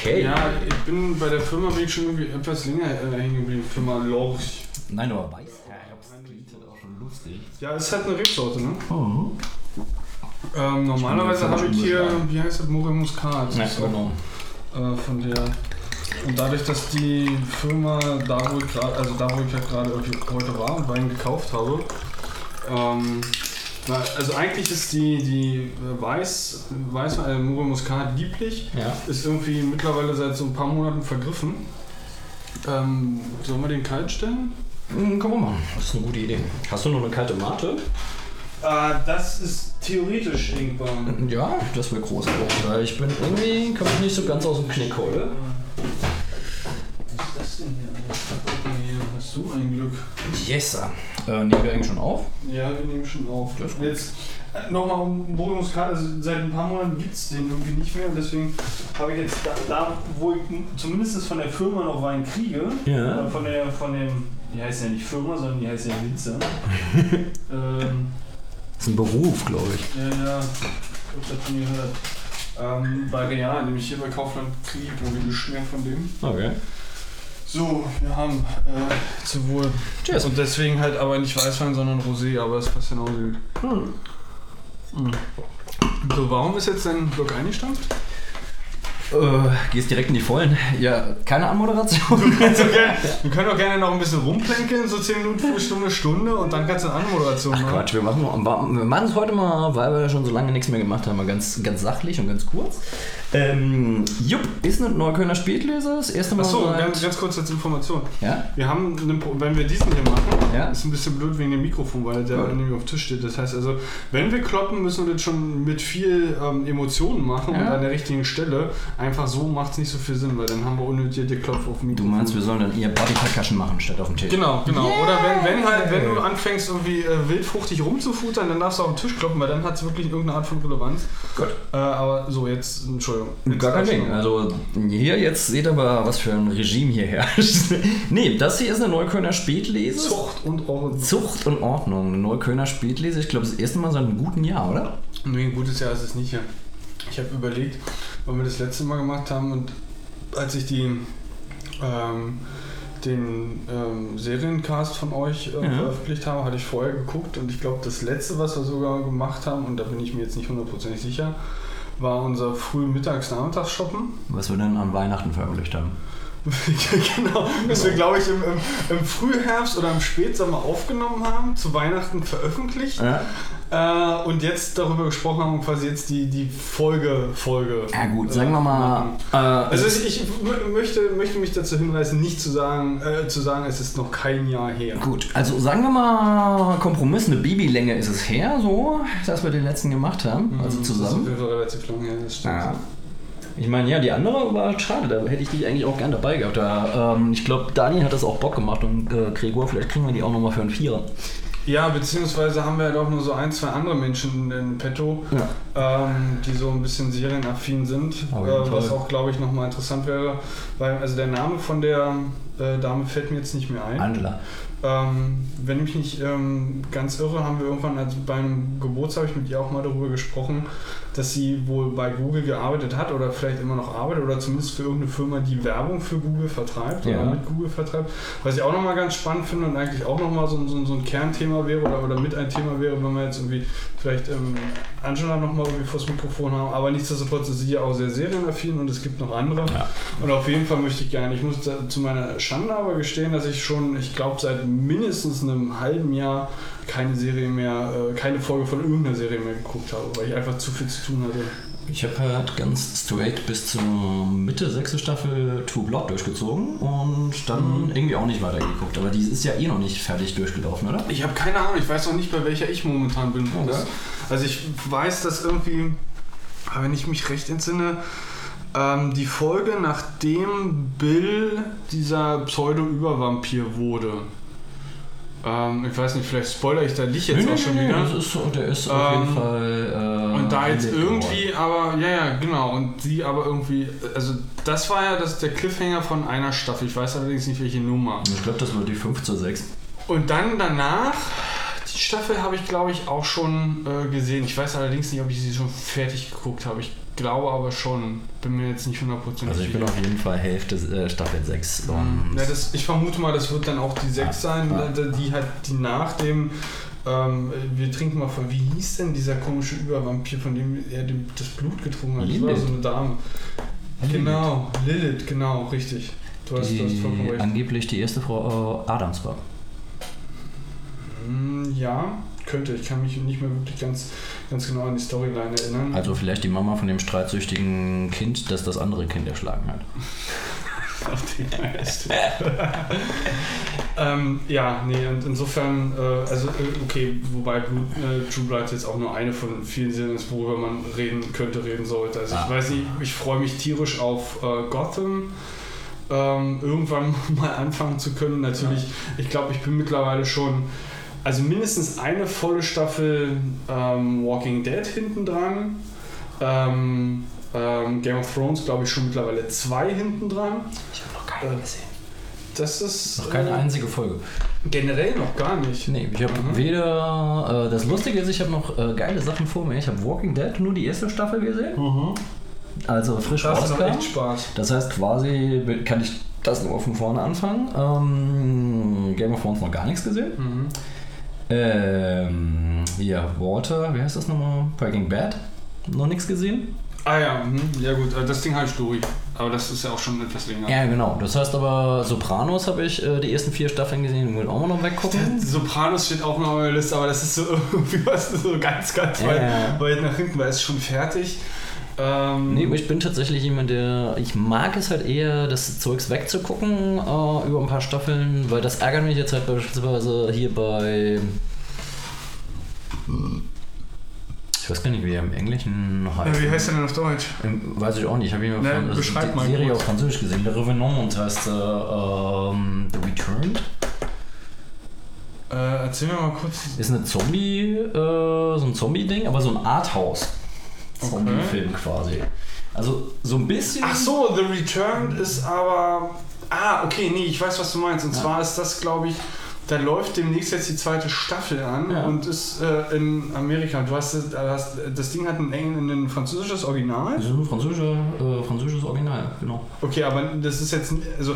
Okay. Ja, ich bin bei der Firma bin ich schon irgendwie etwas länger äh, hängen geblieben. Firma Lorch. Nein, aber Weißherbst klingt halt auch schon lustig. Ja, ist halt eine Rebsorte, ne? Mhm. Ähm, normalerweise habe ich hier, wie heißt das, More Muscat. Ja, genau. äh, von der. Und dadurch, dass die Firma da, wo ich gerade, also da, wo ich gerade heute war und Wein gekauft habe, ähm, also eigentlich ist die, die äh, Weiß, Weiß äh, More Muscat lieblich, Ja. ist irgendwie mittlerweile seit so ein paar Monaten vergriffen. Ähm, sollen wir den kalt stellen? Mhm, Komm mal, das ist eine gute Idee. Hast du noch eine kalte Mate? Äh, das ist theoretisch irgendwann. Ja, das wäre großartig. Weil ich bin irgendwie, komme ich nicht so ganz aus dem Knick heute. Was ist das denn hier? Hast du ein Glück. Yes, sir. Äh, nehmen wir eigentlich schon auf? Ja, wir nehmen schon auf. Das. Jetzt äh, nochmal um Bohrungsgrad, also seit ein paar Monaten gibt es den irgendwie nicht mehr und deswegen habe ich jetzt da, da wo ich zumindest von der Firma noch Wein kriege, Ja. äh, von der, von dem, die heißt ja nicht Firma, sondern die heißt ja Winzer. ähm, Das ist ein Beruf, glaube ich. ja, ja, ich hab davon gehört. Ähm, bei Real, nämlich hier bei Kaufland kriege ich irgendwie Geschmack von dem. Okay. So, wir haben äh, zu Wohl. Cheers. Und deswegen halt aber nicht Weißwein, sondern Rosé, aber es passt genauso gut. Hm. So, warum ist jetzt dein Blog eingestampft? Äh, gehst direkt in die Vollen. Ja, keine Anmoderation. Also, okay. Wir können doch gerne noch ein bisschen rumplänkeln, so 10 Minuten, Viertelstunde, Stunde und dann kannst du eine Anmoderation Ach machen. Quatsch, wir machen wir machen es heute mal, weil wir schon so lange nichts mehr gemacht haben, mal ganz, ganz sachlich und ganz kurz. Ähm, Jupp, ist eine Neuköllner Spätlese, das erste Mal Achso, ganz, ganz kurz als Information. Ja? Wir haben, einen Pro- wenn wir diesen hier machen, Ja. ist ein bisschen blöd wegen dem Mikrofon, weil der Gut. nämlich auf dem Tisch steht. Das heißt also, wenn wir kloppen, müssen wir das schon mit viel ähm, Emotionen machen und Ja. an der richtigen Stelle. Einfach so macht es nicht so viel Sinn, weil dann haben wir unnötig die Klopf auf dem Du Mikrofon. meinst, wir sollen dann eher Body Percussion machen statt auf dem Tisch? Genau, genau. Oder wenn, wenn, halt, wenn du anfängst, irgendwie äh, wildfruchtig rumzufuttern, dann darfst du auf den Tisch kloppen, weil dann hat es wirklich irgendeine Art von Relevanz. Gut. Äh, aber so, jetzt, Entschuldigung. Gar kein Ding. Also hier jetzt seht ihr aber, was für ein Regime hier herrscht. nee, das hier ist eine Neuköllner Spätlese. Zucht und Ordnung. Zucht und Ordnung. Eine Neuköllner Spätlese. Ich glaube, das erste Mal seit einem guten Jahr, oder? Nee, ein gutes Jahr ist es nicht. Ja. Ich habe überlegt, wann wir das letzte Mal gemacht haben und als ich die, ähm, den ähm, Seriencast von euch äh, Ja. veröffentlicht habe, hatte ich vorher geguckt und ich glaube, das letzte, was wir sogar gemacht haben, und da bin ich mir jetzt nicht hundertprozentig sicher, war unser Früh-Mittags-Nachmittags-Shoppen. Was wir dann an Weihnachten veröffentlicht haben. genau, was wir, glaube ich, im, im, im Frühherbst oder im Spätsommer aufgenommen haben, zu Weihnachten veröffentlicht. Ja, Äh, und jetzt darüber gesprochen haben und quasi jetzt die, die Folge, Folge. ja gut, äh, sagen wir mal. Äh, Also ich möchte, möchte mich dazu hinreißen, nicht zu sagen, äh, zu sagen, es ist noch kein Jahr her. Gut, also sagen wir mal, Kompromiss, eine Babylänge ist es her, so, dass wir den letzten gemacht haben, also Mhm, Das ist zusammen. Fall relativ lang her, das stimmt. Ja. Ich meine, ja, die andere war schade, da hätte ich dich eigentlich auch gern dabei gehabt. Da, ähm, ich glaube, Daniel hat das auch Bock gemacht und äh, Gregor, vielleicht kriegen wir die auch nochmal für einen Vierer. Ja, beziehungsweise haben wir ja doch nur so ein, zwei andere Menschen in petto, Ja. ähm, die so ein bisschen serienaffin sind, äh, was auch, glaube ich, nochmal interessant wäre, weil also der Name von der äh, Dame fällt mir jetzt nicht mehr ein. Angela. Ähm, wenn ich mich nicht ähm, ganz irre, haben wir irgendwann, also beim Geburtstag habe ich mit ihr auch mal darüber gesprochen, dass sie wohl bei Google gearbeitet hat oder vielleicht immer noch arbeitet oder zumindest für irgendeine Firma, die Werbung für Google vertreibt Ja. oder mit Google vertreibt. Was ich auch nochmal ganz spannend finde und eigentlich auch nochmal so, so, so ein Kernthema wäre oder, oder mit ein Thema wäre, wenn wir jetzt irgendwie vielleicht ähm, Angela nochmal irgendwie vors Mikrofon haben. Aber nichtsdestotrotz ist sie ja auch sehr serienaffin und es gibt noch andere. Ja. Und auf jeden Fall möchte ich gerne, ich muss zu meiner Schande aber gestehen, dass ich schon, ich glaube, seit mindestens einem halben Jahr keine Serie mehr, äh, keine Folge von irgendeiner Serie mehr geguckt habe, weil ich einfach zu viel zu tun hatte. Ich habe halt ganz straight bis zur Mitte sechste Staffel True Blood durchgezogen und dann irgendwie auch nicht weitergeguckt. Aber die ist ja eh noch nicht fertig durchgelaufen, oder? Ich habe keine Ahnung, ich weiß auch nicht, bei welcher ich momentan bin. Okay. Also ich weiß, dass irgendwie, wenn ich mich recht entsinne, Ähm, die Folge, nachdem Bill dieser Pseudo-Übervampir wurde. Ähm, ich weiß nicht, vielleicht spoiler ich da dich jetzt Nee, auch nee, schon nee, wieder. das ist, so- der ist auf Ähm, jeden Fall. Äh, Und da jetzt irgendwie, aber, ja, ja, genau, und sie aber irgendwie, also das war ja das, der Cliffhanger von einer Staffel, ich weiß allerdings nicht welche Nummer. Ich glaube, das war die 5 zu 6. Und dann danach, die Staffel habe ich glaube ich auch schon äh, gesehen. Ich weiß allerdings nicht, ob ich sie schon fertig geguckt habe. Ich glaube aber schon. Bin mir jetzt nicht hundertprozentig Also ich bin auf jeden Fall Hälfte äh, Staffel 6. Mhm. Und Ja, das, ich vermute mal, das wird dann auch die 6 Ah, sein, ah. die halt die nach dem. Ähm, wir trinken mal von. Wie hieß denn dieser komische Übervampir, von dem er dem, das Blut getrunken hat? Das war Lilith. so eine Dame. Lilith. Genau, Lilith, genau, richtig. Du hast, du hast vollkommen die recht. angeblich die erste Frau äh, Adams war. Hm, Ja, könnte. Ich kann mich nicht mehr wirklich ganz, ganz genau an die Storyline erinnern. Also vielleicht die Mama von dem streitsüchtigen Kind, das das andere Kind erschlagen hat. Auf die Leiste. ähm, ja, nee, und insofern, äh, also äh, okay, wobei äh, True Blood jetzt auch nur eine von vielen Serien ist, worüber man reden könnte, reden sollte. Also Ah. ich weiß nicht, ich freue mich tierisch auf äh, Gotham. Ähm, irgendwann mal anfangen zu können. Natürlich, ich glaube, ich bin mittlerweile schon, also mindestens eine volle Staffel ähm, Walking Dead hinten dran. Ähm, ähm, Game of Thrones, glaube ich, schon mittlerweile zwei hinten dran. Ich habe noch keine Äh, gesehen. Das ist Noch keine äh, einzige Folge. generell noch gar nicht. Nee, ich habe Mhm. weder. Äh, das Lustige ist, ich habe noch äh, geile Sachen vor mir. Ich habe Walking Dead nur die erste Staffel gesehen. Also frisch Das ist noch rauskam. echt Spaß. Das heißt, quasi kann ich das nur von vorne anfangen. Ähm, Game of Thrones noch gar nichts gesehen. Mhm. Ähm, ja, Water, wie heißt das nochmal? Breaking Bad. Noch nichts gesehen. Ah ja, mhm. ja gut, äh, das Ding halt durch. Aber das ist ja auch schon etwas länger. Ja, genau. Das heißt aber, Sopranos habe ich äh, die ersten vier Staffeln gesehen und will auch mal noch weggucken. Sopranos steht auch noch auf meiner Liste, aber das ist so irgendwie was so ganz, ganz Ja, weit, ja. weit nach hinten, weil es ist schon fertig. Ähm, Nee, ich bin tatsächlich jemand, der. Ich mag es halt eher, das Zeugs wegzugucken äh, über ein paar Staffeln, weil das ärgert mich jetzt halt beispielsweise hier bei. Ich weiß gar nicht, wie er im Englischen heißt. äh, wie heißt der denn auf Deutsch? Ähm, Weiß ich auch nicht. Ich habe ihn Ne, von die mal Serie auf Französisch gesehen. Der Revenant heißt äh, ähm, The Returned. Äh, erzähl mir mal kurz. Ist eine Zombie, äh, so ein Zombie-Ding, aber so ein Arthouse-Zombie-Film quasi. Also so ein bisschen. Ach so, The Return ist aber. Ah, okay, nee, ich weiß, was du meinst. Und Ja. zwar ist das, glaube ich, da läuft demnächst jetzt die zweite Staffel an Ja. und ist äh, in Amerika. Du hast, das- hast das Ding hat ein, Engl- ein französisches Original. Das ist ein französischer, äh, französisches Original, genau. Okay, aber das ist jetzt, also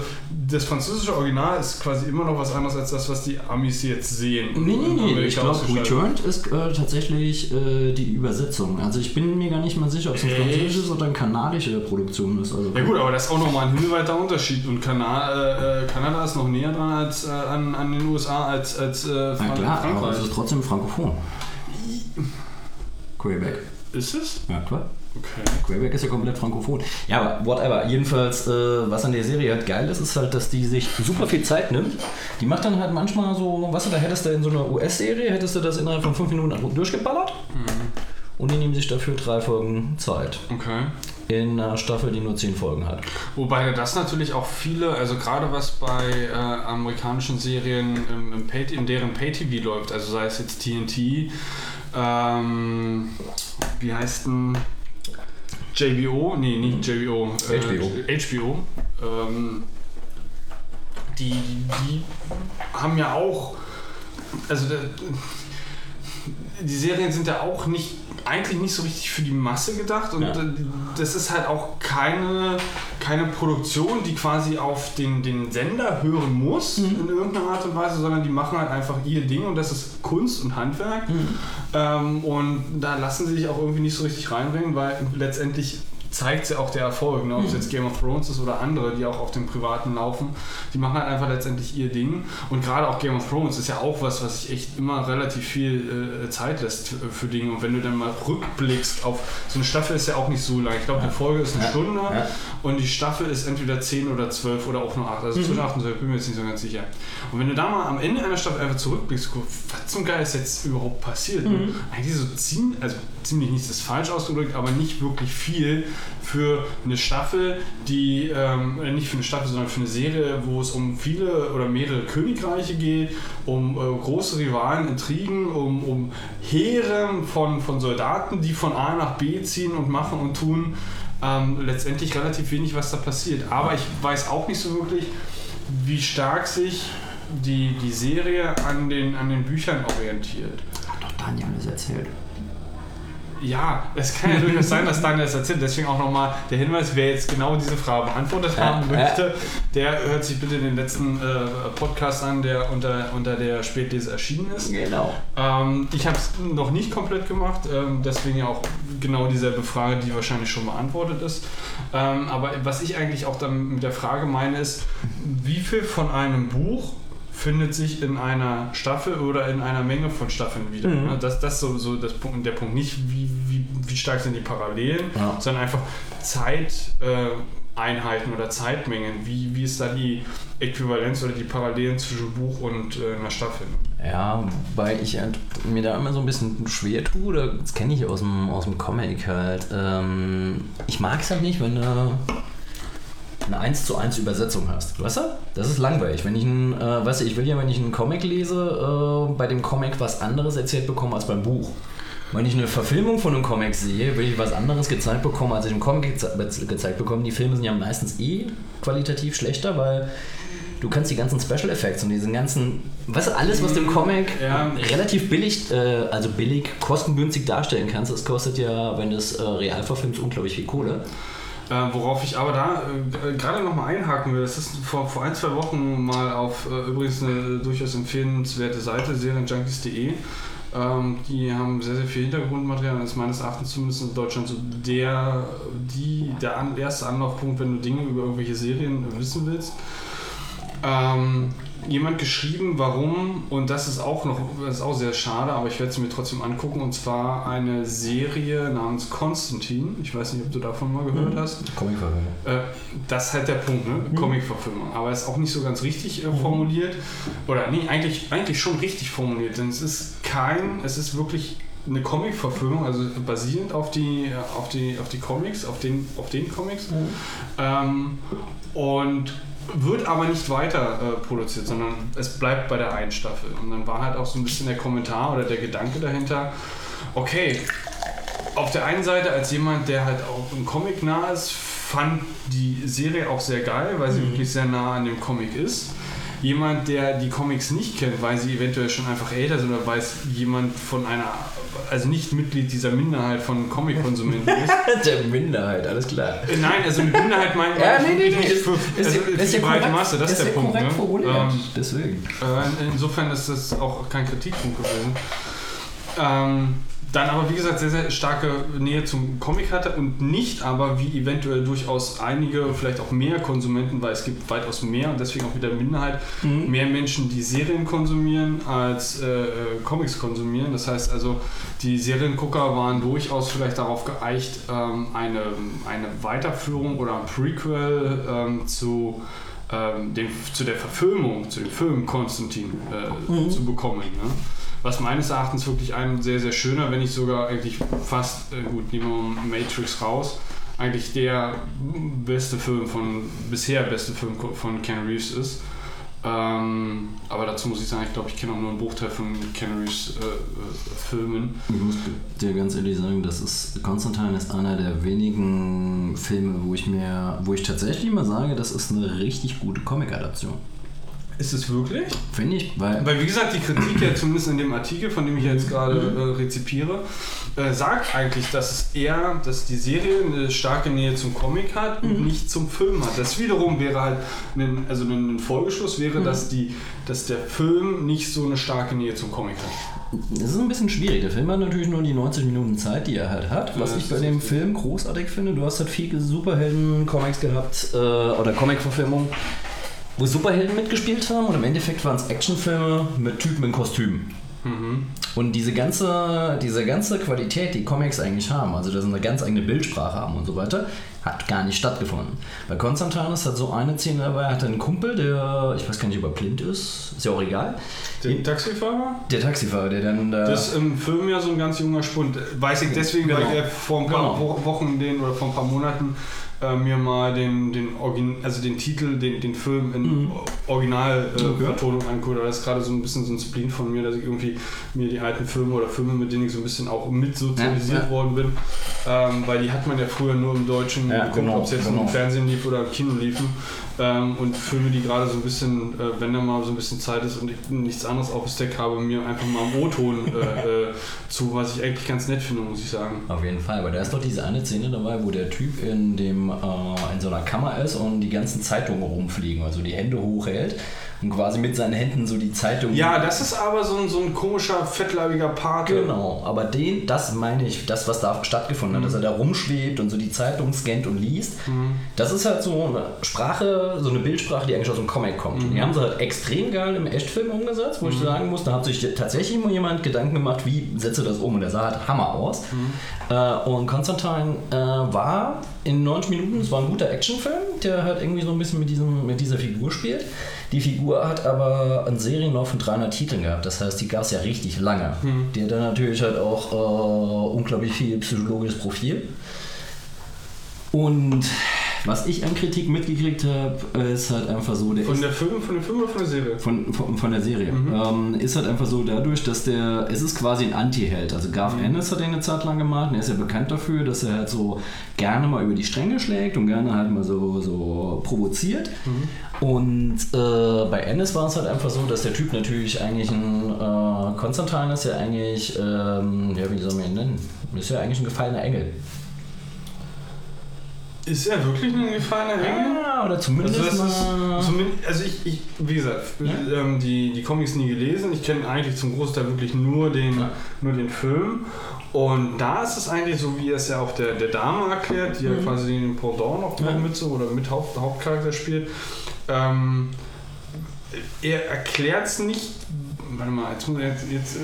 das französische Original ist quasi immer noch was anderes als das, was die Amis jetzt sehen. Nee, nee, nee. Ich glaube. Returned ist äh, tatsächlich äh, die Übersetzung. Also ich bin mir gar nicht mal sicher, ob es eine Echt? französische oder eine kanadische Produktion ist. Also, Ja gut, aber das ist auch nochmal ein himmelweiter Unterschied. Und Kana äh, äh, Kanada ist noch näher dran als, äh, an, an den USA als, als äh, Na Fran klar, aber Frankreich. es ist trotzdem frankophon. Quebec. Ist es? Ja, klar. Okay. Quebec ist ja komplett frankophon. Ja, aber whatever. Jedenfalls, äh, was an der Serie halt geil ist, ist halt, dass die sich super viel Zeit nimmt. Die macht dann halt manchmal so, weißt du, da hättest du in so einer US-Serie, hättest du das innerhalb von fünf Minuten durchgeballert. Und die nehmen sich dafür drei Folgen Zeit. Okay. In einer Staffel, die nur zehn Folgen hat. Wobei das natürlich auch viele, also gerade was bei äh, amerikanischen Serien im, im Pay, in deren Pay-TV läuft, also sei es jetzt TNT, ähm, wie heißt denn JBO? Nee, nicht JBO. HBO. Äh, HBO. Ähm, die, die haben ja auch, also der, die Serien sind ja auch nicht eigentlich nicht so richtig für die Masse gedacht und Ja. das ist halt auch keine, keine Produktion, die quasi auf den, den Sender hören muss in irgendeiner Art und Weise, sondern die machen halt einfach ihr Ding und das ist Kunst und Handwerk. Ähm, und da lassen sie sich auch irgendwie nicht so richtig reinbringen, weil letztendlich zeigt ja auch der Erfolg, ne? ob es jetzt Game of Thrones ist oder andere, die auch auf dem Privaten laufen, die machen halt einfach letztendlich ihr Ding. Und gerade auch Game of Thrones ist ja auch was, was sich echt immer relativ viel äh, Zeit lässt für, Dinge. Und wenn du dann mal rückblickst auf, so eine Staffel ist ja auch nicht so lang, ich glaube eine Folge ist eine. Stunde. Und die Staffel ist entweder 10 oder 12 oder auch nur 8, also zwischen 8 und 12, bin mir jetzt nicht so ganz sicher. Und wenn du da mal am Ende einer Staffel einfach zurückblickst, was zum Geil ist jetzt überhaupt passiert? Eigentlich so ziemlich, also ziemlich nicht das falsch ausgedrückt, aber nicht wirklich viel für eine Staffel, die, ähm, äh, nicht für eine Staffel, sondern für eine Serie, wo es um viele oder mehrere Königreiche geht, um äh, große Rivalen, Intrigen, um, um Heere von, von Soldaten, die von A nach B ziehen und machen und tun. Ähm, letztendlich relativ wenig, was da passiert. Aber ich weiß auch nicht so wirklich, wie stark sich die, die Serie an den, an den Büchern orientiert. Hat doch Daniel alles erzählt. Ja, es kann ja durchaus sein, dass Daniel das erzählt. Deswegen auch nochmal der Hinweis, wer jetzt genau diese Frage beantwortet haben möchte, der hört sich bitte den letzten äh, Podcast an, der unter, unter der Spätlese erschienen ist. Genau. Ähm, ich habe es noch nicht komplett gemacht, ähm, deswegen ja auch genau dieselbe Frage, die wahrscheinlich schon beantwortet ist. Ähm, aber was ich eigentlich auch dann mit der Frage meine, ist, wie viel von einem Buch findet sich in einer Staffel oder in einer Menge von Staffeln wieder. Mhm. Das, das ist so, so das Punkt, der Punkt. Nicht, wie, wie, wie stark sind die Parallelen, Ja. sondern einfach Zeiteinheiten oder Zeitmengen. Wie, wie ist da die Äquivalenz oder die Parallelen zwischen Buch und äh, einer Staffel? Ja, weil ich halt mir da immer so ein bisschen schwer tue, das kenne ich aus dem, aus dem Comic halt. Ähm, ich mag es halt nicht, wenn du eine 1 zu 1 Übersetzung hast. Weißt du? Das ist langweilig. Wenn ich ein, äh, weißt du, ich will ja, wenn ich einen Comic lese, äh, bei dem Comic was anderes erzählt bekommen als beim Buch. Wenn ich eine Verfilmung von einem Comic sehe, will ich was anderes gezeigt bekommen, als ich im Comic geze gezeigt bekomme. Die Filme sind ja meistens eh qualitativ schlechter, weil du kannst die ganzen Special Effects und diesen ganzen, weißt du, alles, was du im Comic Ja. relativ billig, äh, also billig, kostengünstig darstellen kannst, das kostet ja, wenn du es äh, real verfilmst, unglaublich viel Kohle. Äh, worauf ich aber da äh, gerade nochmal einhaken will, das ist vor, vor ein, zwei Wochen mal auf äh, übrigens eine durchaus empfehlenswerte Seite, serienjunkies.de. Ähm, die haben sehr, sehr viel Hintergrundmaterial und ist meines Erachtens zumindest in Deutschland so der, die, der an, erste Anlaufpunkt, wenn du Dinge über irgendwelche Serien wissen willst. Ähm, jemand geschrieben, warum, und das ist auch noch, das ist auch sehr schade, aber ich werde es mir trotzdem angucken, und zwar eine Serie namens Konstantin. Ich weiß nicht, ob du davon mal gehört hast. Comicverfilmung. Äh, das ist halt der Punkt, ne? Comic-Verfilmung. Aber ist auch nicht so ganz richtig äh, formuliert. Oder nee, eigentlich, eigentlich schon richtig formuliert, denn es ist kein, es ist wirklich eine Comic-Verfilmung, also basierend auf die, äh, auf die, auf die Comics, auf den, auf den Comics. Ähm, und wird aber nicht weiter äh, produziert, sondern es bleibt bei der einen Staffel. Und dann war halt auch so ein bisschen der Kommentar oder der Gedanke dahinter, okay, auf der einen Seite als jemand, der halt auch im Comic nah ist, fand die Serie auch sehr geil, weil sie wirklich sehr nah an dem Comic ist. Jemand, der die Comics nicht kennt, weil sie eventuell schon einfach älter sind oder weiß jemand von einer, also nicht Mitglied dieser Minderheit von Comic-Konsumenten ist. Der Minderheit, alles klar. Nein, also mit Minderheit meine Ja, ich nee, nee, nee. für, also für die breite Masse, das ist der Punkt. korrekt Ne? Ähm, Deswegen. äh, insofern ist das auch kein Kritikpunkt gewesen. Ähm, dann aber, wie gesagt, sehr, sehr starke Nähe zum Comic hatte und nicht aber, wie eventuell durchaus einige, vielleicht auch mehr Konsumenten, weil es gibt weitaus mehr und deswegen auch wieder Minderheit, mehr Menschen, die Serien konsumieren als äh, äh, Comics konsumieren. Das heißt also, die Seriengucker waren durchaus vielleicht darauf geeicht, ähm, eine, eine Weiterführung oder ein Prequel ähm, zu, ähm, dem, zu der Verfilmung, zu dem Film Konstantin äh, zu bekommen. Ne? Was meines Erachtens wirklich ein sehr, sehr schöner, wenn nicht sogar eigentlich fast, äh, gut, nehmen wir Matrix raus, eigentlich der beste Film von, bisher beste Film von Ken Reeves ist. Ähm, aber dazu muss ich sagen, ich glaube, ich kenne auch nur einen Bruchteil von Ken Reeves äh, äh, Filmen. Ich muss dir ganz ehrlich sagen, das ist Konstantin ist einer der wenigen Filme, wo ich mir, wo ich tatsächlich mal sage, das ist eine richtig gute Comic-Adaption. Ist es wirklich? Finde ich, weil Weil wie gesagt, die Kritik ja zumindest in dem Artikel, von dem ich jetzt gerade äh, rezipiere, äh, sagt eigentlich, dass es eher, dass die Serie eine starke Nähe zum Comic hat und nicht zum Film hat. Das wiederum wäre halt, ein, also ein Folgeschluss wäre, dass, die, dass der Film nicht so eine starke Nähe zum Comic hat. es ist ein bisschen schwierig. Der Film hat natürlich nur die 90 Minuten Zeit, die er halt hat. Was Ja, ich das bei dem richtig. Film großartig finde, du hast halt viele Superhelden-Comics gehabt äh, oder Comic-Verfilmungen, wo Superhelden mitgespielt haben und im Endeffekt waren es Actionfilme mit Typen in Kostümen. Mhm. Und diese ganze, diese ganze Qualität, die Comics eigentlich haben, also dass sie eine ganz eigene Bildsprache haben und so weiter, hat gar nicht stattgefunden. Bei Konstantinus hat so eine Szene dabei, er hat einen Kumpel, der, ich weiß gar nicht, ob er blind ist, ist ja auch egal. Den Taxifahrer? Der Taxifahrer, der dann da. Das ist im Film ja so ein ganz junger Spund. Weiß ich deswegen, weil Genau. ich äh, vor ein paar Genau. Wo- Wochen den oder vor ein paar Monaten äh, mir mal den, den, Origin also den Titel, den, den Film in Mhm. Originalvertonung Okay. äh, Vertonung angucke. Das ist gerade so ein bisschen so ein Spleen von mir, dass ich irgendwie mir die alten Filme oder Filme, mit denen ich so ein bisschen auch mit sozialisiert Ja, ja. worden bin, ähm, weil die hat man ja früher nur im Deutschen Ja, geguckt, genau, ob es jetzt genau. im Fernsehen lief oder im Kino liefen. Ähm, und Filme, die gerade so ein bisschen, äh, wenn da mal so ein bisschen Zeit ist und ich nichts anderes auf dem Stack habe, mir einfach mal im O-Ton äh, äh, zu, was ich eigentlich ganz nett finde, muss ich sagen. Auf jeden Fall, aber da ist doch diese eine Szene dabei, wo der Typ in, dem, äh, in so einer Kammer ist und die ganzen Zeitungen rumfliegen, also die Hände hochhält und quasi mit seinen Händen so die Zeitung. Ja, das ist aber so ein, so ein komischer, fettleibiger Pate. Genau, aber den, das meine ich, das, was da stattgefunden hat, dass er da rumschwebt und so die Zeitung scannt und liest, das ist halt so eine Sprache, so eine Bildsprache, die eigentlich aus dem Comic kommt. Und die haben sie halt extrem geil im Echtfilm umgesetzt, wo ich sagen muss, da hat sich tatsächlich mal jemand Gedanken gemacht, wie setze das um und der sah halt Hammer aus. Äh, und Konstantin äh, war in 90 Minuten, es war ein guter Actionfilm, der halt irgendwie so ein bisschen mit, diesem, mit dieser Figur spielt. Die Figur hat aber einen Serienlauf von 300 Titeln gehabt, das heißt, die gab es ja richtig lange. Die hat dann natürlich halt auch äh, unglaublich viel psychologisches Profil. Und was ich an Kritik mitgekriegt habe, ist halt einfach so, der Von der Film, von dem Film oder von der Serie? von, von, von der Serie. Ähm, ist halt einfach so dadurch, dass der, es ist quasi ein Anti-Held. Also Garth Ennis hat den eine Zeit lang gemacht und er ist ja bekannt dafür, dass er halt so gerne mal über die Stränge schlägt und gerne halt mal so, so provoziert. Und äh, bei Ennis war es halt einfach so, dass der Typ natürlich eigentlich ein, äh, Konstantin ist ja eigentlich, ähm, ja wie soll man ihn nennen? Ist ja eigentlich ein gefallener Engel. Ist er wirklich ein gefallener Engel? Ja, oder zumindest Also, ist, zumindest, also ich, ich, wie gesagt, ähm, die, die Comics nie gelesen. Ich kenne eigentlich zum Großteil wirklich nur den, Ja. nur den Film. Und da ist es eigentlich so, wie er es ja auch der, der Dame erklärt, die ja quasi den Pendant noch Ja. mit so oder mit Haupt, Hauptcharakter spielt. Ähm, er erklärt es nicht. Warte mal, jetzt, muss- jetzt, jetzt äh,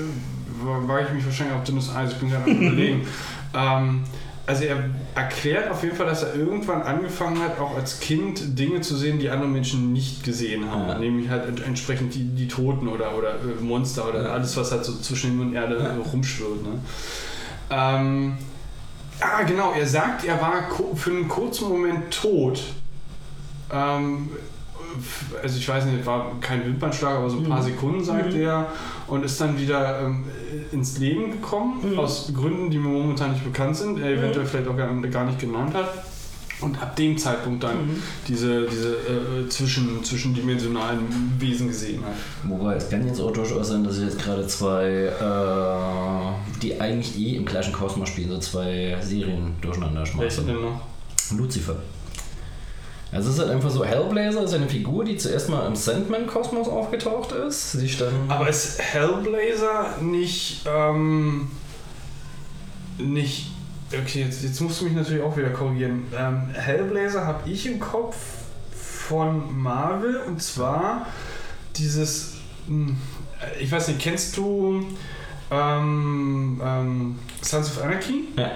wage ich mich wahrscheinlich auf dünnes Eis. Ich bin gerade am Überlegen. ähm, also er erklärt auf jeden Fall, dass er irgendwann angefangen hat, auch als Kind Dinge zu sehen, die andere Menschen nicht gesehen haben. Ja. Nämlich halt ent- entsprechend die, die Toten oder, oder äh, Monster oder Ja. alles, was halt so zwischen Himmel und Erde Ja. rumschwirrt. Ne? Ähm, ah, genau, er sagt, er war für einen kurzen Moment tot. Ähm, also ich weiß nicht, war kein Wimpernschlag, aber so ein paar Mhm. Sekunden, sagt Mhm. er, und ist dann wieder ähm, ins Leben gekommen, Mhm. aus Gründen, die mir momentan nicht bekannt sind, er eventuell vielleicht auch gar, gar nicht genannt hat. Und ab dem Zeitpunkt dann Mhm. diese, diese äh, zwischen, zwischendimensionalen Wesen gesehen hat. Wobei, es kann jetzt auch durchaus sein, dass ich jetzt gerade zwei, äh, die eigentlich eh im gleichen Kosmos spielen, so zwei Serien durcheinander Welche schmeißen. denn noch? Lucifer. Also es ist halt einfach so, Hellblazer ist eine Figur, die zuerst mal im Sandman-Kosmos aufgetaucht ist, sich dann... Aber ist Hellblazer nicht, ähm, nicht, okay, jetzt, jetzt musst du mich natürlich auch wieder korrigieren. Ähm, Hellblazer habe ich im Kopf von Marvel und zwar dieses, hm, ich weiß nicht, kennst du ähm, ähm, Sons of Anarchy? ja.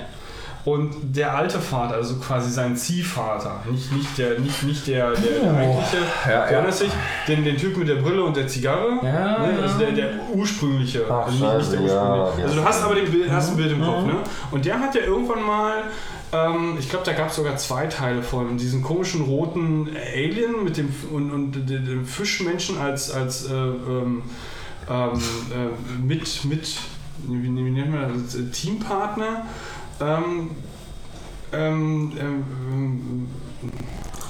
Und der alte Vater, also quasi sein Ziehvater, nicht, nicht der, nicht, nicht der, der, Oh. eigentliche, Ja, ja. dich, den, den Typ mit der Brille und der Zigarre, Ja, ne? also der, der ursprüngliche, Ach, also nicht, nicht der ursprüngliche. ja. also du hast aber den Bild, hast ein Bild im. Kopf, ne? Und der hat ja irgendwann mal, ähm, ich glaube, da gab es sogar zwei Teile von, diesen komischen roten Alien mit dem und, und dem Fischmenschen als, als äh, ähm, ähm, äh, mit, mit, wie, wie nennt man das, Teampartner. Ähm, ähm, ähm,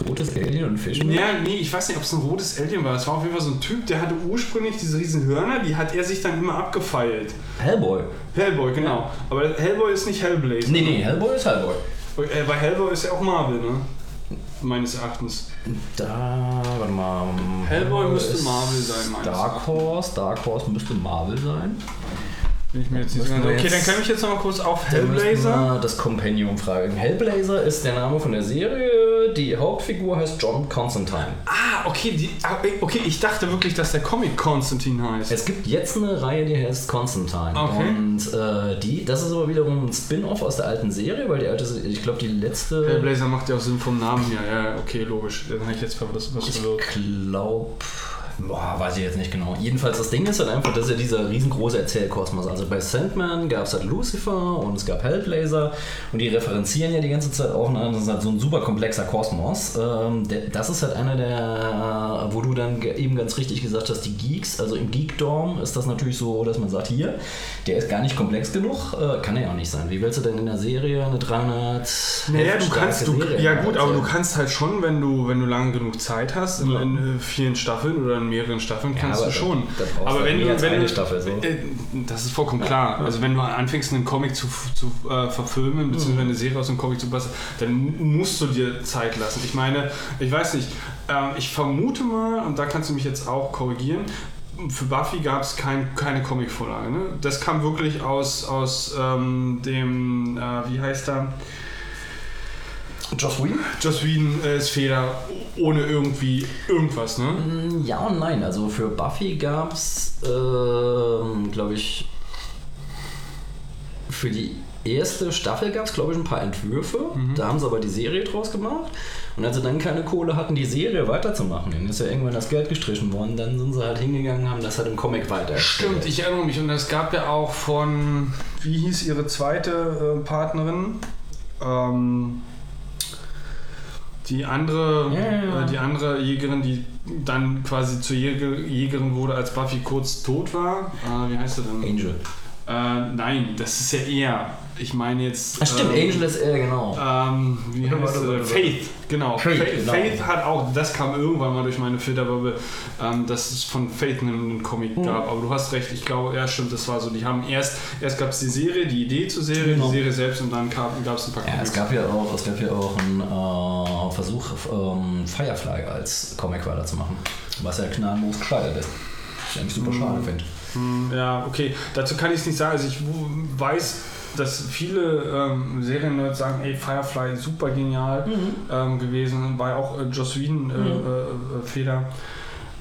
Rotes Alien und Fisch. ja, nee, ich weiß nicht, ob es ein rotes Alien war. Es war auf jeden Fall so ein Typ, der hatte ursprünglich diese riesen Hörner, die hat er sich dann immer abgefeilt. Hellboy. Hellboy, genau. Aber Hellboy ist nicht Hellblazer. Nee, nee, Hellboy ist Hellboy. Äh, Bei Hellboy ist ja auch Marvel, ne? Meines Erachtens. Da, warte mal. Hellboy müsste Marvel sein, meinst du? Dark Horse, Dark Horse müsste Marvel sein. Bin ich mir jetzt nicht sicher. wir Okay, dann kann ich jetzt noch mal kurz auf Hellblazer. wir Das Compendium fragen. Hellblazer ist der Name von der Serie. Die Hauptfigur heißt John Constantine. Ah, okay, die, ah, okay, ich dachte wirklich, dass der Comic Konstantin heißt. Es gibt jetzt eine Reihe, die heißt Constantine. Okay. Und äh, die, das ist aber wiederum ein Spin-off aus der alten Serie, weil die alte, ich glaube, die letzte. Hellblazer macht ja auch Sinn vom Namen her. Ja, okay, logisch. Dann habe ich jetzt was, was Ich verwirrt. glaube, boah, weiß ich jetzt nicht genau. Jedenfalls, das Ding ist halt einfach, das ist ja dieser riesengroße Erzählkosmos. Also bei Sandman gab es halt Lucifer und es gab Hellblazer und die referenzieren ja die ganze Zeit auch, das ist halt so ein super komplexer Kosmos. Ähm, das ist halt einer der, wo du dann eben ganz richtig gesagt hast, die Geeks, also im Geekdom ist das natürlich so, dass man sagt, hier, der ist gar nicht komplex genug, äh, kann er ja auch nicht sein. Wie willst du denn in der Serie eine 300 Naja, du kannst, du, ja gut, aber du kannst halt schon, wenn du, wenn du lange genug Zeit hast, in, Ja. in äh, vielen Staffeln oder in mehreren Staffeln, kannst aber du da- schon. da brauchst aber du wenn du, wenn eine Staffel, so. äh, das ist vollkommen klar. Also wenn du anfängst, einen Comic zu, zu äh, verfilmen, beziehungsweise eine Serie aus einem Comic zu basteln, dann musst du dir Zeit lassen. Ich meine, ich weiß nicht, ähm, ich vermute mal, und da kannst du mich jetzt auch korrigieren, für Buffy gab es kein, keine Comicvorlage. Ne? Das kam wirklich aus, aus ähm, dem, äh, wie heißt er? Joss Whedon? Joss Whedon äh, ist Feder ohne irgendwie irgendwas, ne? Mm, Ja und nein. Also für Buffy gab es, ähm, glaube ich, für die erste Staffel gab es, glaube ich, ein paar Entwürfe. Da haben sie aber die Serie draus gemacht. Und als sie dann keine Kohle hatten, die Serie weiterzumachen, dann ist ja irgendwann das Geld gestrichen worden, dann sind sie halt hingegangen, haben das halt im Comic weiter. Stimmt, ich erinnere mich. Und es gab ja auch von, wie hieß ihre zweite äh, Partnerin? Ähm, die andere, Ja, ja, ja. Äh, die andere Jägerin, die dann quasi zur Jäger, Jägerin wurde, als Buffy kurz tot war. Äh, wie heißt sie denn? Angel. Äh, nein, das ist ja eher. Ich meine jetzt. Ach stimmt, ähm, Angel ist er, genau. Ähm, wie heißt warte. Faith, genau. Faith, Faith, genau. Faith hat auch, das kam irgendwann mal durch meine Filterbubble, ähm, dass es von Faith einen, Comic Hm. gab. Aber du hast recht, ich glaube, ja stimmt, das war so. Die haben erst, erst gab es die Serie, die Idee zur Serie, Genau. die Serie selbst und dann gab es ein paar Ja, Comics. es gab ja auch, es gab ja auch einen äh, Versuch, ähm, Firefly als Comic weiterzumachen, was ja gnadenlos gescheitert ist. Was ich eigentlich super schade finde. Hm, Ja, okay. Dazu kann ich es nicht sagen. Also ich weiß, dass viele ähm, Serien-Nerds sagen, ey, Firefly super genial ähm, gewesen. War ja auch äh, Joss Whedon äh, Mhm. äh, äh, Feder.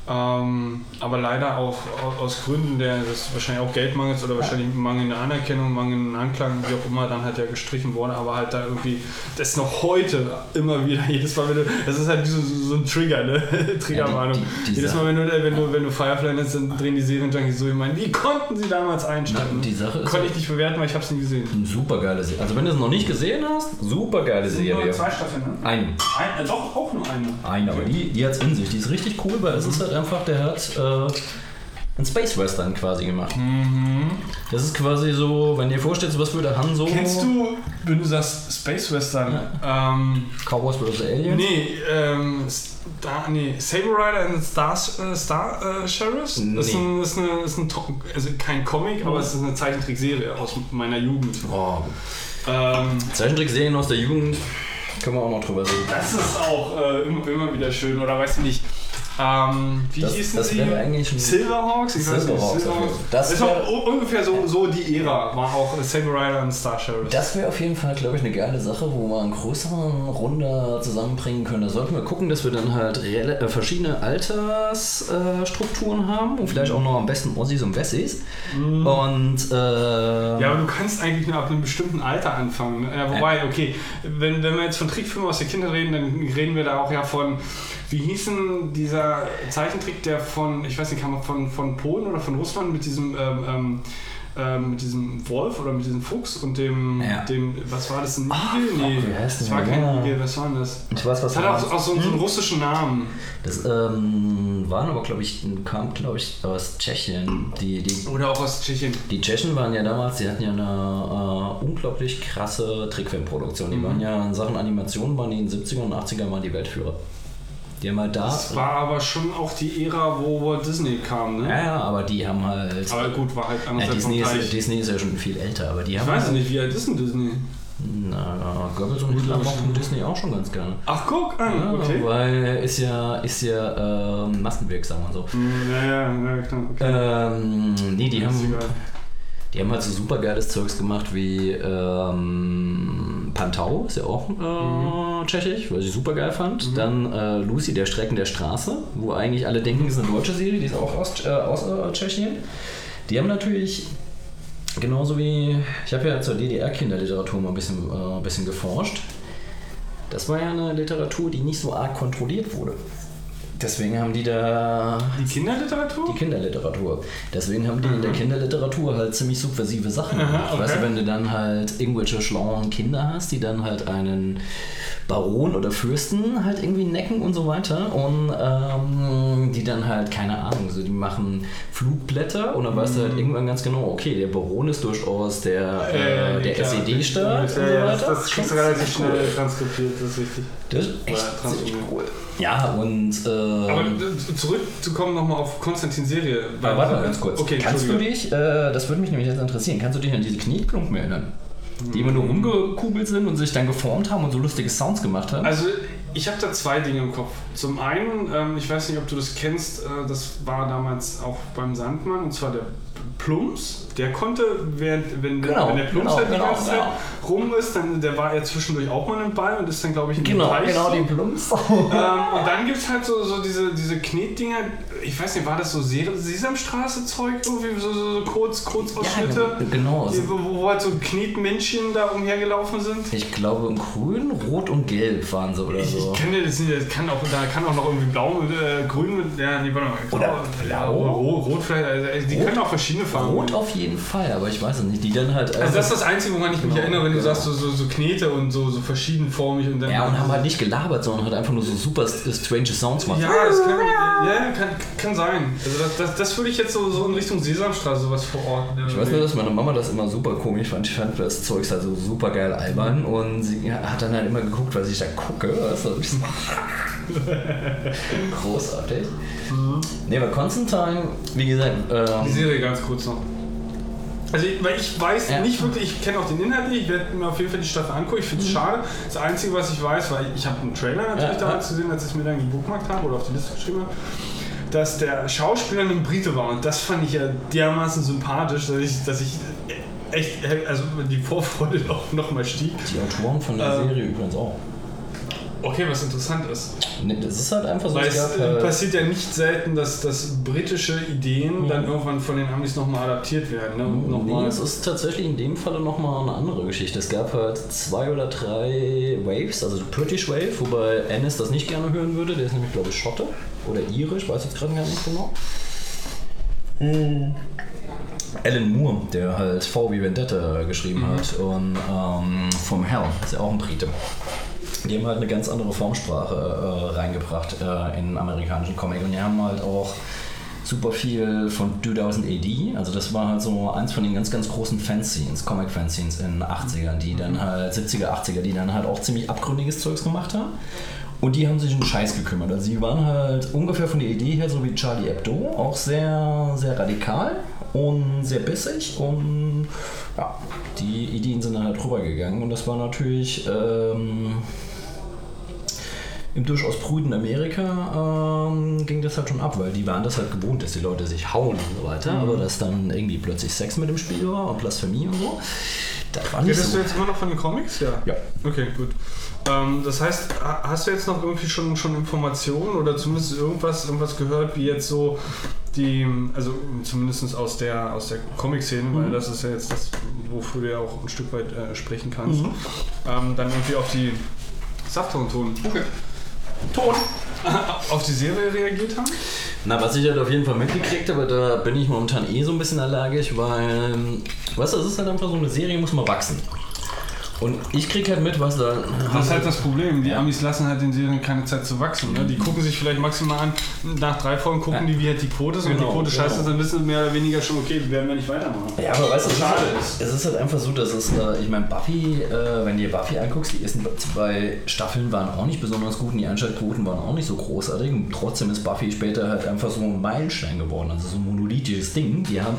Ähm, aber leider auch au- aus Gründen der, des wahrscheinlich auch Geldmangels oder wahrscheinlich mangelnde Anerkennung, mangelnden Anklang, wie auch immer, dann halt ja gestrichen worden, aber halt da irgendwie, das ist noch heute immer wieder, jedes Mal, wenn du, das ist halt wie so, so ein Trigger, ne? Triggerwarnung. Ja, die- die- jedes Mal, wenn du, wenn du, wenn du Firefly nennst, dann drehen die Serienjunkies so, ich meine, wie konnten sie damals einstellen? Na, die Sache ist Konnte ich nicht bewerten, weil ich habe es nie gesehen. Eine super geile Serie. Also wenn du es noch nicht gesehen hast, super geile Serie. Staffeln, ne? Ein. Ein, äh, doch, auch nur eine. Eine, aber die, die hat es in sich. Die ist richtig cool, weil es ist halt einfach, der hat äh, einen Space Western quasi gemacht. Das ist quasi so, wenn dir vorstellst, was würde Han so. Kennst du, wenn du sagst Space Western, ähm, Cowboys vs. Aliens? nee, ähm, Star, nee, Saber Rider and Star, äh, Star äh, Sheriffs? Nee. Ist, ein, ist, eine, ist ein, also kein Comic, aber es ist eine Zeichentrickserie aus meiner Jugend. Oh, Ähm, Zeichentrickserien aus der Jugend können wir auch noch drüber reden. das ist auch äh, immer, immer wieder schön, oder weißt du nicht? Ähm, wie Das- hießen das sie? eigentlich Silverhawks? Ich weiß nicht, Silverhawks. Das Das u- ungefähr so, so die Ära, war auch Saber Rider und Star Sheriff. Das wäre auf jeden Fall, glaube ich, eine geile Sache, wo wir einen größeren Runde zusammenbringen können. Da sollten wir gucken, dass wir dann halt äh, verschiedene Altersstrukturen äh, haben und vielleicht auch noch am besten Ossis und Wessis. Und äh, ja, aber du kannst eigentlich nur ab einem bestimmten Alter anfangen. Ja, wobei, okay, wenn, wenn wir jetzt von Trickfilmen aus der Kindheit reden, dann reden wir da auch ja von, wie hieß denn dieser Zeichentrick, der von, ich weiß nicht, kam er von, von Polen oder von Russland mit diesem, ähm, ähm, ähm, mit diesem Wolf oder mit diesem Fuchs und dem, Ja. dem was war das, ein Igel? fuck, wie heißt das war kein Ja. Igel, was war denn das? ich weiß, was Das hat auch, auch so, so einen russischen Namen. Das ähm, waren aber, glaube ich, kam, glaube ich, aus Tschechien. Die, die, Oder auch aus Tschechien. die Tschechen waren ja damals, die hatten ja eine äh, unglaublich krasse Trickfilmproduktion. Die waren ja in Sachen Animation, waren die in den 70er und 80er mal die Weltführer. Haben halt da. Das war aber schon auch die Ära, wo Walt Disney kam, ne? ja, ja, aber die haben halt. Aber gut, war halt Ja, andererseits Disney, ist. Disney ist ja schon viel älter, aber die Ich haben. weiß halt, nicht, wie alt ist denn Disney? Na, Goebbels und Hitler mochten Disney auch schon ganz gerne. Ach, guck an, Ja, okay. Weil ist ja, ist ja ähm, massenwirksam und so. Ja, ja, ja, klar. Okay. Ähm, nee, die haben. Die haben halt so super geiles Zeugs gemacht wie ähm, Pantau, ist ja auch äh, tschechisch, was ich super geil fand. Dann äh, Lucy, der Strecken der Straße, wo eigentlich alle denken, es ist eine deutsche Serie, die ist auch aus, äh, aus äh, Tschechien. Die haben natürlich genauso wie, ich habe ja zur DDR-Kinderliteratur mal ein bisschen, äh, ein bisschen geforscht. Das war ja eine Literatur, die nicht so arg kontrolliert wurde. Deswegen haben die da Die Kinderliteratur? die Kinderliteratur. Deswegen haben die in der Kinderliteratur halt ziemlich subversive Sachen gemacht. Weißt du, okay. wenn du dann halt irgendwelche schlauen Kinder hast, die dann halt einen Baron oder Fürsten halt irgendwie necken und so weiter und ähm, die dann halt, keine Ahnung, so die machen Flugblätter und dann weißt Mhm. du halt irgendwann ganz genau, okay, der Baron ist durchaus der, äh, der klar. SED-Staat und so Ja, ja, das, weiter. das kriegst du relativ schnell transkripiert, das ist richtig. Das ist echt Ja, ziemlich cool. Ja, und äh, Aber äh, zurückzukommen nochmal auf Konstantins Serie. Aber warte mal ganz kurz. Okay, kannst du dich, äh, das würde mich nämlich jetzt interessieren, kannst du dich an diese Knieklumpen erinnern? Die immer nur rumgekugelt sind und sich dann geformt haben und so lustige Sounds gemacht haben? Also ich habe da zwei Dinge im Kopf. Zum einen, ähm, ich weiß nicht, ob du das kennst, äh, das war damals auch beim Sandmann, und zwar der Plums. Der konnte, während, wenn, Genau, wenn der Plums genau, halt die genau, ganze Zeit genau. rum ist, dann der war ja zwischendurch auch mal im Ball und ist dann, glaube ich, in genau, Teich genau, so. die Plumps. Ähm, und dann gibt es halt so, so diese, diese Knetdinger, ich weiß nicht, war das so Se- Sesamstraße-Zeug, irgendwie so, so, so kurz, Kurzausschnitte, Ja, genau. die, wo, wo halt so Knetmännchen da umhergelaufen sind? Ich glaube, in grün, rot und gelb waren sie oder Ich, so. ich kenne das nicht, das kann auch, da kann auch noch irgendwie blau mit, äh, grün mit, ja, nee, warte mal. Oder blau? Rot, rot vielleicht, also, die Rot? können auch verschiedene Farben Rot auf jeden Fall, aber ich weiß es nicht. Die dann halt. Also das ist das Einzige, woran ich mich Genau, erinnere, wenn du genau. sagst, so, so, so Knete und so, so verschiedenformig und dann... ja, und haben halt nicht gelabert, sondern halt einfach nur so super strange Sounds gemacht. Ja, das kann, ja, kann, kann sein. Also das, das, das würde ich jetzt so, so in Richtung Sesamstraße sowas verorten. Ich weiß nur, dass meine Mama das immer super komisch fand. Ich fand das Zeug halt so super geil albern und sie hat dann halt immer geguckt, was ich da gucke. Du? Ich so, Großartig. Ne, aber Constantine, wie gesagt, Die ähm, Serie ganz kurz noch. Also ich, weil ich weiß Ja. nicht wirklich, ich kenne auch den Inhalt nicht, ich werde mir auf jeden Fall die Staffel angucken, ich finde es schade. Das Einzige, was ich weiß, weil ich habe einen Trailer natürlich Mhm. Ja, damals gesehen, als ich es mir dann gebookmarkt habe oder auf die Liste geschrieben habe, dass der Schauspieler ein Brite war und das fand ich ja dermaßen sympathisch, dass ich, dass ich echt, also die Vorfreude noch, noch mal stieg. die Autoren von der Ähm. Serie übrigens auch. Okay, was interessant ist. Ne, das ist halt einfach so, Weil es gab äh, halt, passiert ja nicht selten, dass, dass britische Ideen Mhm. dann irgendwann von den Amis nochmal adaptiert werden. Ne? Und Nee, nochmal- es ist tatsächlich in dem Falle nochmal eine andere Geschichte. Es gab halt zwei oder drei Waves, also British Wave, wobei Ennis das nicht gerne hören würde. Der ist nämlich, glaube ich, Schotte oder Irisch, weiß jetzt gerade gar nicht genau. Alan Moore, der halt V wie Vendetta geschrieben hat und ähm, vom Hell, ist ja auch ein Brite. Die haben halt eine ganz andere Formsprache äh, reingebracht äh, in amerikanischen Comic und die haben halt auch super viel von 2000 AD, also das war halt so eins von den ganz, ganz großen Fanscenes, Comic-Fanscenes in den 80ern, die dann halt, 70er, 80er, die dann halt auch ziemlich abgründiges Zeugs gemacht haben. Und die haben sich um Scheiß gekümmert. Also sie waren halt ungefähr von der Idee her so wie Charlie Hebdo, auch sehr, sehr radikal und sehr bissig und ja, die Ideen sind dann halt rübergegangen und das war natürlich ähm, im durchaus prüden Amerika ähm, ging das halt schon ab, weil die waren das halt gewohnt, dass die Leute sich hauen und so weiter, aber dass dann irgendwie plötzlich Sex mit dem Spiel war und Blasphemie und so, das war nicht Redest so. du jetzt immer noch von den Comics? Ja. Ja. Okay, gut. Ähm, das heißt, ha- hast du jetzt noch irgendwie schon, schon Informationen oder zumindest irgendwas, irgendwas gehört, wie jetzt so die, also zumindest aus der, aus der Comic-Szene, weil das ist ja jetzt das, wofür du ja auch ein Stück weit äh, sprechen kannst, ähm, dann irgendwie auf die Saftton-Ton. Okay. Ton. auf die Serie reagiert haben? Na, was ich halt auf jeden Fall mitgekriegt habe, da bin ich momentan eh so ein bisschen allergisch, weil, weißt du, es ist halt einfach so eine Serie, muss mal wachsen. Und ich krieg halt mit, was da. Das ist halt das Problem. Die Amis lassen halt den Serien keine Zeit zu wachsen. Ne? Die gucken sich vielleicht maximal an, nach drei Folgen gucken die, wie halt die Quote ist. Und wenn Genau, die Quote genau. scheiße ist, dann wissen mehr oder weniger schon, okay, werden wir nicht weitermachen. Ja, aber weißt du, Schade halt, ist. es ist halt einfach so, dass es, äh, ich meine, Buffy, äh, wenn du dir Buffy anguckst, die ersten zwei Staffeln waren auch nicht besonders gut und die Einschaltquoten waren auch nicht so großartig. Und trotzdem ist Buffy später halt einfach so ein Meilenstein geworden, also so ein monolithisches Ding. Die haben,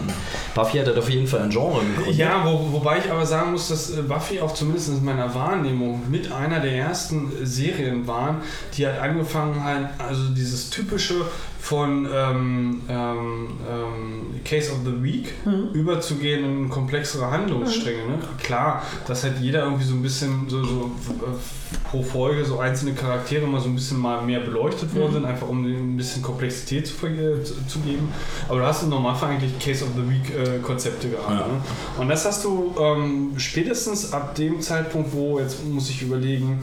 Buffy hat halt auf jeden Fall ein Genre gegründet. Ja, wo, wobei ich aber sagen muss, dass äh, Buffy auch zumindest in meiner Wahrnehmung mit einer der ersten Serien waren, die halt angefangen hat, also dieses typische von ähm, ähm, ähm, Case of the Week Mhm. überzugehen in komplexere Handlungsstränge. Ne? Klar, dass halt jeder irgendwie so ein bisschen so, so äh, pro Folge so einzelne Charaktere mal so ein bisschen mal mehr beleuchtet worden Mhm. sind, einfach um ein bisschen Komplexität zu, zu, zu geben. Aber du hast im Normalfall eigentlich Case of the Week äh, Konzepte gehabt. Ja. Ne? Und das hast du ähm, spätestens ab dem Zeitpunkt, wo, jetzt muss ich überlegen,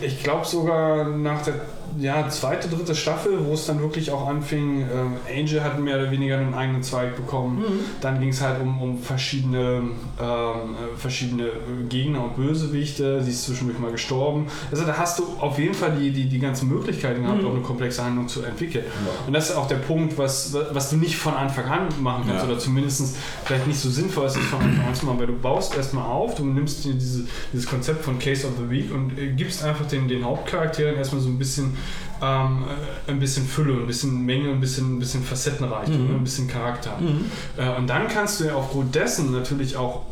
ich glaube sogar nach der ja, zweite, dritte Staffel, wo es dann wirklich auch anfing, äh, Angel hat mehr oder weniger einen eigenen Zweig bekommen. Dann ging es halt um, um verschiedene, ähm, äh, verschiedene Gegner und Bösewichte. Sie ist zwischendurch mal gestorben. Also da hast du auf jeden Fall die, die, die ganzen Möglichkeiten gehabt, auch eine komplexe Handlung zu entwickeln. Und das ist auch der Punkt, was, was du nicht von Anfang an machen kannst Ja. oder zumindest vielleicht nicht so sinnvoll ist, es von Anfang an zu machen, weil du baust erstmal auf, du nimmst dir diese, dieses Konzept von Case of the Week und äh, gibst einfach den, den Hauptcharakteren erstmal so ein bisschen ähm, äh, ein bisschen Fülle, ein bisschen Menge, ein bisschen, ein bisschen Facettenreichtum, Mhm. ein bisschen Charakter. Mhm. Äh, und dann kannst du ja aufgrund dessen natürlich auch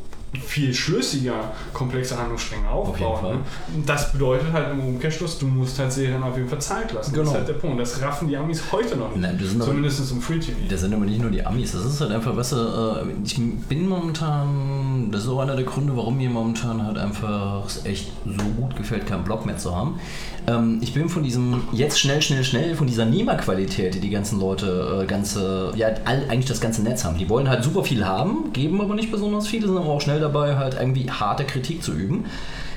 viel schlüssiger komplexe Handlungsstränge aufbauen. Fall. Ne? Das bedeutet halt im Umkehrschluss, du musst halt Serien auf jeden Fall Zeit lassen. Das Genau. ist halt der Punkt. Das raffen die Amis heute noch nicht. Nein, das sind aber- Zumindest im Free TV. Das sind aber nicht nur die Amis, das ist halt einfach, weißt du, äh, ich bin momentan, das ist auch einer der Gründe, warum mir momentan halt einfach es echt so gut gefällt, keinen Blog mehr zu haben. Ähm, ich bin von diesem jetzt schnell, schnell, schnell, von dieser Nehmerqualität, die die ganzen Leute, äh, ganze, ja, all, eigentlich das ganze Netz haben. Die wollen halt super viel haben, geben aber nicht besonders viel, sind aber auch schnell dabei, halt irgendwie harte Kritik zu üben.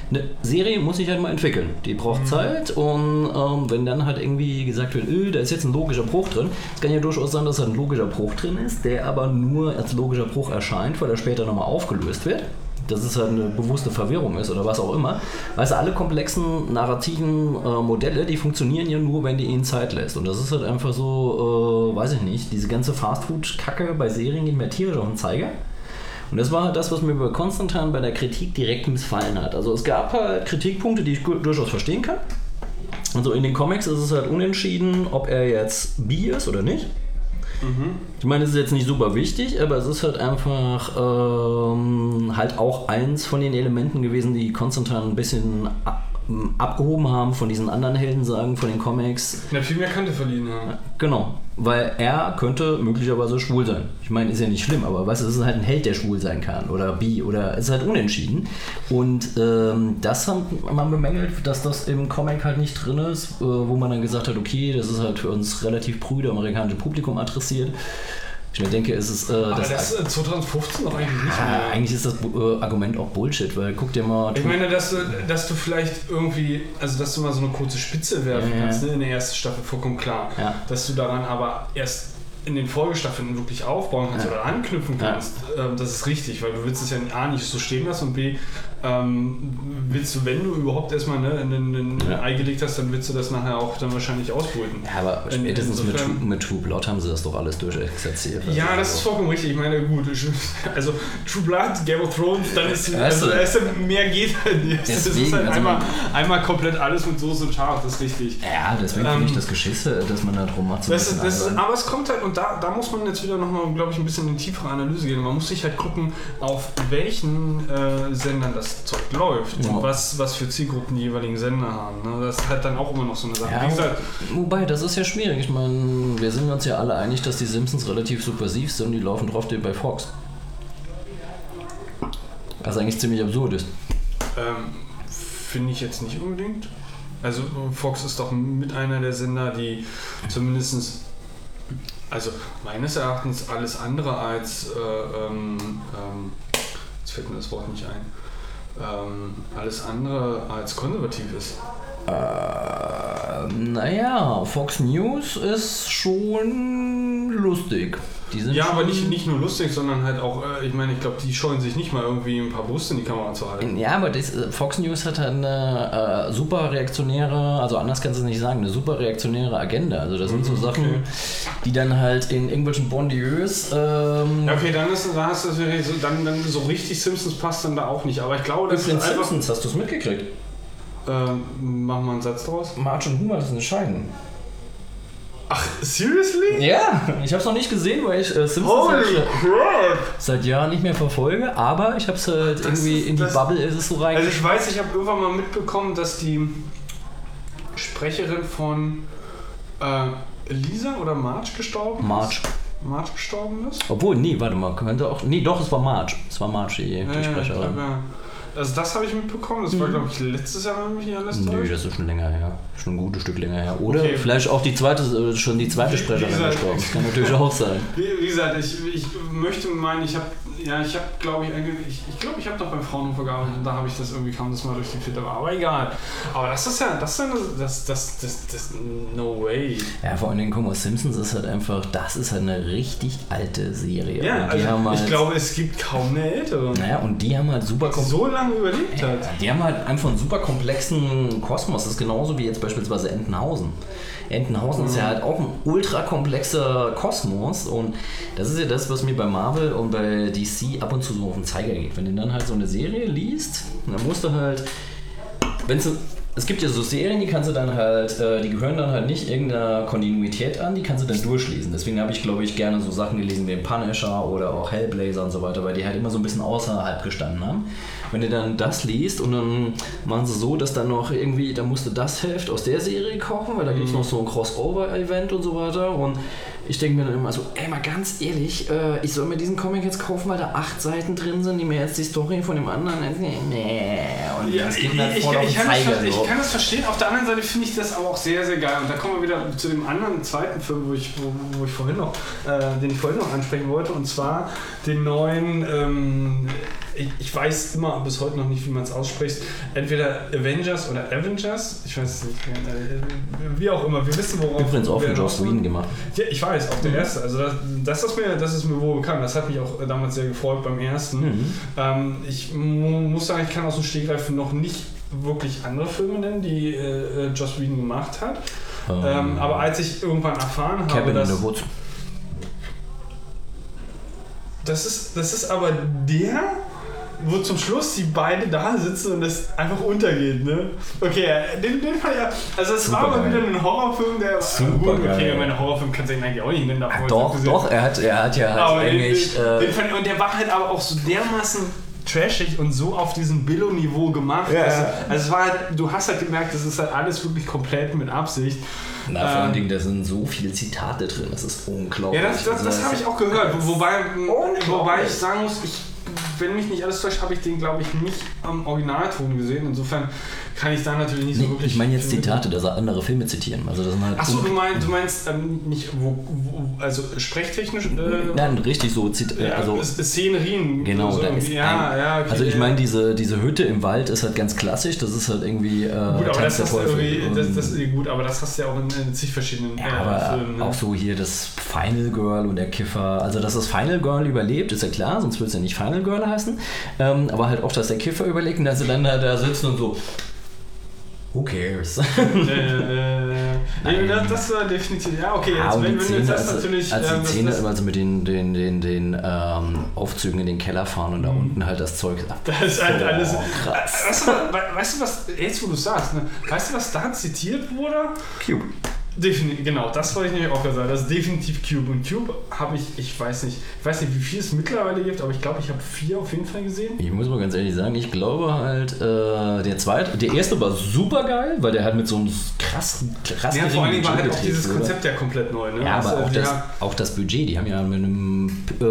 Eine Serie muss sich halt mal entwickeln. Die braucht Zeit und ähm, wenn dann halt irgendwie gesagt wird, öh, da ist jetzt ein logischer Bruch drin, es kann ja durchaus sein, dass da ein logischer Bruch drin ist, der aber nur als logischer Bruch erscheint, weil er später nochmal aufgelöst wird. Dass es halt eine bewusste Verwirrung ist oder was auch immer. Weißt du, alle komplexen narrativen äh, Modelle, die funktionieren ja nur, wenn die ihnen Zeit lässt. Und das ist halt einfach so, äh, weiß ich nicht, diese ganze Fastfood-Kacke bei Serien geht mir tierisch auf den Zeiger. Und das war halt das, was mir bei Konstantin bei der Kritik direkt missfallen hat. Also es gab halt Kritikpunkte, die ich durchaus verstehen kann. Also in den Comics ist es halt unentschieden, ob er jetzt bi ist oder nicht. Ich meine, es ist jetzt nicht super wichtig, aber es ist halt einfach ähm, halt auch eins von den Elementen gewesen, die Konstantin ein bisschen ab, abgehoben haben von diesen anderen Heldensagen, von den Comics. Ja, viel mehr Kante verliehen haben. Genau, weil er könnte möglicherweise schwul sein. Ich meine, ist ja nicht schlimm, aber weißt du, es ist halt ein Held, der schwul sein kann oder bi oder es ist halt unentschieden. Und ähm, das hat man bemängelt, dass das im Comic halt nicht drin ist, äh, wo man dann gesagt hat, okay, das ist halt für uns relativ prüde amerikanische Publikum adressiert. Ich mir denke, es ist äh, Aber das, das ist 2015 noch eigentlich nicht mehr. eigentlich ist das äh, Argument auch Bullshit, weil guck dir mal Ich meine, dass du, dass du vielleicht irgendwie, also dass du mal so eine kurze Spitze werfen Ja, ja. kannst, ne, in der ersten Staffel, vollkommen klar. Ja. Dass du daran aber erst in den Folgestaffeln wirklich aufbauen kannst Ja. oder anknüpfen Ja. kannst, ähm, das ist richtig, weil du willst es ja A nicht so stehen lassen und B, ähm, willst du, wenn du überhaupt erstmal ne, in ein in, Ja. Ei gelegt hast, dann willst du das nachher auch dann wahrscheinlich ausbrüten. ja, aber In- spätestens mit, insofern- True- mit True Blood haben sie das doch alles durchexerziert. Ja, Also, das ist vollkommen richtig. Ich meine, gut, also True Blood, Game of Thrones, dann ist also, ja mehr geht halt nicht. Das ist halt also einmal, einmal komplett alles mit Soße und scharf, das ist richtig. Ja, deswegen Ähm, finde ich das Geschisse, dass man da drum macht. So Das, das, aber es kommt halt, und da, da muss man jetzt wieder nochmal, glaube ich, ein bisschen in die tiefere Analyse gehen. Man muss sich halt gucken, auf welchen äh, Sendern das Zeug läuft Ja. und was, was für Zielgruppen die jeweiligen Sender haben. Ne? Das ist halt dann auch immer noch so eine Sache. Ja, gesagt, wobei, das ist ja schwierig. Ich meine, wir sind uns ja alle einig, dass die Simpsons relativ subversiv sind. Die laufen drauf bei Fox. Was eigentlich ziemlich absurd ist. ähm, finde ich jetzt nicht unbedingt. Also Fox ist doch mit einer der Sender, die zumindest, also meines Erachtens alles andere als, äh, ähm, ähm, jetzt fällt mir das Wort nicht ein, ähm, alles andere als konservativ ist. Äh, naja, Fox News ist schon lustig. Ja, aber nicht, nicht nur lustig, sondern halt auch, äh, ich meine, ich glaube, die scheuen sich nicht mal irgendwie ein paar Brust in die Kamera zu halten. Ja, aber das, äh, Fox News hat halt eine äh, super reaktionäre, also anders kannst du es nicht sagen, eine super reaktionäre Agenda. Also das sind so Mhm, Sachen, okay. die dann halt in irgendwelchen Bondieux ähm, Ja, okay, dann ist da hast du das so, dann, dann so richtig Simpsons passt dann da auch nicht. Aber ich glaube, das ist einfach. Simpsons, hast du es mitgekriegt? Ähm, machen wir einen Satz draus. Marge und Homer sind scheiden. Ach, seriously? Ja, ich habe es noch nicht gesehen, weil ich äh, Simpsons Holy seit, crap! seit Jahren nicht mehr verfolge, aber ich habe es halt Das irgendwie ist- in die Bubble ist es so rein. Also ich weiß, ich habe irgendwann mal mitbekommen, dass die Sprecherin von äh, Lisa oder Marge gestorben Marge. ist? Marge gestorben ist? Obwohl, nee, warte mal, könnte auch. Nee, doch, es war Marge. Es war Marge, die, Ja, Sprecherin. ja. Also das habe ich mitbekommen. Das war, glaube ich, letztes Jahr, wenn mich nicht alles Nö, täuscht. das ist schon länger her. Schon ein gutes Stück länger her. Oder Okay. vielleicht auch die zweite, äh, schon die zweite Sprecherin gestorben. Das kann natürlich auch sein. Wie, wie gesagt, ich, ich möchte meinen, ich habe, ja, ich habe, glaube ich, ich, ich glaube, ich habe doch beim Fraunhofer gearbeitet und da habe ich das irgendwie, kam das mal durch die Filter, aber egal. Aber das ist ja, das ist ja, das, das, das, das, no way. Ja, vor allen Dingen, guck mal, Simpsons ist halt einfach, das ist halt eine richtig alte Serie. Ja, also halt, ich glaube, es gibt kaum eine ältere, Naja, und die haben halt super so lange überlebt Ja, hat. die haben halt einfach einen super komplexen Kosmos. Das ist genauso wie jetzt beispielsweise Entenhausen. Entenhausen ist ja halt auch ein ultra komplexer Kosmos und das ist ja das, was mir bei Marvel und bei DC ab und zu so auf den Zeiger geht. Wenn du dann halt so eine Serie liest, dann musst du halt, wenn es es gibt ja so Serien, die kannst du dann halt, äh, die gehören dann halt nicht irgendeiner Kontinuität an, die kannst du dann durchlesen. Deswegen habe ich, glaube ich, gerne so Sachen gelesen wie Punisher oder auch Hellblazer und so weiter, weil die halt immer so ein bisschen außerhalb gestanden haben. Wenn du dann das liest und dann machen sie so, dass dann noch irgendwie, da musste das Heft aus der Serie kochen, weil da gibt es noch so ein Crossover-Event und so weiter. Und ich denke mir dann immer so, ey, mal ganz ehrlich, äh, ich soll mir diesen Comic jetzt kaufen, weil da acht Seiten drin sind, die mir jetzt die Story von dem anderen erzählen. Nee. Und Ja, das ich, geht mir ich, voll ich, den kann das, Zeiger. ich so. kann das verstehen. Auf der anderen Seite finde ich das aber auch sehr, sehr geil. Und da kommen wir wieder zu dem anderen zweiten Film, wo ich, wo, wo ich vorhin noch, äh, den ich vorhin noch ansprechen wollte. Und zwar den neuen, ähm, ich, ich weiß immer bis heute noch nicht, wie man es ausspricht. Entweder Avengers oder Avengers. Ich weiß es nicht. Äh, wie auch immer. Wir wissen, worauf Übrigens auch von Joss. Whedon gemacht. Ja, ich weiß, auch der Mhm. erste. Also das, das, ist mir, das ist mir wohl bekannt. Das hat mich auch damals sehr gefreut beim ersten. Mhm. Ähm, ich mu muss sagen, ich kann aus dem Stegreif noch nicht wirklich andere Filme nennen, die äh, äh, Joss Whedon gemacht hat. Ähm, aber als ich irgendwann erfahren habe, Cabin in dass the Woods. das ist, das ist aber der, wo zum Schluss die beiden da sitzen und das einfach untergeht, ne? Okay, äh, den, den fand ja, also es war aber wieder ein Horrorfilm, der Super gut, okay, meine Horrorfilm kannst du ihn eigentlich auch nicht nennen, ich doch, doch, er hat, er hat ja halt den, eigentlich. den, äh, den fand ich, und der war halt aber auch so dermaßen trashig und so auf diesem Billo-Niveau gemacht. Ja, ja. Also es war halt, du hast halt gemerkt, das ist halt alles wirklich komplett mit Absicht. na, vor allen ähm, Dingen, da sind so viele Zitate drin, das ist unglaublich. Ja, das, das, Also, das habe ich auch gehört. Wo- Wobei, wobei ich sagen muss, ich, wenn mich nicht alles täuscht, habe ich den, glaube ich, nicht am Originalton gesehen. Insofern kann ich da natürlich nicht so Nee, wirklich. ich meine jetzt Zitate, dass er andere Filme zitieren. Also das sind halt Achso, du meinst, du meinst ähm, nicht, wo, wo, also sprechtechnisch? Äh, Nein, richtig so Zit ja, also Szenerien. Genau, so da ist ja, ein, ja, okay, also ich meine, diese, diese Hütte im Wald ist halt ganz klassisch, das ist halt irgendwie äh, Gut, aber das hast irgendwie, das, das gut, aber das hast du ja auch in, in zig verschiedenen ja, äh, aber Filmen. Ne? auch so hier das Final Girl und der Kiffer. Also, dass das Final Girl überlebt, ist ja klar, sonst würde es ja nicht Final Girl heißen. Ähm, aber halt auch, dass der Kiffer überlebt und dass sie dann da, da sitzen und so. Who cares? äh, äh, nee, das, das war definitiv. Ja, okay, jetzt, und wenn, wenn Szene, jetzt das als, natürlich. als ähm, die das- Szene, das, also mit den, den, den, den ähm, Aufzügen in den Keller fahren und da unten halt das Zeug. das ist halt Boah, alles. krass. Weißt du, we- weißt du, was, jetzt wo du sagst, ne? weißt du, was da zitiert wurde? Cube. Definitiv, genau, das wollte ich nämlich auch gesagt. Das ist definitiv Cube. Und Cube habe ich, ich weiß nicht, ich weiß nicht, wie viel es mittlerweile gibt, aber ich glaube, ich habe vier auf jeden Fall gesehen. Ich muss mal ganz ehrlich sagen, ich glaube halt, äh, der zweite, der erste war super geil, weil der halt mit so einem krass, krass Ja, vor allen Dingen war halt auch dieses wurde. Konzept ja komplett neu. Ne? Ja, Also, aber auch die das, auch das Budget, die haben ja mit einem äh,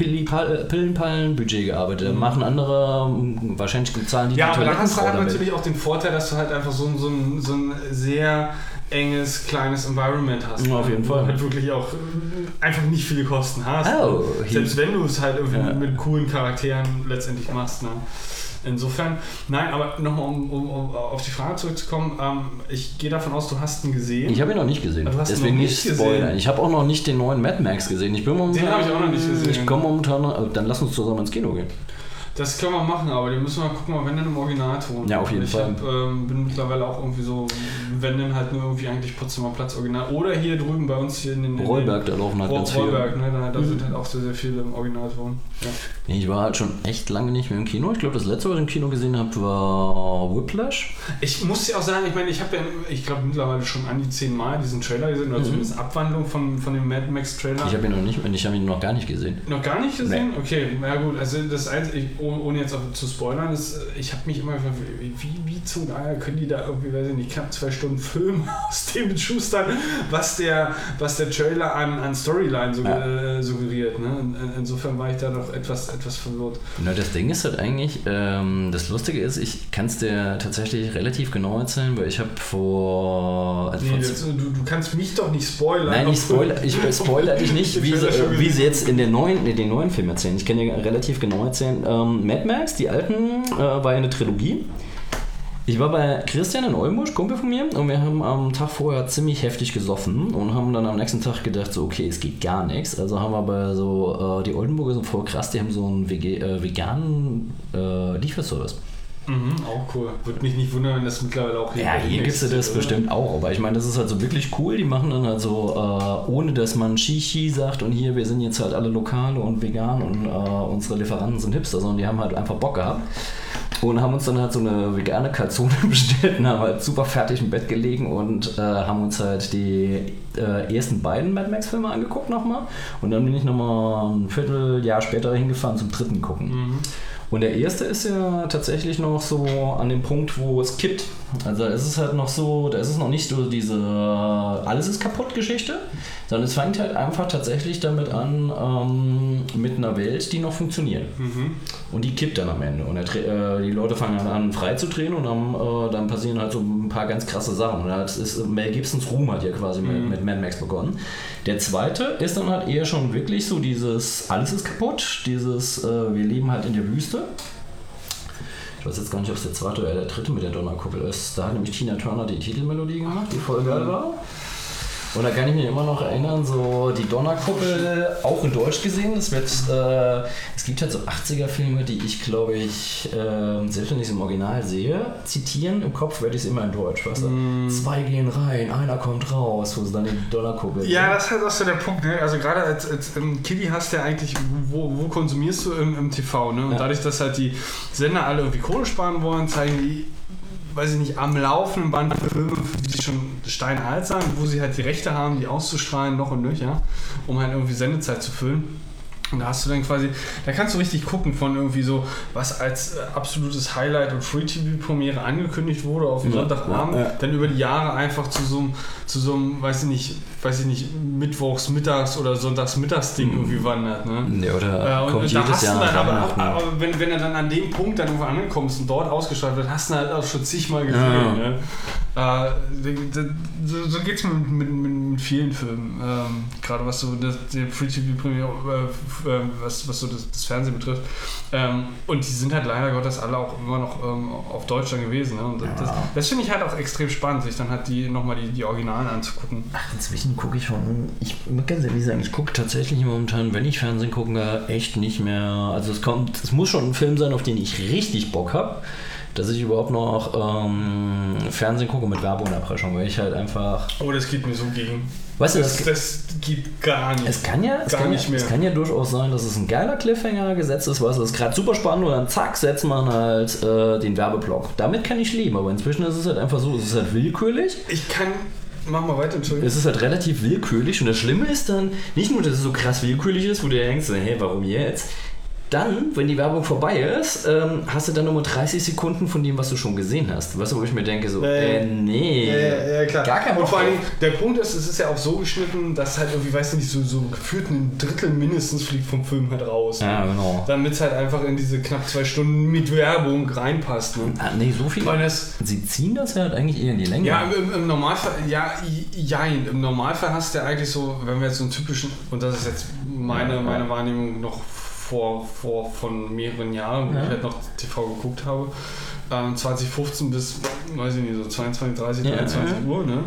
Pilli- Pillenpallen-Budget gearbeitet. Machen andere, mh, wahrscheinlich zahlen die Mhm. Ja, die aber dann hast du halt natürlich auch den Vorteil, dass du halt einfach so, so, ein, so ein sehr enges, kleines Environment hast. Ja, auf jeden Fall. du halt wirklich auch äh, einfach nicht viele Kosten hast. Oh, Und Selbst wenn du es halt irgendwie Ja. mit coolen Charakteren letztendlich machst. Ne? Insofern, nein, aber nochmal, um, um, um auf die Frage zurückzukommen, ähm, ich gehe davon aus, du hast ihn gesehen. Ich habe ihn noch nicht gesehen. Du hast ihn Deswegen nicht spoilern. gesehen. Ich habe auch noch nicht den neuen Mad Max gesehen. Ich bin momentan. Den habe ich auch noch nicht gesehen. Ich komme momentan. äh, Dann lass uns zusammen ins Kino gehen. Das können wir machen, aber den müssen wir gucken, mal, wenn dann im Originalton. Ja, auf jeden ich Fall. Hab, ähm, bin mittlerweile auch irgendwie so, wenn dann halt nur irgendwie eigentlich Potsdamer Platz Original. Oder hier drüben bei uns hier in den. Rollberg, da laufen halt den, ganz Roll- viele. Rollberg, ne? Da, da sind halt auch sehr, sehr viele im Originalton. Ja. Nee, Ich war halt schon echt lange nicht mehr im Kino. Ich glaube, das letzte, was ich im Kino gesehen habe, war Whiplash. Ich muss dir auch sagen, ich meine, ich habe ja, ich glaube mittlerweile schon an die zehn Mal diesen Trailer gesehen, oder zumindest Abwandlung von, von dem Mad Max Trailer. Ich habe ihn noch nicht, ich habe ihn noch gar nicht gesehen. Noch gar nicht gesehen? Okay, na gut, also das Einzige, ich, ohne, jetzt auch zu spoilern, ist, ich habe mich immer gefragt, wie, wie zum Geier können die da irgendwie, weiß ich nicht, knapp zwei Stunden Film aus dem schustern, was der, was der Trailer an, an Storyline so, Ja. äh, suggeriert. Ne? In, insofern war ich da doch etwas, etwas verwirrt. Na, das Ding ist halt eigentlich, ähm, das Lustige ist, ich kann es dir tatsächlich relativ genau erzählen, weil ich habe vor. Also Nee, vor das, du, du kannst mich doch nicht spoilern. Nein, ich spoiler, ich spoiler dich nicht, Den wie sie, äh, wie sie jetzt in den neuen, in den neuen Film erzählen. Ich kann dir relativ genau erzählen. Ähm, Mad Max, die alten, äh, war ja eine Trilogie. Ich war bei Christian in Olmusch, Kumpel von mir, und wir haben am Tag vorher ziemlich heftig gesoffen und haben dann am nächsten Tag gedacht, so okay, es geht gar nichts. Also haben wir bei so, äh, die Oldenburger sind voll krass, die haben so einen äh, veganen äh, Lieferservice. Mhm, auch cool. Würde mich nicht wundern, wenn das mittlerweile auch Ja, hier gibt es das oder? bestimmt auch, aber ich meine, das ist halt so wirklich cool. Die machen dann halt so, äh, ohne dass man Shishi sagt und hier, wir sind jetzt halt alle lokale und vegan und äh, unsere Lieferanten sind Hipster, sondern die haben halt einfach Bock gehabt und haben uns dann halt so eine vegane Kalzone bestellt und haben halt super fertig im Bett gelegen und äh, haben uns halt die äh, ersten beiden Mad Max Filme angeguckt nochmal und dann bin ich nochmal ein Vierteljahr später hingefahren zum dritten gucken. Mhm. Und der erste ist ja tatsächlich noch so an dem Punkt, wo es kippt. Also es ist halt noch so, da ist es noch nicht so diese alles ist kaputt Geschichte, sondern es fängt halt einfach tatsächlich damit an, ähm, mit einer Welt, die noch funktioniert. Mhm. Und die kippt dann am Ende. Und äh, die Leute fangen dann an frei zu drehen und dann, äh, dann passieren halt so ein paar ganz krasse Sachen. Und das ist, Mel Gibsons Ruhm hat ja quasi mit, mit Mad Max begonnen. Der zweite ist dann halt eher schon wirklich so dieses alles ist kaputt, dieses äh, wir leben halt in der Wüste. Ich weiß jetzt gar nicht, ob es der zweite oder der dritte mit der Donnerkuppel ist. Da hat nämlich Tina Turner die Titelmelodie gemacht, die voll geil war. Und da kann ich mich immer noch erinnern, so die Donnerkuppel, auch in Deutsch gesehen, das wird, äh, es gibt halt so 80er-Filme, die ich glaube ich, äh, selbst wenn ich es im Original sehe, zitieren, im Kopf werde ich es immer in Deutsch, weißt du? Zwei gehen rein, einer kommt raus, wo sie dann die Donnerkuppel Ja, das ist halt auch so der Punkt. Ne? Also gerade als, als ähm, Kiddie hast du ja eigentlich, wo, wo konsumierst du im, im TV? Ne? Und Ja. dadurch, dass halt die Sender alle irgendwie Kohle sparen wollen, zeigen die, weiß ich nicht, am laufenden Band Filme, die schon steinalt sind, wo sie halt die Rechte haben, die auszustrahlen, noch und nöcher, um halt irgendwie Sendezeit zu füllen. Und da hast du dann quasi, da kannst du richtig gucken von irgendwie so, was als äh, absolutes Highlight und Free-TV-Premiere angekündigt wurde auf dem Ja, Sonntagabend, ja, ja. dann über die Jahre einfach zu so einem, zu so einem, weiß ich nicht, weiß ich nicht, Mittwochs, Mittags oder Sonntags, Mittagsding irgendwie wandert. Ne? Ja, oder Äh, kommt jedes hast du Jahr dann aber, aber wenn, wenn du dann an dem Punkt dann irgendwo ankommst und dort ausgestrahlt wird, hast du halt auch schon zigmal gesehen. Ja. Ne? Äh, so so geht es mit, mit, mit, vielen Filmen. Ähm, Gerade was so das, die Free TV Premiere, äh, äh, was, was so das, das Fernsehen betrifft. Ähm, und die sind halt leider Gottes alle auch immer noch ähm, auf Deutsch dann gewesen. Ne? Und das, das, das finde ich halt auch extrem spannend, sich dann halt die nochmal die, die Originalen anzugucken. Ach, inzwischen gucke ich schon. Ich muss ganz ehrlich sagen, ich gucke tatsächlich momentan, wenn ich Fernsehen gucke, echt nicht mehr. Also es kommt, es muss schon ein Film sein, auf den ich richtig Bock habe, dass ich überhaupt noch ähm, Fernsehen gucke mit Werbeunterbrechung, weil ich halt einfach. Oh, das geht mir so gegen. Weißt du, Das, das, das geht gar nicht. es kann ja, es Gar kann nicht ja, mehr. es kann ja durchaus sein, dass es ein geiler Cliffhanger gesetzt ist, weißt du, das ist gerade super spannend und dann zack, setzt man halt äh, den Werbeblock. Damit kann ich leben, aber inzwischen ist es halt einfach so, es ist halt willkürlich. Ich kann. Mach mal weiter, Entschuldigung. Es ist halt relativ willkürlich und das Schlimme ist dann nicht nur, dass es so krass willkürlich ist, wo du denkst, hey, warum jetzt? Dann, wenn die Werbung vorbei ist, ähm, hast du dann nur 30 Sekunden von dem, was du schon gesehen hast. Weißt du, wo ich mir denke, so, Ja, ja. äh, nee. Ja, ja, ja, klar. Gar kein Und vor allem, der Punkt ist, es ist ja auch so geschnitten, dass halt irgendwie, weiß ich nicht, so, so gefühlt ein Drittel mindestens fliegt vom Film halt raus. Ja, genau. Damit es halt einfach in diese knapp zwei Stunden mit Werbung reinpasst. Ne? Ah, nee, so viel. Weil das, Sie ziehen das halt eigentlich eher in die Länge. ja, im, im Normalfall, ja, jein. Im Normalfall hast du ja eigentlich so, wenn wir jetzt so einen typischen, und das ist jetzt meine, Ja, ja. meine Wahrnehmung noch vor, vor von mehreren Jahren, wo Ja. ich halt noch TV geguckt habe, ähm, 2015 bis, weiß ich nicht, so 22, 30, Ja, 23 ja. Uhr, ne?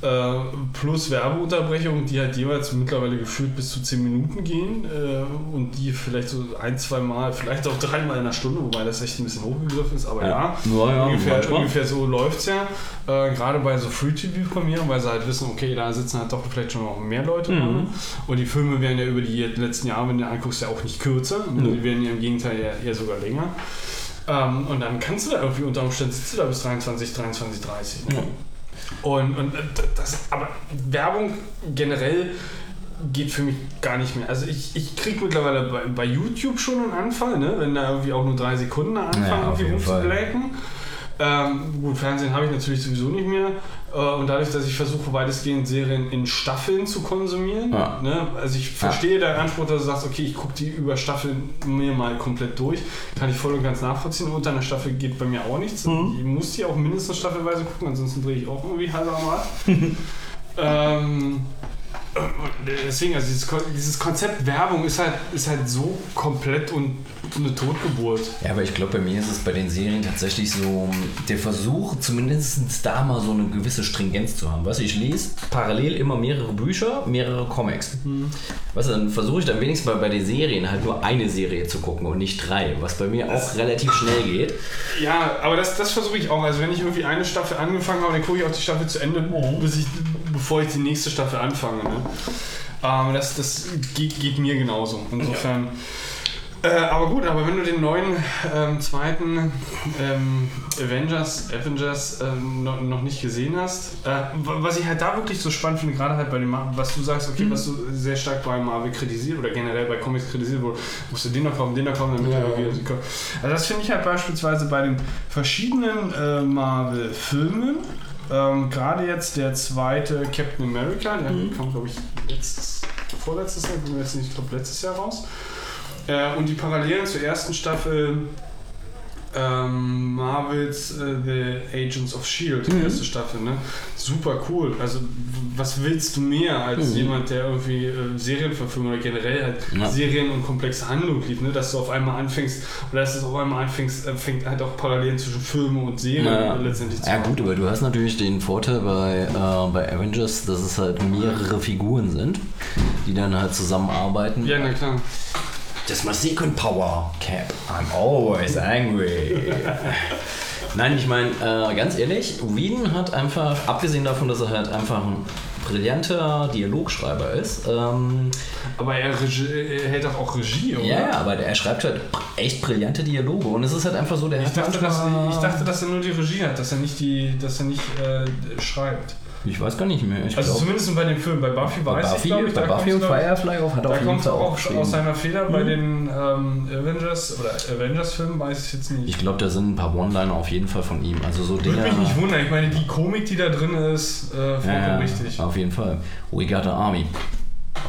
Äh, plus Werbeunterbrechungen, die halt jeweils mittlerweile gefühlt bis zu 10 Minuten gehen äh, und die vielleicht so ein, zwei Mal, vielleicht auch dreimal in einer Stunde, wobei das echt ein bisschen hochgegriffen ist, aber ja, Ja, ja, ungefähr, ungefähr so läuft es ja. Äh, Gerade bei so Free-TV-Premieren, weil sie halt wissen, okay, da sitzen halt doch vielleicht schon noch mehr Leute Mhm. dran. Und die Filme werden ja über die letzten Jahre, wenn du anguckst, ja auch nicht kürzer. Nö. Die werden ja im Gegenteil eher, eher sogar länger. Ähm, und dann kannst du da irgendwie unter Umständen sitzt du da bis 23, 23, 30. Ne? Und, und das, aber Werbung generell geht für mich gar nicht mehr. Also ich, ich kriege mittlerweile bei, bei YouTube schon einen Anfall, ne? wenn da irgendwie auch nur drei Sekunden anfangen, auf irgendwie rumzublacken. Ähm, gut, Fernsehen habe ich natürlich sowieso nicht mehr. Äh, und dadurch, dass ich versuche, weitestgehend Serien in Staffeln zu konsumieren. Ja. Ne? Also ich verstehe deinen Anspruch, dass du sagst, okay, ich gucke die über Staffeln mir mal komplett durch. Kann ich voll und ganz nachvollziehen. Unter einer Staffel geht bei mir auch nichts. Mhm. Ich muss die auch mindestens staffelweise gucken, ansonsten drehe ich auch irgendwie halb am Rad. ähm, deswegen, also dieses, Kon- dieses Konzept Werbung ist halt, ist halt so komplett und eine Totgeburt. Ja, aber ich glaube, bei mir ist es bei den Serien tatsächlich so der Versuch, zumindest da mal so eine gewisse Stringenz zu haben. Weißt du, ich lese parallel immer mehrere Bücher, mehrere Comics. Weißt du, dann versuche ich dann wenigstens mal bei den Serien halt nur eine Serie zu gucken und nicht drei, was bei mir auch relativ schnell geht. Ja, aber das, das versuche ich auch. Also wenn ich irgendwie eine Staffel angefangen habe, dann gucke ich auch die Staffel zu Ende, bis ich, bevor ich die nächste Staffel anfange. Ne? Ähm, das das geht, geht mir genauso. Insofern. Äh, aber gut, aber wenn du den neuen ähm, zweiten ähm, Avengers, Avengers ähm, noch, noch nicht gesehen hast, äh, wa- was ich halt da wirklich so spannend finde, gerade halt bei dem, was du sagst, okay, was du sehr stark bei Marvel kritisiert oder generell bei Comics kritisiert wurde, musst du den noch kommen, den noch kommen, damit Ja, er irgendwie kommt. Also das finde ich halt beispielsweise bei den verschiedenen äh, Marvel-Filmen, ähm, gerade jetzt der zweite Captain America, der kam glaube ich letztes, vorletztes Jahr, mir jetzt nicht, ich glaube letztes Jahr raus. Äh, und die Parallelen zur ersten Staffel ähm, Marvels äh, The Agents of Shield, die erste Staffel, ne? Super cool. Also was willst du mehr als jemand, der irgendwie äh, Serienverfilmung oder generell halt Ja. Serien und komplexe Handlung liebt, ne? Dass du auf einmal anfängst oder dass es auf einmal anfängst, äh, fängt halt auch Parallelen zwischen Filmen und Serien Ja. letztendlich zu Ja gut, aber du hast natürlich den Vorteil bei, äh, bei Avengers, dass es halt mehrere Figuren sind, die dann halt zusammenarbeiten. Ja, na klar. That's my secret power, Cap. I'm always angry. Nein, ich meine, äh, ganz ehrlich, Whedon hat einfach, abgesehen davon, dass er halt einfach ein brillanter Dialogschreiber ist, ähm, Aber er, Regie, er hält doch auch Regie, oder? ja, ja, aber er schreibt halt echt brillante Dialoge und es ist halt einfach so, der Ich dachte, dass, ich dachte, dass er nur die Regie hat, dass er nicht, die, dass er nicht äh, schreibt. ich weiß gar nicht mehr. Ich Also glaub, zumindest bei dem Film. Bei Buffy bei weiß ich, glaube ich. bei Buffy und Firefly auch hat er Da auf jeden kommt Fall auch aus seiner Feder bei den ähm, Avengers oder Avengers-Filmen, weiß ich jetzt nicht. Ich glaube, da sind ein paar One-Liner auf jeden Fall von ihm. Also so Würde Dinge. mich nicht wundern. Ich meine, die Komik, die da drin ist, äh, vollkommen ja, richtig. Auf jeden Fall. We got an army.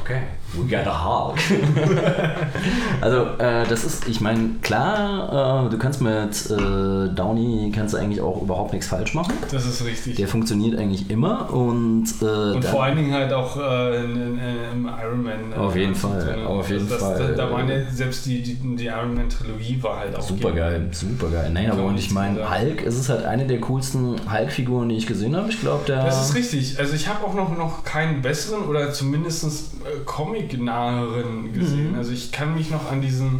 Okay. We got a Hulk. also, äh, das ist, ich meine, klar, äh, du kannst mit äh, Downey kannst du eigentlich auch überhaupt nichts falsch machen. Das ist richtig. Der funktioniert eigentlich immer und, äh, Und vor allen Dingen halt auch äh, in, in, im Iron Man. äh, Auf jeden Fall, drin. auf jeden das, Fall. Da, da waren ja selbst die, die, die Iron Man Trilogie war halt auch Super geil, super geil. Naja, Kann aber und ich meine. Hulk, es ist halt eine der coolsten Hulk-Figuren, die ich gesehen habe. Ich glaube, der. Das ist richtig. Also ich habe auch noch, noch keinen besseren oder zumindest äh, Comic-naheren gesehen. Also ich kann mich noch an diesen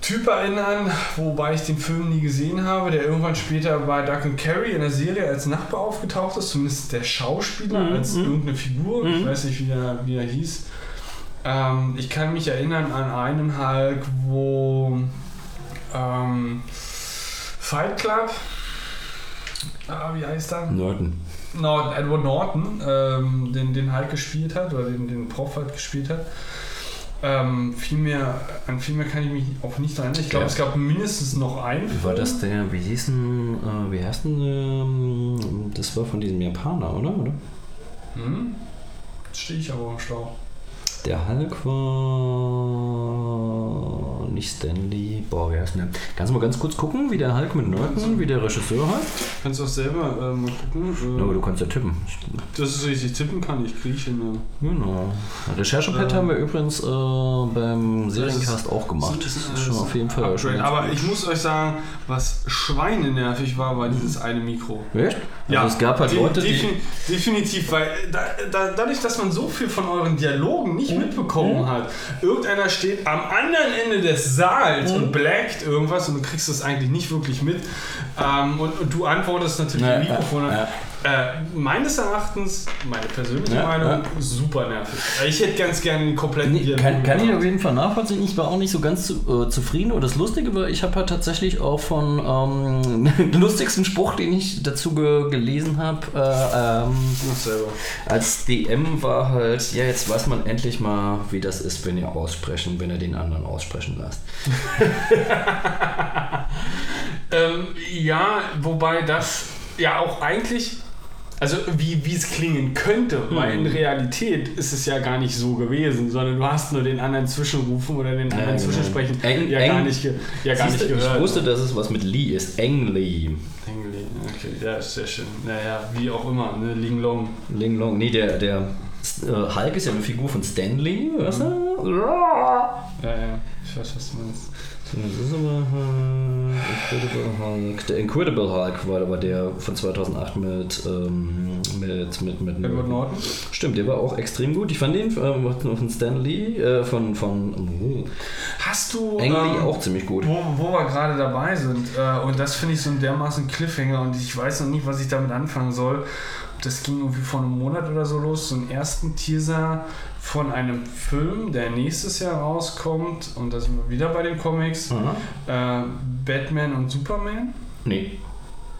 Typ erinnern, wobei ich den Film nie gesehen habe, der irgendwann später bei Duck and Carrie in der Serie als Nachbar aufgetaucht ist, zumindest der Schauspieler als irgendeine Figur. Ich weiß nicht, wie er, wie er hieß. Ähm, ich kann mich erinnern an einen Hulk, wo ähm, Fight Club, ah, wie heißt er? Norton. No, Edward Norton, ähm, den, den Hulk gespielt hat, oder den, den Prof halt gespielt hat. Ähm, viel mehr, an viel mehr kann ich mich auch nicht erinnern. Ich glaube, Ja. es gab mindestens noch einen. War das der, wie hieß denn, äh, wie heißt denn, ähm, das war von diesem Japaner, oder? oder? Hm? Jetzt stehe ich aber im Stau. Der Hulk war nicht Stanley. Boah, wie heißt denn der? Kannst du mal ganz kurz gucken, wie der Hulk mit Norton, wie der Regisseur heißt? Kannst du auch selber äh, mal gucken. Äh, Ja, aber du kannst ja tippen. das ist richtig, tippen kann ich, Griechen. Ja. Genau. Recherchepad Ähm, haben wir übrigens äh, beim Seriencast auch gemacht. Das ist schon auf jeden Fall Upgrade. ganz Aber ich muss euch sagen, was schweinenervig war, war dieses eine Mikro. Echt? Also es gab halt Leute, die. defin- Definitiv, weil da, da, dadurch, dass man so viel von euren Dialogen nicht mitbekommen hat, irgendeiner steht am anderen Ende des Saals und blackt irgendwas und du kriegst das eigentlich nicht wirklich mit. Ähm, und, und du antwortest natürlich Ja, im Mikrofon. ja, ja. Äh, meines Erachtens, meine persönliche Ja, Meinung, ja. super nervig. Ich hätte ganz gerne den kompletten Nee, kann, kann ich auf jeden Fall nachvollziehen. Ich war auch nicht so ganz zu, äh, zufrieden. Und das Lustige war, ich habe halt tatsächlich auch von ähm, den lustigsten Spruch, den ich dazu ge gelesen habe, äh, ähm, als DM war halt, ja, jetzt weiß man endlich mal, wie das ist, wenn ihr aussprechen, wenn ihr den anderen aussprechen lasst. Ähm, ja, wobei das ja auch eigentlich, also wie wie es klingen könnte, weil Hm. in Realität ist es ja gar nicht so gewesen, sondern du hast nur den anderen Zwischenrufen oder den anderen genau. Zwischensprechen Eng- ja, eng- gar nicht, ja gar nicht gehört. Ich wusste, dass es was mit Lee ist. Engli. Engli, Okay, ja, ist sehr schön. Naja, wie auch immer, ne? Ling Long. Ling Long. Nee, der, der äh, Hulk ist ja eine Figur von Stanley, weißt du? Ja, ja, ich weiß, was du meinst. Das ist aber äh, Incredible Hulk. Der Incredible Hulk war aber der von 2008 mit, ähm, mit, mit, mit, Edward Norton? Stimmt, der war auch extrem gut. Ich fand den äh, von Stan Lee, äh, von, von Hast du. Ang Lee ähm, auch ziemlich gut. Wo, wo wir gerade dabei sind, äh, und das finde ich so ein dermaßen Cliffhanger und ich weiß noch nicht, was ich damit anfangen soll. Das ging irgendwie vor einem Monat oder so los, so einen ersten Teaser von einem Film, der nächstes Jahr rauskommt, und da sind wir wieder bei den Comics, Aha. äh, Batman und Superman. Nee.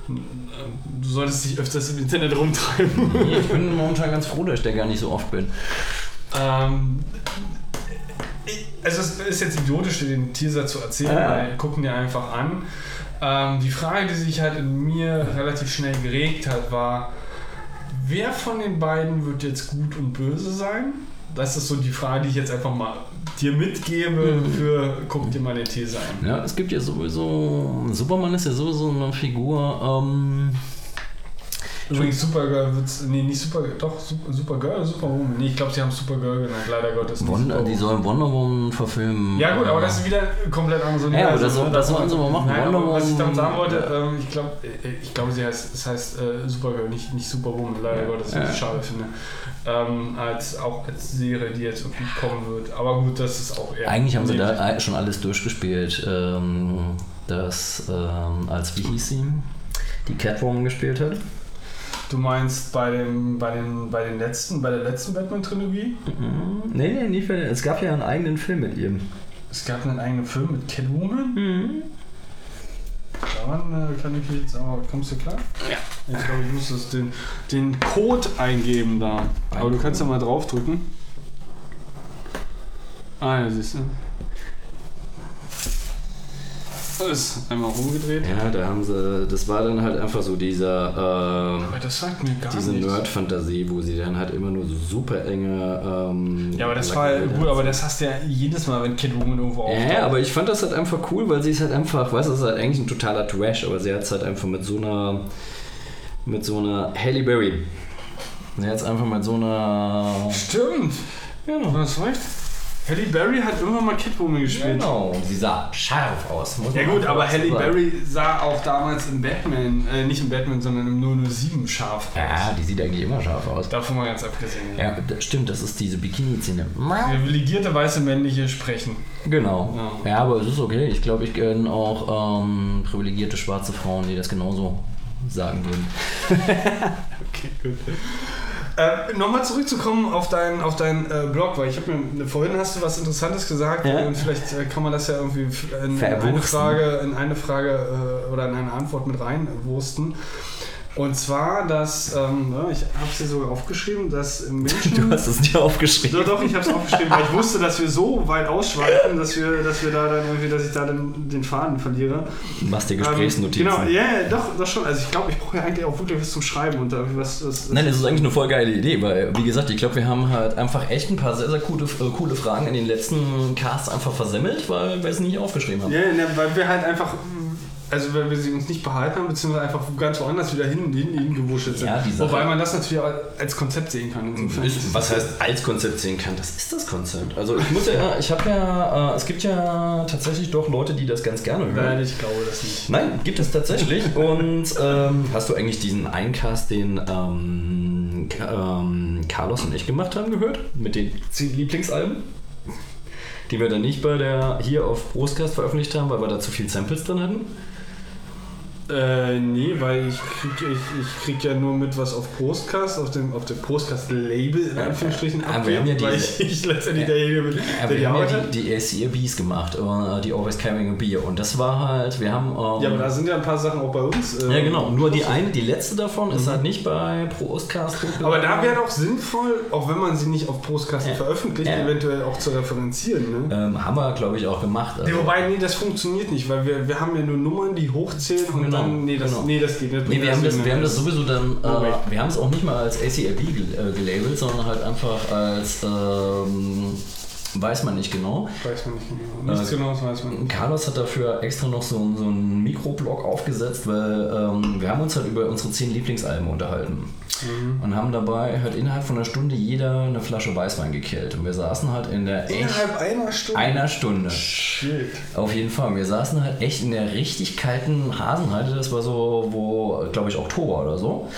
Du solltest dich öfters im Internet rumtreiben. Nee, ich bin momentan ganz froh, dass ich da gar nicht so oft bin. Ähm, also es ist jetzt idiotisch, den Teaser zu erzählen, Ja. weil gucken dir einfach an. Ähm, die Frage, die sich halt in mir relativ schnell geregt hat, war, wer von den beiden wird jetzt gut und böse sein? Das ist so die Frage, die ich jetzt einfach mal dir mitgebe Mhm. für guck dir mal den Teaser an. Ja, es gibt ja sowieso. Superman ist ja sowieso eine Figur. Ähm, Übrigens, Supergirl wird's. Nee, nicht Supergirl, doch, Super- Supergirl oder Superwoman? Nee, ich glaube, sie haben Supergirl genannt, leider Gottes. nicht Wonder, die sollen Wonder Woman verfilmen. Ja gut, aber Äh, das ist wieder komplett anderes Ja, aber das soll- das Da- sollen sie mal machen. Nein, Wonder aber was ich damit sagen Woman- wollte, ähm, ich glaube, ich glaube, sie heißt, es heißt äh, Supergirl, nicht, nicht Superwoman, leider Ja. Gottes, was ich schade finde. Ähm, als, auch als Serie, die jetzt irgendwie kommen wird. Aber gut, das ist auch eher... Eigentlich haben sie da schon alles durchgespielt. Ähm, das, ähm, als, wie hieß sie? Die Catwoman gespielt hat. Du meinst bei, dem, bei, den, bei den letzten, bei der letzten Batman-Trilogie? Mhm. Nee, nee, nicht für, es gab ja einen eigenen Film mit ihr. Es gab einen eigenen Film mit Catwoman. Mhm. Daran äh, kann ich jetzt aber. Kommst du klar? Ja. Ich glaube, ich muss das den, den Code eingeben da. Aber du kannst ja mal draufdrücken. Ah, ja, siehst du. Das ist einmal rumgedreht. Ja, da haben sie, das war dann halt einfach so dieser, ähm, Aber das sagt mir gar diese. Nerd-Fantasie, wo sie dann halt immer nur so super enge. Ähm, Ja, aber das war Lackbilder gut, aber das hast du ja jedes Mal, wenn Catwoman irgendwo auftaucht. Ja, aber ich fand das halt einfach cool, weil sie ist halt einfach, weißt du, ist halt eigentlich ein totaler Trash, aber sie hat es halt einfach mit so einer, mit so einer Halle Berry. Sie hat es einfach mit so einer. Stimmt. Genau. Du hast recht. Halle Berry hat irgendwann mal Catwoman gespielt. Genau, und sie sah scharf aus. Muss Ja gut, aber Halle. Berry sah auch damals im Batman, äh, nicht im Batman, sondern im 007 scharf aus. Ja, die sieht eigentlich immer scharf aus. Davon mal ganz abgesehen. Ja, das stimmt, das ist diese Bikini-Szene. Privilegierte weiße männliche sprechen. Genau. Ja. Ja, aber es ist okay. Ich glaube, ich kenne auch ähm, privilegierte schwarze Frauen, die das genauso sagen würden. Okay, gut. Äh, Nochmal zurückzukommen auf deinen auf deinen äh, Blog, weil ich habe mir vorhin hast du was Interessantes gesagt Ja. und vielleicht äh, kann man das ja irgendwie in, in eine. Frage in eine Frage äh, oder in eine Antwort mit reinwursten. Und zwar, dass ähm, ja, ich habe es hier sogar aufgeschrieben, dass Menschen Du hast es nicht aufgeschrieben. Doch, doch, ich habe es aufgeschrieben, weil ich wusste, dass wir so weit ausschweifen, dass wir, dass wir da dann irgendwie, dass ich da dann den Faden verliere. Du machst dir Ähm, Gesprächsnotizen. genau, ja, ja, doch, doch schon. Also ich glaube, ich brauche ja eigentlich auch wirklich was zum Schreiben und was. was Nein, das ist eigentlich eine voll geile Idee, weil, wie gesagt, ich glaube, wir haben halt einfach echt ein paar sehr, sehr coole, äh, coole Fragen in den letzten Casts einfach versemmelt, weil wir es nicht aufgeschrieben haben. ja, ne, weil wir halt einfach, also weil wir sie uns nicht behalten haben, beziehungsweise einfach ganz woanders wieder hin, hin, hingewurschtelt sind. Ja, Wobei man das natürlich auch als Konzept sehen kann. Insofern Ist, was heißt als Konzept sehen kann? Das ist das Konzept. Also ich muss ja, ich habe ja, äh, es gibt ja tatsächlich doch Leute, die das ganz gerne hören. Nein, ich glaube das nicht. Nein, gibt es tatsächlich. Und ähm, hast du eigentlich diesen Eincast, den ähm, ähm, Carlos und ich gemacht haben, gehört? Mit den Lieblingsalben? Die wir dann nicht bei der hier auf Brustcast veröffentlicht haben, weil wir da zu viel Samples drin hatten? Äh, nee, weil ich krieg, ich, ich krieg ja nur mit, was auf Postcast, auf dem, auf dem Postcast-Label in Anführungsstrichen aber wir haben ja abgeht, weil diese- ich, ich letztendlich derjenige bin, Ja, der wir die haben Arbeit ja die, die ACRBs gemacht, äh, die Always Carrying a Beer. Und das war halt, wir haben. ähm, Ja, aber da sind ja ein paar Sachen auch bei uns. äh, ja, genau. Nur die eine, die letzte davon ist halt nicht bei Prostcast. Mhm. Aber da wäre doch sinnvoll, auch wenn man sie nicht auf Postcast Ja. veröffentlicht, Ja. eventuell auch zu referenzieren. Ne? Ähm, haben wir, glaube ich, auch gemacht. Nee, Also, wobei, nee, das funktioniert nicht, weil wir, wir haben ja nur Nummern, die hochzählen und Genau, nee, das, genau. nee, das geht nicht. Nee, wir haben, das, wir haben das sowieso dann, äh, wir haben es auch nicht mal als gel äh, gelabelt, sondern halt einfach als, ähm, weiß man nicht genau. Weiß man nicht genau. Nichts Äh, genau, das weiß man nicht. Carlos hat dafür extra noch so, so einen Mikroblog aufgesetzt, weil ähm, wir haben uns halt über unsere zehn Lieblingsalben unterhalten. Mhm. Und haben dabei halt innerhalb von einer Stunde jeder eine Flasche Weißwein gekillt. Und wir saßen halt in der echt Innerhalb einer Stunde? einer Stunde. Shit. Auf jeden Fall. Wir saßen halt echt in der richtig kalten Hasenheide. Das war so, wo, glaube ich, Oktober oder so.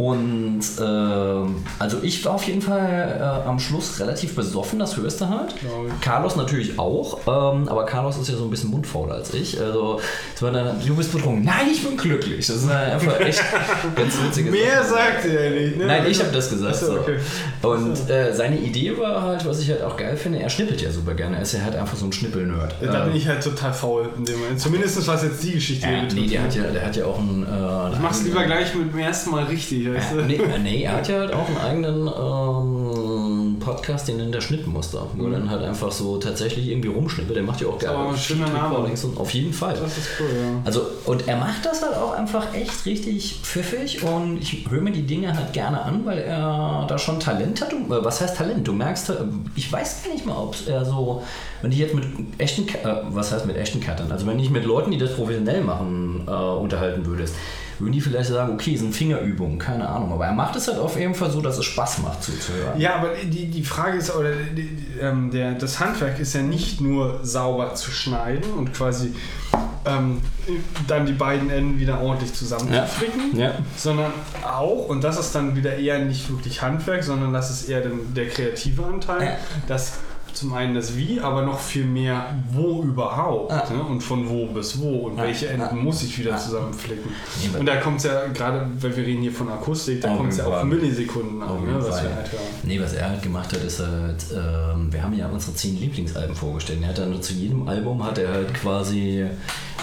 Und ähm, also ich war auf jeden Fall äh, am Schluss relativ besoffen, das hörst du halt. Carlos natürlich auch, ähm, aber Carlos ist ja so ein bisschen mundfauler als ich. Also es war dann, du bist betrunken. Nein, ich bin glücklich. Das ist einfach echt ganz witzige Mehr sagt er nicht, ne? Nein, ich habe das gesagt. Achso, so. okay. Und äh, seine Idee war halt, was ich halt auch geil finde, er schnippelt ja super gerne. Er ist ja halt einfach so ein Schnippel-Nerd. Ja, da Ähm, bin ich halt total faul in dem Moment. Zumindest was jetzt die Geschichte ja, hier nee, der hat ja, der hat ja auch einen. Äh, Ich mach's lieber gleich mit dem ersten Mal richtig, weißt du? Nee, äh, nee, er hat ja halt auch einen eigenen ähm, Podcast, den nennt er Schnittmuster, wo er dann halt einfach so tatsächlich irgendwie rumschnippelt. Der macht ja auch Mhm. aber ein schöner Name. Recordings und auf jeden Fall. Das ist cool, ja. Also, und er macht das halt auch einfach echt richtig pfiffig und ich höre mir die Dinge halt gerne an, weil er da schon Talent hat. Äh, was heißt Talent? Du merkst, äh, ich weiß gar nicht mal, ob er so, wenn ich jetzt mit echten, äh, was heißt mit echten Cuttern? Also, wenn ich mit Leuten, die das professionell machen, äh, unterhalten würdest, würden die vielleicht sagen, okay, sind Fingerübungen, keine Ahnung. Aber er macht es halt auf jeden Fall so, dass es Spaß macht zuzuhören. Ja, aber die, die Frage ist, oder die, die, ähm, der, das Handwerk ist ja nicht nur sauber zu schneiden und quasi ähm, dann die beiden Enden wieder ordentlich zusammenzuflicken, Ja. sondern auch, und das ist dann wieder eher nicht wirklich Handwerk, sondern das ist eher dann der kreative Anteil, Ja. das zum einen das Wie, aber noch viel mehr wo überhaupt Ah. ne? und von wo bis wo und Ah. welche Enden Ah. muss ich wieder Ah. zusammenflicken. Und da kommt es ja gerade, weil wir reden hier von Akustik, da kommt es ja auf. Millisekunden an, ne? was wir halt hören. Nee, was er halt gemacht hat, ist halt, ähm, wir haben ja unsere zehn Lieblingsalben vorgestellt. Er hat dann zu jedem Album hat er halt quasi,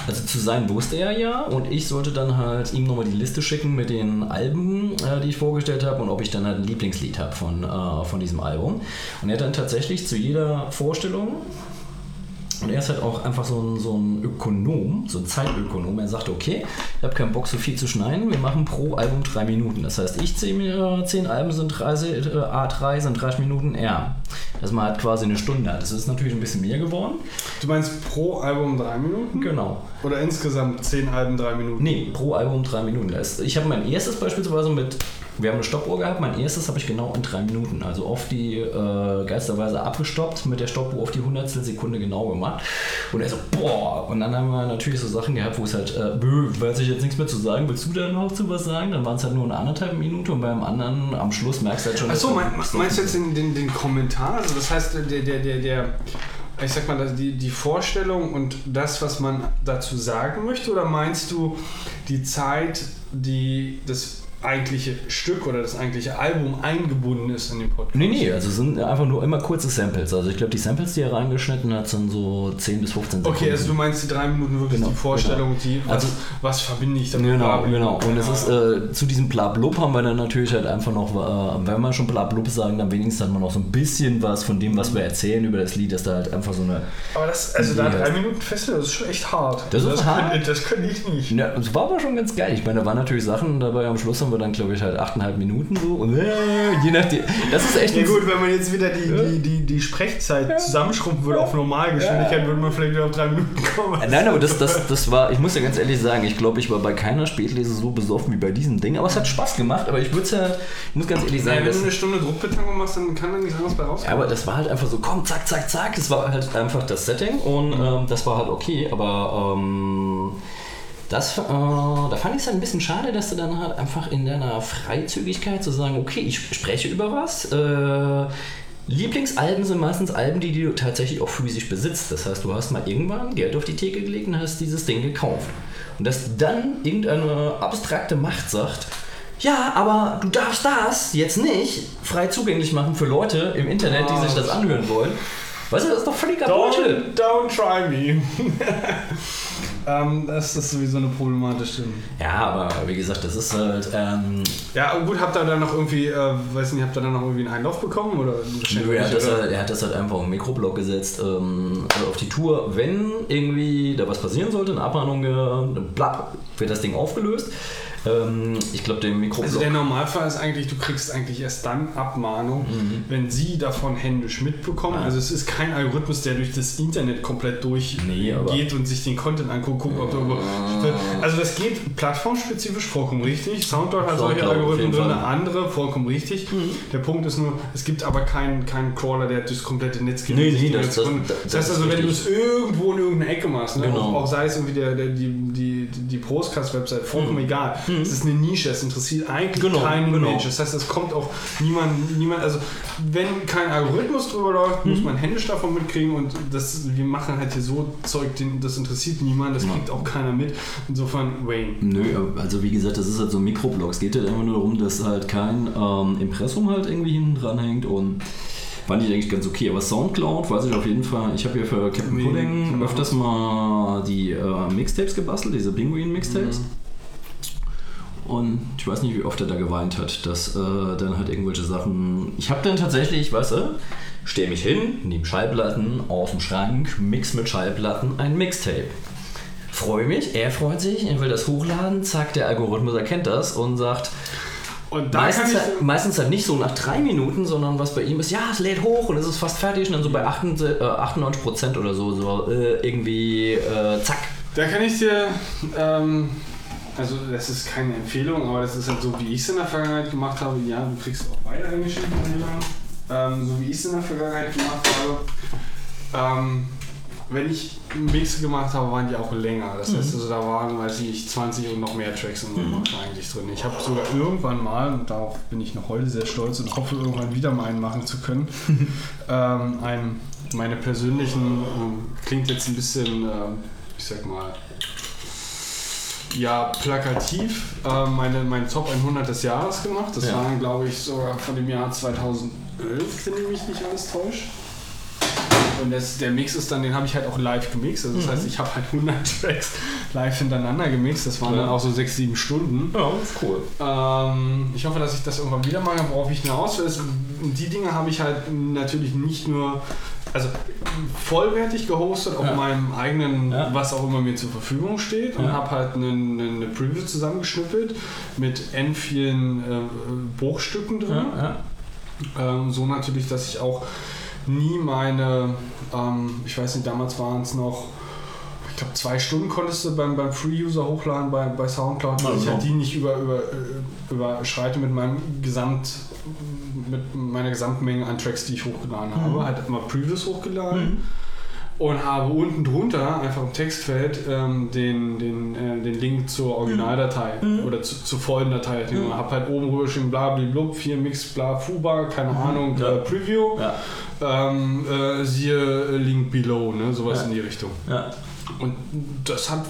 also zu sein wusste er ja und ich sollte dann halt ihm nochmal die Liste schicken mit den Alben, äh, die ich vorgestellt habe und ob ich dann halt ein Lieblingslied habe von, äh, von diesem Album. Und er hat dann tatsächlich zu jeder Vorstellung und er ist halt auch einfach so ein, so ein Ökonom, so ein Zeitökonom. Er sagte, okay, ich habe keinen Bock, so viel zu schneiden. Wir machen pro Album drei Minuten. Das heißt, ich zehn, äh, zehn Alben sind 30, äh, A3 sind 30 Minuten er. Dass man halt quasi eine Stunde hat. Das ist natürlich ein bisschen mehr geworden. Du meinst pro Album drei Minuten? Genau. Oder insgesamt zehn Alben drei Minuten? Nee, pro Album drei Minuten. Ich habe mein erstes beispielsweise mit, wir haben eine Stoppuhr gehabt, mein erstes habe ich genau in drei Minuten, also auf die äh, geisterweise abgestoppt, mit der Stoppuhr auf die hundertstel Sekunde genau gemacht. Und er so, boah, und dann haben wir natürlich so Sachen gehabt, wo es halt, äh, bö, weiß ich jetzt nichts mehr zu sagen, willst du da noch zu was sagen? Dann waren es halt nur eine anderthalb Minute und beim anderen am Schluss merkst du halt schon... Achso, mein, meinst du jetzt den, den, den Kommentar? Also das heißt, der, der, der, der ich sag mal, die, die Vorstellung und das, was man dazu sagen möchte? Oder meinst du die Zeit, die das eigentliche Stück oder das eigentliche Album eingebunden ist in den Podcast? Nee, nee, also sind einfach nur immer kurze Samples. Also ich glaube, die Samples, die er reingeschnitten hat, sind so 10 bis 15 Sekunden. Okay, also du meinst die drei Minuten wirklich Genau, die Vorstellung, die, was, Also- was verbinde ich damit? Genau, genau. Und es ist äh, zu diesem Blablub haben wir dann natürlich halt einfach noch, äh, wenn wir schon Blablub sagen, dann wenigstens hat man noch so ein bisschen was von dem, was wir erzählen über das Lied, dass da halt einfach so eine. Aber das, also da drei Minuten Festival, das ist schon echt hart. Das ist hart? Das könnte ich nicht. Ja, es war aber schon ganz geil. Ich meine, da waren natürlich Sachen dabei. Am Schluss haben wir dann, glaube ich, halt achteinhalb Minuten so. Und, äh, je nachdem. Das ist echt Ja gut, wenn man jetzt wieder die, die, die, die Sprechzeit zusammenschrumpfen würde auf Normalgeschwindigkeit, würde man vielleicht wieder auf drei Minuten kommen. Nein, aber das, das, das war, ich muss ja ganz ehrlich sagen, ich glaube, ich war bei keiner Spätlese so besoffen wie bei diesem Ding. Aber es hat Spaß gemacht. Aber ich würde ja, ich muss ganz ehrlich sagen, Nein, wenn du eine Stunde Druckbetankung machst, dann kann da nichts anderes bei Ja, rauskommen. aber das war halt einfach so, komm, zack, zack, zack. Das war halt einfach das Setting und ähm, das war halt okay, aber ähm, das, äh, da fand ich es ein bisschen schade, dass du dann halt einfach in deiner Freizügigkeit zu sagen, okay, ich spreche über was, äh, Lieblingsalben sind meistens Alben, die du tatsächlich auch physisch besitzt. Das heißt, du hast mal irgendwann Geld auf die Theke gelegt und hast dieses Ding gekauft. Und dass dann irgendeine abstrakte Macht sagt, ja, aber du darfst das jetzt nicht frei zugänglich machen für Leute im Internet, die sich das anhören wollen. Weißt du, das ist doch völliger Bullshit. Don't, don't try me. ähm, das ist sowieso eine problematische. Ja, aber wie gesagt, das ist halt. Ähm, Ja, und gut, habt ihr dann noch irgendwie, äh, weiß nicht, habt ihr dann noch irgendwie einen Einlauf bekommen? Oder Nö, er, hat das halt, er hat das halt einfach auf den Mikroblock gesetzt, ähm, also auf die Tour. Wenn irgendwie da was passieren sollte, eine Abmahnung, äh, bla, wird das Ding aufgelöst. Ähm, ich glaube, der Mikroblock. Also der Normalfall ist eigentlich, du kriegst eigentlich erst dann Abmahnung, wenn sie davon händisch mitbekommen. Ja. Also es ist kein Algorithmus, der durch das Internet komplett durchgeht Nee, und sich den Content anguckt, guckt, ob da über- Also das geht plattformspezifisch vollkommen richtig. Soundcloud hat solche Algorithmen drin, andere vollkommen richtig. Der Punkt ist nur, es gibt aber keinen keinen Crawler, der das komplette Netz geht. Nee, nee, das- das- das- das heißt also, wenn du es irgendwo in irgendeiner Ecke machst, ne? Genau. auch, auch sei es irgendwie der, der, die, die, die Prostcast-Website, vollkommen egal. Es ist eine Nische, es interessiert eigentlich Genau, keinen genau. Mensch. Das heißt, es kommt auch niemand, niemand, also wenn kein Algorithmus drüber läuft, muss man händisch davon mitkriegen und das, wir machen halt hier so Zeug, das interessiert niemand, das kriegt auch keiner mit. Insofern, Wayne. Nö, also wie gesagt, das ist halt so. Es geht halt immer nur darum, dass halt kein ähm, Impressum halt irgendwie hinten dran hängt und fand ich eigentlich ganz okay. Aber Soundcloud weiß ich auf jeden Fall. Ich habe ja für Captain Pudding öfters mal die äh, Mixtapes gebastelt, diese Pinguin-Mixtapes. Und ich weiß nicht, wie oft er da geweint hat, dass äh, dann halt irgendwelche Sachen. Ich habe dann tatsächlich, weißt du, stehe mich hin, nehme Schallplatten aus dem Schrank, mix mit Schallplatten ein Mixtape. Freue mich, er freut sich, er will das hochladen, zack, der Algorithmus erkennt das und sagt, Und da meistens, kann ich, halt, meistens halt nicht so nach drei Minuten, sondern was bei ihm ist, ja, es lädt hoch und es ist fast fertig und dann so bei 98, äh, 98% oder so, so äh, irgendwie, äh, zack. da kann ich dir, ähm, also das ist keine Empfehlung, aber das ist halt so, wie ich es in der Vergangenheit gemacht habe. Ja, du kriegst auch weiterhin geschenkt, meine Damen. Ähm, so wie ich es in der Vergangenheit gemacht habe. Ähm, wenn ich Mixe gemacht habe, waren die auch länger. Das heißt, also, da waren, weiß ich nicht, 20 und noch mehr Tracks in mhm. eigentlich drin. Ich habe sogar irgendwann mal, und darauf bin ich noch heute sehr stolz und hoffe, irgendwann wieder mal einen machen zu können, ähm, einen, meine persönlichen, ähm, klingt jetzt ein bisschen, ähm, ich sag mal, ja, plakativ äh, meine, meine Top 100 des Jahres gemacht. Das Ja. waren, glaube ich, sogar von dem Jahr 2011, wenn mich nicht alles täuscht. Und das, der Mix ist dann, den habe ich halt auch live gemixt. Also das heißt, ich habe halt 100 Tracks live hintereinander gemixt. Das waren Ja. dann auch so 6, 7 Stunden. Ja, ist cool. Ähm, ich hoffe, dass ich das irgendwann wieder mache, worauf ich hinaus will. ist, Die Dinge habe ich halt natürlich nicht nur also vollwertig gehostet auf Ja. meinem eigenen, Ja. was auch immer mir zur Verfügung steht und Ja. habe halt eine, eine Preview zusammengeschnippelt mit n vielen äh, Bruchstücken drin. Ähm, so natürlich, dass ich auch nie meine, ähm, ich weiß nicht, damals waren es noch, ich glaube, zwei Stunden konntest du beim, beim Free-User hochladen bei, bei Soundcloud, ich Also. halt die nicht über, über, äh, überschreite mit meinem Gesamt, mit meiner Gesamtmenge an Tracks, die ich hochgeladen habe. Halt immer Previews hochgeladen. Und habe unten drunter, einfach im Textfeld, ähm, den, den, äh, den Link zur Originaldatei oder zu, zur vollen Datei. Ich habe halt oben rüber geschrieben, bla, blub, 4 Mix, bla, Fuba, keine Ahnung, Ja. äh, Preview. Ja, Ähm, äh, siehe äh, Link below, ne? sowas Ja. in die Richtung. ja. Und das hat,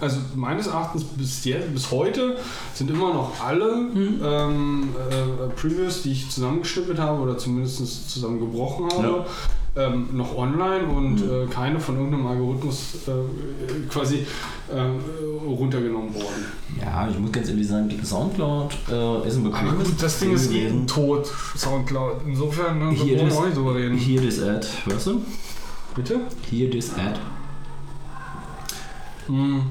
also meines Erachtens bis, jetzt, bis heute sind immer noch alle ähm, äh, Previews, die ich zusammengeschnippelt habe oder zumindest zusammengebrochen habe, ähm, noch online und äh, keine von irgendeinem Algorithmus äh, quasi äh, runtergenommen worden. Ja, ich muss ganz ehrlich sagen, Soundcloud äh, ist ein Aber bequemes gut, das Ding ist eh tot, Soundcloud. Insofern, ne, Hier wir nicht drüber reden. Here this ad, weißt du? Bitte? Here this ad. Hm.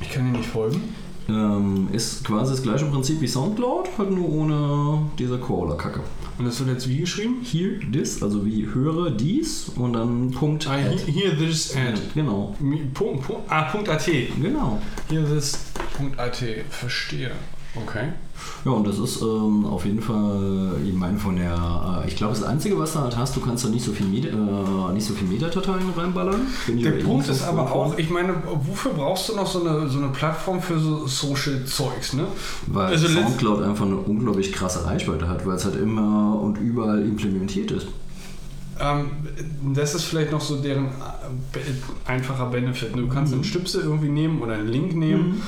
Ich kann dir nicht folgen. Ähm, ist quasi das gleiche Prinzip wie Soundcloud, halt nur ohne diese Crawler-Kacke. Und das wird jetzt wie geschrieben? Here this, also wie höre dies und dann Punkt Ah, here, here this ad. Genau, Punkt, Punkt, ah, Punkt AT. genau. Here this Punkt AT. Verstehe. Okay. Ja, und das ist ähm, auf jeden Fall, ich meine, von der, äh, ich glaube, das Einzige, was du halt hast, du kannst da nicht so viel, Medi äh, nicht so viel Metadateien reinballern. Der Punkt ist aber auch, ich meine, wofür brauchst du noch so eine, so eine Plattform für so Social-Zeugs, ne? Weil also Soundcloud einfach eine unglaublich krasse Reichweite hat, weil es halt immer und überall implementiert ist. Ähm, das ist vielleicht noch so deren äh, einfacher Benefit. Du kannst einen Stüpsel irgendwie nehmen oder einen Link nehmen,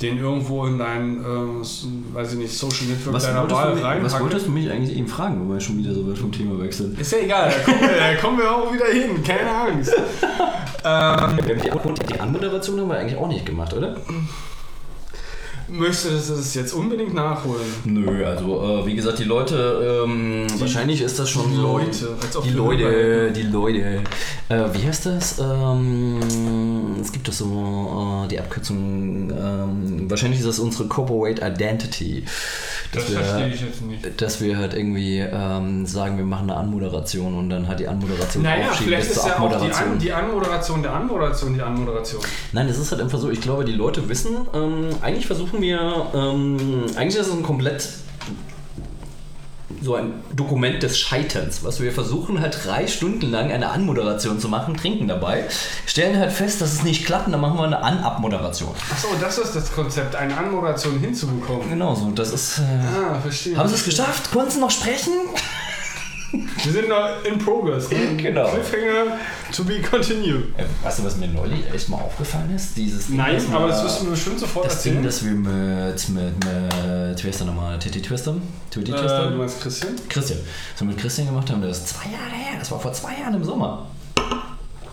den irgendwo in dein, äh, weiß ich nicht, Social Network Was deiner wolltest, Wahl du, mich- was wolltest du mich eigentlich eben fragen, wo wir schon wieder so weit vom Thema wechseln? Ist ja egal, da kommen, wir, da kommen wir auch wieder hin, keine Angst. ähm, Die, die Anmoderation haben wir eigentlich auch nicht gemacht, oder? Möchtest du das jetzt unbedingt nachholen? Nö, also äh, wie gesagt, die Leute, ähm, wahrscheinlich ist das schon die so. Leute, als ob Die Leute, die Leute. Äh, wie heißt das? Ähm, es gibt doch so äh, die Abkürzung. Ähm, wahrscheinlich ist das unsere Corporate Identity. Das wir, verstehe ich jetzt nicht. Dass wir halt irgendwie ähm, sagen, wir machen eine Anmoderation und dann hat die Anmoderation Naja, aufschieben vielleicht ist zur ja auch die, Abmoderation. An die Anmoderation der Anmoderation die Anmoderation. Nein, es ist halt einfach so, ich glaube, die Leute wissen, ähm, eigentlich versuchen wir, ähm, eigentlich ist es ein komplett so ein Dokument des Scheiterns, was wir versuchen halt drei Stunden lang eine Anmoderation zu machen, trinken dabei, stellen halt fest, dass es nicht klappt und dann machen wir eine An-Abmoderation. Achso, das ist das Konzept, eine Anmoderation hinzubekommen. Genau so, das ist... Äh, Ah, verstehe. haben Sie es geschafft? Konnten Sie noch sprechen? Wir sind noch in progress. Ne? Genau. Cliffhanger to be continued. Äh, weißt du, was mir neulich echt mal aufgefallen ist? Dieses Ding, Nein, wir- aber das wirst du bestimmt sofort Das Ding, erzählen. das wir mit, mit, mit Twister nochmal, Titty Twister? Titty äh, Twister? du meinst Christian? Christian. Was wir mit Christian gemacht haben, das ist zwei Jahre her. Das war vor zwei Jahren im Sommer.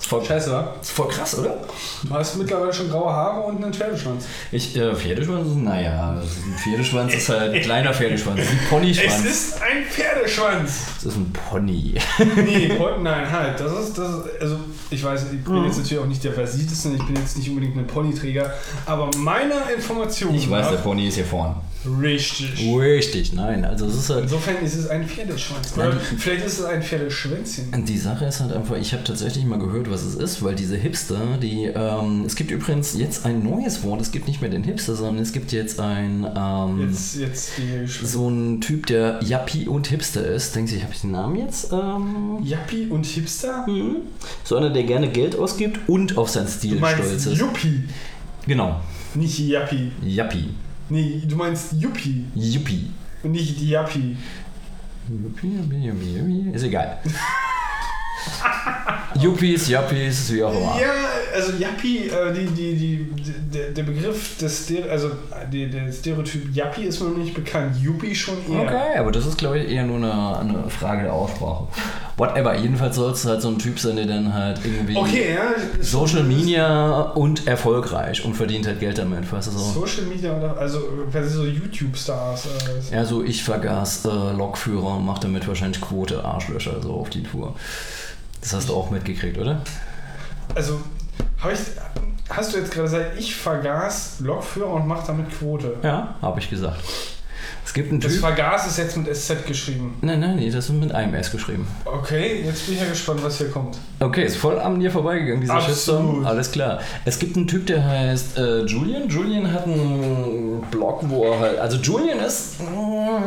Voll, Scheiße, wa? ist voll krass, oder? Du hast mittlerweile schon graue Haare und einen Pferdeschwanz. Ich, äh, Pferdeschwanz, naja, ein Pferdeschwanz ist halt ein kleiner Pferdeschwanz. Ein Ponyschwanz. Es ist ein Pferdeschwanz! Das ist ein Pony. Nee, Pony, nein, halt. Das ist, das ist, also ich weiß, ich bin jetzt natürlich auch nicht der versierteste, ich bin jetzt nicht unbedingt ein Ponyträger, aber meiner Information Ich weiß, nach, der Pony ist hier vorne. Richtig. Richtig, nein. Also es ist halt. Insofern ist es ein Pferdeschwanz. Nein, vielleicht ist es ein Pferdeschwänzchen. Die Sache ist halt einfach, ich habe tatsächlich mal gehört, was es ist, weil diese Hipster, die, ähm, es gibt übrigens jetzt ein neues Wort, es gibt nicht mehr den Hipster, sondern es gibt jetzt ein, ähm, Jetzt, jetzt so ein Typ, der Yuppie und Hipster ist. Denkst du, ich habe den Namen jetzt? Ähm, Yuppie und Hipster? mhm. So einer, der gerne Geld ausgibt und auf seinen Stil Du meinst stolz ist. Yuppie, Genau, nicht Yuppie. Yuppie. Nee, du meinst Yuppie Yuppie. und nicht Yuppie. Yuppie, Yuppie, Yuppie, Yuppie. Ist egal. Yuppies, Yuppies, wie auch immer. Ja, also Yuppie, äh, die, die, die, der, der Begriff des Stere also die, der Stereotyp Yuppie ist mir noch nicht bekannt. Yuppie schon eher. Okay, aber das ist, glaube ich, eher nur eine, eine Frage der Aussprache. Whatever, jedenfalls soll es halt so ein Typ sein, der dann halt irgendwie Okay, ja. Social Media und erfolgreich und verdient halt Geld damit, weißt du so. Social Media oder also so YouTube-Stars. Äh, Ja, so ich vergaß äh, Lokführer und mach damit wahrscheinlich Quote Arschlöcher so auf die Tour. Das hast du auch mitgekriegt, oder? also ich, hast du jetzt gerade gesagt, ich vergaß Lokführer und mach damit Quote. Ja, habe ich gesagt. Es gibt einen Das Typ. vergaß ist jetzt mit SZ geschrieben. Nein, nein, nee, das ist mit einem S geschrieben. Okay, jetzt bin ich ja gespannt, was hier kommt. Okay, ist voll an dir vorbeigegangen, dieser. Shitstorm. Alles klar. Es gibt einen Typ, der heißt äh, Julian. Julian hat einen Blog, wo er halt. Also, Julian ist äh,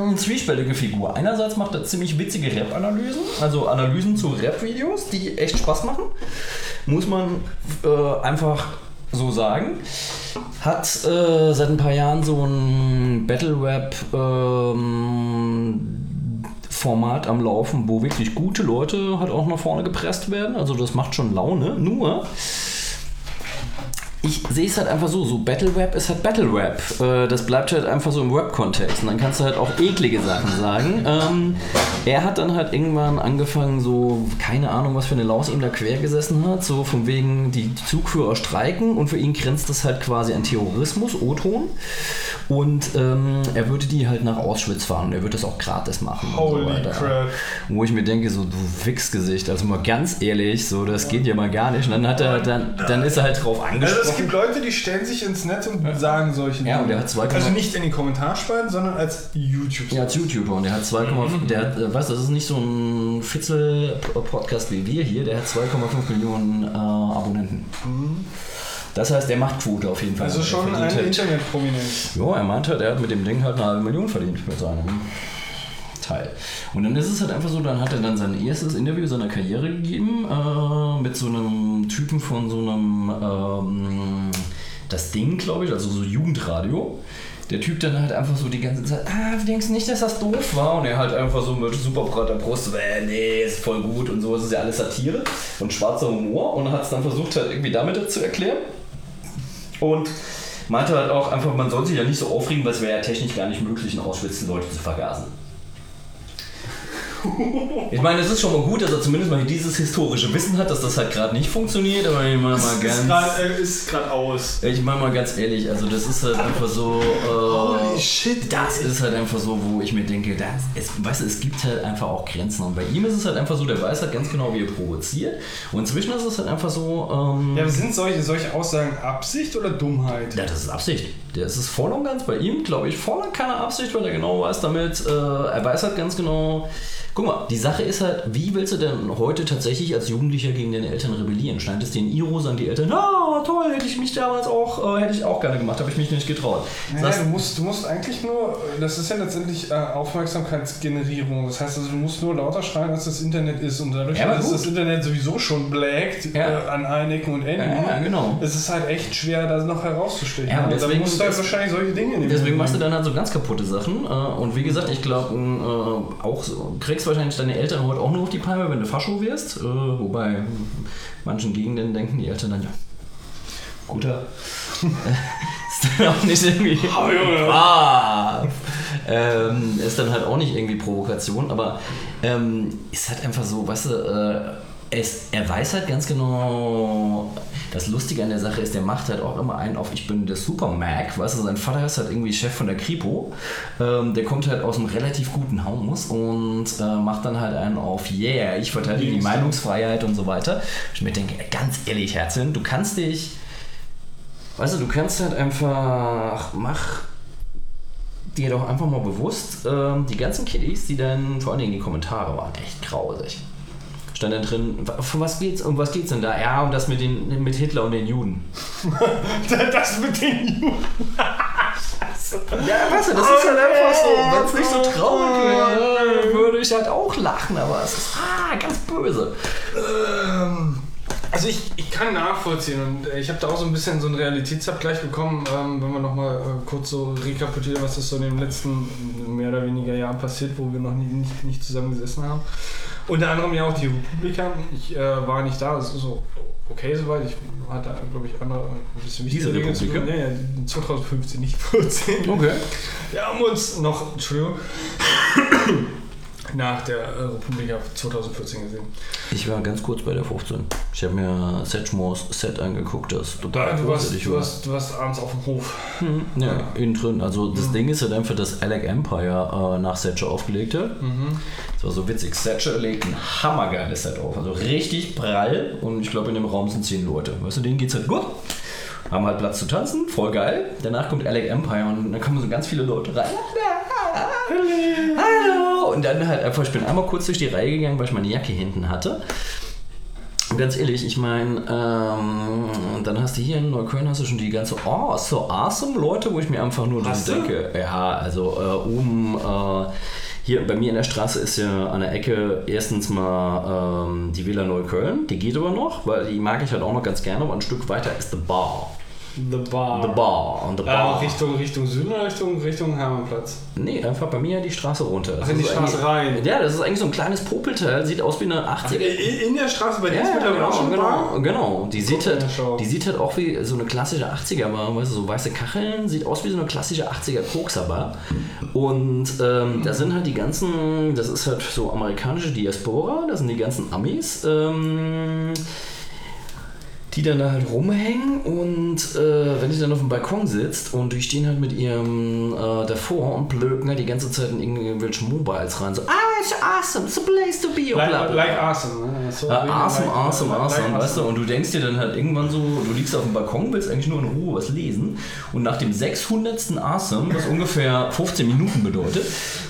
eine zwiespältige Figur. Einerseits macht er ziemlich witzige Rap-Analysen, also Analysen zu Rap-Videos, die echt Spaß machen. Muss man äh, einfach so sagen. Hat äh, seit ein paar Jahren so ein Battle-Rap. Ähm, Format am Laufen, wo wirklich gute Leute halt auch nach vorne gepresst werden. Also das macht schon Laune. Nur, ich sehe es halt einfach so, so Battle Rap ist halt Battle Rap. Äh, das bleibt halt einfach so im Rap-Kontext. Und dann kannst du halt auch eklige Sachen sagen. Ähm, er hat dann halt irgendwann angefangen, so, keine Ahnung, was für eine Laus ihm da quer gesessen hat, so von wegen, die Zugführer streiken und für ihn grenzt das halt quasi an Terrorismus, O-Ton. Und ähm, er würde die halt nach Auschwitz fahren und er würde das auch gratis machen. und so Holy weiter. crap. Wo ich mir denke, so, du Wichsgesicht, also mal ganz ehrlich, so, das geht ja mal gar nicht. Und dann hat er, dann, dann ist er halt drauf angesprochen. Es gibt Leute, die stellen sich ins Netz und sagen solche Ja, und der hat zwei Also nicht in die Kommentarspalten, sondern als YouTube. Ja, als YouTuber und der hat 2,5, der hat, äh, weißt du, das ist nicht so ein Fitzel-Podcast wie wir hier, der hat 2,5 Millionen äh, Abonnenten. Das heißt, der macht Quote auf jeden Fall. Also Der schon eine halt- Internetprominenz. Ja, er meinte, er hat mit dem Ding halt eine halbe Million verdient mit seinem Teil. Und dann ist es halt einfach so, dann hat er dann sein erstes Interview seiner Karriere gegeben äh, mit so einem Typen von so einem, ähm, das Ding, glaube ich, also so Jugendradio. der Typ dann halt einfach so die ganze Zeit, ah, du denkst nicht, dass das doof war? Und er halt einfach so mit super breiter Brust, so, äh, nee, ist voll gut und so, es ist ja alles Satire und schwarzer Humor und hat es dann versucht halt irgendwie damit zu erklären. Und meinte halt auch einfach, man soll sich ja nicht so aufregen, weil es wäre ja technisch gar nicht möglich, in Auschwitz Leute zu vergasen. Ich meine, es ist schon mal gut, dass er zumindest mal dieses historische Wissen hat, dass das halt gerade nicht funktioniert, aber ich meine mal ganz. äh, ist gerade aus. Ich meine mal ganz ehrlich, also das ist halt einfach so. Äh, Holy shit, Das ist halt einfach so, wo ich mir denke, das, es, weißt du, es gibt halt einfach auch Grenzen. Und bei ihm ist es halt einfach so, der weiß halt ganz genau, wie er provoziert. Und inzwischen ist es halt einfach so. Ähm, Ja, sind solche, solche Aussagen Absicht oder Dummheit? Ja, das ist Absicht. Das ist voll und ganz bei ihm, glaube ich, voll und keine Absicht, weil er genau weiß damit, äh, er weiß halt ganz genau. Guck mal, die Sache ist halt, wie willst du denn heute tatsächlich als Jugendlicher gegen deine Eltern rebellieren? Scheint es den Iro, sagen die Eltern, ah, toll, hätte ich mich damals auch, äh, hätte ich auch gerne gemacht, habe ich mich nicht getraut. Naja, du, musst, du musst eigentlich nur, das ist ja letztendlich äh, Aufmerksamkeitsgenerierung. Das heißt also, du musst nur lauter schreien, als das Internet ist. Und dadurch, Ja, dass das Internet sowieso schon blackt Ja. äh, an allen Ecken und Enden, Ja, genau. ist es halt echt schwer, da noch herauszustechen. Ja, und deswegen- musst halt wahrscheinlich solche Dinge nehmen. Deswegen machst du dann halt so ganz kaputte Sachen. Äh, und wie gesagt, ich glaube, äh, auch so, kriegst wahrscheinlich deine Eltern heute auch nur auf die Palme, wenn du Fascho wirst. Äh, wobei manchen Gegenden denken die Eltern dann, ja, guter. ist dann auch nicht irgendwie. Oh, Junge. Ah, ähm, ist dann halt auch nicht irgendwie Provokation, aber ähm, ist halt einfach so, weißt du, äh, es, er weiß halt ganz genau, das Lustige an der Sache ist, der macht halt auch immer einen auf, ich bin der Super Mac, weißt du, sein Vater ist halt irgendwie Chef von der Kripo, ähm, der kommt halt aus einem relativ guten Haus und äh, macht dann halt einen auf, yeah, ich verteidige die Meinungsfreiheit und so weiter. Ich mir denke, ganz ehrlich, Herzchen, du kannst dich, weißt du, du kannst halt einfach, mach dir doch einfach mal bewusst, ähm, die ganzen Kiddies, die dann, vor allen Dingen die Kommentare waren echt grausig. Stand dann drin, von was geht's, um was geht's denn da? Ja, um das mit, den, mit Hitler und den Juden. das mit den Juden. Ja, weißt du, das ist halt einfach so, wenn es nicht so traurig wäre, würde ich halt auch lachen, aber es ist ah, ganz böse. Ähm, Also ich, ich kann nachvollziehen und äh, ich habe da auch so ein bisschen so einen Realitätsabgleich bekommen, ähm, wenn wir nochmal äh, kurz so rekapitulieren, was ist so in den letzten mehr oder weniger Jahren passiert, wo wir noch nie, nicht, nicht zusammen gesessen haben. Unter anderem ja auch die Republika. Ich äh, war nicht da, das ist so okay soweit. Ich hatte, glaube ich, andere, ein bisschen wichtige Dinge zu tun. Nee, ja, 2015, nicht 14. Okay. Wir haben uns noch, Entschuldigung, nach der Republika 2014 gesehen. Ich war ganz kurz bei der 15. Ich habe mir Setchmores Set angeguckt, das total Du warst, du, war. warst, du warst abends auf dem Hof. Ja, innen drin. Also das Ding ist halt einfach, dass Alec Empire äh, nach Setcher aufgelegt hat. Das war so witzig. Setcher legt ein hammergeiles Set auf. Also richtig prall. Und ich glaube, in dem Raum sind zehn Leute. Weißt du, denen geht's halt gut. Haben halt Platz zu tanzen, voll geil. Danach kommt Alec Empire und dann kommen so ganz viele Leute rein. Hallo! Und dann halt einfach, ich bin einmal kurz durch die Reihe gegangen, weil ich meine Jacke hinten hatte. Und ganz ehrlich, ich meine, ähm, dann hast du hier in Neukölln hast du schon die ganze, oh, so awesome Leute, wo ich mir einfach nur du? denke, ja, also äh, oben, äh, hier bei mir in der Straße ist ja an der Ecke erstens mal ähm, die Villa Neukölln, die geht aber noch, weil die mag ich halt auch noch ganz gerne, aber ein Stück weiter ist The Bar. The Bar. The Bar. The Ja, Bar. Richtung, Richtung Süden oder Richtung, Richtung Hermannplatz? Nee, einfach bei mir die Straße runter. Das Ach, in die Straße rein. Ja, das ist eigentlich so ein kleines Popelteil, sieht aus wie eine 80er. In, in der Straße bei dir Ja, ist ja, mittlerweile genau, auch schon genau, Bar? genau. Die sieht, halt, ja, die sieht halt auch wie so eine klassische 80er Bar, weißt du, so weiße Kacheln, sieht aus wie so eine klassische 80er Kokser Bar. Und ähm, da sind halt die ganzen, das ist halt so amerikanische Diaspora, das sind die ganzen Amis. Ähm, die dann da halt rumhängen und äh, wenn die dann auf dem Balkon sitzt und die stehen halt mit ihrem äh, davor und blöken halt die ganze Zeit in irgendwelche Mobiles rein, so, ah, it's awesome, it's a place to be, bla, Like, bla. like awesome, ne? So wie awesome, like- awesome, like awesome, weißt du? Und du denkst dir dann halt irgendwann so, du liegst auf dem Balkon, willst eigentlich nur in Ruhe was lesen und nach dem 600. Awesome, was ungefähr 15 Minuten bedeutet,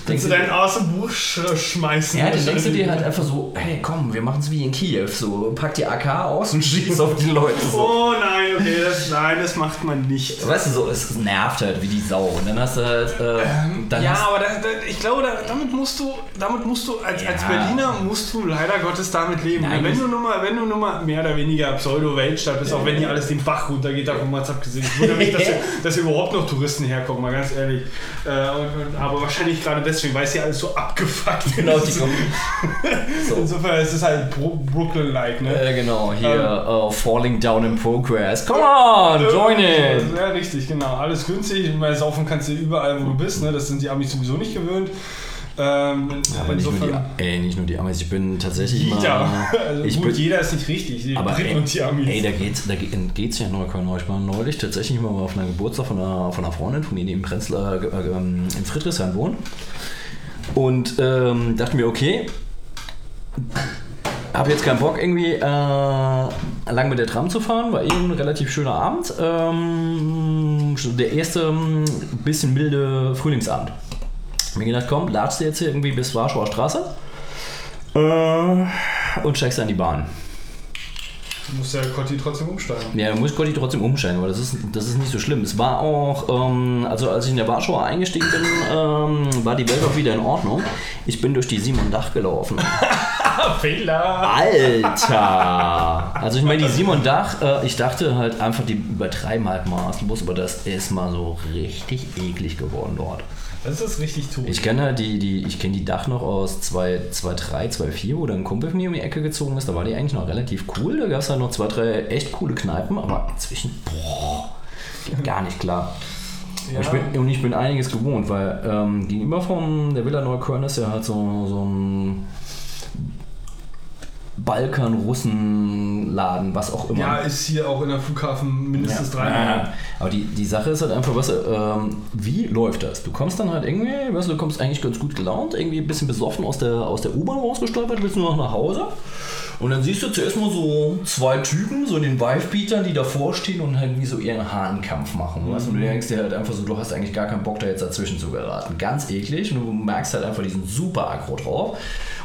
denkst du dein awesome Buch sch schmeißen? ja, dann denkst du dir halt einfach so, hey komm, wir machen es wie in Kiew, so pack die AK aus und schieß auf die Leute. So. Oh nein, okay, das, nein, das macht man nicht. Weißt du, so, es nervt halt wie die Sau. Und dann hast du halt. Äh, dann ja, aber da, da, ich glaube, da, damit musst du, damit musst du als, als Ja. Berliner musst du leider Gottes damit leben. Nein, wenn du nur mal, wenn du nur mal mehr oder weniger Pseudo-Weltstadt bist, auch wenn hier alles den Bach runtergeht, davon mal abgesehen. Ich wundere mich, dass, hier, dass überhaupt noch Touristen herkommen, mal ganz ehrlich. Äh, und, und, aber wahrscheinlich gerade deswegen, weil es hier alles so abgefuckt genau, ist. die kommen. So. Insofern ist es halt Bro Brooklyn-like, ne? Äh, genau, hier Ähm, äh, Falling Down in Progress. Come on, join it! Ja, richtig, genau. Alles günstig. Weil saufen kannst du überall, wo du bist. Ne? Das sind die Amis sowieso nicht gewöhnt. Ähm, Aber nicht nur, die, ey, nicht nur die Amis, ich bin tatsächlich Jeder. mal. Also ich gut, bin, jeder ist nicht richtig. Die aber Briten ey, und die Amis. ey, da geht's, da ge- geht's ja in Neukölln. Ich war neulich tatsächlich mal auf einer Geburtstag von einer, von einer Freundin, von denen die in Prenzlau, äh, äh, ähm, in Friedrichshain wohnen. Und ähm, dachte mir, okay, habe jetzt keinen Bock irgendwie äh, lang mit der Tram zu fahren, war eh ein relativ schöner Abend. Ähm, der erste ähm, bisschen milde Frühlingsabend. Mir gedacht, komm, ladst du jetzt hier irgendwie bis Warschauer Straße äh, und steigst an die Bahn. Du musst ja Cotti trotzdem umsteigen. Ja, da muss Gotti trotzdem umsteigen, weil das ist, das ist nicht so schlimm. Es war auch, ähm, also als ich in der Warschauer eingestiegen bin, ähm, war die Welt auch wieder in Ordnung. Ich bin durch die Simon Dach gelaufen. Fehler! Alter! Also ich meine, die Simon Dach, äh, ich dachte halt einfach, die übertreiben halt maßlos, aber das ist mal so richtig eklig geworden dort. Das ist richtig tot. Ich kenne halt die, die, ich kenne die Dach noch aus 2.3, 2.4, wo dann ein Kumpel von mir um die Ecke gezogen ist. Da war die eigentlich noch relativ cool. Da gab es halt noch zwei, drei echt coole Kneipen, aber inzwischen, boah, gar nicht klar. Ja. Ich bin, und ich bin einiges gewohnt, weil ähm, gegenüber von der Villa Neukölln ist ja halt so, so ein Balkan-Russen-Laden, was auch immer. ja, ist hier auch in der Flughafen mindestens Ja. dreimal. Ja. Aber die, die Sache ist halt einfach, was, ähm, wie läuft das? Du kommst dann halt irgendwie, weißt du, du kommst eigentlich ganz gut gelaunt, irgendwie ein bisschen besoffen aus der, aus der U-Bahn rausgestolpert, willst nur noch nach Hause. Und dann siehst du zuerst mal so zwei Typen, so in den Wife-Beatern, die davor stehen und halt wie so ihren Hahnkampf machen. Weißt du, und du denkst dir halt einfach so, du hast eigentlich gar keinen Bock, da jetzt dazwischen zu geraten. Ganz eklig. Und du merkst halt einfach diesen super Aggro drauf.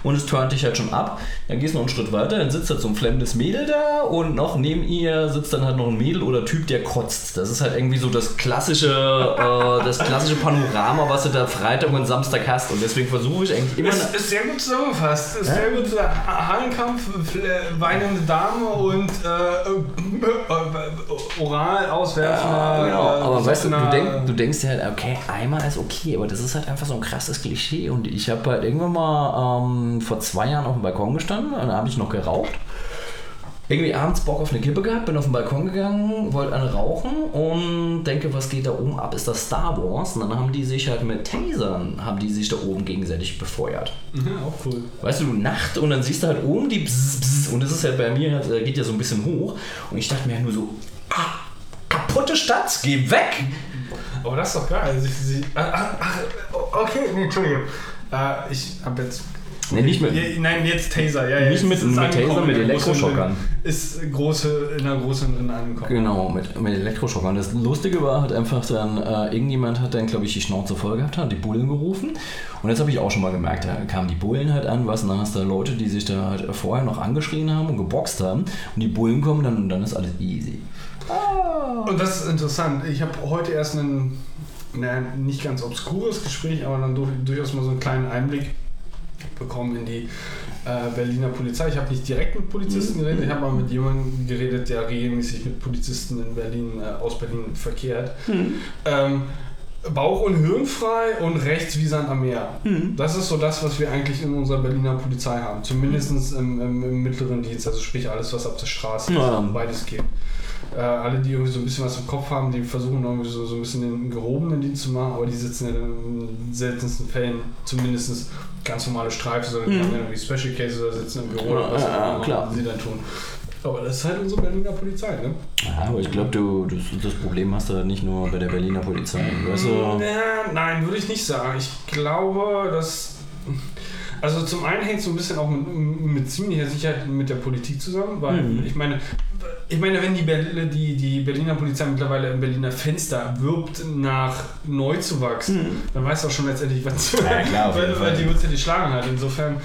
Und es turnt dich halt schon ab. Dann gehst du noch einen Schritt weiter, dann sitzt da so ein flemmendes Mädel da und noch neben ihr sitzt dann halt noch ein Mädel oder Typ, der kotzt. Das ist halt irgendwie so das klassische, äh, das klassische Panorama, was du da Freitag und Samstag hast. Und deswegen versuche ich eigentlich immer. Ist, ist sehr gut zusammengefasst. Ist sehr gut Hahnkampf, weinende Dame und äh, äh, oral auswerfender. Ja, genau. äh, Aber weißt du, du, denk, du denkst dir halt, okay, einmal ist okay, aber das ist halt einfach so ein krasses Klischee. Und ich habe halt irgendwann mal ähm, vor zwei Jahren auf dem Balkon gestanden, und da habe ich noch geraucht. Irgendwie abends Bock auf eine Kippe gehabt, bin auf den Balkon gegangen, wollte eine rauchen und denke, was geht da oben ab? Ist das Star Wars? Und dann haben die sich halt mit Tasern, haben die sich da oben gegenseitig befeuert. Mhm, auch cool. Weißt du, Nacht und dann siehst du halt oben die Bzz, Bzz, und das ist halt bei mir, äh, geht ja so ein bisschen hoch und ich dachte mir halt nur so, ah, kaputte Stadt, geh weg! Aber das ist doch geil. Sie, sie, ah, ah, ah, okay, nee, Entschuldigung. Äh, ich hab jetzt. Nee, nicht mit- Ja, Nein, jetzt Taser. Ja, ja, Nicht mit- mit Taser, mit in der größeren- Elektroschockern. Ist große, in einer größeren angekommen. Genau, mit, mit Elektroschockern. Das Lustige war halt einfach dann, äh, irgendjemand hat dann, glaube ich, die Schnauze voll gehabt, hat die Bullen gerufen. Und jetzt habe ich auch schon mal gemerkt, da kamen die Bullen halt an, was, und dann hast du Leute, die sich da halt vorher noch angeschrien haben und geboxt haben. Und die Bullen kommen dann und dann ist alles easy. Und das ist interessant. Ich habe heute erst ein nicht ganz obskures Gespräch, aber dann durch, durchaus mal so einen kleinen Einblick bekommen in die äh, Berliner Polizei. Ich habe nicht direkt mit Polizisten geredet, ich habe mal mit jemandem geredet, der regelmäßig mit Polizisten in Berlin, äh, aus Berlin verkehrt. Ähm, Bauch- und Hirnfrei und rechts wie Sand am Meer. Das ist so das, was wir eigentlich in unserer Berliner Polizei haben. Zumindest im, im, im mittleren Dienst, also sprich alles, was auf der Straße ist, Ja. beides geht. Äh, alle, die irgendwie so ein bisschen was im Kopf haben, die versuchen irgendwie so, so ein bisschen den gehobenen Dienst zu machen, aber die sitzen in seltensten Fällen zumindest ganz normale Streifen, sondern die haben ja irgendwie Special Cases oder sitzen im Büro oder was Ja, auch immer sie dann tun. Aber das ist halt unsere Berliner Polizei, ne? Ja, aber ich glaube, du, das, das Problem hast du halt nicht nur bei der Berliner Polizei. Weißt du, Ja, nein, würde ich nicht sagen. Ich glaube, dass. Also zum einen hängt es so ein bisschen auch mit, mit ziemlicher Sicherheit mit der Politik zusammen, weil Mhm. ich meine, ich meine, wenn die, Berl die, die Berliner Polizei mittlerweile im Berliner Fenster wirbt nach Neuzuwachs, dann weißt du auch schon letztendlich, was Ja, klar, weil, weil die wird ja die schlagen halt. Insofern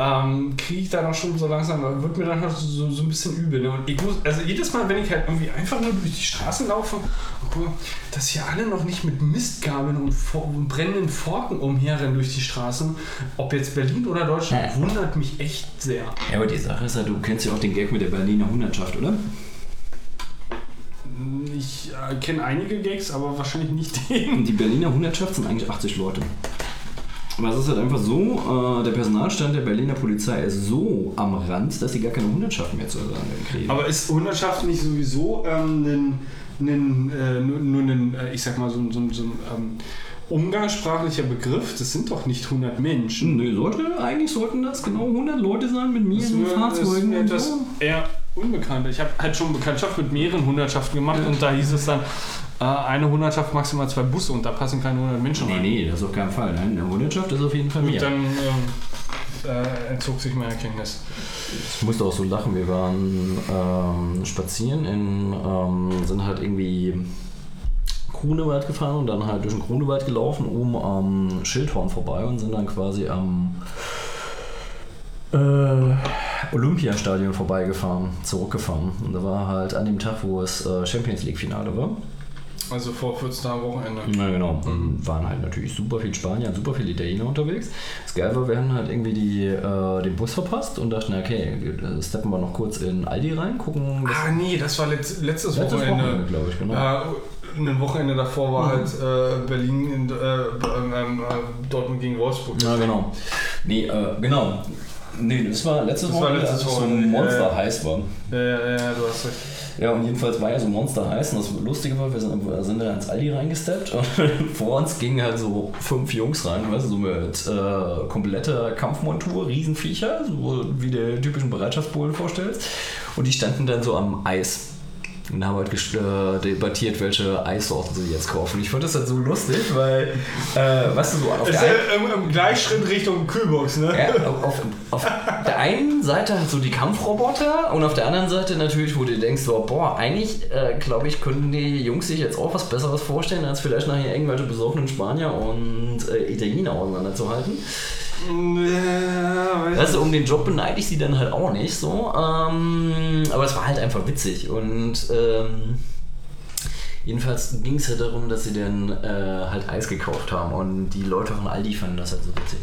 ähm, kriege ich dann auch schon so langsam, wird mir dann halt so, so ein bisschen übel. Ne? Und ich muss, also jedes Mal, wenn ich halt irgendwie einfach nur durch die Straßen laufe und gucke, dass hier alle noch nicht mit Mistgabeln und, und brennenden Forken umherrennen durch die Straßen, ob jetzt Berlin oder Deutschland, Ja. wundert mich echt sehr. Ja, aber die Sache ist ja, du kennst ja auch den Gag mit der Berliner Hundertschaft, oder? Ich äh, kenne einige Gags, aber wahrscheinlich nicht den. Die Berliner Hundertschaft sind eigentlich 80 Leute. Aber es ist halt einfach so, äh, der Personalstand der Berliner Polizei ist so am Rand, dass sie gar keine Hundertschaft mehr zu sagen kriegen. Aber ist Hundertschaft nicht sowieso ähm, ein, ein, äh, nur, nur ein, äh, ich sag mal, so, ein- so, so ein ähm, umgangssprachlicher Begriff? Das sind doch nicht 100 Menschen. Nö, sollte, eigentlich sollten das genau 100 Leute sein mit Das ist mir, ist Fahrzeugen mir und etwas so. eher unbekannt. Ich habe halt schon Bekanntschaft mit mehreren Hundertschaften gemacht und da hieß es dann, äh, eine Hundertschaft maximal zwei Busse und da passen keine 100 Menschen Nee, rein. nee, das ist auf keinen Fall. Nein, eine Hundertschaft ist auf jeden Fall Und mehr. dann ähm, äh, entzog sich meine Erkenntnis. Ich musste auch so lachen, wir waren ähm, spazieren in, ähm, sind halt irgendwie Grunewald gefahren und dann halt durch den Grunewald gelaufen, oben am Schildhorn vorbei und sind dann quasi am äh, Olympiastadion vorbeigefahren, zurückgefahren. Und da war halt an dem Tag, wo es äh, Champions League-Finale war. Also vor 14 Tagen Wochenende. Na genau. Und waren halt natürlich super viel Spanier und super viele Italiener unterwegs. Das Geil war, wir haben halt irgendwie die, äh, den Bus verpasst und dachten, okay, äh, steppen wir noch kurz in Aldi rein, gucken. Ah nee, das war letzt, letztes, letztes Wochenende. Wochenende, glaube ich, genau. Ja, ein Wochenende davor war halt äh, Berlin in, äh, ähm, ähm, äh, Dortmund gegen Wolfsburg. Ja, genau. Nee, äh, genau. Nee, das war letztes Das war Wochenende, letztes als es so Monster ja, ja. heiß war. Ja, ja, ja, du hast recht. Ja, und jedenfalls war ja so Monster heiß und das Lustige war, wir sind, sind da ins Aldi reingesteppt und vor uns gingen halt so fünf Jungs rein, weißt du, so mit äh, kompletter Kampfmontur, Riesenviecher, so wie der typischen Bereitschaftspolen vorstellst. Und die standen dann so am Eis. Und haben halt äh, debattiert, welche Eissorten sie jetzt kaufen. Ich fand das halt so lustig, weil, äh, weißt du, so auf der einen, im, im Gleichschritt Richtung Kühlbox, ne? ja, auf, auf der einen Seite halt so die Kampfroboter und auf der anderen Seite natürlich, wo du denkst, so, boah, eigentlich äh, glaube ich, könnten die Jungs sich jetzt auch was Besseres vorstellen, als vielleicht nachher irgendwelche besoffenen Spanier und äh, Italiener auseinanderzuhalten. Ja, Weißt du, um den Job beneide ich sie dann halt auch nicht so. Ähm, aber es war halt einfach witzig und ähm, jedenfalls ging es ja darum, dass sie dann äh, halt Eis gekauft haben und die Leute von Aldi fanden das halt so witzig.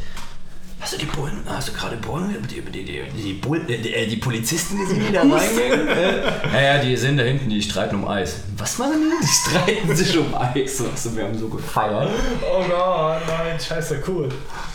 Hast du die Bullen, hast du gerade Bullen, die, die, die, die, Bullen, äh, die, äh, die Polizisten gesehen, die da reingingen? äh, ja, ja, die sind da hinten, die streiten um Eis. Was machen die? Die streiten sich um Eis. Also, wir haben so gefeiert. Oh Gott, nein, scheiße, cool.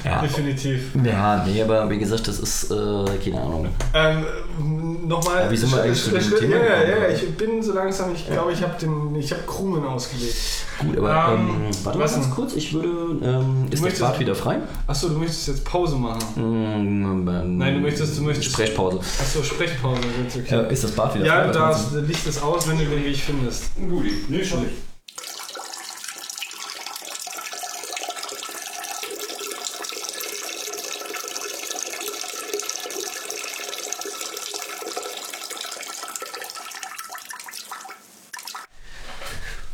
Ja. Definitiv. Ja, nee, aber wie gesagt, das ist, äh, keine Ahnung. Ähm, nochmal. Ja, wie sind wir eigentlich zu dem Thema Ja, ja, gekommen? ja, ich bin so langsam, ich glaube, ich habe den, ich habe Krumen ausgelegt. Gut, aber Ähm, ähm, warte mal ganz kurz, ich würde. Ähm, ist das möchtest- Bad wieder frei? Achso, du möchtest jetzt Pause machen. Mm, ähm, Nein, du möchtest- du möchtest- Sprechpause. Achso, Sprechpause, okay. Ja, ist das Bad wieder Ja, du darfst, meinst Licht es aus, wenn du den Weg findest. Guti. Nee, schon nicht.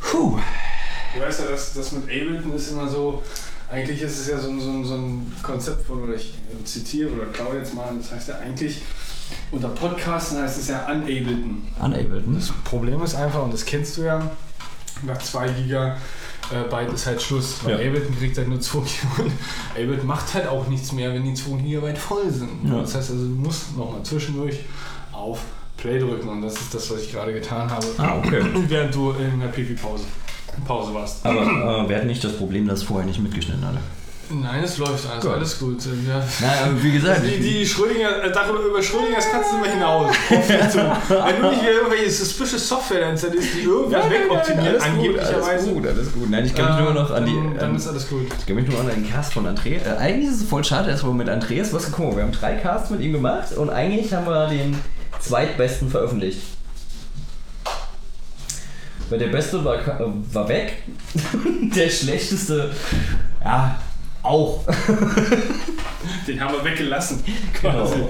Puh. Du weißt ja, das, das mit Ableton ist immer so, eigentlich ist es ja so, ein- so, so ein Konzept, von, oder ich zitiere oder klaue jetzt mal, das heißt ja eigentlich, unter Podcasten heißt es ja Unableton. Unable, hm? Das Problem ist einfach, und das kennst du ja, nach 2 Gigabyte ist halt Schluss, weil Ja. Ableton kriegt halt nur 2 GB. Ableton macht halt auch nichts mehr, wenn die 2 Gigabyte voll sind. Ja. Das heißt also, du musst nochmal zwischendurch auf Play drücken und das ist das, was ich gerade getan habe, Ah, okay. während du in der Pipi-Pause Pause warst. Aber äh, wir hatten nicht das Problem, dass vorher nicht mitgeschnitten hatte. Nein, es läuft alles, Gut. alles gut. Ja. Nein, aber wie gesagt, Die, die Schrödinger, äh, darüber, über Schrödingers kannst du immer hinaus. Wenn du nicht wieder irgendwelche suspicious Software installierst, die irgendwas wegoptimiert, angeblicherweise. Alles gut, alles gut. Nein, ich kann mich äh, nur noch an die. Dann, dann an- ist alles gut. Ich kann mich nur an den Cast von Andreas. Äh, eigentlich ist es voll schade, dass wir mit Andreas was gekommen haben. Wir haben drei Casts mit ihm gemacht und eigentlich haben wir den zweitbesten veröffentlicht. Weil der beste war, äh, war weg. der schlechteste, ja, auch. Den haben wir weggelassen. Genau. Quasi.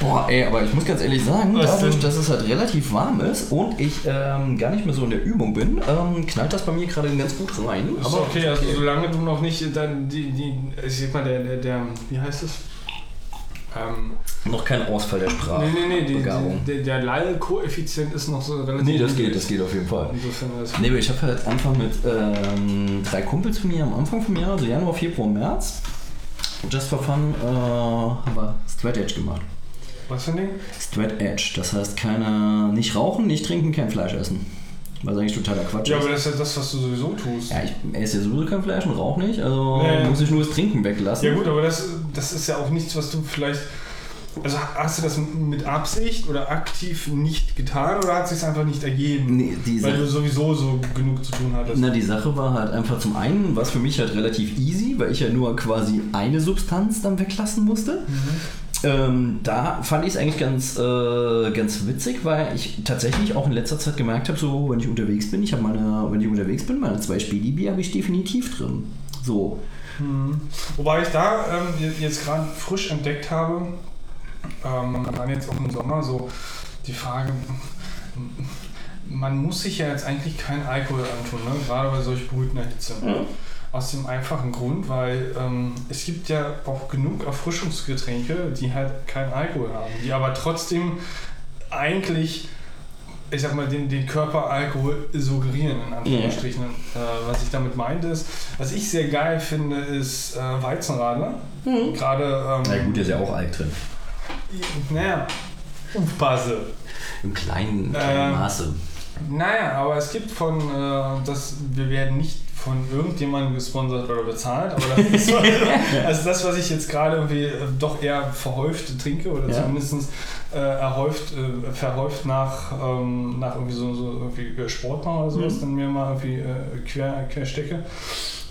Boah, ey, aber ich muss ganz ehrlich sagen, Was dadurch, denn? dass es halt relativ warm ist und ich ähm, gar nicht mehr so in der Übung bin, ähm, knallt das bei mir gerade ganz gut rein. Ist okay, also solange du noch nicht dann die, die ich sag mal, der, der, der wie heißt es? Ähm, Noch kein Ausfall der Sprache. nee, nee, nee, die, die, der, der Lall-Koeffizient ist noch so relativ Nee, das geht, das geht auf jeden Fall. Insofern Nee, ich habe halt einfach mit ähm, drei Kumpels von mir am Anfang vom Jahr, also Januar, Februar, März, just for fun, äh, haben wir Straight Edge gemacht. Was für ein Ding? Straight Edge, das heißt keine, nicht rauchen, nicht trinken, kein Fleisch essen. Was eigentlich totaler Quatsch Ja, ist. aber das ist ja das, was du sowieso tust. Ja, ich esse ja sowieso kein Fleisch und rauche nicht, also Ja, ja. muss ich nur das Trinken weglassen. Ja gut, aber das, das ist ja auch nichts, was du vielleicht... Also hast du das mit Absicht oder aktiv nicht getan oder hat es sich einfach nicht ergeben? Nee, die Weil du sowieso so genug zu tun hattest. na, die Sache war halt einfach zum einen, was für mich halt relativ easy, weil ich ja nur quasi eine Substanz dann weglassen musste. Ähm, da fand ich es eigentlich ganz, äh, ganz witzig, weil ich tatsächlich auch in letzter Zeit gemerkt habe, so wenn ich unterwegs bin, ich habe meine, wenn ich unterwegs bin, meine zwei Spedi-Bier habe ich definitiv drin. So. Mhm. Wobei ich da ähm, jetzt gerade frisch entdeckt habe, ähm, dann jetzt auch im Sommer so die Frage, man muss sich ja jetzt eigentlich keinen Alkohol antun, ne? gerade bei solch brütender Hitze. Aus dem einfachen Grund, weil ähm, es gibt ja auch genug Erfrischungsgetränke, die halt keinen Alkohol haben, die aber trotzdem eigentlich, ich sag mal, den, den Körperalkohol suggerieren, in Anführungsstrichen. Äh, was ich damit meinte ist, was ich sehr geil finde, ist äh, Weizenradler. Gerade, ähm, Na gut, da ist ja auch Alk drin. naja, aufpasse. Im kleinen, kleinen Ähm, Maße. Naja, aber es gibt von, äh, das, wir werden nicht von irgendjemandem gesponsert oder bezahlt, aber das ist so, also das, was ich jetzt gerade irgendwie äh, doch eher verhäuft trinke oder Ja. zumindest äh, erhäuft, äh, verhäuft nach, ähm, nach irgendwie so, so irgendwie äh, Sport machen oder sowas, Mhm. dann mir mal irgendwie äh, quer, quer stecke.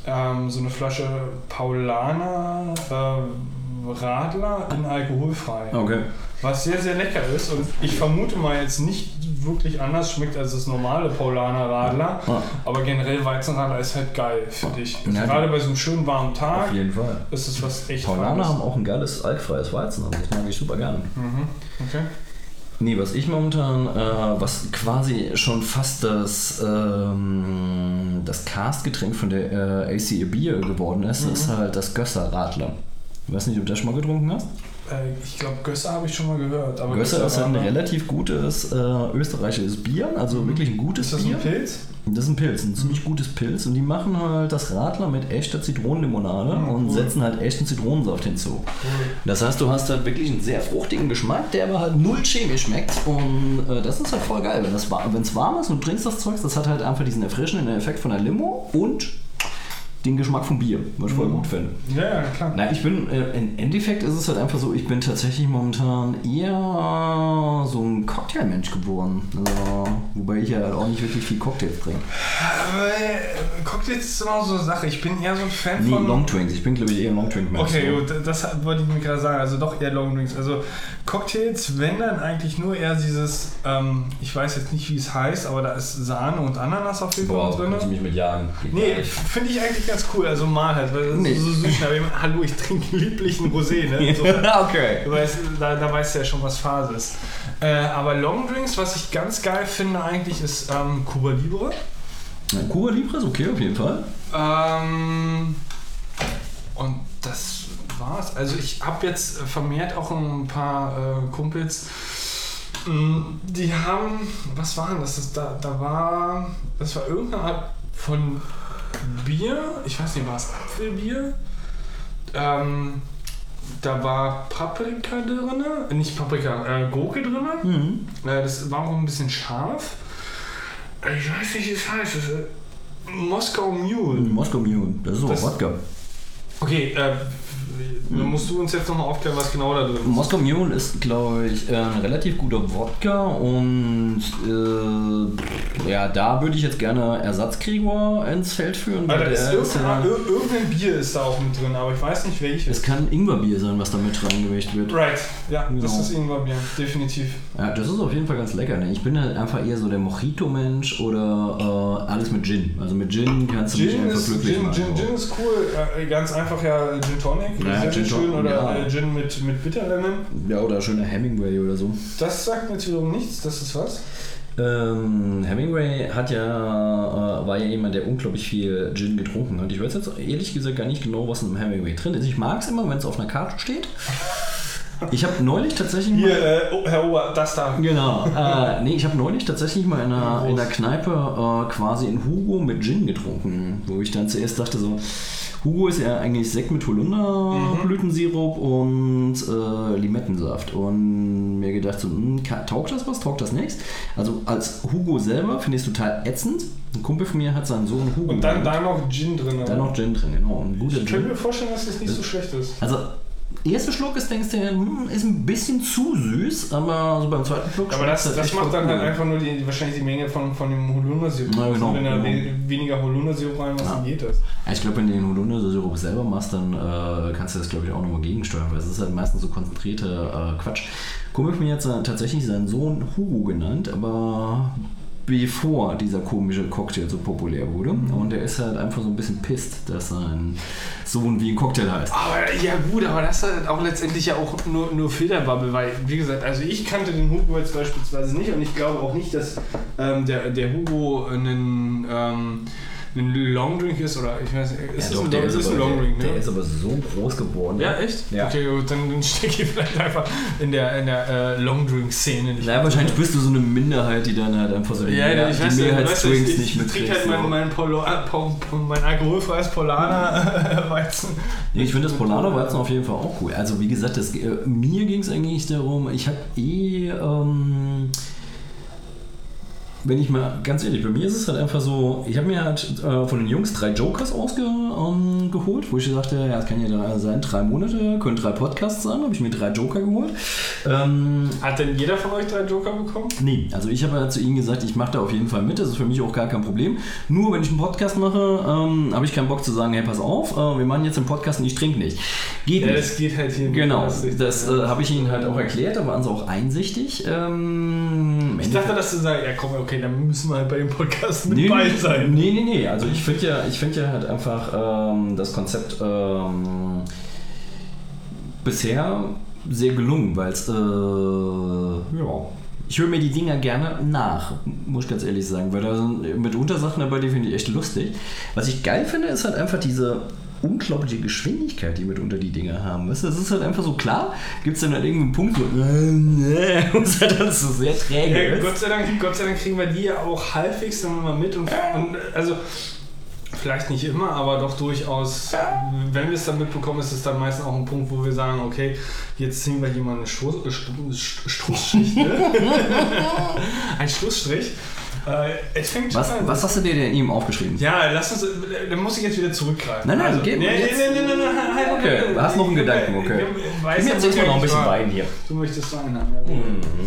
Ähm, so eine Flasche Paulaner äh, Radler in alkoholfrei. Okay. Was sehr, sehr lecker ist und ich vermute mal jetzt nicht wirklich anders schmeckt als das normale Paulaner Radler. Ah, Aber generell Weizenradler ist halt geil, finde ich. Also Ja, Gerade bei so einem schönen warmen Tag auf jeden Fall. ist es was echt Paulaner Feines. haben auch ein geiles alkfreies Weizen, also das mag ich super gerne. Mhm. Okay. Nee, was ich momentan, äh, was quasi schon fast das, ähm, das Cast-Getränk von der äh, AC Bier geworden ist, Mhm. ist halt das Gösser Radler. Ich weiß nicht, ob du das schon mal getrunken hast. Äh, ich glaube, Gösser habe ich schon mal gehört. Aber Gösser ist halt ein relativ gutes äh, österreichisches Bier, also wirklich ein gutes Ist das Bier. ein Pilz? Das ist ein Pilz, ein ziemlich gutes Pilz und die machen halt das Radler mit echter Zitronenlimonade Mhm, und setzen halt echten Zitronensaft hinzu. Das heißt, du hast halt wirklich einen sehr fruchtigen Geschmack, der aber halt null chemisch schmeckt und äh, das ist halt voll geil. Wenn es warm ist und du trinkst das Zeug, das hat halt einfach diesen erfrischenden Effekt von der Limo und den Geschmack vom Bier, was ich voll gut finde. Ja, ja, klar. Na, ich bin, äh, im Endeffekt ist es halt einfach so, ich bin tatsächlich momentan eher so ein Cocktailmensch geworden. Also, wobei ich ja halt auch nicht wirklich viel Cocktails trinke. Äh, Cocktails ist immer so eine Sache. Ich bin eher so ein Fan Nee, von. Longdrinks. Ich bin, glaube ich, eher ein Longdrink-Mensch. Okay, gut, das wollte ich mir gerade sagen. Also doch eher Long Drinks. Also Cocktails, wenn dann eigentlich nur eher dieses, ähm, ich weiß jetzt nicht, wie es heißt, aber da ist Sahne und Ananas auf jeden Fall drin. du mich mit jagen. Nee, finde ich eigentlich ganz cool. Also mal halt, weil das Nee. ist so süß. Aber ich hallo, ich trinke lieblichen Rosé, ne? So, okay. du weißt, da, da weißt du ja schon, was Phase ist. Äh, aber Long Drinks, was ich ganz geil finde eigentlich, ist ähm, Cuba Libre. Ja, Cuba Libre ist okay auf jeden Fall. Ähm, und das war's. Also ich habe jetzt vermehrt auch ein paar äh, Kumpels, mh, die haben, was waren das? das da, da war, das war irgendeine Art von Bier. Ich weiß nicht, war es Apfelbier? Ähm, da war Paprika drin, nicht Paprika, äh, Gurke drin. Mhm. Äh, das war auch ein bisschen scharf. Äh, Ich weiß nicht, wie es heißt. Das ist, äh, Moskau Mule. Moskau Mule, das ist auch Wodka. Okay, äh, dann musst du uns jetzt nochmal aufklären, was genau da drin ist. Moskau Mule ist, glaube ich, äh, ein relativ guter Wodka und äh, ja, da würde ich jetzt gerne Ersatzkrieger ins Feld führen. weil ist der ist irgendein, ja, ir- irgendein Bier ist da auch mit drin, aber ich weiß nicht welches. es kann Ingwerbier sein, was da mit reingemischt wird. Right, ja, das Genau. ist Ingwerbier, definitiv. Ja, das ist auf jeden Fall ganz lecker. Ne? Ich bin halt einfach eher so der Mojito-Mensch oder äh, alles mit Gin. Also mit Gin kannst du mich Gin einfach ist, glücklich Gin, machen. Gin, Gin ist cool, äh, ganz einfach ja Gin Tonic, Ja, sehr, Gin schön, oder ja. äh, Gin mit, mit Bitterlemon. Ja, oder schöner Hemingway oder so. Das sagt mir wiederum nichts, das ist was? Ähm, Hemingway hat ja, äh, war ja jemand, der unglaublich viel Gin getrunken hat. Ich weiß jetzt ehrlich gesagt gar nicht genau, was in einem Hemingway drin ist. Ich mag es immer, wenn es auf einer Karte steht. Ich habe neulich tatsächlich mal. Hier, äh, oh, Herr Ober, das da. Genau. äh, nee, ich habe neulich tatsächlich mal in einer, in einer Kneipe äh, quasi in Hugo mit Gin getrunken, wo ich dann zuerst dachte so, Hugo ist ja eigentlich Sekt mit Holunderblütensirup und äh, Limettensaft. Und mir gedacht so, hm, ka- taugt das was, taugt das nichts? Also als Hugo selber finde ich es total ätzend. Ein Kumpel von mir hat seinen Sohn Hugo. Und dann da noch Gin drin. dann noch Gin drin, genau. Ein guter Ich könnte Gin. mir vorstellen, dass das nicht so schlecht ist. Also, erster Schluck ist, denkst du, hm, ist ein bisschen zu süß, aber so beim zweiten Schluck Aber das, das echt macht dann halt einfach nur die, wahrscheinlich die Menge von, von dem Holundersirup. Na, genau, wenn da genau. we- weniger Holundersirup reinmachst, Ja. dann geht das. Ja, ich glaube, wenn du den Holundersirup selber machst, dann äh, kannst du das, glaube ich, auch nochmal gegensteuern, weil es ist halt meistens so konzentrierter äh, Quatsch. Kumpel mir äh, tatsächlich seinen Sohn Hugo genannt, aber bevor dieser komische Cocktail so populär wurde. Und der ist halt einfach so ein bisschen pisst, dass sein Sohn wie ein Cocktail heißt. Aber ja gut, aber das ist halt auch letztendlich ja auch nur, nur Filterbubble, weil, wie gesagt, also ich kannte den Hugo jetzt beispielsweise nicht und ich glaube auch nicht, dass ähm, der, der Hugo ein, ähm, ein Longdrink ist oder ich weiß nicht, ist Ja, doch, ein, der, Long- ist ein der, ne? der ist aber so groß geworden. ja, echt? Ja. Okay, gut, dann, dann stecke ich vielleicht einfach in der, in der äh, Longdrink-Szene nicht. Na, wahrscheinlich bist du so eine Minderheit, die dann halt einfach so die, Ja, ja, ich die weiß Mehrheitsdrinks ich, nicht ich trinke halt mein, so. mein, Polo, äh, mein alkoholfreies Polana-Weizen. Nee, ich finde das Polano-Weizen auf jeden Fall auch cool. Also wie gesagt, das, äh, mir ging es eigentlich darum, ich habe eh, ähm, wenn ich mal ganz ehrlich, bei mir ist es halt einfach so, ich habe mir halt äh, von den Jungs drei Jokers ausgeholt, ähm, wo ich sagte, ja, das kann ja drei sein, drei Monate, können drei Podcasts sein, habe ich mir drei Joker geholt. Ähm, Hat denn jeder von euch drei Joker bekommen? Nee, also ich habe ja zu ihnen gesagt, ich mache da auf jeden Fall mit, das ist für mich auch gar kein Problem. Nur wenn ich einen Podcast mache, ähm, habe ich keinen Bock zu sagen, hey, pass auf, äh, wir machen jetzt einen Podcast und ich trinke nicht. Geht Ja, nicht. das geht halt hier. Genau, Das äh, habe ich ihnen halt auch erklärt, da waren sie auch einsichtig. Ähm, Ich dachte, dass du sagst, ja komm, okay, dann müssen wir halt bei dem Podcast mit Nee, bei nee, sein. Nee, nee, nee. Also ich finde ja, ich finde ja halt einfach ähm, das Konzept ähm, bisher sehr gelungen, weil es äh, ja. Ich höre mir die Dinger gerne nach, muss ich ganz ehrlich sagen, weil da sind mitunter Sachen dabei, die finde ich echt lustig. Was ich geil finde, ist halt einfach diese unglaubliche Geschwindigkeit, die mitunter die Dinger haben. Weißt du, das ist halt einfach so klar, gibt es dann halt irgendeinen Punkt, wo äh, und es halt dann so sehr träge Ja, ist. Gott, sei Dank, Gott sei Dank kriegen wir die ja auch halbwegs dann mal mit und, und also vielleicht nicht immer, aber doch durchaus, wenn wir es dann mitbekommen, ist es dann meistens auch ein Punkt, wo wir sagen, okay, jetzt ziehen wir hier mal einen Stoß, äh, Sto- Stoßstrich, ne? ein Schlussstrich. Äh, es fängt Was, an. was hast du dir denn eben aufgeschrieben? Ja, lass uns, dann muss ich jetzt wieder zurückgreifen. Nein, nein, also, geh- nee, nee, nee, nee, nee, halt, Okay, du hast noch einen Gedanken, okay. Weiß jetzt erstmal noch ein bisschen. Wein hier. Du möchtest Wein haben, ja.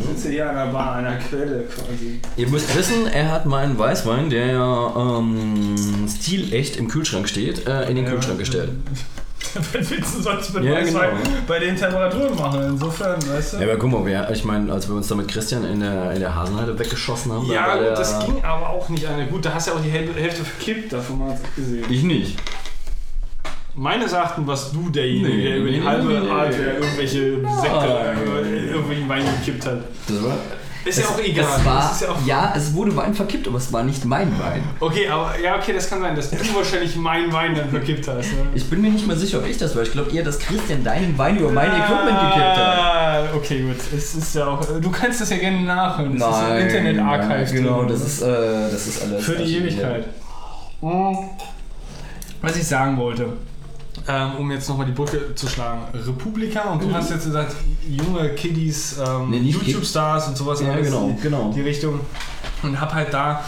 Ich sitze hier an der Bar, an der Quelle quasi. Ihr müsst wissen, er hat meinen Weißwein, der ja ähm, stilecht im Kühlschrank steht, äh, in den Kühlschrank gestellt. Was willst du sonst mit Ja, genau. bei den Temperaturen machen? Insofern, weißt du? Ja, aber guck mal, wir, ich meine, als wir uns da mit Christian in der, in der Hasenheide weggeschossen haben, Ja, gut, der, das ging aber auch nicht eine. Gut, da hast du ja auch die Hälfte, verkippt, davon mal abgesehen. Ich nicht. Meines Erachtens warst du derjenige, Nee, der über die nee, halbe nee. Hardware irgendwelche Sekte, äh, irgendwelchen Wein gekippt hat. Das war, Ist ja auch egal. Es war, ja, ja, auch, es wurde Wein verkippt, aber es war nicht mein Wein. Okay, aber ja, okay, das kann sein, dass du wahrscheinlich meinen Wein dann verkippt hast. Ne? Ich bin mir nicht mal sicher, ob ich das war. Ich glaube eher, dass Christian deinen Wein über mein Equipment gekippt hat. Ah, okay, gut. Es ist ja auch. Du kannst das ja gerne nachhören. Das ist im Internet Archive. Genau, drin. das ist, äh, das ist alles. Für die. Ewigkeit. Was ich sagen wollte, ähm, um jetzt nochmal die Brücke zu schlagen. Republika und du hast jetzt gesagt, junge Kiddies, ähm, Nee, YouTube-Stars und sowas. Ja, alles genau, die, genau. Die Richtung. Und hab halt da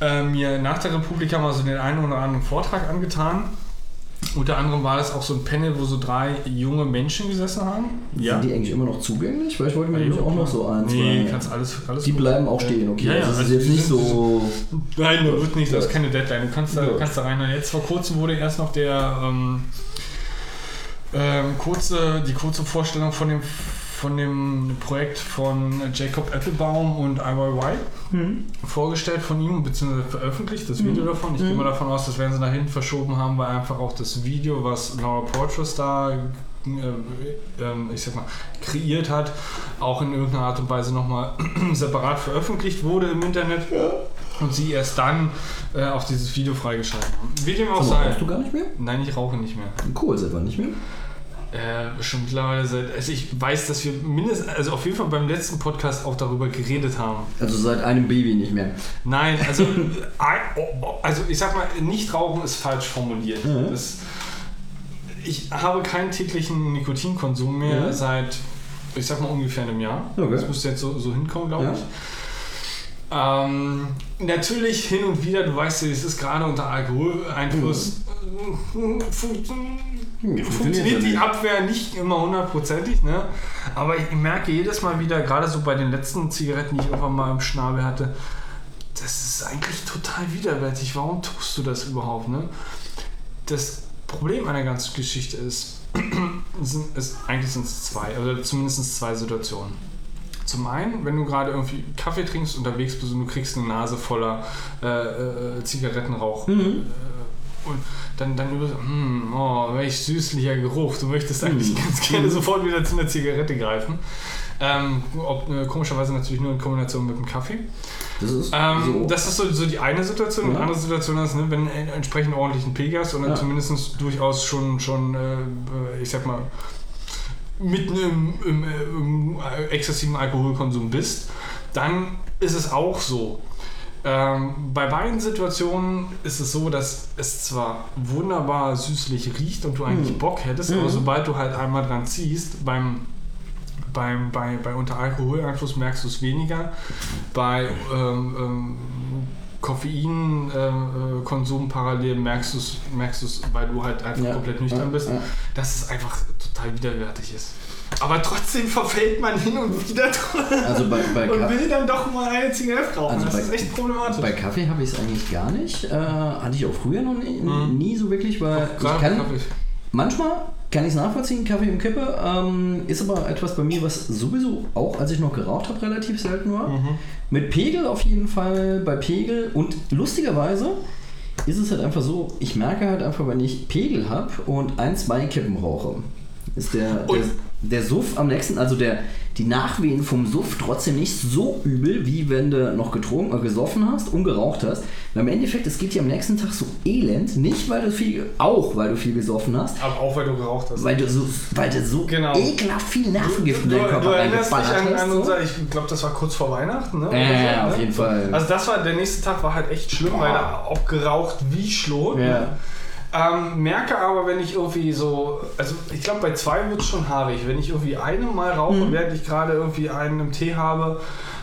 äh, mir nach der Republika mal so den einen oder anderen Vortrag angetan. Unter anderem war das auch so ein Panel, wo so drei junge Menschen gesessen haben. Sind die eigentlich immer noch zugänglich? Weil ich wollte mir nämlich auch noch so eins. Nee, kannst alles, alles die bleiben auch stehen, okay? Ja, ja, also es ist also jetzt nicht so. Nein, wird nicht, das ist Ja. keine Deadline. Du kannst da, Ja. kannst da rein. Jetzt vor kurzem wurde erst noch der ähm, ähm, kurze, die kurze Vorstellung von dem von dem Projekt von Jacob Applebaum und Ivor White. Vorgestellt von ihm, beziehungsweise veröffentlicht, das Video davon. Ich gehe mal davon aus, das werden sie nach hinten verschoben haben, weil einfach auch das Video, was Laura Portress da äh, ähm, ich sag mal, kreiert hat, auch in irgendeiner Art und Weise nochmal separat veröffentlicht wurde im Internet und sie erst dann äh, auch dieses Video freigeschaltet haben. Wie dem auch sei. rauchst du gar nicht mehr? Nein, ich rauche nicht mehr. Kohl selber nicht mehr. Äh, schon mittlerweile seit. Also ich weiß, dass wir mindestens, also auf jeden Fall beim letzten Podcast auch darüber geredet haben. Also seit einem Baby nicht mehr. Nein, also, also ich sag mal, nicht rauchen ist falsch formuliert. Mhm. Das, ich habe keinen täglichen Nikotinkonsum mehr Mhm. seit, ich sag mal, ungefähr einem Jahr. Okay. Das müsste jetzt so, so hinkommen, glaube Ja. ich. Ähm, natürlich hin und wieder, du weißt ja, es ist gerade unter Alkoholeinfluss. Mhm. fun- Funktioniert die Abwehr nicht immer hundertprozentig, ne? Aber ich merke jedes Mal wieder, gerade so bei den letzten Zigaretten, die ich irgendwann mal im Schnabel hatte, das ist eigentlich total widerwärtig. Warum tust du das überhaupt, ne? Das Problem an der ganzen Geschichte ist, sind, ist eigentlich sind es zwei, oder zumindest zwei Situationen. Zum einen, wenn du gerade irgendwie Kaffee trinkst, unterwegs bist und du kriegst eine Nase voller äh, äh, Zigarettenrauch. Mhm. Äh, und dann, dann über, hm, oh, welch süßlicher Geruch. Du möchtest eigentlich ganz gerne sofort wieder zu einer Zigarette greifen. Ähm, ob, äh, komischerweise natürlich nur in Kombination mit dem Kaffee. Das ist Ähm, so. Das ist so, so die eine Situation. Und die Ja. andere Situation ist, ne, wenn du einen entsprechend ordentlichen Pegel hast und dann Ja. zumindest durchaus schon, schon äh, ich sag mal, mitten im, im, äh, im exzessiven Alkoholkonsum bist, dann ist es auch so. Ähm, bei beiden Situationen ist es so, dass es zwar wunderbar süßlich riecht und du eigentlich Mhm. Bock hättest, Mhm. aber sobald du halt einmal dran ziehst, beim, beim, bei, bei unter Alkoholeinfluss merkst du es weniger. Bei ähm, ähm, Koffeinkonsum parallel merkst du es, merkst du's, weil du halt einfach Ja. komplett nüchtern Ja, bist, ja. dass es einfach total widerwärtig ist. Aber trotzdem verfällt man hin und wieder Also bei, bei, und Ka will dann doch mal eine Zigarette rauchen. Also das bei- ist echt problematisch. bei Kaffee habe ich es eigentlich gar nicht. Äh, hatte ich auch früher noch nie, Mhm. nie so wirklich, weil ich Gerade bei kann, Kaffee. Manchmal kann ich es nachvollziehen, Kaffee im Kippe. Ähm, ist aber etwas bei mir, was sowieso auch, als ich noch geraucht habe, relativ selten war. Mhm. Mit Pegel auf jeden Fall, bei Pegel. Und lustigerweise ist es halt einfach so, ich merke halt einfach, wenn ich Pegel habe und ein, zwei Kippen rauche, ist der, der, der Suff am nächsten, also der, die Nachwehen vom Suff trotzdem nicht so übel, wie wenn du noch getrunken oder gesoffen hast und geraucht hast. Weil im Endeffekt, es geht dir am nächsten Tag so elend, nicht weil du viel, auch weil du viel gesoffen hast, Aber auch weil du geraucht hast. weil du so, weil du so Genau. ekelhaft viel Nervengift in deinen Körper du erinnerst dich an, an so. unser, ich glaube, das war kurz vor Weihnachten, ne? Ja, Oder ja, so, auf ne? jeden Fall. Also das war, der nächste Tag war halt echt schlimm, weil da auch geraucht wie Schlot. Ja. Ne? Ähm, merke aber, wenn ich irgendwie so, also ich glaube bei zwei wird es schon haarig. Wenn ich irgendwie eine mal rauche, Mhm. während ich gerade irgendwie einen im Tee habe,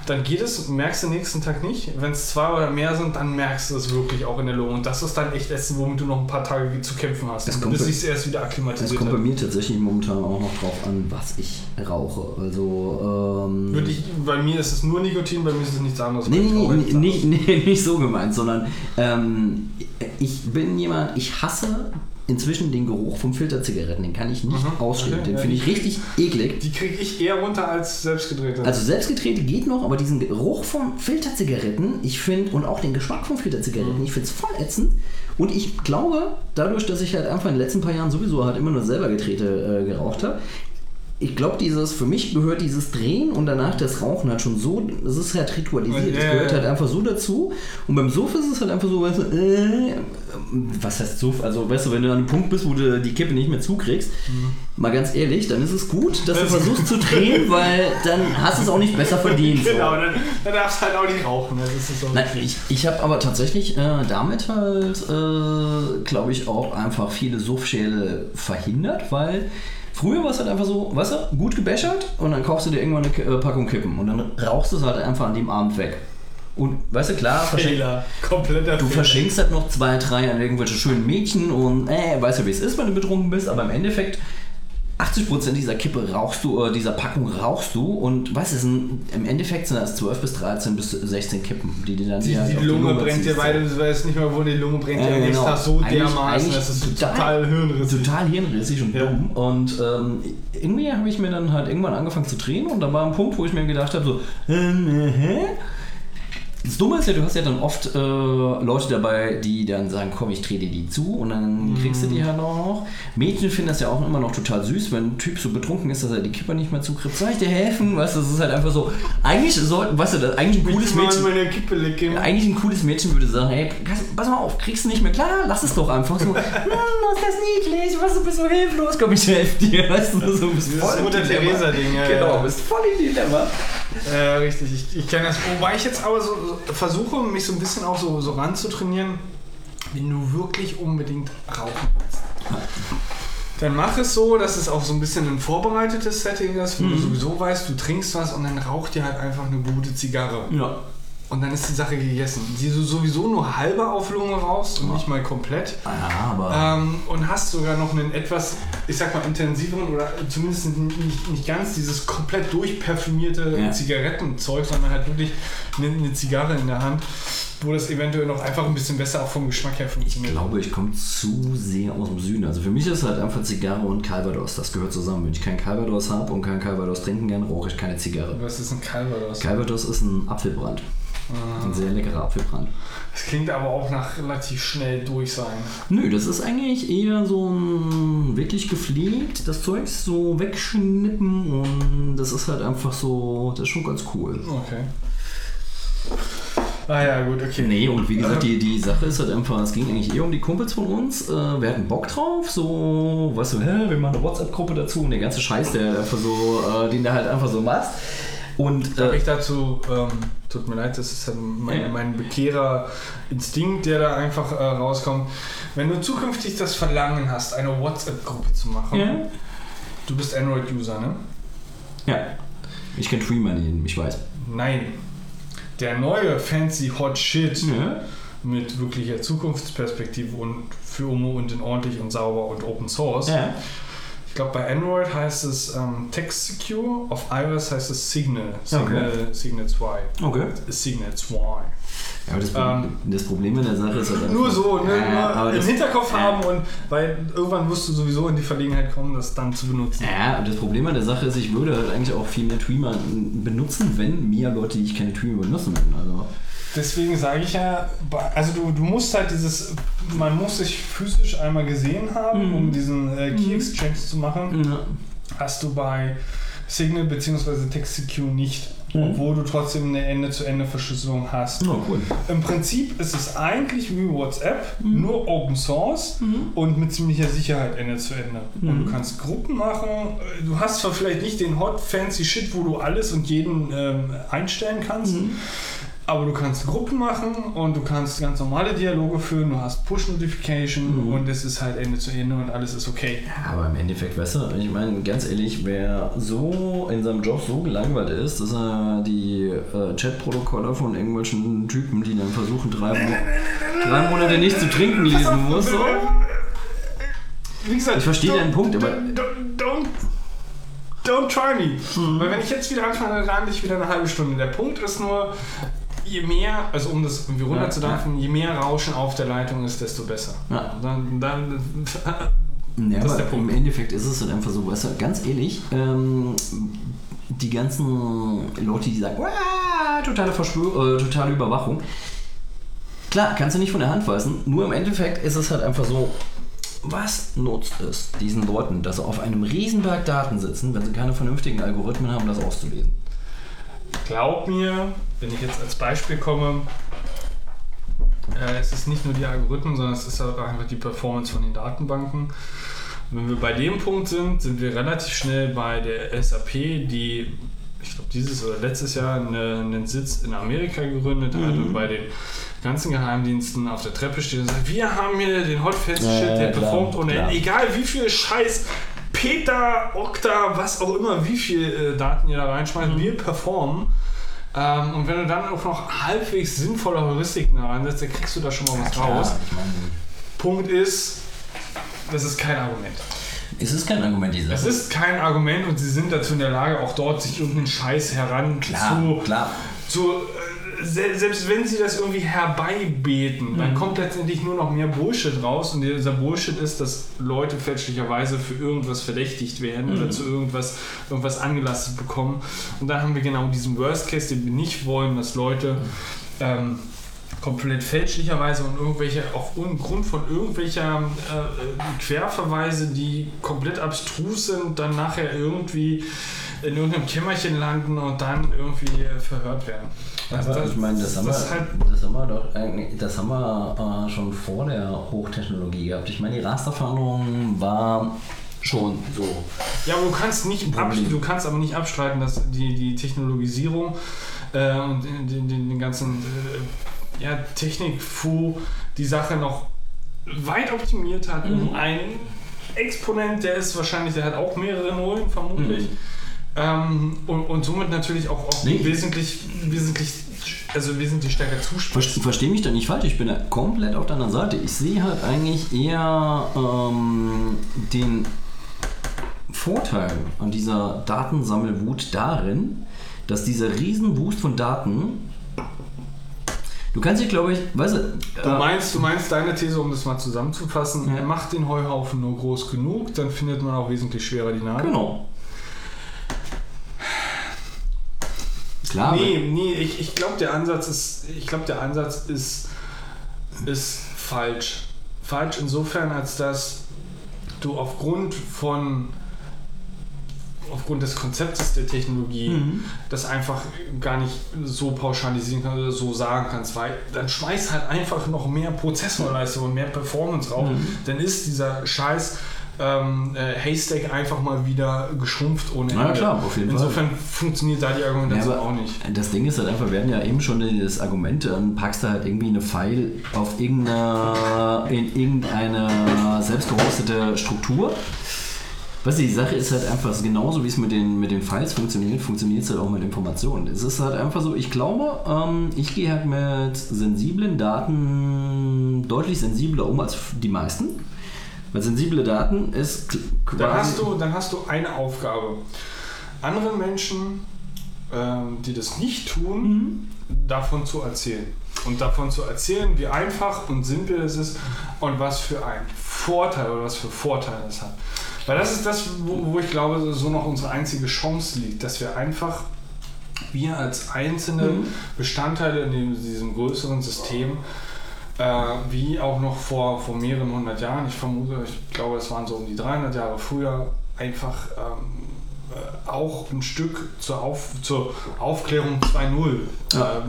dann geht es, merkst du nächsten Tag nicht. Wenn es zwei oder mehr sind, dann merkst du es wirklich auch in der Lunge. Und das ist dann echt Essen, womit du noch ein paar Tage zu kämpfen hast, Es bis sich erst wieder Es akklimatisiert kommt bei mir tatsächlich momentan auch noch drauf an, was ich rauche. Also, ähm. Würde ich, bei mir ist es nur Nikotin, bei mir ist es nichts anderes. Nee, nee, nee, nicht, nee, nicht so gemeint, sondern ähm, ich bin jemand, ich hasse inzwischen den Geruch von Filterzigaretten. Den kann ich nicht Mhm, ausstehen. den finde ich richtig eklig. Die kriege ich eher runter als selbstgedrehte. Also selbstgedrehte geht noch, aber diesen Geruch von Filterzigaretten, ich finde, und auch den Geschmack von Filterzigaretten, ich finde es voll ätzend. Und ich glaube, dadurch, dass ich halt einfach in den letzten paar Jahren sowieso halt immer nur selber gedrehte äh, geraucht habe, ich glaube, dieses, für mich gehört dieses Drehen und danach das Rauchen halt schon so, das ist halt ritualisiert, das gehört halt einfach so dazu. Und beim Suff ist es halt einfach so, weißt du, äh, was heißt Suff? Also, weißt du, wenn du an einem Punkt bist, wo du die Kippe nicht mehr zukriegst, mal ganz ehrlich, dann ist es gut, dass du versuchst zu drehen, weil dann hast du es auch nicht besser verdient. so. Genau, dann, dann darfst du halt auch nicht rauchen. So. Nein, ich, ich habe aber tatsächlich äh, damit halt, äh, glaube ich, auch einfach viele Suffschäle verhindert, weil früher war es halt einfach so, weißt du, gut gebäschert und dann kaufst du dir irgendwann eine äh, Packung Kippen und dann rauchst du es halt einfach an dem Abend weg. Und weißt du, klar, Fehler. Kompletter du Fehler. verschenkst halt noch zwei, drei an irgendwelche schönen Mädchen und äh, weißt du, wie es ist, wenn du betrunken bist, aber im Endeffekt 80% dieser Kippe rauchst du, oder dieser Packung rauchst du und was ist ein, im Endeffekt sind das 12 bis 13 bis 16 Kippen, die dir dann Die, halt die auf Lunge brennt dir, weil du weißt nicht mehr, wo die Lunge brennt Ja, dir am genau. Tag so Eigentlich- dermaßen. Das ist total- total, hirnrissig. Total hirnrissig und Ja. dumm. Und ähm, irgendwie habe ich mir dann halt irgendwann angefangen zu drehen und da war ein Punkt, wo ich mir gedacht habe, so, ähm, äh, hä? Das Dumme ist ja, du hast ja dann oft äh, Leute dabei, die dann sagen, komm, ich trete die zu und dann kriegst du die halt auch noch. Mädchen finden das ja auch immer noch total süß, wenn ein Typ so betrunken ist, dass er die Kipper nicht mehr zukriegt. Soll ich dir helfen? Weißt du, das ist halt einfach so. Eigentlich sollten, weißt du, das, eigentlich ein cooles Mädchen. meine Kippe lecken. Eigentlich ein cooles Mädchen würde sagen, hey, pass- mal auf, kriegst du nicht mehr klar, lass es doch einfach so. Hm, ist das niedlich, was du bist so hilflos, komm, ich helfe dir, weißt du, so bist voll im Mutter Dilemma. Teresa-Ding, ja, Genau, ja. bist voll im Dilemma. Ja, richtig. Ich, ich kenne das. Wobei ich jetzt aber so, so versuche, mich so ein bisschen auch so, so ranzutrainieren, wenn du wirklich unbedingt rauchen willst. Dann mach es so, dass es auch so ein bisschen ein vorbereitetes Setting ist, wo du sowieso weißt, du trinkst was und dann raucht dir halt einfach eine gute Zigarre. Ja. Und dann ist die Sache gegessen. Die du sowieso nur halbe auf Lunge rauchst und nicht mal komplett. Ja, aber. Ähm, und hast sogar noch einen etwas, ich sag mal, intensiveren oder zumindest nicht, nicht ganz dieses komplett durchparfümierte Ja. Zigarettenzeug, sondern halt wirklich eine, eine Zigarre in der Hand, wo das eventuell noch einfach ein bisschen besser auch vom Geschmack her Ich funktioniert. glaube, ich komme zu sehr aus dem Süden. Also für mich ist halt einfach Zigarre und Calvados. Das gehört zusammen. Wenn ich kein Calvados habe und kein Calvados trinken kann, rauche ich keine Zigarre. Was ist ein Calvados? Calvados ist ein Apfelbrand. Ein sehr leckerer Apfelbrand. Das klingt aber auch nach relativ schnell durch sein. Nö, das ist eigentlich eher so ein wirklich gepflegt, das Zeug so wegschnippen und das ist halt einfach so, das ist schon ganz cool. Okay. Ah ja, gut, okay. Nee, und wie gesagt, die, die Sache ist halt einfach, es ging eigentlich eher um die Kumpels von uns. Äh, wir hatten Bock drauf, so, weißt du, hä, wir machen eine WhatsApp-Gruppe dazu und der ganze Scheiß, der einfach so, äh, den du halt einfach so machst. Und Darf äh, ich dazu, ähm, tut mir leid, das ist halt mein, mein Bekehrer-Instinkt, der da einfach äh, rauskommt. Wenn du zukünftig das Verlangen hast, eine WhatsApp-Gruppe zu machen, ja, du bist Android-User, ne? ja, ich kenne Free Money, ich weiß. Nein. Der neue fancy Hot Shit Ja. mit wirklicher Zukunftsperspektive und für Omo und in ordentlich und sauber und Open Source. Ja. Ich glaube, bei Android heißt es ähm, Text Secure, auf iOS heißt es Signal. Signal, Signal 2. Okay. Signal 2. Ja, aber das, Ähm, das Problem in der Sache ist halt Nur so, ne? Ja, im Hinterkopf ja. haben und weil irgendwann wirst du sowieso in die Verlegenheit kommen, das dann zu benutzen. Ja, und das Problem an der Sache ist, ich würde halt eigentlich auch viel mehr Tweamer benutzen, wenn mir Leute, die ich keine Tweamer benutzen würden. Also, Deswegen sage ich ja, also du, du musst halt dieses, man muss sich physisch einmal gesehen haben, Mhm. um diesen äh, Key Exchange zu machen. ja. Hast du bei Signal bzw. TextSecure nicht, Mhm. obwohl du trotzdem eine Ende-zu-Ende-Verschlüsselung hast. Oh, cool. Im Prinzip ist es eigentlich wie WhatsApp, Mhm. nur Open Source und mit ziemlicher Sicherheit Ende zu Ende. Und Mhm. du kannst Gruppen machen. Du hast zwar vielleicht nicht den hot fancy Shit, wo du alles und jeden ähm, einstellen kannst, Mhm. Aber du kannst Gruppen machen und du kannst ganz normale Dialoge führen. Du hast Push-Notification Mhm. und es ist halt Ende zu Ende und alles ist okay. Aber im Endeffekt, weißt du, ich meine, ganz ehrlich, wer so in seinem Job so gelangweilt ist, dass er die äh, Chatprotokolle von irgendwelchen Typen, die dann versuchen, drei, Mo drei Monate nicht zu trinken, lesen muss. So. Wie gesagt, Ich verstehe deinen Punkt, aber- Don't, don't, don't try me. Weil wenn ich jetzt wieder anfange, dann rande ich wieder eine halbe Stunde. Der Punkt ist nur, je mehr, also um das irgendwie runterzudampfen, je mehr Rauschen auf der Leitung ist, desto besser. Ja. Dann, dann, Ja, Das ist der Punkt. im Endeffekt ist es halt einfach so, weißt du, ganz ehrlich, ähm, die ganzen Leute, die sagen, "Uah, totale Verschwör äh, totale Überwachung. Klar, kannst du nicht von der Hand weisen, nur im Endeffekt ist es halt einfach so, was nutzt es diesen Leuten, dass sie auf einem Riesenberg Daten sitzen, wenn sie keine vernünftigen Algorithmen haben, das auszulesen? Glaub mir, wenn ich jetzt als Beispiel komme, äh, es ist nicht nur die Algorithmen, sondern es ist auch einfach die Performance von den Datenbanken. Wenn wir bei dem Punkt sind, sind wir relativ schnell bei der SAP, die, ich glaube, dieses oder letztes Jahr eine, einen Sitz in Amerika gegründet hat Mhm. und bei den ganzen Geheimdiensten auf der Treppe steht und sagt, wir haben hier den Hot Fancy Ja, Shit, ja, der klar, performt ohne klar. Egal wie viel Scheiß, Peta, Okta, was auch immer, wie viel äh, Daten ihr da reinschmeißt, Mhm. wir performen. Ähm, und wenn du dann auch noch halbwegs sinnvolle Heuristiken da reinsetzt, dann kriegst du da schon mal was raus. ich meine, Punkt ist, das ist kein Argument. es ist kein Argument, die Es ist kein Argument und sie sind dazu in der Lage, auch dort sich irgendeinen Scheiß heran klar, zu, klar. zu selbst wenn sie das irgendwie herbeibeten, dann Mhm. kommt letztendlich nur noch mehr Bullshit raus und dieser Bullshit ist, dass Leute fälschlicherweise für irgendwas verdächtigt werden Mhm. oder zu irgendwas, irgendwas angelastet bekommen und dann haben wir genau diesen Worst Case, den wir nicht wollen, dass Leute ähm, komplett fälschlicherweise und irgendwelche, aufgrund von irgendwelcher äh, Querverweise, die komplett abstrus sind, dann nachher irgendwie in irgendeinem Kämmerchen landen und dann irgendwie äh, verhört werden. Aber das- ich meine, das, haben das ist wir, halt das haben wir doch eigentlich, das haben wir äh, schon vor der Hochtechnologie gehabt. Ich meine, die Rasterfahndung war schon so. Ja, aber du kannst nicht du kannst aber nicht abstreiten, dass die, die Technologisierung äh, und den, den, den ganzen äh, ja, Technik-Fu die Sache noch weit optimiert hat Mhm. um einen Exponent, der ist wahrscheinlich, der hat auch mehrere Nullen vermutlich. Ähm, und, und somit natürlich auch, auch. Nee. wesentlich, wesentlich, also wesentlich stärker zuspitzt. Verste- Versteh mich da nicht falsch, ich bin da komplett auf der anderen Seite. Ich sehe halt eigentlich eher ähm, den Vorteil an dieser Datensammelwut darin, dass dieser Riesenboost von Daten. Du kannst dich, glaube ich, weißt du, Du äh, meinst, du meinst deine These, um das mal zusammenzufassen, Ja. macht den Heuhaufen nur groß genug, dann findet man auch wesentlich schwerer die Nadel. genau. Klar, Nee, nee, ich, ich glaube, der Ansatz ist, ich glaube, der Ansatz ist, ist falsch. Falsch insofern, als dass du aufgrund von aufgrund des Konzeptes der Technologie Mhm. das einfach gar nicht so pauschalisieren kannst oder so sagen kannst, weil dann schmeißt halt einfach noch mehr Prozessorleistung und mehr Performance drauf, Mhm. dann ist dieser Scheiß ähm, äh, Haystack einfach mal wieder geschrumpft ohne Ende. klar, auf jeden Fall. Insofern funktioniert da die Argumentation Ja, auch nicht. Das Ding ist halt einfach, wir hatten ja eben schon das Argument, dann packst du halt irgendwie eine File auf irgendeine, in irgendeine selbst gehostete Struktur. Weißt du, die Sache ist halt einfach, genauso wie es mit den, mit den Files funktioniert, funktioniert es halt auch mit Informationen. Es ist halt einfach so, ich glaube, ähm, ich gehe halt mit sensiblen Daten deutlich sensibler um als die meisten. Weil sensible Daten ist quasi... Dann hast, du, dann hast du eine Aufgabe. Anderen Menschen, ähm, die das nicht tun, davon zu erzählen. Und davon zu erzählen, wie einfach und simpel es ist und was für einen Vorteil oder was für Vorteile es hat. Weil das ist das, wo, wo ich glaube, so noch unsere einzige Chance liegt, dass wir einfach, wir als einzelne Bestandteile in diesem größeren System, äh, wie auch noch vor, vor mehreren hundert Jahren, ich vermute, ich glaube, es waren so um die 300 Jahre früher, einfach ähm, äh, auch ein Stück zur, Auf, zur Aufklärung 2.0 Ja. äh,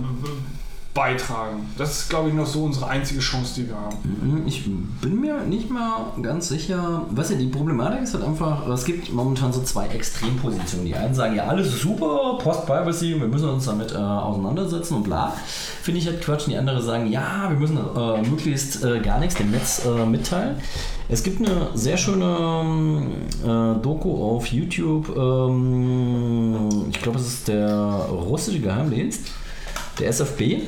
beitragen. Das ist, glaube ich, noch so unsere einzige Chance, die wir haben. Mhm, Ich bin mir nicht mal ganz sicher. Weißt du, die Problematik ist halt einfach, es gibt momentan so zwei Extrempositionen. Die einen sagen, ja, alles super, Post-Privacy, wir müssen uns damit äh, auseinandersetzen und bla. Finde ich halt Quatsch. Und die anderen sagen, ja, wir müssen äh, möglichst äh, gar nichts dem Netz äh, mitteilen. Es gibt eine sehr schöne äh, Doku auf YouTube. Ähm, ich glaube, es ist der russische Geheimdienst, der SFB.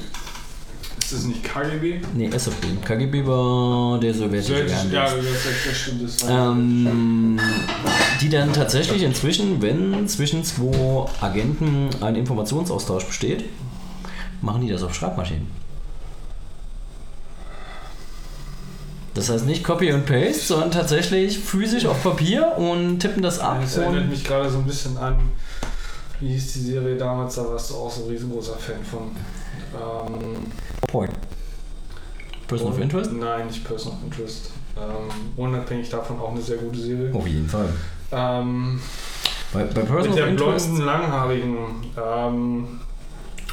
Ist das nicht KGB? Nee, SFB. KGB war der sowjetische Geheimdienst. ja, das, stimmt. Das Ähm, die dann tatsächlich inzwischen, wenn zwischen zwei Agenten ein Informationsaustausch besteht, machen die das auf Schreibmaschinen. Das heißt nicht Copy und Paste, sondern tatsächlich physisch auf Papier und tippen das ab. das erinnert mich gerade so ein bisschen an, wie hieß die Serie damals, da warst du auch so ein riesengroßer Fan von. Ähm, Point. Person of Interest? Nein, nicht Person of Interest. Ähm, unabhängig davon auch eine sehr gute Serie. Auf jeden Fall. Ähm, Bei, bei Person mit of der Interest. blonden, langhaarigen ähm,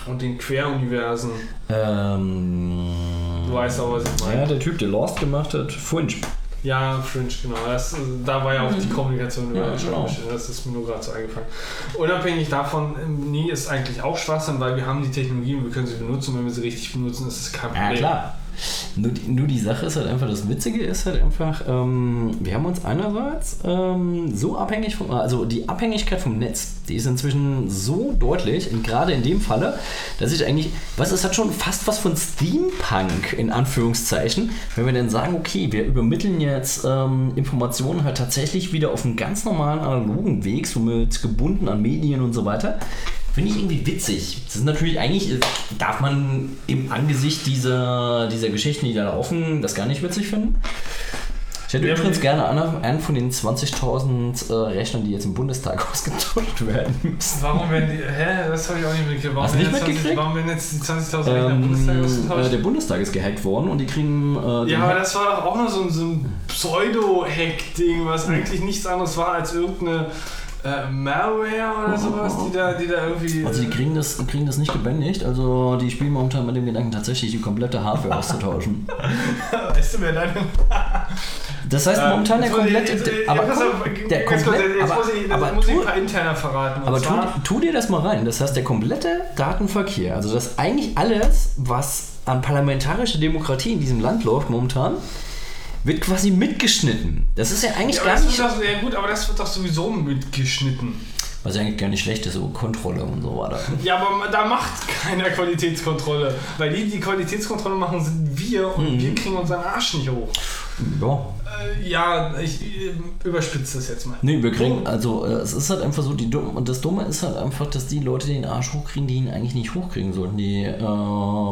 und den Queruniversen. Ähm, Du weißt auch, was ich ja, meine. der Typ, der Lost gemacht hat, Fringe. Ja, Fringe, genau. Das, da war ja auch die Kommunikation über Ja, genau. Das ist mir nur gerade so eingefallen. Unabhängig davon, ähm, nie ist eigentlich auch Schwachsinn, weil wir haben die Technologie und wir können sie benutzen. Wenn wir sie richtig benutzen, ist es kein Ja, Problem. klar. Nur die, nur die Sache ist halt einfach, das Witzige ist halt einfach, ähm, wir haben uns einerseits ähm, so abhängig vom, also die Abhängigkeit vom Netz, die ist inzwischen so deutlich, und gerade in dem Falle, dass ich eigentlich, was es hat schon fast was von Steampunk in Anführungszeichen, wenn wir dann sagen, okay, wir übermitteln jetzt ähm, Informationen halt tatsächlich wieder auf einen ganz normalen analogen Weg, somit gebunden an Medien und so weiter. Finde ich irgendwie witzig. Das ist natürlich eigentlich, äh, darf man im Angesicht dieser, dieser Geschichten, die da laufen, das gar nicht witzig finden. Ich hätte Ja, übrigens gerne einen, von den 20.000 äh, Rechnern, die jetzt im Bundestag ausgetauscht werden müssen. Warum werden die. Hä? Das habe ich auch nicht mitgekriegt. Warum Hast du nicht jetzt 20 mitgekriegt? Warum werden jetzt die 20.000 Rechner im Bundestag Ähm, äh, ausgetauscht? der Bundestag ist gehackt worden und die kriegen. Äh, Ja, aber das war doch auch nur so, ein- so ein Pseudo-Hack-Ding, was eigentlich nichts anderes war als irgendeine äh, Malware oder sowas, die da, die da irgendwie. also die kriegen das, kriegen das nicht gebändigt, also die spielen momentan mit dem Gedanken, tatsächlich die komplette Hardware auszutauschen. weißt du, wer deine. Das heißt momentan der komplette. aber der komplette. Aber, muss ich, ein paar Interner verraten. Aber tu, tu dir das mal rein. Das heißt, der komplette Datenverkehr, also das eigentlich alles, was an parlamentarischer Demokratie in diesem Land läuft momentan, wird quasi mitgeschnitten. Das ist ja eigentlich ja, gar das nicht. doch, ja gut, aber das wird doch sowieso mitgeschnitten. Was ja eigentlich gar nicht schlecht ist, so Kontrolle und so weiter. Ja, aber da macht keiner Qualitätskontrolle. Weil die, die Qualitätskontrolle machen, sind wir und Mhm. wir kriegen unseren Arsch nicht hoch. Ja. Äh, ja, ich äh, überspitze das jetzt mal. Nee, wir kriegen, also äh, es ist halt einfach so, die Dumm, und das Dumme ist halt einfach, dass die Leute den Arsch hochkriegen, die ihn eigentlich nicht hochkriegen sollten. Die äh,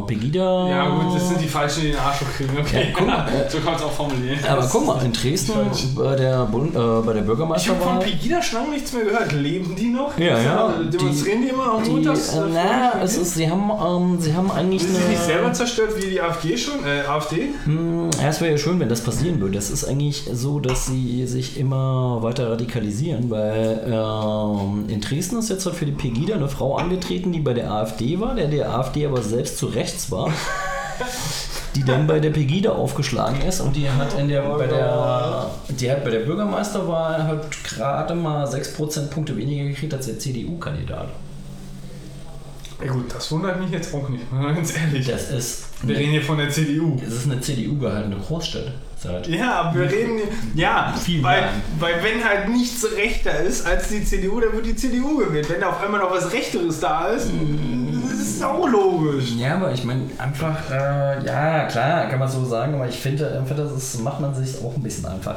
Pegida. Ja, gut, das sind die Falschen, die den Arsch hochkriegen. Okay, Ja, guck mal, so kann man es auch formulieren. Aber Das guck mal, in Dresden bei der, Bund, äh, bei der Ich habe von. Pegida schon lange nichts mehr gehört. Leben die noch? Ja, ja. Demonstrieren die, immer noch Die, montags? äh, na, es ist, sie haben, ähm, sie haben eigentlich Sind sie nicht selber zerstört wie die AfD schon? Äh, AfD? Hm, Ja, es wäre ja schön, wenn das passieren würde. Das ist eigentlich so, dass sie sich immer weiter radikalisieren, weil ähm, in Dresden ist jetzt halt für die Pegida eine Frau angetreten, die bei der AfD war, der der AfD aber selbst zu rechts war. Die dann bei der Pegida aufgeschlagen ist und die hat in der, bei der, die hat bei der Bürgermeisterwahl halt gerade mal 6 Prozentpunkte weniger gekriegt als der CDU-Kandidat. Ja gut, das wundert mich jetzt auch nicht, ganz ehrlich. Das ist, Wir reden hier von der CDU. das ist eine CDU-gehaltene Großstadt. Seit Ja, wir reden, ja, Vielen weil, weil wenn halt nichts rechter ist als die CDU, dann wird die CDU gewählt. Wenn da auf einmal noch was Rechteres da ist, das ist auch logisch. Ja, aber ich meine, einfach, äh, ja, klar, kann man so sagen, aber ich finde, einfach, das ist, macht man sich auch ein bisschen einfach.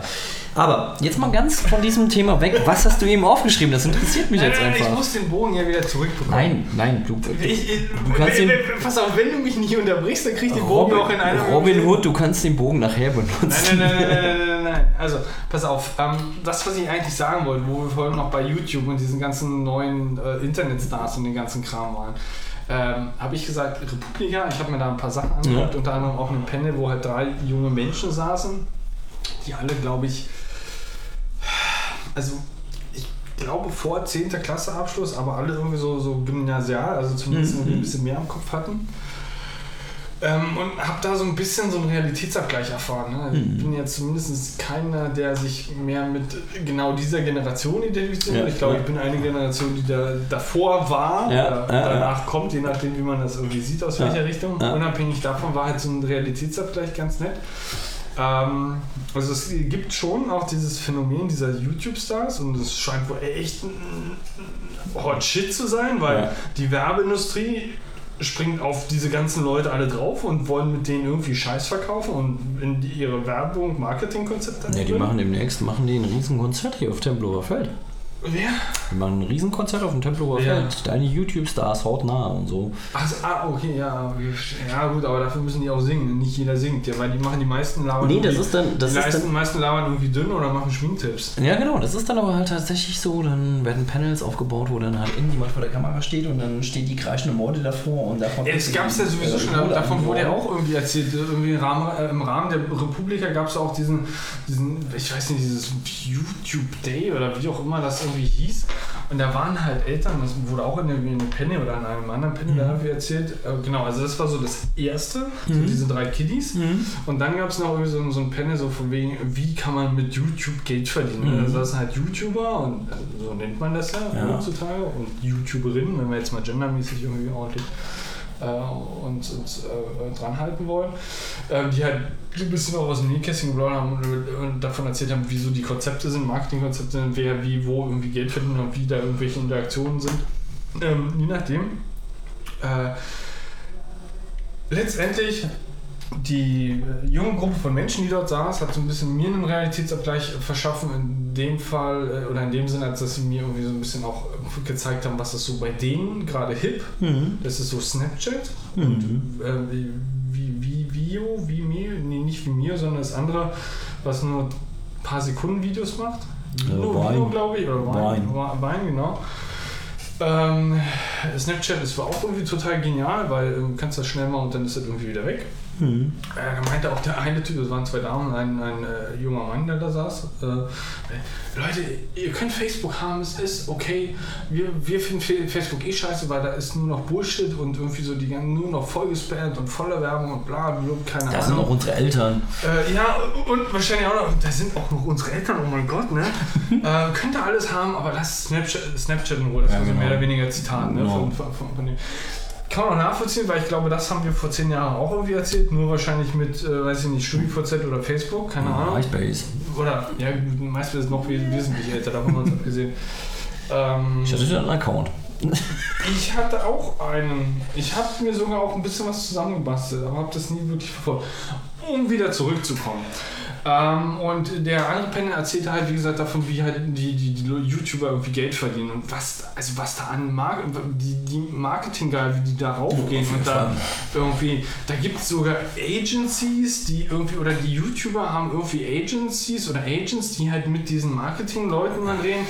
Aber jetzt mal ganz von diesem Thema weg. Was hast du eben aufgeschrieben? Das interessiert mich Nein, jetzt nein, ich einfach. muss den Bogen ja wieder zurückbekommen. Nein, nein, du, Ich, ich, du kannst den. pass auf, wenn du mich nicht unterbrichst, dann krieg ich den Bogen Robin, auch in einer Robin Hood, du kannst den Bogen nachher benutzen. Nein, nein, nein, nein, nein, nein, nein, nein. Also, pass auf. Ähm, das, was ich eigentlich sagen wollte, wo wir vorhin noch bei YouTube und diesen ganzen neuen äh, Internetstars und den ganzen Kram waren, ähm, habe ich gesagt, Republika, ich habe mir da ein paar Sachen angeguckt, Ja. unter anderem auch ein Panel, wo halt drei junge Menschen saßen, die alle, glaube ich, also ich glaube vor 10. Klasse Abschluss, aber alle irgendwie so, so gymnasial, also zumindest Mhm. ein bisschen mehr im Kopf hatten. Ähm, und habe da so ein bisschen so einen Realitätsabgleich erfahren. Ne? Mhm. Ich bin jetzt zumindest keiner, der sich mehr mit genau dieser Generation identifiziert. Ja, ich glaube, ja. ich bin eine Generation, die da davor war Ja, oder ja, danach kommt, je nachdem, wie man das irgendwie sieht, aus Ja, welcher Richtung. ja. Unabhängig davon war halt so ein Realitätsabgleich ganz nett. Ähm, also es gibt schon auch dieses Phänomen dieser YouTube-Stars und es scheint wohl echt ein Hot Shit zu sein, weil Ja. die Werbeindustrie springt auf diese ganzen Leute alle drauf und wollen mit denen irgendwie Scheiß verkaufen und in ihre Werbung, Marketingkonzepte Ja, die machen demnächst machen die ein riesen Konzert hier auf Tempelhofer Feld. Wer? Die machen ein riesen Konzert auf dem Tempelhofer Ja. Feld. Deine YouTube-Stars hautnah und so. Ach, ah, okay, ja. Ja gut, aber dafür müssen die auch singen. Nicht jeder singt, ja, weil die machen die meisten labern Nee, das irgendwie- ist dann. Das die ist meisten, dann meisten labern irgendwie dünn oder machen Schminktipps. Ja, genau, das ist dann aber halt tatsächlich so, dann werden Panels aufgebaut, wo dann halt irgendjemand vor der Kamera steht und dann steht die kreischende Morde davor und davon... Ja, das gab es ja sowieso äh, schon, Kohle davon wurde ja auch irgendwie erzählt. Irgendwie im Rahmen, äh, im Rahmen der Republika gab es auch diesen, diesen, ich weiß nicht, dieses YouTube Day oder wie auch immer das irgendwie hieß. Und da waren halt Eltern, das wurde auch in der, in der Penny oder in einem anderen Penny da irgendwie erzählt. Äh, genau, also das war so das erste, so diese drei Kiddies. Mhm. Und dann gab es noch irgendwie so, so ein Panel so von wegen, wie kann man mit YouTube Geld verdienen. Mhm. Also das sind halt YouTuber und äh, so nennt man das ja, Ja. heutzutage. Und YouTuberinnen, wenn wir jetzt mal gendermäßig irgendwie ordentlich äh, uns, uns äh, dran halten wollen, ähm, die halt ein bisschen auch aus dem Nähkästchen geplaudert haben und, und davon erzählt haben, wie so die Konzepte sind, Marketingkonzepte sind, wer wie wo irgendwie Geld verdient und wie da irgendwelche Interaktionen sind. Ähm, je nachdem. Äh, letztendlich die äh, junge Gruppe von Menschen, die dort saß, hat so ein bisschen mir einen Realitätsabgleich verschaffen. In dem Fall äh, oder in dem Sinne, als dass sie mir irgendwie so ein bisschen auch äh, gezeigt haben, was ist so bei denen gerade hip. Mhm. Das ist so Snapchat Mhm. und äh, wie, wie, wie Vio, wie mir, nee, nicht wie mir, sondern das andere, was nur paar Sekunden Videos macht. Äh, Vino, glaube ich, oder Wein. Vine. Wein, genau. Ähm, Snapchat ist auch irgendwie total genial, weil du kannst das schnell mal und dann ist das irgendwie wieder weg. Mhm. Äh, da meinte auch der eine Typ, das waren zwei Damen, ein, ein äh, junger Mann, der da saß. Äh, Leute, ihr könnt Facebook haben, es ist okay. Wir, wir finden Facebook eh scheiße, weil da ist nur noch Bullshit und irgendwie so die ganzen nur noch vollgespammt und voller Werbung und bla, bla keine Da sind Ahnung. auch unsere Eltern. Äh, ja, und wahrscheinlich auch noch, da sind auch noch unsere Eltern, oh mein Gott, ne? äh, könnt ihr alles haben, aber lasst Snapchat, Snapchat in Ruhe. Das Ja, war so genau. mehr oder weniger Zitat, ne? Genau. Von, von, von, von dem. Kann man auch nachvollziehen, weil ich glaube, das haben wir vor zehn Jahren auch irgendwie erzählt, nur wahrscheinlich mit, äh, weiß ich nicht, StudiVZ oder Facebook, keine Ahnung. MySpace. Oder, ja, meistens ist noch wes- wesentlich älter, davon haben wir uns abgesehen. Ähm, Ich hatte da einen Account. ich hatte auch einen. Ich habe mir sogar auch ein bisschen was zusammengebastelt, aber habe das nie wirklich verfolgt. Um wieder zurückzukommen. Ähm, und der andere Panel erzählte halt, wie gesagt, davon, wie halt die, die, die YouTuber irgendwie Geld verdienen und was, also was da an Mar die, die Marketinggeil, wie die da raufgehen und da irgendwie, da gibt es sogar Agencies, die irgendwie, oder die YouTuber haben irgendwie Agencies oder Agents, die halt mit diesen Marketingleuten dann reden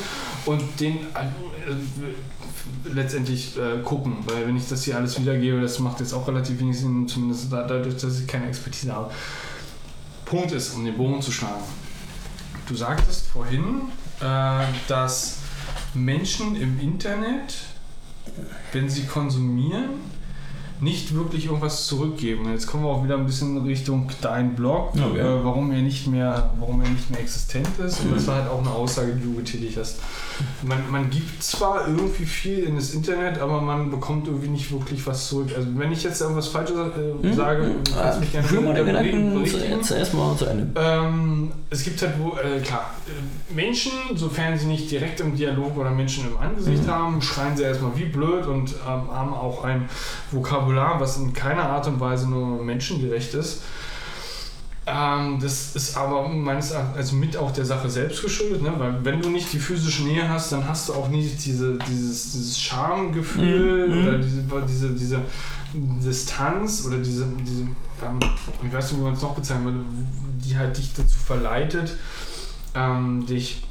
und den äh, äh, letztendlich äh, gucken, weil wenn ich das hier alles wiedergebe, das macht jetzt auch relativ wenig Sinn, zumindest da- dadurch, dass ich keine Expertise habe. Punkt ist, um den Bogen zu schlagen. Du sagtest vorhin, äh, dass Menschen im Internet, wenn sie konsumieren, nicht wirklich irgendwas zurückgeben. Jetzt kommen wir auch wieder ein bisschen Richtung dein Blog, Okay. äh, warum er nicht mehr, warum er nicht mehr existent ist. Und das war halt auch eine Aussage, die du getätigt hast. Man, man gibt zwar irgendwie viel in das Internet, aber man bekommt irgendwie nicht wirklich was zurück. Also wenn ich jetzt irgendwas Falsches äh, Hm? sage, kannst du mich gerne Führ mal den Gedanken zuerst mal zu Ende. Ähm, es gibt halt, wo, äh, klar, äh, Menschen, sofern sie nicht direkt im Dialog oder Menschen im Angesicht Mhm. haben, schreien sie erstmal wie blöd und ähm, haben auch ein Vokabular, was in keiner Art und Weise nur menschengerecht ist. Ähm, das ist aber meines Erachtens also mit auch der Sache selbst geschuldet, ne? weil wenn du nicht die physische Nähe hast, dann hast du auch nicht diese, dieses, dieses Schamgefühl Mhm. oder diese, diese, diese Distanz oder diese, diese ähm, ich weiß nicht, wie man es noch bezeichnen würde, die halt dich dazu verleitet, ähm, dich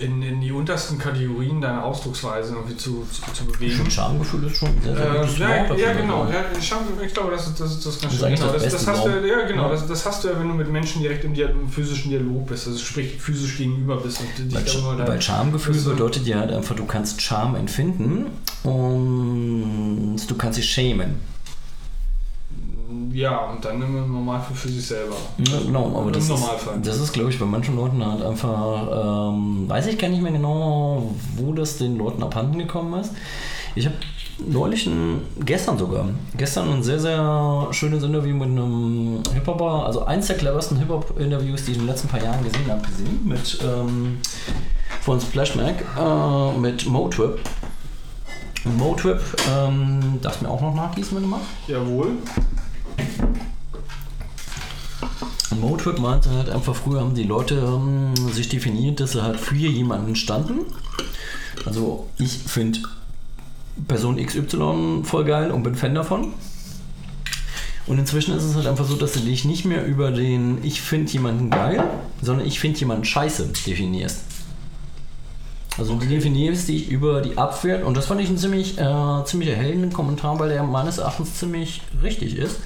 in, in die untersten Kategorien deiner Ausdrucksweise irgendwie zu, zu, zu bewegen. Schon Schamgefühl ist schon sehr, sehr Äh, gutes ja, Wort dafür. ja, genau. Ja, ich, hab, ich glaube, das, ist- das, ist- das, Das ganz ist schön. Genau, das das, hast du, ja, genau. Ja. Das, das hast du ja, wenn du mit Menschen direkt im, im physischen Dialog bist, also sprich physisch gegenüber bist und dich Weil, darüber weil dann- Schamgefühl ist bedeutet ja halt einfach, du kannst Scham empfinden und du kannst dich schämen. Ja, und dann im Normalfall für sich selber. Ja, genau, aber das ist, das ist, glaube ich, bei manchen Leuten halt einfach, ähm, weiß ich gar nicht mehr genau, wo das den Leuten abhanden gekommen ist. Ich habe neulich, ein, gestern sogar, gestern ein sehr, sehr schönes Interview mit einem Hip-Hopper, also eins der cleversten Hip-Hop-Interviews, die ich in den letzten paar Jahren gesehen habe, gesehen, mit ähm, von Splash Mac, äh, mit Motrip. Motrip, ähm, darfst du mir auch noch nachgießen, wenn du magst? Jawohl. Motrip meinte halt einfach, früher haben die Leute ähm, sich definiert, dass sie halt für jemanden standen. Also ich finde Person XY voll geil und bin Fan davon. Und inzwischen ist es halt einfach so, dass du dich nicht mehr über den Ich finde jemanden geil, sondern ich finde jemanden scheiße definierst. Also du definierst dich über die Abwehr und das fand ich einen ziemlich, äh, ziemlich erhellenden Kommentar, weil der meines Erachtens ziemlich richtig ist.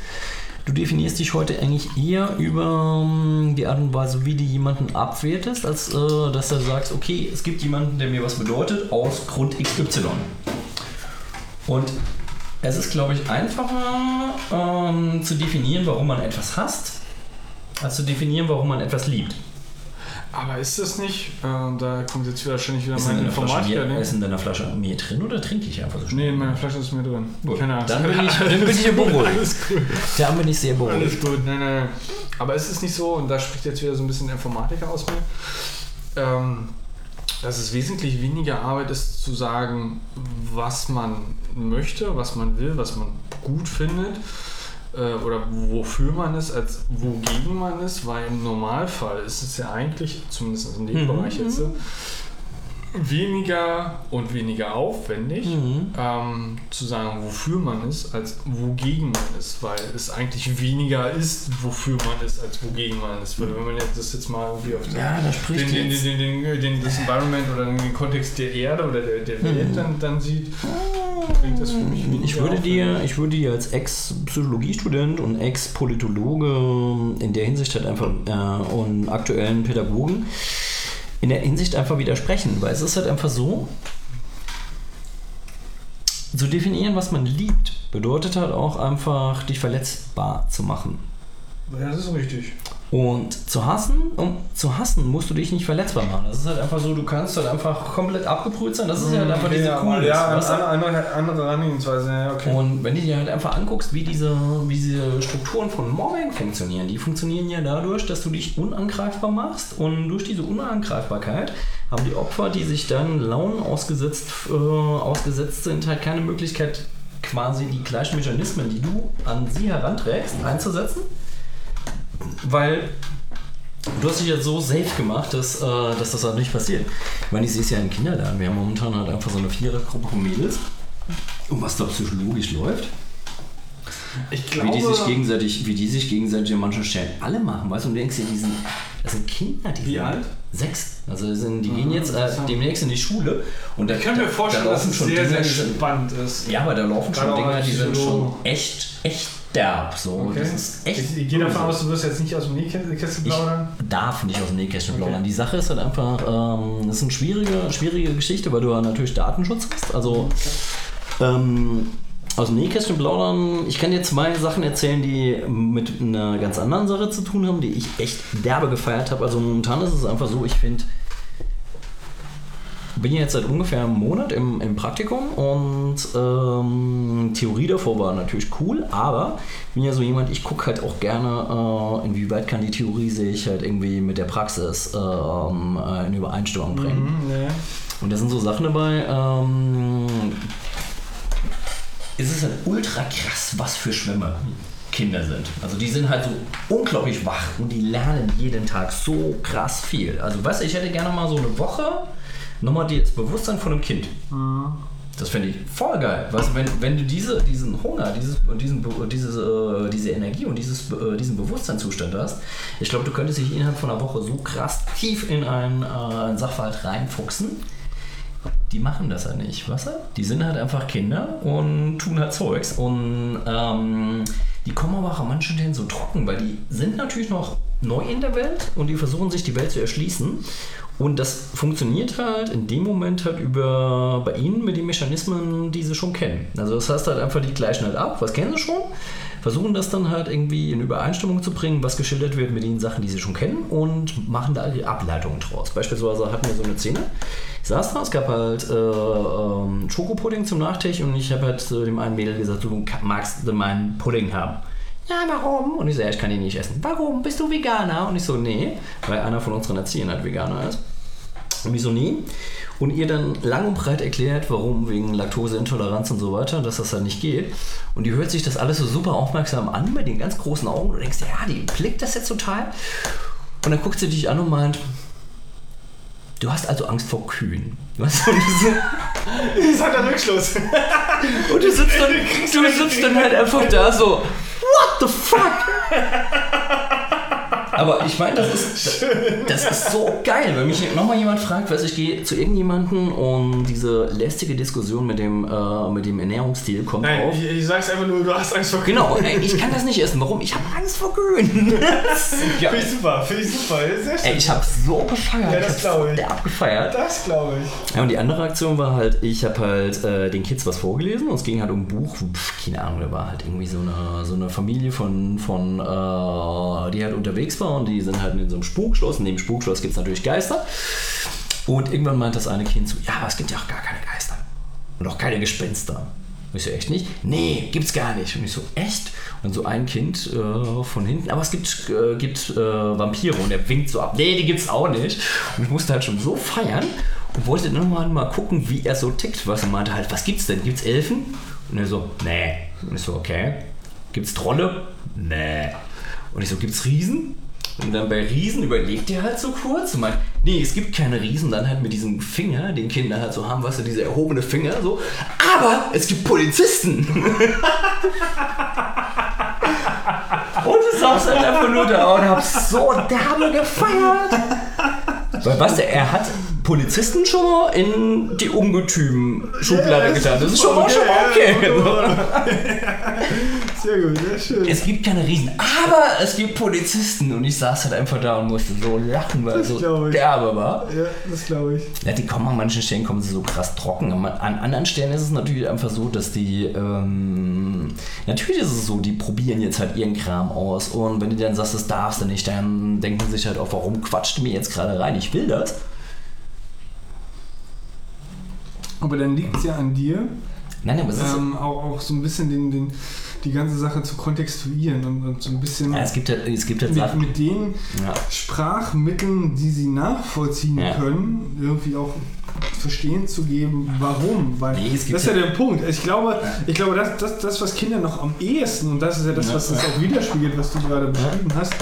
Du definierst dich heute eigentlich eher über ähm, die Art und Weise, wie du jemanden abwertest, als äh, dass du sagst, okay, es gibt jemanden, der mir was bedeutet, aus Grund XY. Und es ist, glaube ich, einfacher ähm, zu definieren, warum man etwas hasst, als zu definieren, warum man etwas liebt. Aber ist das nicht, äh, da kommt jetzt wahrscheinlich wieder Ist in, mein Informatiker, ist in deiner Flasche Bier drin oder trinke ich einfach so schnell? Nee, in meiner Flasche ist mehr drin. Gut. Keine Angst. Dann bin ich, dann bin ich beruhigt. Alles gut. Da bin ich sehr beruhigt. Alles gut, nein, nein, nein. Aber ist es nicht so, und da spricht jetzt wieder so ein bisschen der Informatiker aus mir, ähm, dass es wesentlich weniger Arbeit ist, zu sagen, was man möchte, was man will, was man gut findet oder wofür man ist, als wogegen man ist, weil im Normalfall ist es ja eigentlich, zumindest in dem Mhm. Bereich jetzt, weniger und weniger aufwendig, Mhm. ähm, zu sagen, wofür man ist, als wogegen man ist, weil es eigentlich weniger ist, wofür man ist, als wogegen man ist. Weil wenn man jetzt das jetzt mal irgendwie auf den, Ja, den, den, den, den, den, das Environment oder den Kontext der Erde oder der, der Welt Mhm. dann, dann sieht, klingt das für mich Ich würde dir, ich würde dir als Ex-Psychologiestudent und Ex-Politologe in der Hinsicht halt einfach äh, und aktuellen Pädagogen in der Hinsicht einfach widersprechen, weil es ist halt einfach so, zu definieren, was man liebt, bedeutet halt auch einfach, dich verletzbar zu machen. Ja, das ist richtig. Und zu hassen, um zu hassen, musst du dich nicht verletzbar machen. Das ist halt einfach so, du kannst halt einfach komplett abgebrüht sein. Das ist halt einfach diese ja, Coolness. ja, weißt du? eine, eine, andere Herangehensweise, ja, okay. Und wenn du dir halt einfach anguckst, wie diese, wie diese Strukturen von Mobbing funktionieren, die funktionieren ja dadurch, dass du dich unangreifbar machst und durch diese Unangreifbarkeit haben die Opfer, die sich dann Launen ausgesetzt, äh, ausgesetzt sind, halt keine Möglichkeit, quasi die gleichen Mechanismen, die du an sie heranträgst, einzusetzen. Weil du hast dich jetzt so safe gemacht, dass, äh, dass das halt nicht passiert. Ich meine, ich sehe es ja in Kinderladen. Wir haben momentan halt einfach so eine Vierergruppe von Mädels. Und was da psychologisch läuft, ich wie die sich gegenseitig, wie die sich gegenseitig an manchen Stellen alle machen, weißt du, und du denkst dir, die sind, das sind Kinder, die Wie sind alt? Sechs. Also die sind, die gehen Ah, jetzt äh, demnächst in die Schule und da, ich kann mir da- vorstellen, da dass laufen es schon sehr, Dinger, sehr spannend ist. Ja, aber da laufen Gerade schon Dinger, die sind schon echt, echt derb. So. Okay. Das ist echt ich, ich gehe davon aus, du wirst jetzt nicht aus dem Nähkästchen Ich plaudern. darf nicht aus dem Nähkästchen Okay. plaudern. Die Sache ist halt einfach, ähm, das ist eine schwierige, schwierige Geschichte, weil du ja natürlich Datenschutz hast. Also ähm, aus dem Nähkästchen plaudern, ich kann dir zwei Sachen erzählen, die mit einer ganz anderen Sache zu tun haben, die ich echt derbe gefeiert habe. Also momentan ist es einfach so, ich finde, bin ja jetzt seit ungefähr einem Monat im, im Praktikum und ähm, Theorie davor war natürlich cool, aber ich bin ja so jemand, ich gucke halt auch gerne, äh, inwieweit kann die Theorie sich halt irgendwie mit der Praxis ähm, äh, in Übereinstimmung bringen. Mhm, nee. Und da sind so Sachen dabei, ähm, es ist halt ultra krass, was für Schwimmer Kinder sind. Also die sind halt so unglaublich wach und die lernen jeden Tag so krass viel. Also weißt du, ich hätte gerne mal so eine Woche nochmal das Bewusstsein von einem Kind. Das fände ich voll geil. Weißt du, wenn, wenn du diese, diesen Hunger, dieses, diesen, Be- diese, äh, diese Energie und dieses, äh, diesen Bewusstseinszustand hast, ich glaube, du könntest dich innerhalb von einer Woche so krass tief in einen, äh, Sachverhalt reinfuchsen. Die machen das ja nicht, du? Die sind halt einfach Kinder und tun halt Zeugs. Und ähm, die kommen aber auch an manchen Stellen so trocken, weil die sind natürlich noch neu in der Welt und die versuchen sich die Welt zu erschließen. Und das funktioniert halt in dem Moment halt über bei ihnen mit den Mechanismen, die sie schon kennen. Also das heißt halt einfach, die gleichen halt ab, was kennen sie schon, versuchen das dann halt irgendwie in Übereinstimmung zu bringen, was geschildert wird mit den Sachen, die sie schon kennen und machen da die Ableitungen draus. Beispielsweise hatten wir so eine Szene, ich saß da, es gab halt äh, ähm, Schokopudding zum Nachtisch und ich habe halt zu dem einen Mädel gesagt, du magst meinen Pudding haben. Ja, warum? Und ich so, ja, ich kann ihn nicht essen. Warum? Bist du Veganer? Und ich so, nee, weil einer von unseren Erziehern halt Veganer ist. Und ich so, nee. Und ihr dann lang und breit erklärt, warum, wegen Laktoseintoleranz und so weiter, dass das halt nicht geht. Und die hört sich das alles so super aufmerksam an mit den ganz großen Augen. Und denkst, ja, die blickt das jetzt total. Und dann guckt sie dich an und meint, du hast also Angst vor Kühen. Und du so- Das hat der Rückschluss. und du sitzt dann, du sitzt dann halt einfach da so, what the fuck? Aber ich meine, das ist, das ist so geil, wenn mich nochmal jemand fragt, weiß ich gehe zu irgendjemandem und diese lästige Diskussion mit dem, äh, mit dem Ernährungsstil kommt Nein, auf. ich, ich sag's einfach nur, du hast Angst vor Genau, ey, ich kann das nicht essen. Warum? Ich habe Angst vor Kühen. ja. Finde ich super, finde ich super. Sehr schön. Ey, ich habe so gefeiert. Ja, das ich glaub habe ich. derb gefeiert. Das glaube ich. Ja, und die andere Aktion war halt, ich habe halt äh, den Kids was vorgelesen und es ging halt um ein Buch, pf, keine Ahnung, da war halt irgendwie so eine, so eine Familie von, von äh, die halt unterwegs war und die sind halt in so einem Spukschloss. Neben dem Spukschloss gibt es natürlich Geister. Und irgendwann meint das eine Kind so, ja, es gibt ja auch gar keine Geister. Und auch keine Gespenster. Und ich so, echt nicht? Nee, gibt's gar nicht. Und ich so, echt? Und so ein Kind äh, von hinten, aber es gibt, äh, gibt äh, Vampire und er winkt so ab. Nee, die gibt's auch nicht. Und ich musste halt schon so feiern und wollte dann mal, mal gucken, wie er so tickt. Was er meinte halt, was gibt's denn? Gibt's Elfen? Und er so, nee. Und ich so, okay. Gibt's Trolle? Nee. Und ich so, gibt's Riesen? Und dann bei Riesen überlegt er halt so kurz und meint, Nee, es gibt keine Riesen, dann halt mit diesem Finger, den Kinder halt so haben, weißt du, diese erhobene Finger, so. Aber es gibt Polizisten. und ich saß halt einfach nur da und hab so derbe gefeiert. Weil was, der, er hat Polizisten schon mal in die Ungetüm-Schublade getan. Das ist schon mal, schon mal okay. Sehr gut, sehr schön. Es gibt keine Riesen, aber es gibt Polizisten. Und ich saß halt einfach da und musste so lachen, weil es so derbe war. Ja, das glaube ich. Ja, die kommen an manchen Stellen kommen sie so krass trocken. An an anderen Stellen ist es natürlich einfach so, dass die ähm, natürlich ist es so, die probieren jetzt halt ihren Kram aus und wenn du dann sagst, das darfst du nicht, dann denken sie sich halt auch, warum quatscht du mir jetzt gerade rein? Ich will das. Aber dann liegt es ja an dir, Nein, aber es ist ähm, auch, auch so ein bisschen den, den, die ganze Sache zu kontextuieren und, und so ein bisschen ja, es gibt halt, es gibt halt mit, Sachen. mit den Ja. Sprachmitteln, die sie nachvollziehen Ja. können, irgendwie auch verstehen zu geben, warum. Weil Nee, das ist ja der Punkt. Ich glaube, ich glaube das, das, das, was Kinder noch am ehesten, und das ist ja das, was das auch widerspiegelt, was du gerade beschrieben hast,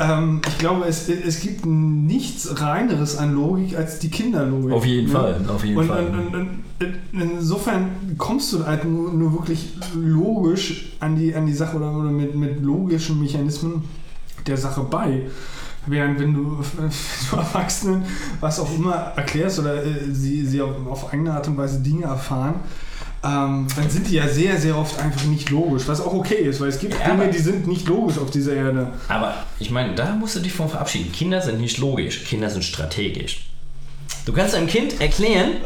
ähm, ich glaube, es, es gibt nichts Reineres an Logik als die Kinderlogik. Auf jeden ne? Fall, auf jeden und, Fall. Und, und, insofern kommst du halt nur, nur wirklich logisch an die, an die Sache oder, oder mit, mit logischen Mechanismen der Sache bei. Während wenn du, wenn du Erwachsenen was auch immer erklärst oder äh, sie, sie auf, auf eigene Art und Weise Dinge erfahren, ähm, dann sind die ja sehr, sehr oft einfach nicht logisch, was auch okay ist, weil es gibt Ja, Dinge, die sind nicht logisch auf dieser Erde. Aber ich meine, da musst du dich von verabschieden. Kinder sind nicht logisch, Kinder sind strategisch. Du kannst einem Kind erklären,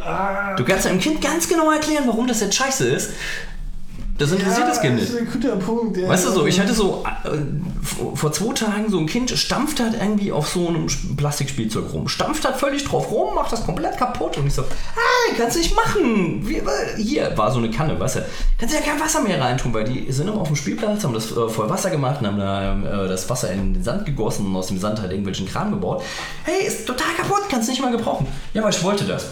du kannst einem Kind ganz genau erklären, warum das jetzt scheiße ist. Das interessiert das Kind Das nicht. ist ein guter Punkt. Ja. Weißt du so, ich hatte so äh, vor- zwei Tagen so ein Kind stampft halt irgendwie auf so einem Plastikspielzeug rum. Stampft halt völlig drauf rum, macht das komplett kaputt und ich so, hey, kannst du nicht machen. Wie, äh, hier war so eine Kanne, weißt du. Kannst du ja kein Wasser mehr reintun, weil die sind immer auf dem Spielplatz, haben das äh, voll Wasser gemacht und haben da äh, das Wasser in den Sand gegossen und aus dem Sand halt irgendwelchen Kram gebaut. Hey, ist total kaputt, kannst du nicht mal gebrauchen. Ja, aber ich wollte das.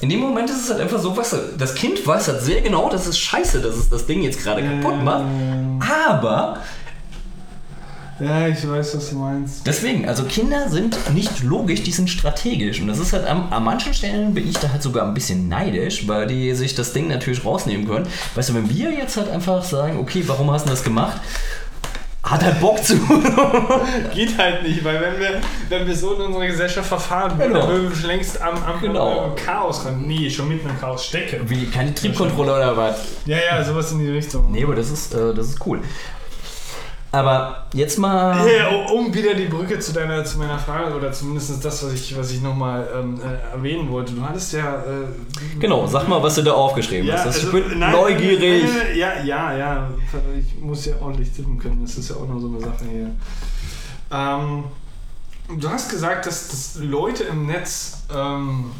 In dem Moment ist es halt einfach so, weißt du, das Kind weiß halt sehr genau, das ist scheiße, dass es das Ding jetzt gerade kaputt macht. Aber Ja, ich weiß, was du meinst. deswegen, also Kinder sind nicht logisch, die sind strategisch. Und das ist halt an, an manchen Stellen bin ich da halt sogar ein bisschen neidisch, weil die sich das Ding natürlich rausnehmen können. Weißt du, wenn wir jetzt halt einfach sagen, okay, warum hast du das gemacht? Hat halt Bock zu. Geht halt nicht, weil wenn wir, wenn wir so in unserer Gesellschaft verfahren würden, Genau. dann würden wir schon längst am, am, Genau. am Chaos ran. Nee, schon mitten im Chaos stecke. Wie, keine Triebkontrolle oder was? Ja, ja, sowas in die Richtung. Nee, aber das ist, äh, das ist cool. Aber jetzt mal. Ja, um wieder die Brücke zu deiner, zu meiner Frage oder zumindest das, was ich, was ich nochmal ähm, äh, erwähnen wollte. Du hattest ja. Äh, Genau, sag mal, was du da aufgeschrieben ja, hast. Also, ich bin nein, neugierig. nein, Ja, ja, ja. Ich muss ja ordentlich tippen können. Das ist ja auch noch so eine Sache hier. Ähm, du hast gesagt, dass, dass Leute im Netz, ähm,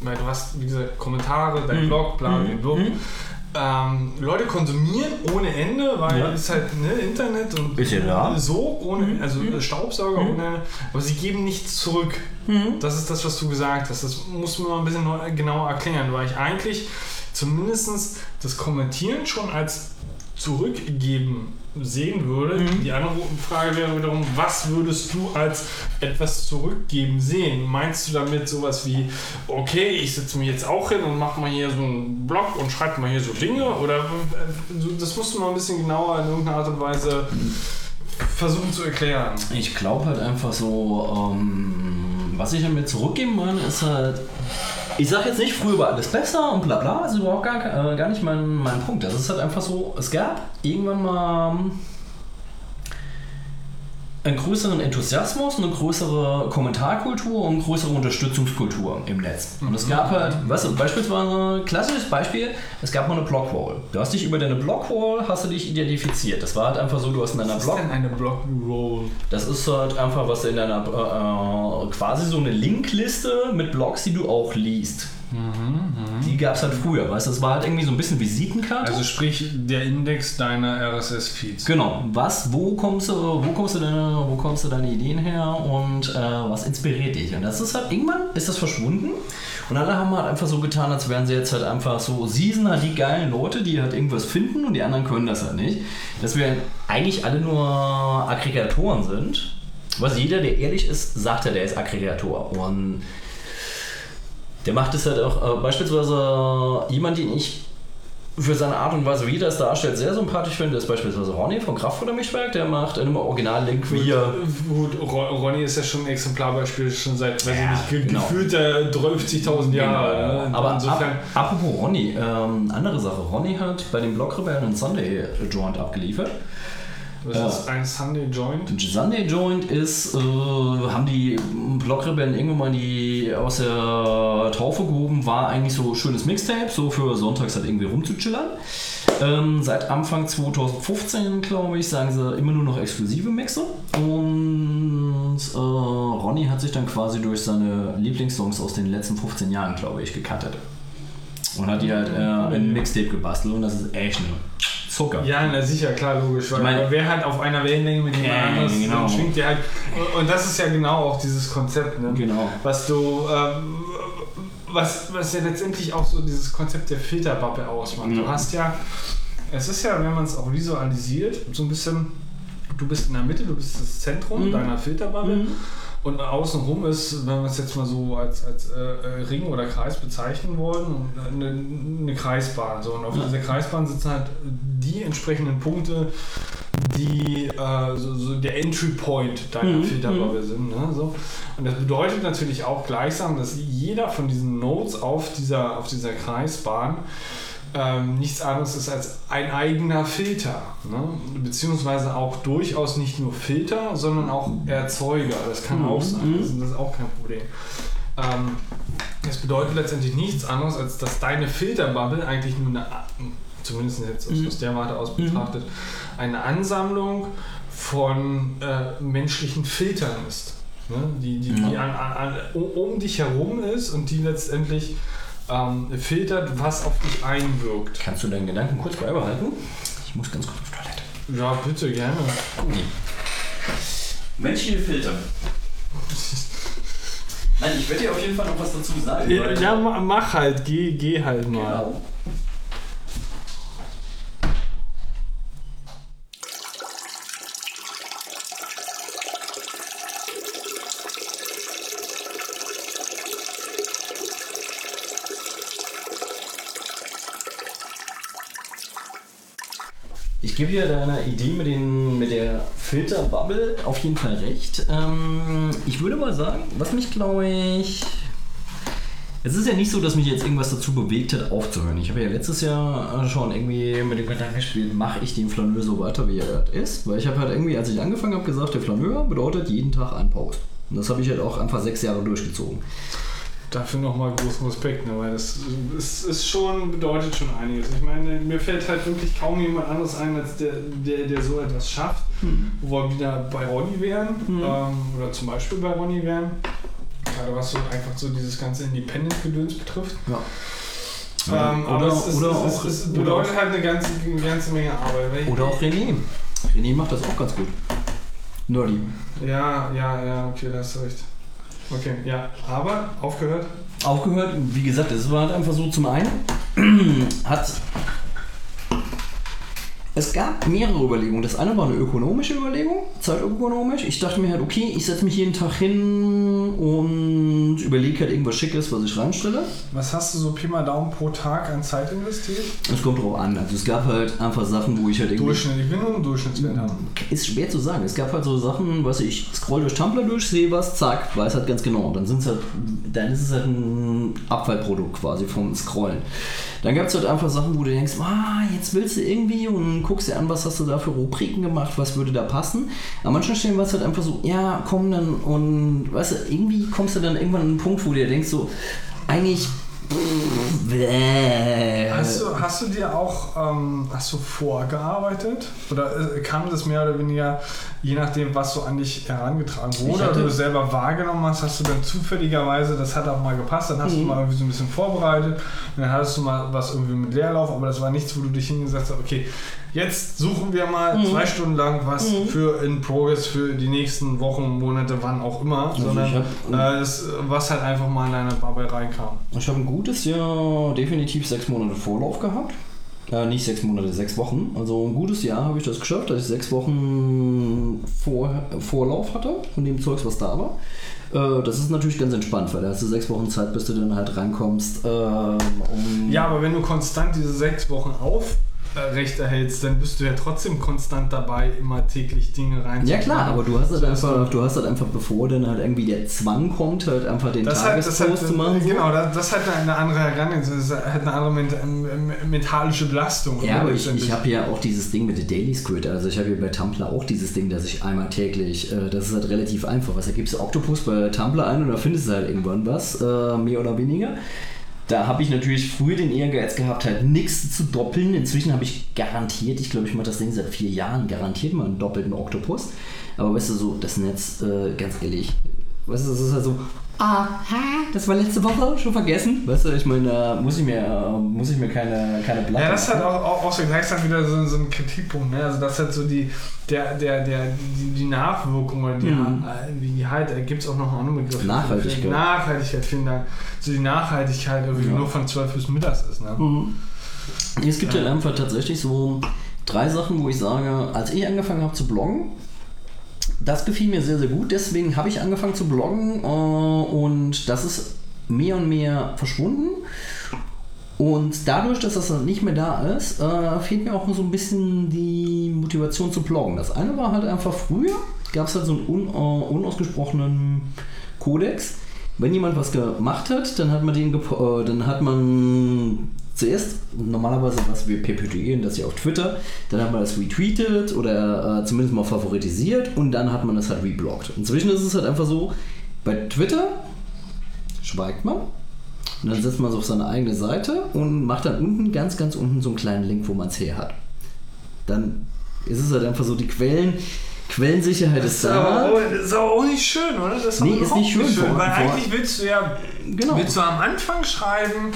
weil du hast, wie gesagt, Kommentare, dein Mhm. Blog, bla, Mhm. bla, bla. Mhm. Ähm, Leute konsumieren ohne Ende, weil Ja. es halt ne, Internet und Bisschen rar. so ohne, also Staubsauger Mhm. ohne Ende, aber sie geben nichts zurück. Das ist das, was du gesagt hast. Das muss man mal ein bisschen neu, genauer erklären, weil ich eigentlich zumindest das Kommentieren schon als zurückgeben sehen würde. Mhm. Die andere Frage wäre wiederum, was würdest du als etwas zurückgeben sehen? Meinst du damit sowas wie, okay, ich setze mich jetzt auch hin und mache mal hier so einen Blog und schreibe mal hier so Dinge? Oder äh, das musst du mal ein bisschen genauer in irgendeiner Art und Weise versuchen zu erklären. Ich glaube halt einfach so, ähm, was ich damit zurückgeben meine, ist halt, ich sage jetzt nicht, früher war alles besser und bla bla, ist überhaupt gar, äh, gar nicht mein, mein Punkt. Das ist halt einfach so, es gab irgendwann mal einen größeren Enthusiasmus, eine größere Kommentarkultur und eine größere Unterstützungskultur im Netz. Und es gab halt, weißt du, beispielsweise, klassisches Beispiel, es gab mal eine Blogwall. Du hast dich über deine Blogwall, hast du dich identifiziert. Das war halt einfach so, du hast in deiner Blog... eine Blog-Roll? Das ist halt einfach was in deiner äh, äh, quasi so eine Linkliste mit Blogs, die du auch liest. Die gab es halt früher, weißt du? Das war halt irgendwie so ein bisschen Visitenkarte. Also sprich der Index deiner RSS-Feeds. genau, was, wo kommst du, wo kommst du deine, wo kommst du deine Ideen her und äh, was inspiriert dich? Und das ist halt irgendwann ist das verschwunden und alle haben halt einfach so getan, als wären sie jetzt halt einfach so, sie sind halt die geilen Leute, die halt irgendwas finden und die anderen können das halt nicht. Dass wir eigentlich alle nur Aggregatoren sind was jeder, der ehrlich ist, sagt ja, der ist Aggregator. Und der macht es halt auch, äh, beispielsweise jemand, den ich für seine Art und Weise, wie er das darstellt, sehr sympathisch finde, ist beispielsweise Ronny vom Kraftfuttermischwerk. Der macht immer Original-Link wie er. Gut, Ro- Ronny ist ja schon ein Exemplarbeispiel, schon seit, weiß Ja, ich nicht, ge genau. gefühlt äh, 30.000 Jahre. ne? Aber ab, insofern. apropos Ronny, ähm, andere Sache. Ronny hat bei den Blockrebellen einen Sunday Joint abgeliefert. Was ist ein Sunday Joint? Sunday Joint ist, äh, haben die Blockrebellen irgendwann mal die aus der Taufe gehoben, war eigentlich so schönes Mixtape, so für sonntags halt irgendwie rumzuchillern. Ähm, seit Anfang 2015, glaube ich, sagen sie immer nur noch exklusive Mixe. Und äh, Ronny hat sich dann quasi durch seine Lieblingssongs aus den letzten 15 Jahren, glaube ich, gecuttet. Und hat die halt äh, ein Mixtape gebastelt und das ist echt nur Zucker. Ja, na sicher, klar, logisch. Weil, Ich meine- wer halt auf einer Wellenlänge mit jemand Ja, anderes genau. schwingt, der halt. Und das ist ja genau auch dieses Konzept, ne? Genau. Was du. Ähm, was, was ja letztendlich auch so dieses Konzept der Filterbubble ausmacht. Du Ja. hast ja. Es ist ja, wenn man es auch visualisiert, so ein bisschen. Du bist in der Mitte, du bist das Zentrum Mhm. deiner Filterbubble. Und außenrum ist, wenn wir es jetzt mal so als, als äh, äh, Ring oder Kreis bezeichnen wollen, eine, eine Kreisbahn. So. Und auf Ja. dieser Kreisbahn sitzen halt die entsprechenden Punkte, die äh, so, so der Entry Point deiner Mhm, Filterbubble sind. Ne? So. Und das bedeutet natürlich auch gleichsam, dass jeder von diesen Nodes auf dieser, auf dieser Kreisbahn ähm, nichts anderes ist als ein eigener Filter. Ne? Beziehungsweise auch durchaus nicht nur Filter, sondern auch Erzeuger. Das kann Mhm, auch sein. mhm. Das, ist auch kein Problem. Ähm, das bedeutet letztendlich nichts anderes, als dass deine Filterbubble eigentlich nur eine, zumindest jetzt aus, Mhm. aus der Warte aus betrachtet, eine Ansammlung von äh, menschlichen Filtern ist. Ne? Die, die, die Ja. an, an, um dich herum ist und die letztendlich ähm, filtert, was auf dich einwirkt. Kannst du deinen Gedanken kurz beibehalten? Ich muss ganz kurz auf Toilette. Ja, bitte, gerne. Menschliche Filter. Nein, ich werde dir auf jeden Fall noch was dazu sagen. Ja, ma- mach halt, geh, geh halt mal. Genau. Gebe dir deiner Idee mit, den, mit der Filterbubble auf jeden Fall recht. Ähm, ich würde mal sagen, was mich glaube ich. Es ist ja nicht so, dass mich jetzt irgendwas dazu bewegt hat, aufzuhören. Ich habe ja letztes Jahr schon irgendwie mit dem Gedanken gespielt, mache ich den Flaneur so weiter, wie er ist. Weil ich habe halt irgendwie, als ich angefangen habe, gesagt, der Flaneur bedeutet jeden Tag ein Post. Und das habe ich halt auch einfach sechs Jahre durchgezogen. Dafür nochmal großen Respekt, ne? weil das ist, ist schon, bedeutet schon einiges. Ich meine, mir fällt halt wirklich kaum jemand anderes ein, als der, der, der so etwas schafft, wo wir wieder bei Ronny wären, Mhm. ähm, oder zum Beispiel bei Ronny wären. Gerade was so einfach so dieses ganze Independent-Gedöns betrifft. Ja. Ähm, Oder- aber es, ist, oder es, auch- ist, es oder bedeutet auch- halt eine ganze, eine ganze Menge Arbeit. Oder auch René. René macht das auch ganz gut. Nerdy. Ja, ja, ja, okay, da hast du recht. Okay, ja, aber aufgehört. Aufgehört, wie gesagt, es war halt einfach so zum einen, hat. Es gab mehrere Überlegungen. Das eine war eine ökonomische Überlegung, zeitökonomisch. Ich dachte mir halt, okay, ich setze mich jeden Tag hin und überlege halt irgendwas Schickes, was ich reinstelle. Was hast du so Pi mal Daumen pro Tag an Zeit investiert? Es kommt drauf an. Also es gab halt einfach Sachen, wo ich halt irgendwie. Durchschnitt, ich will nur einen Durchschnittswert haben. Ist schwer zu sagen. Es gab halt so Sachen, was ich scroll durch Tumblr durch, sehe was, zack, weiß halt ganz genau. Und dann sind's halt, dann ist es halt ein Abfallprodukt quasi vom Scrollen. Dann gab es halt einfach Sachen, wo du denkst, ah, jetzt willst du irgendwie und guckst dir an, was hast du da für Rubriken gemacht, was würde da passen. An manchen Stellen war es halt einfach so, ja, komm dann und weißt du, irgendwie kommst du dann irgendwann an einen Punkt, wo du dir denkst, so, eigentlich. Hast du, hast du dir auch ähm, hast du vorgearbeitet? Oder äh, kam das mehr oder weniger, je nachdem, was so an dich herangetragen wurde, oder du es selber wahrgenommen hast, hast du dann zufälligerweise, das hat auch mal gepasst, dann hast du Mhm. mal irgendwie so ein bisschen vorbereitet und dann hattest du mal was irgendwie mit Leerlauf, aber das war nichts, wo du dich hingesetzt hast, okay, jetzt suchen wir mal Mhm. zwei Stunden lang was Mhm. für in Progress für die nächsten Wochen, Monate, wann auch immer, Also sondern hab- äh, das, was halt einfach mal in deine Bubble reinkam. Ich habe ein gutes Jahr definitiv sechs Monate Vorlauf gehabt. Äh, nicht sechs Monate, sechs Wochen. Also ein gutes Jahr habe ich das geschafft, dass ich sechs Wochen vor, Vorlauf hatte von dem Zeugs, was da war. Äh, das ist natürlich ganz entspannt, weil da hast du sechs Wochen Zeit, bis du dann halt rankommst. ähm, um Ja, aber wenn du konstant diese sechs Wochen aufrecht erhältst, dann bist du ja trotzdem konstant dabei, immer täglich Dinge rein. Ja klar, aber du hast halt einfach, du hast halt einfach, bevor dann halt irgendwie der Zwang kommt, halt einfach den Das Tagespost hat, zu machen. so. Genau, das, das hat eine andere Herangehensweise, das hat eine andere ment ähm, mentalische Belastung. Ja, aber ich, ich habe ja auch dieses Ding mit der Daily Squid. Also ich habe ja bei Tumblr auch dieses Ding, dass ich einmal täglich, äh, das ist halt relativ einfach. Was da gibst du Octopus bei Tumblr ein und da findest du halt irgendwann was, äh, mehr oder weniger. Da habe ich natürlich früher den Ehrgeiz gehabt, halt nichts zu doppeln. Inzwischen habe ich garantiert, ich glaube, ich mache das Ding seit vier Jahren, garantiert mal einen doppelten Oktopus. Aber weißt du, so das Netz, äh, ganz ehrlich, weißt du, das ist halt so, ah, hä, das war letzte Woche, schon vergessen. Weißt du, ich meine, da muss ich mir, muss ich mir keine, keine Blatt Ja, das ist halt auch, auch, auch so gleichzeitig wieder so, so ein Kritikpunkt. Ne? Also das hat so die, der, der, der, die, die Nachwirkung oder die, Mhm. äh, die halt, da gibt es auch noch einen anderen Begriff. Nachhaltigkeit. Nachhaltigkeit, vielen Dank. So die Nachhaltigkeit, irgendwie Ja. nur von 12 bis mittags ist. Ne? Mhm. Es gibt halt einfach tatsächlich so drei Sachen, wo ich sage, als ich angefangen habe zu bloggen, das gefiel mir sehr, sehr gut. Deswegen habe ich angefangen zu bloggen äh, und das ist mehr und mehr verschwunden. Und dadurch, dass das nicht mehr da ist, äh, fehlt mir auch so ein bisschen die Motivation zu bloggen. Das eine war halt einfach früher, gab es halt so einen un, äh, unausgesprochenen Kodex. Wenn jemand was gemacht hat, dann hat man den, äh, dann hat man zuerst normalerweise was wir perpetuieren, das ja auf Twitter, dann hat man das retweetet oder äh, zumindest mal favoritisiert und dann hat man das halt rebloggt. Inzwischen ist es halt einfach so, bei Twitter schweigt man und dann setzt man es auf seine eigene Seite und macht dann unten, ganz, ganz unten so einen kleinen Link, wo man es her hat. Dann ist es halt einfach so, die Quellen, Quellensicherheit ist da. das ist aber auch nicht schön, oder? Das ist Nee, ist nicht schön, vor- weil eigentlich willst du ja Genau. willst du am Anfang schreiben,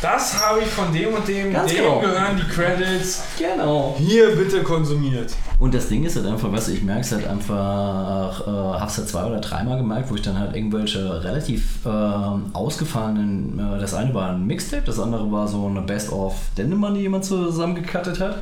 das habe ich von dem und dem, Ganz dem genau. gehören die Credits. Genau. Hier bitte konsumiert. Und das Ding ist halt einfach, du, ich merke es halt einfach, äh, hab's halt zwei oder dreimal gemerkt, wo ich dann halt irgendwelche relativ ähm, ausgefallenen, äh, das eine war ein Mixtape, das andere war so eine Best-of Dendemann, die jemand zusammengekattet hat.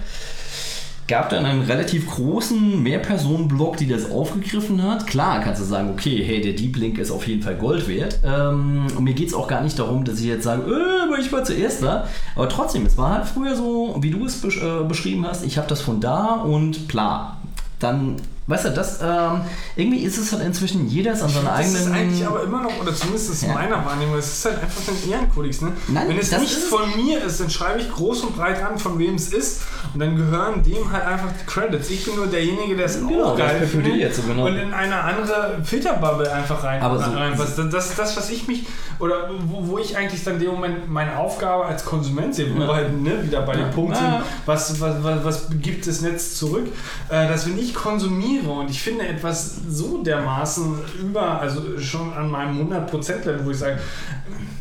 Gab dann einen relativ großen Mehrpersonen-Blog, die das aufgegriffen hat. Klar kannst du sagen, okay, hey, der Deep Link ist auf jeden Fall Gold wert. Ähm, und mir geht es auch gar nicht darum, dass ich jetzt sage, äh, ich war zuerst da. Aber trotzdem, es war halt früher so, wie du es besch äh, beschrieben hast, ich habe das von da und bla. Dann, weißt du, das, ähm, irgendwie ist es halt inzwischen, jeder ist an seiner Das eigenen... ist eigentlich aber immer noch, oder zumindest ist Ja. meiner Wahrnehmung, es ist halt einfach ein Ehrenkodex. Ne? Nein, Wenn es das nicht von mir ist, dann schreibe ich groß und breit an, von wem es ist. Und dann gehören dem halt einfach die Credits. Ich bin nur derjenige, der es Genau, auch geil findet jetzt genau. und in eine andere Filterbubble einfach rein. Aber so- reinpasst. das, das ist das, was ich mich, oder wo, wo ich eigentlich dann in dem Moment meine Aufgabe als Konsument sehe, wo Ja. wir halt ne, wieder bei Ja. dem Punkt sind, was, was, was, was gibt das Netz zurück, äh, dass wenn ich konsumiere und ich finde etwas so dermaßen über, also schon an meinem 100%-Level, wo ich sage,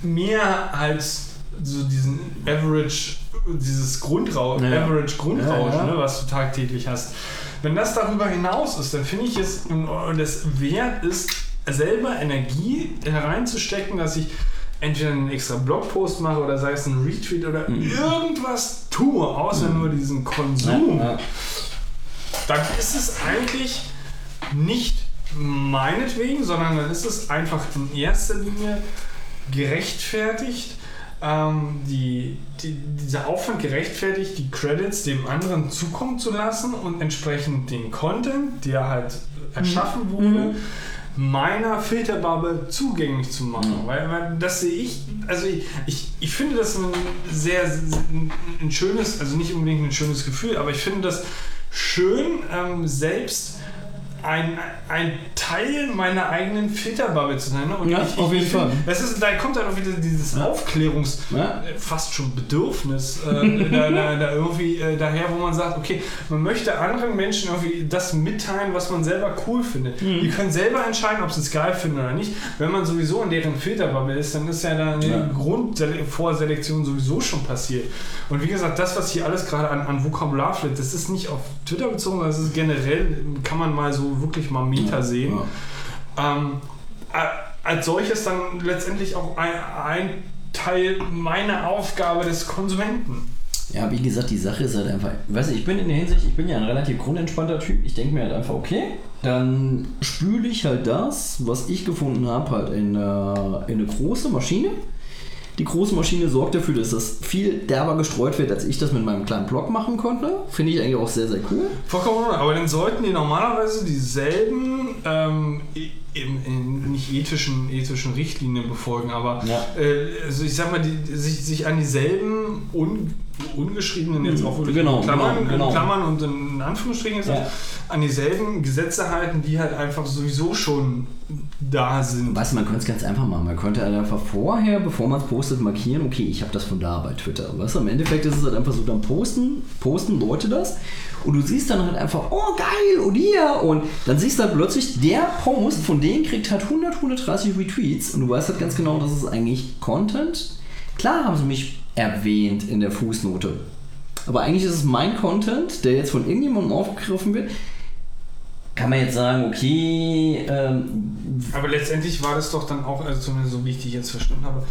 mehr als so diesen Average, dieses Grundrausch, Ja. Average Grundrausch, Ja. Ne, was du tagtäglich hast. Wenn das darüber hinaus ist, dann finde ich es und es wert ist, selber Energie hereinzustecken, dass ich entweder einen extra Blogpost mache oder sei es ein Retweet oder irgendwas tue, außer nur diesen Konsum, Ja, ja. dann ist es eigentlich nicht meinetwegen, sondern dann ist es einfach in erster Linie gerechtfertigt, ähm, die, die, dieser Aufwand gerechtfertigt, die Credits dem anderen zukommen zu lassen und entsprechend den Content, der halt erschaffen wurde, meiner Filterbubble zugänglich zu machen. Weil, weil das sehe ich, also ich, ich, ich finde das ein sehr, ein, ein schönes, also nicht unbedingt ein schönes Gefühl, aber ich finde das schön, ähm, selbst ein, ein Teil meiner eigenen Filterbubble zu sein. Ne? Und Ja, ich, auf jeden ich Fall. Das ist, da kommt dann auch wieder dieses Aufklärungs, Ja. äh, fast schon Bedürfnis äh, da, da, da irgendwie äh, daher, wo man sagt, okay, man möchte anderen Menschen irgendwie das mitteilen, was man selber cool findet. Mhm. Die können selber entscheiden, ob sie es geil finden oder nicht. Wenn man sowieso in deren Filterbubble ist, dann ist ja da eine Ja. Grundvorselektion sowieso schon passiert. Und wie gesagt, das, was hier alles gerade an, an Vokabular fliegt, das ist nicht auf Twitter bezogen, das ist generell, kann man mal so wirklich mal Meta sehen. Ähm, als solches dann letztendlich auch ein, ein Teil meiner Aufgabe des Konsumenten. Ja, wie gesagt, die Sache ist halt einfach, weißt du, ich bin in der Hinsicht, ich bin ja ein relativ grundentspannter Typ. Ich denke mir halt einfach, okay, dann spüle ich halt das, was ich gefunden habe, halt in, äh, in eine große Maschine. Die große Maschine sorgt dafür, dass das viel derber gestreut wird, als ich das mit meinem kleinen Blog machen konnte. Finde ich eigentlich auch sehr, sehr cool. Vollkommen, in aber dann sollten die normalerweise dieselben, ähm, i- im, in, nicht ethischen, ethischen Richtlinien befolgen, aber Ja. äh, also ich sag mal, die, sich, sich an dieselben un, ungeschriebenen, jetzt auch wirklich Genau, in, Klammern, genau, genau. in Klammern und in Anführungsstrichen ist Ja. an dieselben Gesetze halten, die halt einfach sowieso schon da sind. Weißt du, man könnte es ganz einfach machen. Man könnte halt einfach vorher, bevor man es postet, markieren, okay, ich habe das von da bei Twitter. Weißt du, im Endeffekt ist es halt einfach so, dann posten, posten Leute das und du siehst dann halt einfach, oh geil, und hier. Und dann siehst du halt plötzlich, der Post von denen kriegt halt 100, 130 Retweets und du weißt halt ganz genau, das ist eigentlich Content. Klar haben sie mich erwähnt in der Fußnote. Aber eigentlich ist es mein Content, der jetzt von irgendjemandem aufgegriffen wird. Kann man jetzt sagen, okay, ähm, Aber letztendlich war das doch dann auch, also zumindest so wie ich dich jetzt verstanden habe,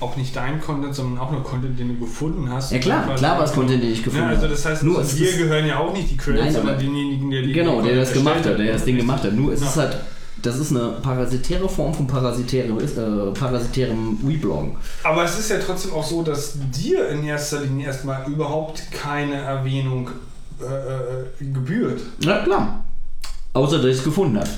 auch nicht dein Content, sondern auch nur Content, den du gefunden hast. Ja klar, klar war es Content, den ich gefunden ja, also habe. das heißt, Nur also es ist- gehören ja auch nicht die Credits, sondern denjenigen, der die Genau, der das gemacht hat, der das Ding gemacht hat. Nur es Ja. ist halt, das ist eine parasitäre Form von parasitärem, äh, parasitärem Rebloggen. Aber es ist ja trotzdem auch so, dass dir in erster Linie erstmal überhaupt keine Erwähnung äh, äh, gebührt. Ja, klar. Außer, dass ich es gefunden habe.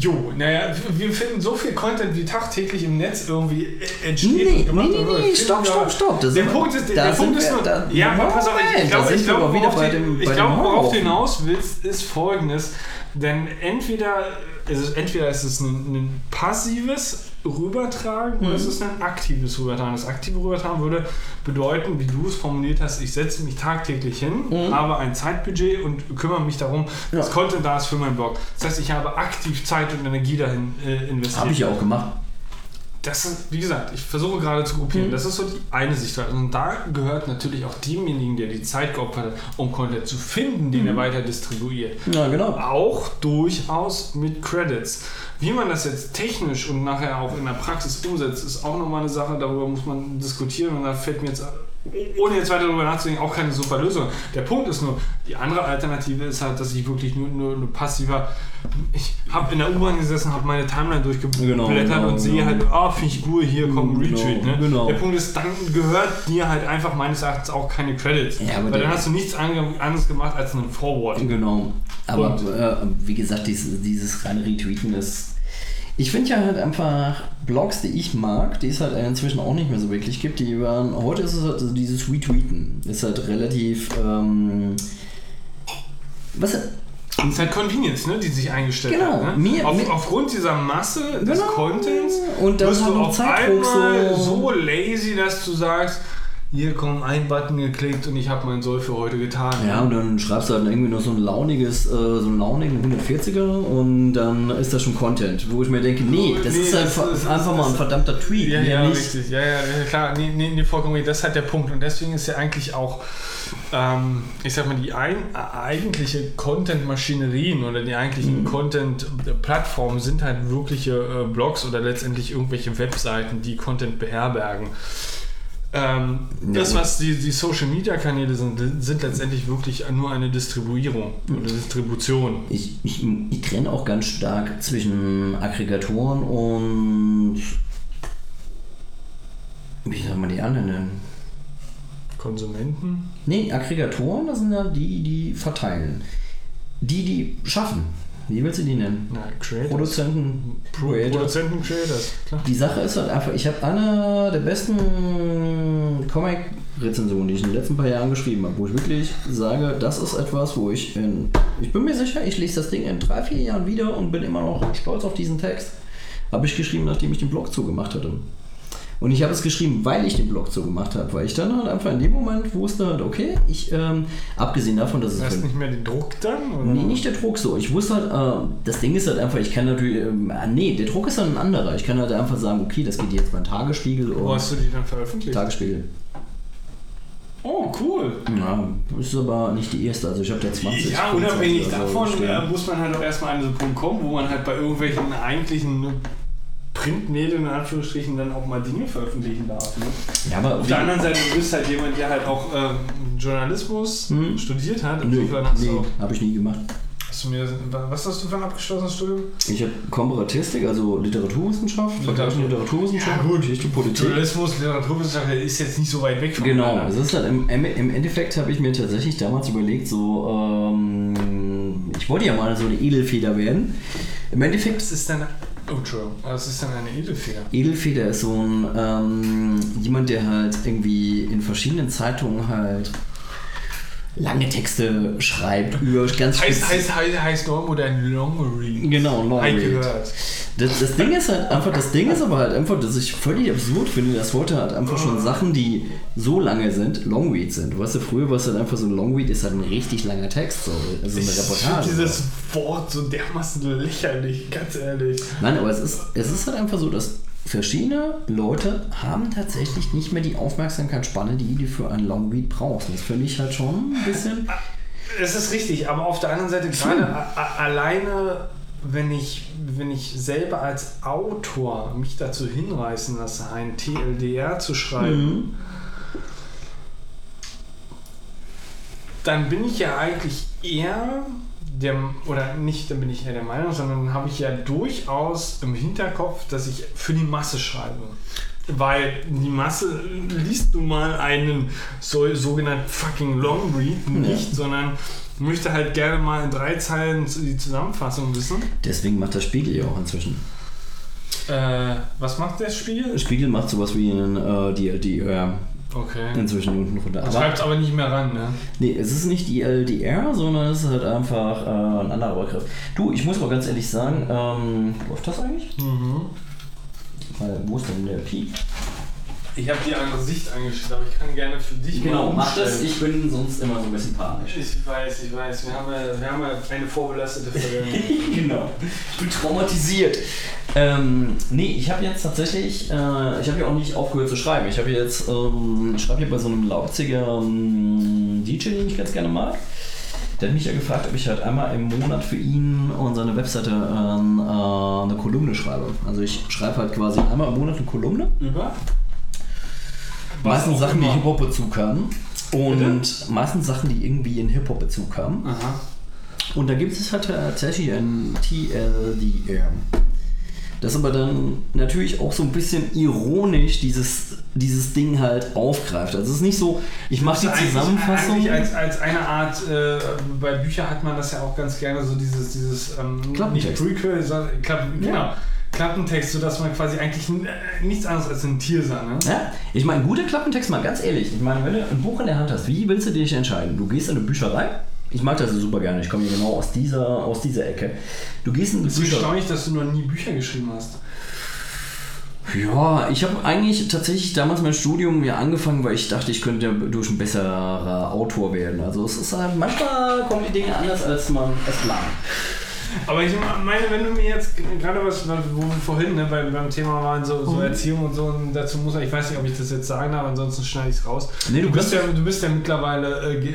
Jo, naja, wir finden so viel Content, wie tagtäglich im Netz irgendwie entsteht. Nee, nee, nee, nee, stopp, stopp, stopp. Das Der Punkt ist, der Punkt ist nur, da- ja, aber pass auf, ich glaube, ich glaube, worauf, bei dem- ich glaube, worauf du hinaus willst, ist folgendes, denn entweder, also entweder ist es ein, ein passives Rübertragen oder Mhm. es ist ein aktives Rübertragen. Das aktive Rübertragen würde bedeuten, wie du es formuliert hast, ich setze mich tagtäglich hin, Mhm. habe ein Zeitbudget und kümmere mich darum, Ja. dass Content da ist für meinen Blog. Das heißt, ich habe aktiv Zeit und Energie dahin äh, investiert. Habe ich ja auch gemacht. Das ist, wie gesagt, ich versuche gerade zu gruppieren. Mhm. Das ist so die eine Sichtweise. Und da gehört natürlich auch demjenigen, der die Zeit geopfert hat, um Content zu finden, den Mhm. er weiter distribuiert. Ja, genau. Auch durchaus mit Credits. Wie man das jetzt technisch und nachher auch in der Praxis umsetzt, ist auch nochmal eine Sache, darüber muss man diskutieren und da fällt mir jetzt, ohne jetzt weiter darüber nachzudenken, auch keine super Lösung. Der Punkt ist nur, die andere Alternative ist halt, dass ich wirklich nur, nur, nur passiver, ich habe in der U-Bahn gesessen, habe meine Timeline durchgeblättert Genau, genau, und sehe genau. halt, ah, finde ich cool, hier kommt ein Genau, Retweet. Ne? genau. Der Punkt ist, dann gehört dir halt einfach meines Erachtens auch keine Credits. Ja, aber Weil dann hast du nichts anderes gemacht als einen Forward. Genau. Aber äh, wie gesagt, dieses, dieses reine Retweeten ist. Ich finde ja halt einfach Blogs, die ich mag, die es halt inzwischen auch nicht mehr so wirklich gibt, die waren. Heute ist es halt so dieses Retweeten. Ist halt relativ. Ähm, was. Das ist halt Convenience, ne, die sich eingestellt Genau. hat. Ne? Mir- Auf, mir- aufgrund dieser Masse des Genau. Contents Und dann wirst halt du auf Zeitdruck einmal so- so lazy, dass du sagst, hier komm, ein Button geklickt und ich habe mein Soll für heute getan. Ja, und dann schreibst du halt irgendwie noch so ein launiges, äh, so einen launigen 140er und dann ist das schon Content, wo ich mir denke, nee, das Nee, ist das ist- einfach mal ein verdammter Tweet. Ja, ja, nicht. richtig. Ja, ja, klar. Nee, nee, nee, vollkommen. Das ist halt der Punkt. Und deswegen ist ja eigentlich auch, ähm, ich sag mal, die ein, eigentliche Content-Maschinerien oder die eigentlichen Mhm. Content-Plattformen sind halt wirkliche äh, Blogs oder letztendlich irgendwelche Webseiten, die Content beherbergen. Ähm, Ja, das, was die, die Social-Media-Kanäle sind, sind letztendlich wirklich nur eine Distribuierung oder Distribution. Ich, ich, ich trenne auch ganz stark zwischen Aggregatoren und. Wie soll man die anderen nennen? Konsumenten? Nee, Aggregatoren, das sind ja die, die verteilen. Die, die schaffen. Wie willst du die nennen? Na, Creators. Produzenten, Pro Creator. Produzenten, Creators, klar. Die Sache ist halt einfach, ich habe eine der besten Comic-Rezensionen, die ich in den letzten paar Jahren geschrieben habe, wo ich wirklich sage, das ist etwas, wo ich in, ich bin mir sicher, ich lese das Ding in drei, vier Jahren wieder und bin immer noch stolz auf diesen Text. Habe ich geschrieben, nachdem ich den Blog zugemacht hatte. Und ich habe es geschrieben, weil ich den Blog zugemacht habe, weil ich dann halt einfach in dem Moment wusste, halt, okay, ich, ähm, abgesehen davon, dass es Hast für- nicht mehr den Druck dann? Oder? Nee, nicht der Druck so. Ich wusste halt, äh, das Ding ist halt einfach, ich kann natürlich, ähm, ah, nee, der Druck ist dann ein anderer. Ich kann halt einfach sagen, okay, das geht jetzt beim Tagesspiegel Wo oder hast du die dann veröffentlicht? Tagesspiegel. Oh, cool. Ja, ist aber nicht die erste, also ich habe da 20. Ja, 25 unabhängig so davon stehen. äh, muss man halt auch erstmal an so einen Punkt kommen, wo man halt bei irgendwelchen eigentlichen Printmedien in Anführungsstrichen dann auch mal Dinge veröffentlichen darf. Ne? Ja, aber Auf der anderen Seite, du bist halt jemand, der halt auch ähm, Journalismus Hm. studiert hat. Nö, Insofern nee, habe ich nie gemacht. hast du mir. Was hast du für ein abgeschlossenes Studium? Ich habe Komparatistik, also Literaturwissenschaft, vergleichende Literaturwissenschaft, Ja, gut. Geschichte, Politik. Journalismus, Literaturwissenschaft ist jetzt nicht so weit weg von Genau, es ist halt im, im Endeffekt habe ich mir tatsächlich damals überlegt, so, ähm, ich wollte ja mal so eine Edelfeder werden. Im Endeffekt, Was ist denn. Oh, Entschuldigung. Was ist denn eine Edelfeder? Edelfeder ist so ein, ähm, jemand, der halt irgendwie in verschiedenen Zeitungen halt lange Texte schreibt über ganz Heißt, heißt, heißt, heißt Normodern Long Read. Genau, Long ich Read. Das, das Ding ist halt einfach, das Ding ist aber halt einfach, dass ich völlig absurd finde, dass heute halt einfach schon Sachen, die so lange sind, Longread sind. Du weißt ja, früher war es halt einfach so ein Longread, ist halt ein richtig langer Text, so, also eine Ich finde Reportage. dieses Wort so dermaßen lächerlich, ganz ehrlich. Nein, aber es ist, es ist halt einfach so, dass verschiedene Leute haben tatsächlich nicht mehr die Aufmerksamkeitsspanne, die du für einen Longread brauchst. Und Das finde ich halt schon ein bisschen. Es ist richtig, aber auf der anderen Seite gerade alleine, wenn ich, wenn ich selber als Autor mich dazu hinreißen lasse, ein TLDR zu schreiben, dann bin ich ja eigentlich eher der, oder nicht, dann bin ich eher der Meinung, sondern habe ich ja durchaus im Hinterkopf, dass ich für die Masse schreibe. Weil die Masse liest nun mal einen so, sogenannten fucking Long Read nicht, sondern möchte halt gerne mal in drei Zeilen die Zusammenfassung wissen. Deswegen macht der Spiegel ja auch inzwischen. Äh, was macht der Spiegel? Der Spiegel macht sowas wie einen äh, DLDR Okay. inzwischen unten runter. Man Aber- aber nicht mehr ran, ne? Nee, es ist nicht die LDR, sondern es ist halt einfach äh, ein anderer Begriff. Du, ich muss mal ganz ehrlich sagen, ähm, läuft das eigentlich? Mhm. Weil, wo ist denn der Peak? Ich habe die andere Sicht eingestellt, aber ich kann gerne für dich Genau, mal mach das. Ich bin sonst immer so ein bisschen panisch. Ich weiß, ich weiß. Wir haben ja, wir haben ja eine vorbelastete Vergangenheit. genau. Ich bin traumatisiert. Ähm, nee, ich habe jetzt tatsächlich, äh, ich habe ja auch nicht aufgehört zu schreiben. Ich habe jetzt, ähm, ich schreibe hier bei so einem Leipziger ähm, DJ, den ich ganz gerne mag. Der hat mich ja gefragt, ob ich halt einmal im Monat für ihn und seine Webseite ähm, äh, eine Kolumne schreibe. Also ich schreibe halt quasi einmal im Monat eine Kolumne. Über? Meistens Sachen, die immer. Hip-Hop-Bezug haben. Und meistens Sachen, die irgendwie in Hip-Hop-Bezug haben. Aha. Und da gibt es halt tatsächlich ein TLDR. Das aber dann natürlich auch so ein bisschen ironisch dieses, dieses Ding halt aufgreift. Also es ist nicht so, ich mache die Also eigentlich- Zusammenfassung. Eigentlich als, als eine Art, äh, bei Büchern hat man das ja auch ganz gerne, so dieses, dieses ähm, nicht. Prequel, sondern Klappen, Ja. genau, Klappentext, sodass man quasi eigentlich nichts anderes als ein Tier sah. Ne? Ja, ich meine, guter Klappentext, mal ganz ehrlich. Ich meine, wenn du ein Buch in der Hand hast, wie willst du dich entscheiden? Du gehst in eine Bücherei. Ich mag das super gerne. Ich komme hier genau aus dieser, aus dieser Ecke. Du gehst in eine Es ist Bücherei. erstaunlich, dass du noch nie Bücher geschrieben hast. Ja, ich habe eigentlich tatsächlich damals mein Studium ja angefangen, weil ich dachte, ich könnte durch ein besserer Autor werden. Also es ist halt, manchmal kommen die Dinge anders, als man es plant. Aber ich meine, wenn du mir jetzt gerade was, wo wir vorhin ne, beim, beim Thema waren, so, Mhm. so Erziehung und so, und dazu muss ich weiß nicht, ob ich das jetzt sagen darf, ansonsten schneide ich es raus. Nee, du du, bist ja, du bist ja mittlerweile äh,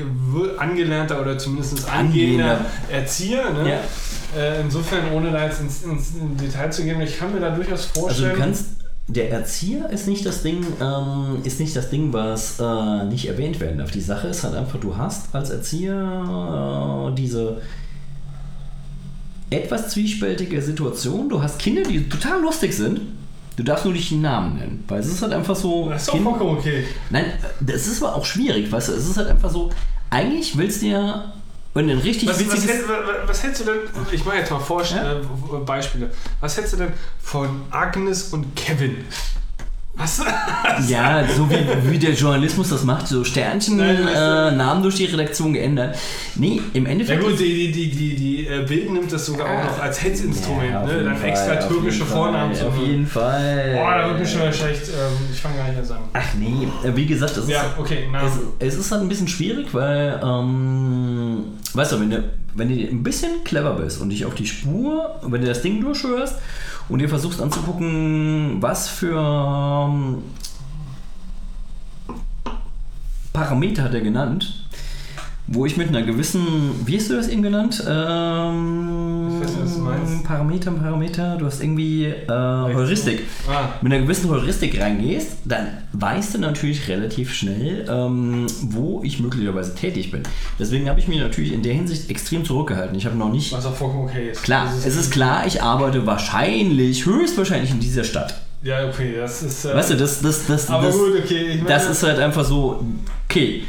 angelernter oder zumindest angehender. Erzieher. Ne? Ja. Äh, insofern, ohne da jetzt ins, ins Detail zu gehen, ich kann mir da durchaus Also vorstellen. du kannst, der Erzieher ist nicht das Ding, ähm, ist nicht das Ding, was äh, nicht erwähnt werden darf. Die Sache ist halt einfach, du hast als Erzieher äh, diese etwas zwiespältige Situation. Du hast Kinder, die total lustig sind. Du darfst nur nicht den Namen nennen, weil es ist halt einfach so. das ist doch Kind- vollkommen okay. Nein, das ist aber auch schwierig, weißt du, es ist halt einfach so, eigentlich willst du ja, wenn du ein richtig Was, was, hätt, was, was hättest du denn, ich mache jetzt mal Vorst Ja? äh, Beispiele, was hättest du denn von Agnes und Kevin? Was? ja, so wie, wie der Journalismus das macht, so Sternchen, Nein, weißt du- äh, Namen durch die Redaktion geändert. Nee, im Ja Endeffekt... gut, ist- die, die, die, die äh, Bild nimmt das sogar auch noch als Hetzinstrument, Ja, ne? Dann Fall, extra türkische Vornamen. So. Auf jeden Fall. Boah, da wird mir schon mal schlecht. Ähm, ich fange gar nicht an. Ach nee, äh, wie gesagt, das ist... Ja, okay, na. Es, es ist halt ein bisschen schwierig, weil, ähm, weißt du, wenn du, wenn du ein bisschen clever bist und dich auf die Spur, wenn du das Ding durchhörst und dir versuchst anzugucken, was für ähm, Parameter hat er genannt, wo ich mit einer gewissen, wie hast du das eben genannt? Ähm, Ich weiß nicht, was du meinst. Parameter, Parameter, du hast irgendwie äh, Heuristik. Ah, Mit einer gewissen Heuristik reingehst, dann weißt du natürlich relativ schnell, ähm, wo ich möglicherweise tätig bin. Deswegen habe ich mich natürlich in der Hinsicht extrem zurückgehalten. Ich habe noch nicht. was auch vollkommen okay ist. Klar, Das es ist klar, ich arbeite wahrscheinlich, höchstwahrscheinlich in dieser Stadt. Ja, okay, das ist. Äh, Weißt du, das, das, das, aber das, gut, okay. Meine, das ist halt einfach so, okay.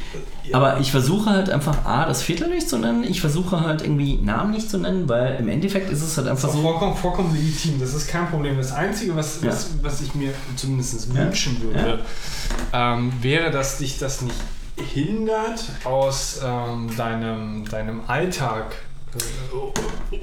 Aber ich versuche halt einfach A, das Viertel nicht zu nennen. Ich versuche halt irgendwie Namen nicht zu nennen, weil im Endeffekt ist es halt Das einfach so. vollkommen, vollkommen legitim, das ist kein Problem. Das Einzige, was, Ja. was, was ich mir zumindest Ja. wünschen würde, ähm, wäre, dass dich das nicht hindert, aus ähm, deinem, deinem Alltag äh,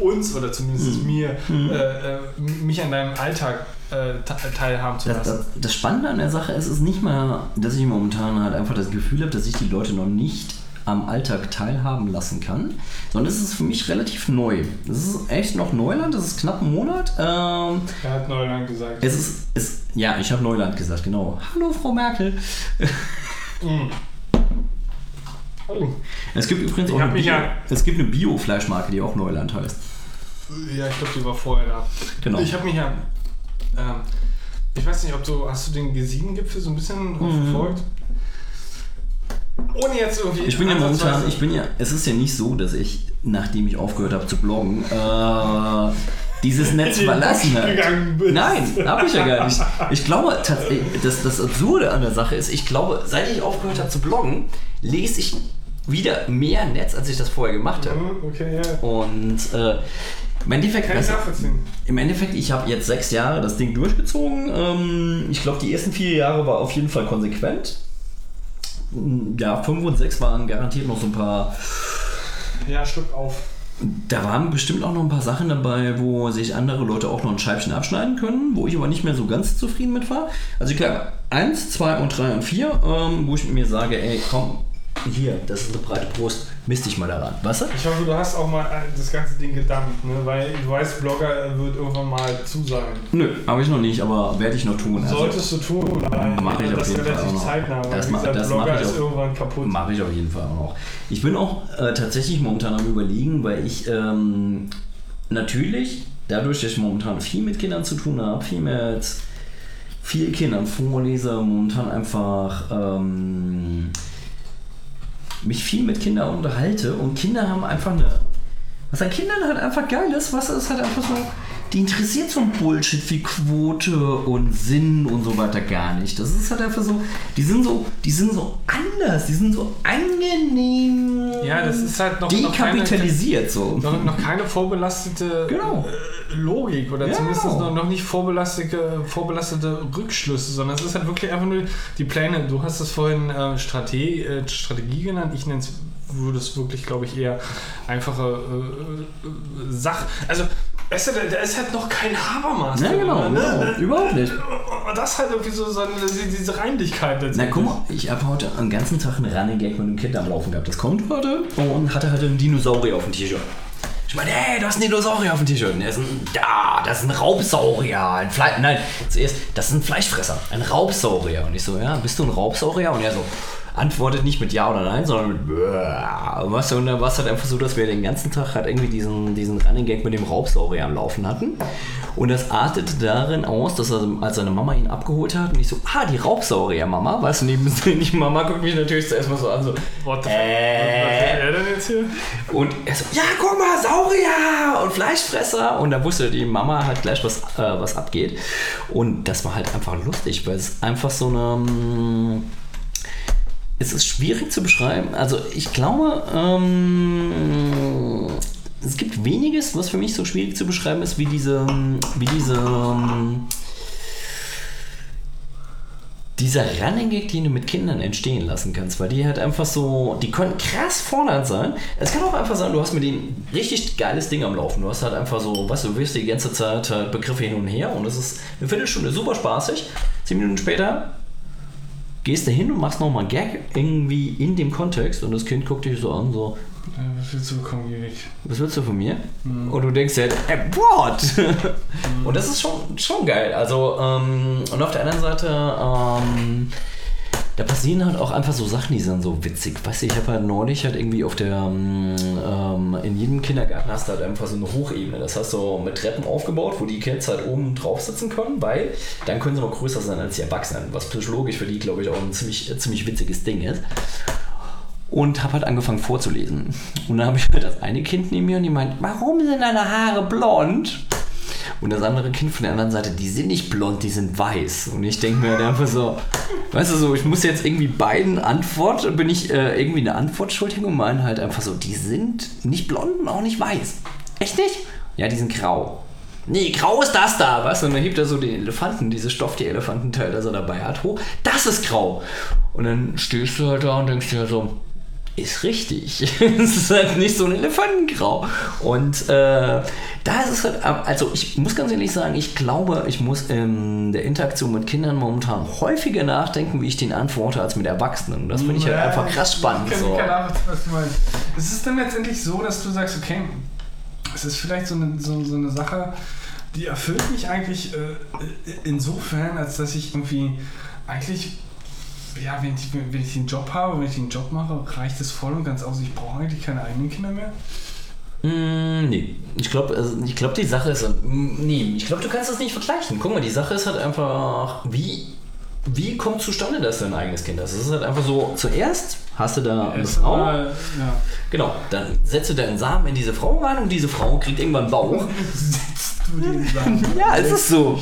uns oder zumindest Mhm. mir, äh, äh, mich an deinem Alltag äh, te- teilhaben zu Das, lassen. das, das Spannende an der Sache ist, ist nicht mal, dass ich momentan halt einfach das Gefühl habe, dass ich die Leute noch nicht am Alltag teilhaben lassen kann, sondern es ist für mich relativ neu. Das ist echt noch Neuland, das ist knapp ein Monat. Ähm, Er hat Neuland gesagt. es ist, es, ja, ich habe Neuland gesagt, genau. Hallo, Frau Merkel. Mhm. Oh. Es gibt übrigens auch eine Bio, ja- es gibt eine Bio-Fleischmarke, die auch Neuland heißt. Ja, ich glaube, die war vorher da. Genau. Ich habe mich ja. Ähm, ich weiß nicht, ob du. Hast du den G7-Gipfel so ein bisschen verfolgt? Ohne jetzt irgendwie. Mhm. Ich bin ja momentan, ich bin ja, es ist ja nicht so, dass ich, nachdem ich aufgehört habe zu bloggen, äh, dieses Netz verlassen bist. Nein, habe ich ja gar nicht. Ich glaube, tatsächlich, das, das Absurde an der Sache ist, ich glaube, seit ich aufgehört habe zu bloggen, lese ich wieder mehr Netz, als ich das vorher gemacht habe. Mhm, Okay, ja. Und äh, im Endeffekt, Kann ich im Endeffekt, ich habe jetzt sechs Jahre das Ding durchgezogen. Ähm, ich glaube, die ersten vier Jahre war auf jeden Fall konsequent. Ja, fünf und sechs waren garantiert noch so ein paar. Ja, Stück auf. Da waren bestimmt auch noch ein paar Sachen dabei, wo sich andere Leute auch noch ein Scheibchen abschneiden können, wo ich aber nicht mehr so ganz zufrieden mit war. Also klar, eins, zwei und drei und vier, ähm, wo ich mir sage, ey, komm, hier, das ist eine breite Brust, misst dich mal daran. Weißt du? Ich hoffe, du hast auch mal äh, das ganze Ding gedammt, ne? weil du weißt, Blogger wird irgendwann mal zusagen. Nö, habe ich noch nicht, aber werde ich noch tun. Also, Solltest du tun, weil Mach ich auf das jeden Fall auch noch. zeitnah, Das Blogger ich ist auch. irgendwann kaputt. Mache ich auf jeden Fall auch. Ich bin auch äh, tatsächlich momentan am überlegen, weil ich ähm, natürlich, dadurch, dass ich momentan viel mit Kindern zu tun habe, viel mit viel Kindern vorlese, momentan einfach ähm, mich viel mit Kindern unterhalte und Kinder haben einfach eine. Was an Kindern halt einfach geil ist, was ist halt einfach so. Die interessiert so ein Bullshit wie Quote und Sinn und so weiter gar nicht. Das ist halt einfach so. Die sind so, die sind so anders, die sind so angenehm Ja, das ist halt noch, noch keine, dekapitalisiert so. noch, noch keine vorbelastete Genau. äh, Logik oder Ja, zumindest genau. noch, nicht vorbelastete, vorbelastete Rückschlüsse, sondern es ist halt wirklich einfach nur die Pläne. Du hast es vorhin äh, Strategie, äh, Strategie genannt, ich nenne es würde es wirklich, glaube ich, eher einfache äh, äh, Sach. Also, weißt du, da, da ist halt noch kein Habermas. Ja, genau, ne? genau. Überhaupt nicht. Das halt irgendwie so, so diese Reinlichkeit Na guck mal, ich habe heute einen ganzen Tag einen Running Gag mit einem Kind am Laufen gehabt. Das kommt heute und hatte halt einen Dinosaurier auf dem T-Shirt. Ich meine, hey, du hast einen Dinosaurier auf dem T-Shirt. Und Der ist ein, ja, das ist ein Raubsaurier. Ein Fle Nein, zuerst, das ist ein Fleischfresser. Ein Raubsaurier. Und ich so, ja, bist du ein Raubsaurier? Und er so, antwortet nicht mit Ja oder Nein, sondern mit Bäh. Und weißt du, und es halt einfach so, dass wir den ganzen Tag halt irgendwie diesen, diesen Running Gag mit dem Raubsaurier am Laufen hatten. Und das artete darin aus, dass er, als seine Mama ihn abgeholt hat, und ich so, ah, die Raubsaurier-Mama, weißt du, neben die Mama guckt mich natürlich zuerst mal so an, so, What the Äh. Was er denn jetzt hier? und er so, ja, guck mal, Saurier und Fleischfresser. Und da wusste die Mama halt gleich, was, äh, was abgeht. Und das war halt einfach lustig, weil es einfach so eine. Es ist schwierig zu beschreiben. Also ich glaube, ähm, es gibt weniges, was für mich so schwierig zu beschreiben ist, wie diese, wie diese, ähm, dieser Running Gag, den du mit Kindern entstehen lassen kannst, weil die halt einfach so, die können krass fordernd sein. Es kann auch einfach sein, du hast mit denen richtig geiles Ding am Laufen. Du hast halt einfach so, weißt du, du wirst die ganze Zeit halt Begriffe hin und her und es ist eine Viertelstunde super spaßig. Zehn Minuten später gehst du hin und machst nochmal einen Gag irgendwie in dem Kontext und das Kind guckt dich so an, so, Was willst du bekommen, Gierig? was willst du von mir? Und du denkst halt, äh, what? und das ist schon, schon geil. Also, ähm, und auf der anderen Seite, ähm, da passieren halt auch einfach so Sachen, die sind so witzig. Weißt du, ich habe halt neulich halt irgendwie auf der, ähm, ähm, in jedem Kindergarten hast du halt einfach so eine Hochebene. Das hast du mit Treppen aufgebaut, wo die Kids halt oben drauf sitzen können, weil dann können sie noch größer sein als die Erwachsenen, was psychologisch für die, glaube ich, auch ein ziemlich, ziemlich witziges Ding ist. Und habe halt angefangen vorzulesen. Und dann habe ich halt das eine Kind neben mir und die meint, warum sind deine Haare blond? Und das andere Kind von der anderen Seite, die sind nicht blond, die sind weiß. Und ich denke mir halt einfach so, weißt du so, ich muss jetzt irgendwie beiden Antwort, bin ich äh, irgendwie eine Antwort schuldig und meine halt einfach so, die sind nicht blond und auch nicht weiß. Echt nicht? Ja, die sind grau. Nee, grau ist das da, weißt du? Und dann hebt er so den Elefanten, dieses Stofftier-Elefantenteil, das er dabei hat, hoch. Das ist grau. Und dann stehst du halt da und denkst dir so, ist richtig. es ist halt nicht so ein Elefantengrau. Und äh, da ist es halt, also ich muss ganz ehrlich sagen, ich glaube, ich muss in der Interaktion mit Kindern momentan häufiger nachdenken, wie ich den antworte, als mit Erwachsenen. Das finde ich halt Ja, einfach krass spannend. Ich kann, So. kann nachvollziehen, was du meinst. Es ist dann letztendlich so, dass du sagst, okay, es ist vielleicht so eine, so, so eine Sache, die erfüllt mich eigentlich äh, insofern, als dass ich irgendwie eigentlich, ja, wenn ich, wenn ich den Job habe, wenn ich den Job mache, reicht es voll und ganz aus. Ich brauche eigentlich keine eigenen Kinder mehr. Mm, nee, ich glaube, also, ich glaube, die Sache ist, nee, ich glaube, du kannst das nicht vergleichen. Guck mal, die Sache ist halt einfach, wie, wie kommt zustande, dass du ein eigenes Kind hast? Es ist halt einfach so, zuerst hast du da eine Frau, war, ja. genau, dann setzt du deinen Samen in diese Frau rein und diese Frau kriegt irgendwann einen Bauch. Samen. Ja, es ist so.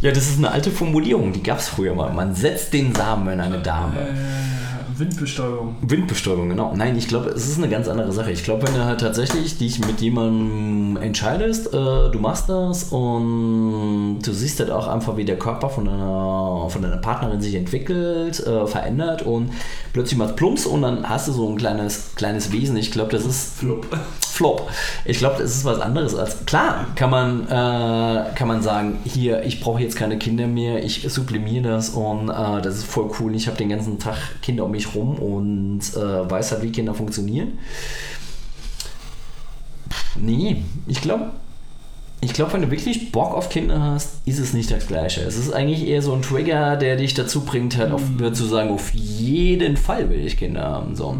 Ja, das ist eine alte Formulierung, die gab es früher mal. Man setzt den Samen in eine Dame. Äh, Windbestäubung. Windbestäubung, genau. Nein, ich glaube, es ist eine ganz andere Sache. Ich glaube, wenn du halt tatsächlich dich mit jemandem entscheidest, äh, du machst das und du siehst halt auch einfach, wie der Körper von deiner, von deiner Partnerin sich entwickelt, äh, verändert und plötzlich mal plumps und dann hast du so ein kleines, kleines Wesen. Ich glaube, das ist Flop. Flop. Ich glaube, das ist was anderes als. Klar, kann man, äh, kann man sagen, hier, ich brauche jetzt keine Kinder mehr, ich sublimiere das und äh, das ist voll cool. Ich habe den ganzen Tag Kinder um mich rum und äh, weiß halt, wie Kinder funktionieren. Nee, ich glaube, ich glaube, wenn du wirklich Bock auf Kinder hast, ist es nicht das Gleiche. Es ist eigentlich eher so ein Trigger, der dich dazu bringt, halt auf, zu sagen, auf jeden Fall will ich Kinder haben. So.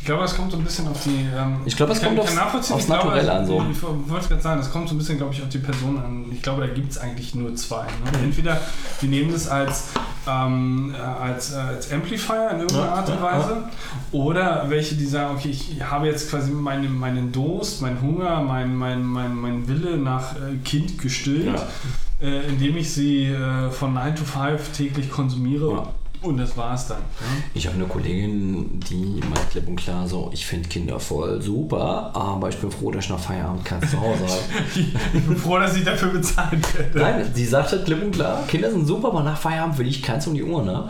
Ich glaube, es kommt so ein bisschen auf die. Ähm, Ich glaube, es kommt kann aufs- aufs Ich Naturelle an, so. Ich wollte gerade sagen, es kommt so ein bisschen, glaube ich, auf die Person an. Ich glaube, da gibt es eigentlich nur zwei. Ne? Mhm. Entweder die nehmen das als, ähm, äh, als, äh, als Amplifier in irgendeiner Ja, Art und ja, Weise. Oder welche, die sagen, okay, ich habe jetzt quasi meine, meinen Durst, meinen Hunger, mein, mein, mein, mein Wille nach äh, Kind gestillt, äh, indem ich sie äh, von 9 to 5 täglich konsumiere. Und das war's dann. Ne? Ich habe eine Kollegin, die meint klipp und klar so, ich finde Kinder voll super, aber ich bin froh, dass ich nach Feierabend kann zu Hause habe. Ich bin froh, dass ich dafür bezahlt werde. Nein, sie sagt halt klipp und klar, Kinder sind super, aber nach Feierabend will ich keins um die Uhr, ne?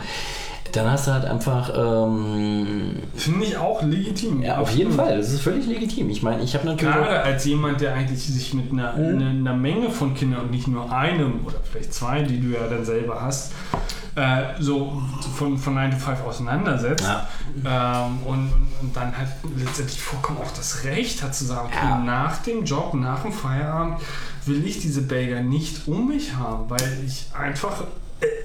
Dann hast du halt einfach, ähm, Finde ich auch legitim. ja, auf jeden Fall, das ist völlig legitim. Ich meine, ich habe natürlich... Gerade als jemand, der eigentlich sich mit einer, Mhm. einer, einer Menge von Kindern und nicht nur einem oder vielleicht zwei, die du ja dann selber hast, äh, so von, von 9 to 5 auseinandersetzt Ja. ähm, und, und dann halt letztendlich vollkommen auch das Recht hat zu sagen, okay, Ja. nach dem Job, nach dem Feierabend will ich diese Bagger nicht um mich haben, weil ich einfach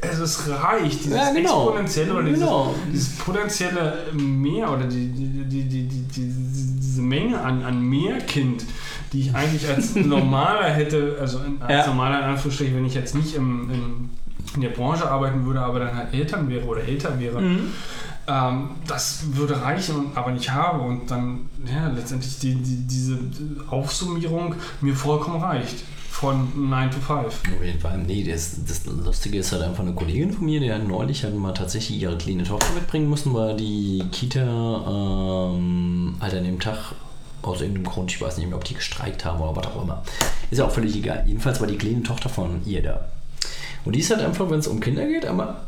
also es reicht, dieses Ja, genau. exponentielle oder dieses, Genau. dieses potenzielle Mehr oder die, die, die, die, die, die, diese Menge an, an Mehrkind, die ich eigentlich als normaler hätte, also als Ja. normaler in Anführungsstrichen, wenn ich jetzt nicht im, im, in der Branche arbeiten würde, aber dann halt Eltern wäre oder älter wäre, Mhm. ähm, das würde reichen, aber nicht habe und dann ja, letztendlich die, die, diese Aufsummierung mir vollkommen reicht von 9 to 5. Auf jeden Fall. Nee, das, das Lustige ist halt einfach eine Kollegin von mir, die hat neulich halt mal tatsächlich ihre kleine Tochter mitbringen müssen, weil die Kita ähm, halt an dem Tag aus irgendeinem Grund, ich weiß nicht mehr, ob die gestreikt haben oder was auch immer. Ist ja auch völlig egal. Jedenfalls war die kleine Tochter von ihr da. Und die ist halt einfach, wenn es um Kinder geht, aber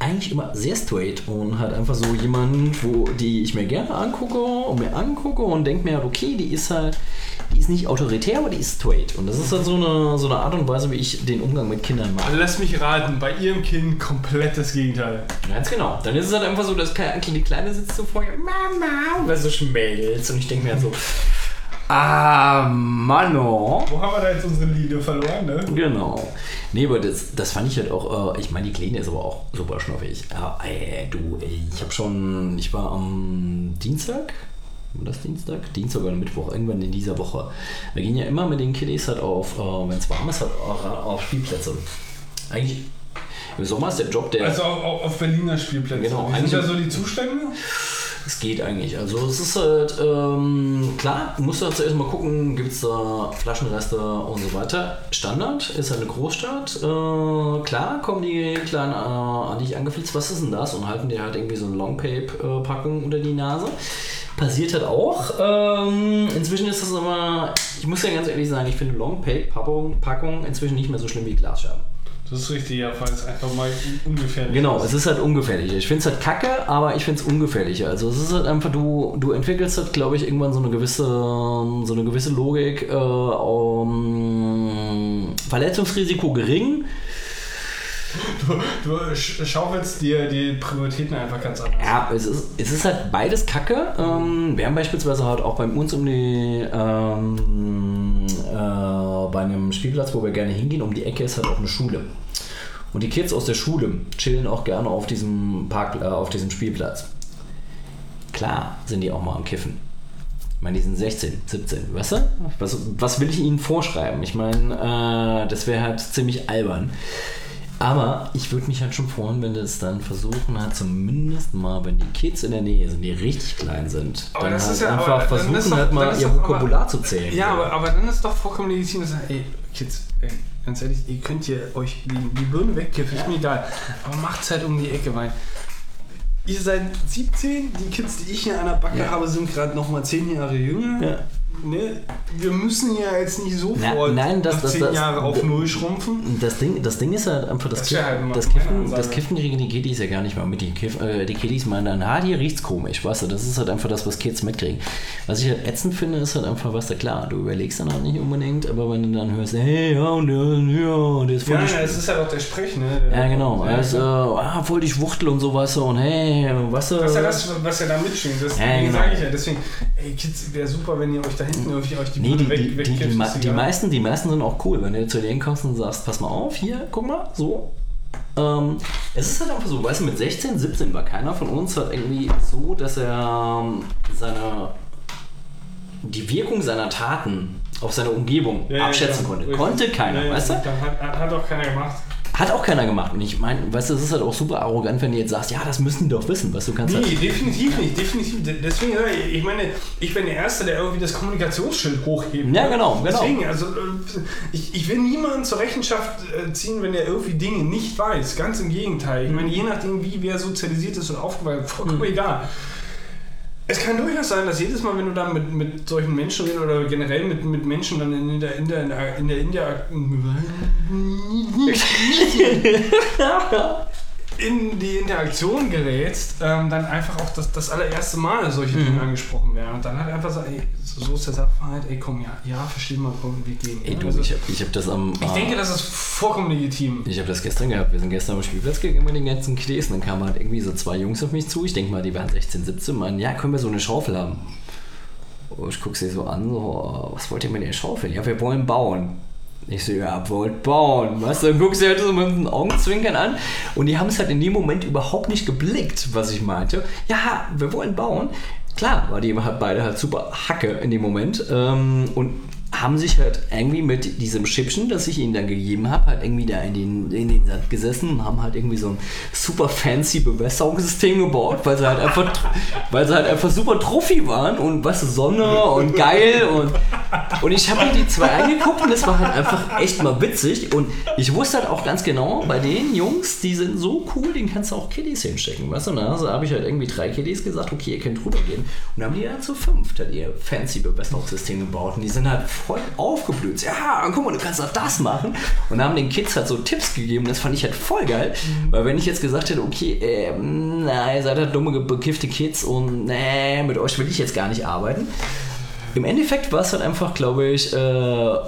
eigentlich immer sehr straight und halt einfach so jemand, wo die ich mir gerne angucke und mir angucke und denke mir, okay, die ist halt, die ist nicht autoritär, aber die ist straight. Und das ist halt so eine, so eine Art und Weise, wie ich den Umgang mit Kindern mache. Lass mich raten, bei ihrem Kind komplett das Gegenteil. Ganz genau. Dann ist es halt einfach so, dass die Kleine sitzt so vor ihr, Mama, und so schmelzt. Und ich denke mir halt so, ah, Mano. Wo haben wir da jetzt unsere Linie verloren, ne? Genau. Nee, aber das, das fand ich halt auch, äh, ich meine, die Kleine ist aber auch super schnuffig. Ja, ey, du, ich habe schon, ich war am Dienstag, war das Dienstag? Dienstag oder Mittwoch, irgendwann in dieser Woche. Wir gehen ja immer mit den Kiddies halt auf, äh, wenn es warm ist, halt auch auf Spielplätze. Eigentlich, im Sommer ist der Job der. Also auf, auf Berliner Spielplätzen. Genau, Wie sind da so die Zustände? Es geht eigentlich. Also es ist halt, ähm, klar, du musst halt zuerst mal gucken, gibt es da Flaschenreste und so weiter. Standard ist halt eine Großstadt. Äh, klar kommen die Kleinen äh, an dich angeflitzt, was ist denn das? Und halten dir halt irgendwie so eine Longpape-Packung unter die Nase. Passiert halt auch. Ähm, inzwischen ist das aber, ich muss ja ganz ehrlich sagen, ich finde Longpape-Packung Packung inzwischen nicht mehr so schlimm wie Glasscherben. Das ist richtig, ja, weil es einfach mal ungefährlich Genau, ist. es ist halt ungefährlich. Ich finde es halt kacke, aber ich finde es ungefährlicher. Also es ist halt einfach, du, du entwickelst halt, glaube ich, irgendwann so eine gewisse, so eine gewisse Logik. Äh, um, Verletzungsrisiko gering. Du sch- schaufelst dir die Prioritäten einfach ganz anders. Ja, es ist, es ist halt beides kacke. Ähm, wir haben beispielsweise halt auch bei uns um die, ähm, äh, bei einem Spielplatz, wo wir gerne hingehen, um die Ecke ist halt auch eine Schule. Und die Kids aus der Schule chillen auch gerne auf diesem Park, äh, auf diesem Spielplatz. Klar sind die auch mal am Kiffen. Ich meine, die sind 16, 17, weißt du? Was, was will ich ihnen vorschreiben? Ich meine, äh, das wäre halt ziemlich albern. Aber ich würde mich halt schon freuen, wenn das dann versuchen hat, zumindest mal, wenn die Kids in der Nähe sind, die richtig klein sind, Aber dann das halt ist ja- einfach aber versuchen doch- halt mal ihr aber- Vokabular zu zählen. Ja, aber, aber dann ist doch vollkommen legitim sagen, ey, Kids, ey, ganz ehrlich, ihr könnt hier euch die, die Birne wegkiffen, ist mir egal. Aber macht's halt um die Ecke, weil ihr seid 17, die Kids, die ich hier an der Backe Ja. habe, sind gerade noch mal 10 Jahre jünger. Ja. Ne? Wir müssen ja jetzt nicht Na, sofort nein, das- das- 10 das- Jahre auf Null schrumpfen. Das Ding, das Ding ist halt einfach, das, Kiff, halt das, Kiffen, das Kiffen kriegen die Kiddies ja gar nicht mal mit. Die, Kiff, äh, die Kiddies meinen dann, ah, hier riecht's komisch, weißt du, das ist halt einfach das, was Kids mitkriegen. Was ich halt ätzend finde, ist halt einfach, was da klar, du überlegst dann halt nicht unbedingt, aber wenn du dann hörst, hey, ja, und der, ja, und ist voll Ja, ja, es ist ja doch der Sprech, ne? Ja, genau. Ja, Er äh, ah, voll die Schwuchtel und so, weißt du, und hey, weißt du. Was ja das, was ja da mitschwingt, das Ja, genau. sage ich ja. Deswegen, ey Kids, wäre super, wenn ihr euch da hinten irgendwie euch die Nee, die, Birne die, die, die, die, meisten, die meisten sind auch cool, wenn du zu denen kommst und sagst, pass mal auf, hier, guck mal, so. Ähm, es ist halt einfach so, weißt du, mit 16, 17 war keiner von uns halt irgendwie so, dass er ähm, seine die Wirkung seiner Taten auf seine Umgebung Ja, abschätzen ja. konnte. Richtig. Konnte keiner, Ja, weißt du? Hat, hat auch keiner gemacht. Hat auch keiner gemacht. Und ich meine, weißt du, es ist halt auch super arrogant, wenn du jetzt sagst, ja, das müssen die doch wissen, was du kannst Nee, halt, definitiv nicht, definitiv. De- Deswegen, ich meine, ich bin der Erste, der irgendwie das Kommunikationsschild hochhebt. Ja, genau, genau. Deswegen, also äh, ich, ich will niemanden zur Rechenschaft äh, ziehen, wenn der irgendwie Dinge nicht weiß. Ganz im Gegenteil. Ich meine, je nachdem, wie wer sozialisiert ist und aufgewachsen ist, vollkommen egal. Es kann durchaus sein, dass jedes Mal, wenn du dann mit, mit solchen Menschen redest oder generell mit, mit Menschen dann in der, in der, in der, in der, in der in die Interaktion gerätst, ähm, dann einfach auch das, das allererste Mal solche Dinge angesprochen werden. Und dann halt einfach so, ey, so ist der Sachverhalt, ey, komm, ja, ja, versteh mal, komm, wir gehen. ey, du, Also, ich hab, ich hab das am. ich denke, das ist vollkommen legitim. Ich habe das gestern gehabt. Wir sind gestern am Spielplatz gegangen mit den ganzen und dann kamen halt irgendwie so zwei Jungs auf mich zu. Ich denke mal, die waren 16, 17. Meinen, ja, können wir so eine Schaufel haben? Und ich gucke sie so an, so, oh, was wollt ihr mit der Schaufel? Ja, wir wollen bauen. Ich so, ja, wollt bauen. Du, dann guckst du halt so mit den Augenzwinkern an und die haben es halt in dem Moment überhaupt nicht geblickt, was ich meinte. Ja, wir wollen bauen. Klar, war die halt beide halt super Hacke in dem Moment ähm, und haben sich halt irgendwie mit diesem Schippchen, das ich ihnen dann gegeben habe, halt irgendwie da in den, in den Sand gesessen und haben halt irgendwie so ein super fancy Bewässerungssystem gebaut, weil sie halt einfach, weil sie halt einfach super Trophy waren und was Sonne und geil und, und ich habe mir die zwei angeguckt und es war halt einfach echt mal witzig und ich wusste halt auch ganz genau, bei den Jungs, die sind so cool, den kannst du auch Kiddies hinstecken, weißt du, ne? also habe ich halt irgendwie drei Kiddies gesagt, okay, ihr könnt drüber gehen und dann haben die halt zu fünft halt ihr fancy Bewässerungssystem gebaut und die sind halt voll aufgeblüht. Ja, guck mal, du kannst auch das machen. Und haben den Kids halt so Tipps gegeben. Das fand ich halt voll geil. Weil wenn ich jetzt gesagt hätte, okay, ähm, na, ihr seid halt dumme, bekiffte Kids und nee, mit euch will ich jetzt gar nicht arbeiten. Im Endeffekt war es halt einfach, glaube ich, äh,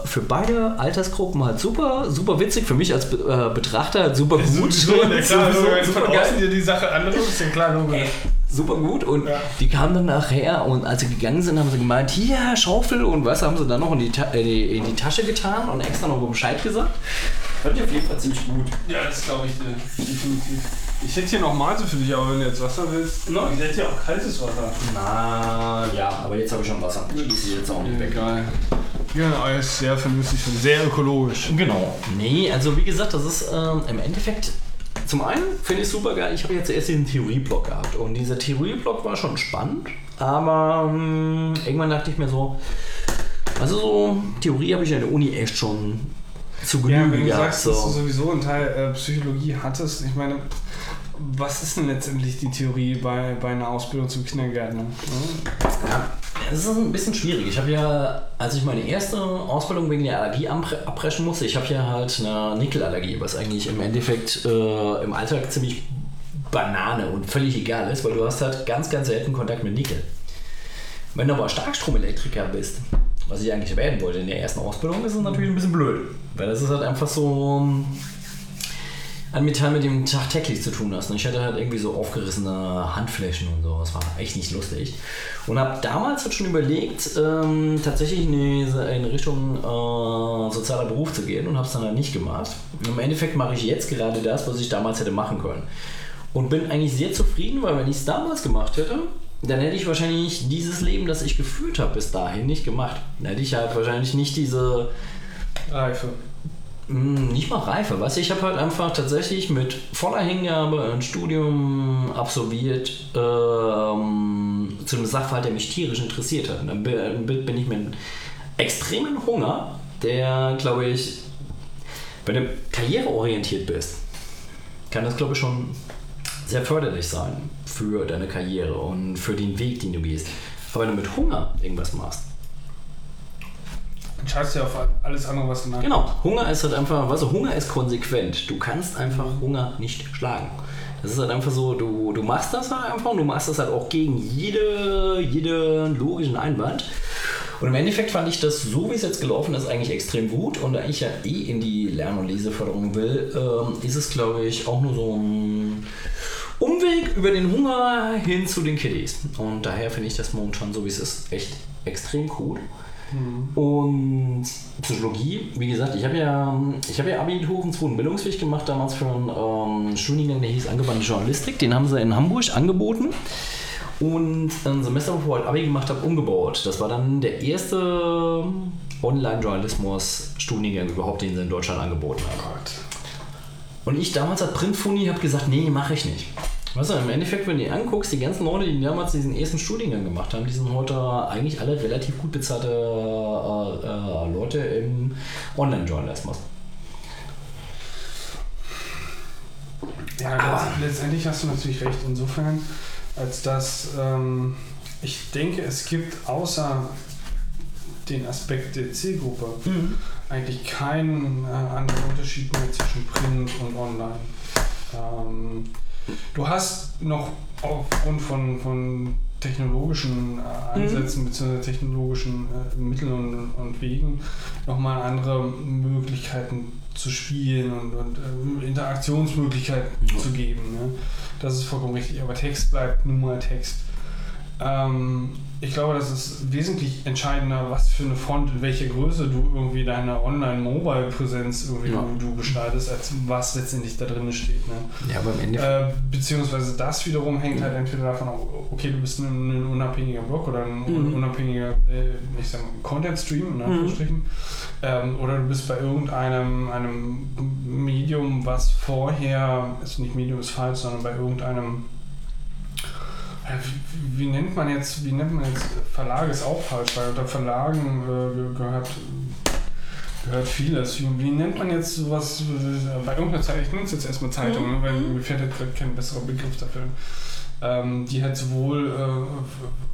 für beide Altersgruppen halt super, super witzig. Für mich als Be äh, Betrachter halt super gut. Sowieso, ja, klar, Sowieso wenn du super von geil. außen dir die Sache andere ist ja klar, logisch. Super gut und Ja. die kamen dann nachher und als sie gegangen sind, haben sie gemeint, hier, Schaufel und was haben sie dann noch in die, Ta äh, die- in die Tasche getan und extra noch Bescheid gesagt. Fand ich auf jeden Fall ziemlich gut. Ja, das glaube ich. Definitiv. Ich hätte hier noch Mate für dich, aber wenn du jetzt Wasser willst. No. Ich hätte hier auch kaltes Wasser. Na ja, aber jetzt habe ich schon Wasser. Ich gieße jetzt auch nicht weg. Egal. Ja, alles sehr vernünftig und sehr ökologisch. Genau. Nee, also wie gesagt, das ist ähm, im Endeffekt. Zum einen finde ich super geil, ich habe jetzt erst diesen Theorieblock gehabt und dieser Theorieblock war schon spannend, aber ähm, irgendwann dachte ich mir so, also so Theorie habe ich in der Uni echt schon zu Ja, Genüge wenn du gehabt. sagst, dass du So. sowieso einen Teil äh, Psychologie hattest, ich meine, was ist denn letztendlich die Theorie bei, bei einer Ausbildung zum Kindergärtner? Ja, es ist ein bisschen schwierig. Ich habe ja, als ich meine erste Ausbildung wegen der Allergie abbrechen musste, ich habe ja halt eine Nickelallergie, was eigentlich im Endeffekt äh, im Alltag ziemlich Banane und völlig egal ist, weil du hast halt ganz, ganz selten Kontakt mit Nickel. Wenn du aber Starkstromelektriker bist, was ich eigentlich werden wollte in der ersten Ausbildung, ist es natürlich ein bisschen blöd. Weil das ist halt einfach so ein Metall, mit dem tagtäglich zu tun hast. Und ich hatte halt irgendwie so aufgerissene Handflächen und so. Das war echt nicht lustig. Und habe damals halt schon überlegt, ähm, tatsächlich in, in Richtung äh, sozialer Beruf zu gehen und habe es dann halt nicht gemacht. Und Im Endeffekt mache ich jetzt gerade das, was ich damals hätte machen können. Und bin eigentlich sehr zufrieden, weil wenn ich es damals gemacht hätte, dann hätte ich wahrscheinlich dieses Leben, das ich geführt habe, bis dahin nicht gemacht. Dann hätte ich halt wahrscheinlich nicht diese Reife. Mm, Nicht mal Reife, weißt du, ich habe halt einfach tatsächlich mit voller Hingabe ein Studium absolviert ähm, zu einem Sachverhalt, der mich tierisch interessiert hat. Und dann bin ich mit extremen Hunger, der, glaube ich, wenn du karriereorientiert bist, kann das, glaube ich, schon sehr förderlich sein für deine Karriere und für den Weg, den du gehst. Aber wenn du mit Hunger irgendwas machst, Du ja auf alles andere, was du nachher. Genau, Hunger ist halt einfach, weißt du, Hunger ist konsequent. Du kannst einfach Hunger nicht schlagen. Das ist halt einfach so, du, du machst das halt einfach und du machst das halt auch gegen jede, jeden logischen Einwand. Und im Endeffekt fand ich das, so wie es jetzt gelaufen ist, eigentlich extrem gut. Und da ich ja eh in die Lern- und Leseförderung will, ähm, ist es, glaube ich, auch nur so ein Umweg über den Hunger hin zu den Kiddies. Und daher finde ich das momentan, so wie es ist, echt extrem cool. Und Psychologie, wie gesagt, ich habe ja, ich habe ja Abitur einen zweiten Bildungsweg gemacht, damals für einen ähm, Studiengang, der hieß Angewandte Journalistik. Den haben sie in Hamburg angeboten. Und ein Semester, bevor ich Abi gemacht habe, umgebaut. Das war dann der erste Online-Journalismus-Studiengang überhaupt, den sie in Deutschland angeboten haben. Gott. Und ich damals als Printfuni habe gesagt, nee, mache ich nicht. Du, im Endeffekt, wenn du dir anguckst, die ganzen Leute, die damals diesen ersten Studiengang gemacht haben, die sind heute eigentlich alle relativ gut bezahlte äh, äh, Leute im Online-Journalismus. Ja, letzt- letztendlich hast du natürlich recht. Insofern, als dass ähm, ich denke, es gibt außer den Aspekt der Zielgruppe eigentlich keinen äh, anderen Unterschied mehr zwischen Print und Online. Ähm, du hast noch aufgrund von, von technologischen äh, Ansätzen bzw. technologischen äh, Mitteln und, und Wegen nochmal andere Möglichkeiten zu spielen und, und äh, Interaktionsmöglichkeiten Ja. zu geben. Ne? Das ist vollkommen richtig. Aber Text bleibt nun mal Text. Ähm, ich glaube, das ist wesentlich entscheidender, was für eine Font, in welcher Größe du irgendwie deine Online-Mobile-Präsenz irgendwie Ja. du, du gestaltest, als was letztendlich da drin steht. Ne? Ja, aber im Endeffekt. Äh, beziehungsweise das wiederum hängt halt entweder davon ab, okay, du bist ein, ein unabhängiger Blog oder ein Mhm. unabhängiger, äh, ich sag mal, Content-Stream, in Anführungsstrichen. Ähm, oder du bist bei irgendeinem einem Medium, was vorher, ist nicht Medium ist falsch, sondern bei irgendeinem ja, wie, wie nennt man jetzt, wie nennt man jetzt, Verlag ist auch falsch, weil unter Verlagen äh, ge- gehört, gehört vieles. Wie, nennt man jetzt sowas, äh, bei irgendeiner Zeitung, ich nenne es jetzt erstmal Zeitung, ne, weil mir fällt jetzt kein besserer Begriff dafür, ähm, die halt sowohl äh,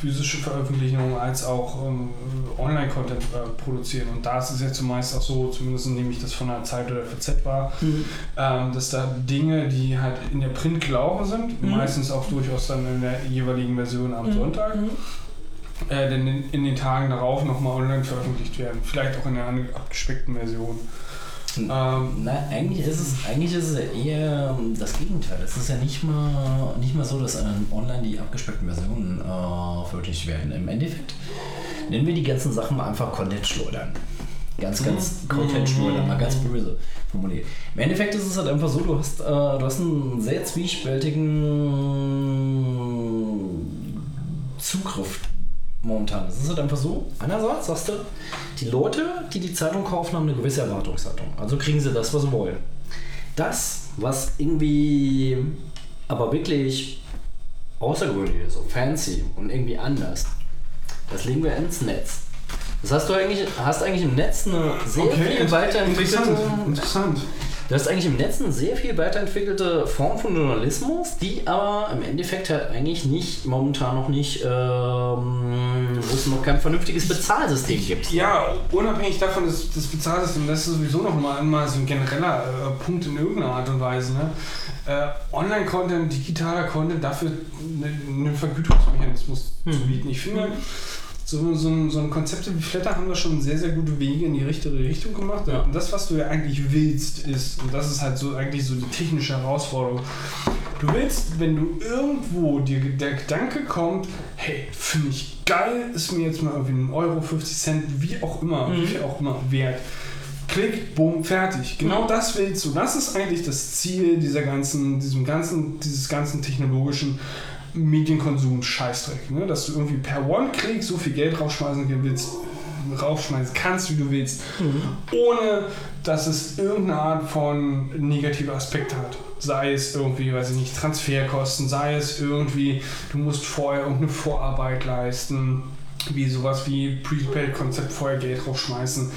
physische Veröffentlichungen als auch ähm, Online-Content äh, produzieren. Und da ist es jetzt zumeist auch so, zumindest nehme ich das von der Zeit oder FZ war, ähm, dass da Dinge, die halt in der Print gelaufen sind, Mhm. meistens auch durchaus dann in der jeweiligen Version am Sonntag, äh, dann in, in den Tagen darauf nochmal online veröffentlicht werden. Vielleicht auch in einer abgespeckten Version. Mhm. Ähm, Na, eigentlich ist es, eigentlich ist es ja eher ähm, das Gegenteil. Es ist ja nicht mal, nicht mal so, dass online die abgespeckten Versionen äh, veröffentlicht werden. Im Endeffekt nennen wir die ganzen Sachen mal einfach Content-Schleudern. Ganz, ganz Content-Schwuler, mal ganz böse formuliert. Im Endeffekt ist es halt einfach so, du hast, äh, du hast einen sehr zwiespältigen Zugriff momentan. Es ist halt einfach so, einerseits sagst du, die Leute, die die Zeitung kaufen, haben eine gewisse Erwartungshaltung. Also kriegen sie das, was sie wollen. Das, was irgendwie aber wirklich außergewöhnlich ist und fancy und irgendwie anders, das legen wir ins Netz. Das heißt, du eigentlich, hast eigentlich im Netz eine sehr viel weiterentwickelte. interessant. interessant. Du hast eigentlich im Netz eine sehr viel weiterentwickelte Form von Journalismus, die aber im Endeffekt halt eigentlich nicht, momentan noch nicht, ähm, wo es noch kein vernünftiges Bezahlsystem gibt. Ja, unabhängig davon, dass das Bezahlsystem, das ist sowieso noch mal immer so ein genereller äh, Punkt in irgendeiner Art und Weise. Ne? Äh, Online-Content, digitaler Content, dafür einen ne Vergütungsmechanismus zu bieten. Ich finde, so, so, ein, so ein Konzepte wie Flatter haben da schon sehr, sehr gute Wege in die richtige Richtung gemacht. Ja. Und das, was du ja eigentlich willst, ist, und das ist halt so eigentlich so die technische Herausforderung, du willst, wenn du irgendwo dir der Gedanke kommt, hey, finde ich geil, ist mir jetzt mal irgendwie ein Euro, 50 Cent, wie auch immer, wie viel auch immer wert. Klick, bumm, fertig. Genau das willst du. Das ist eigentlich das Ziel dieser ganzen, diesem ganzen, dieses ganzen technologischen Medienkonsum Scheißdreck, ne? dass du irgendwie per One-Click so viel Geld rausschmeißen willst, raufschmeißen kannst, wie du willst, ohne dass es irgendeine Art von negativer Aspekt hat. Sei es irgendwie, weiß ich nicht, Transferkosten, sei es irgendwie, du musst vorher irgendeine Vorarbeit leisten, wie sowas wie Prepaid-Konzept vorher Geld raufschmeißen.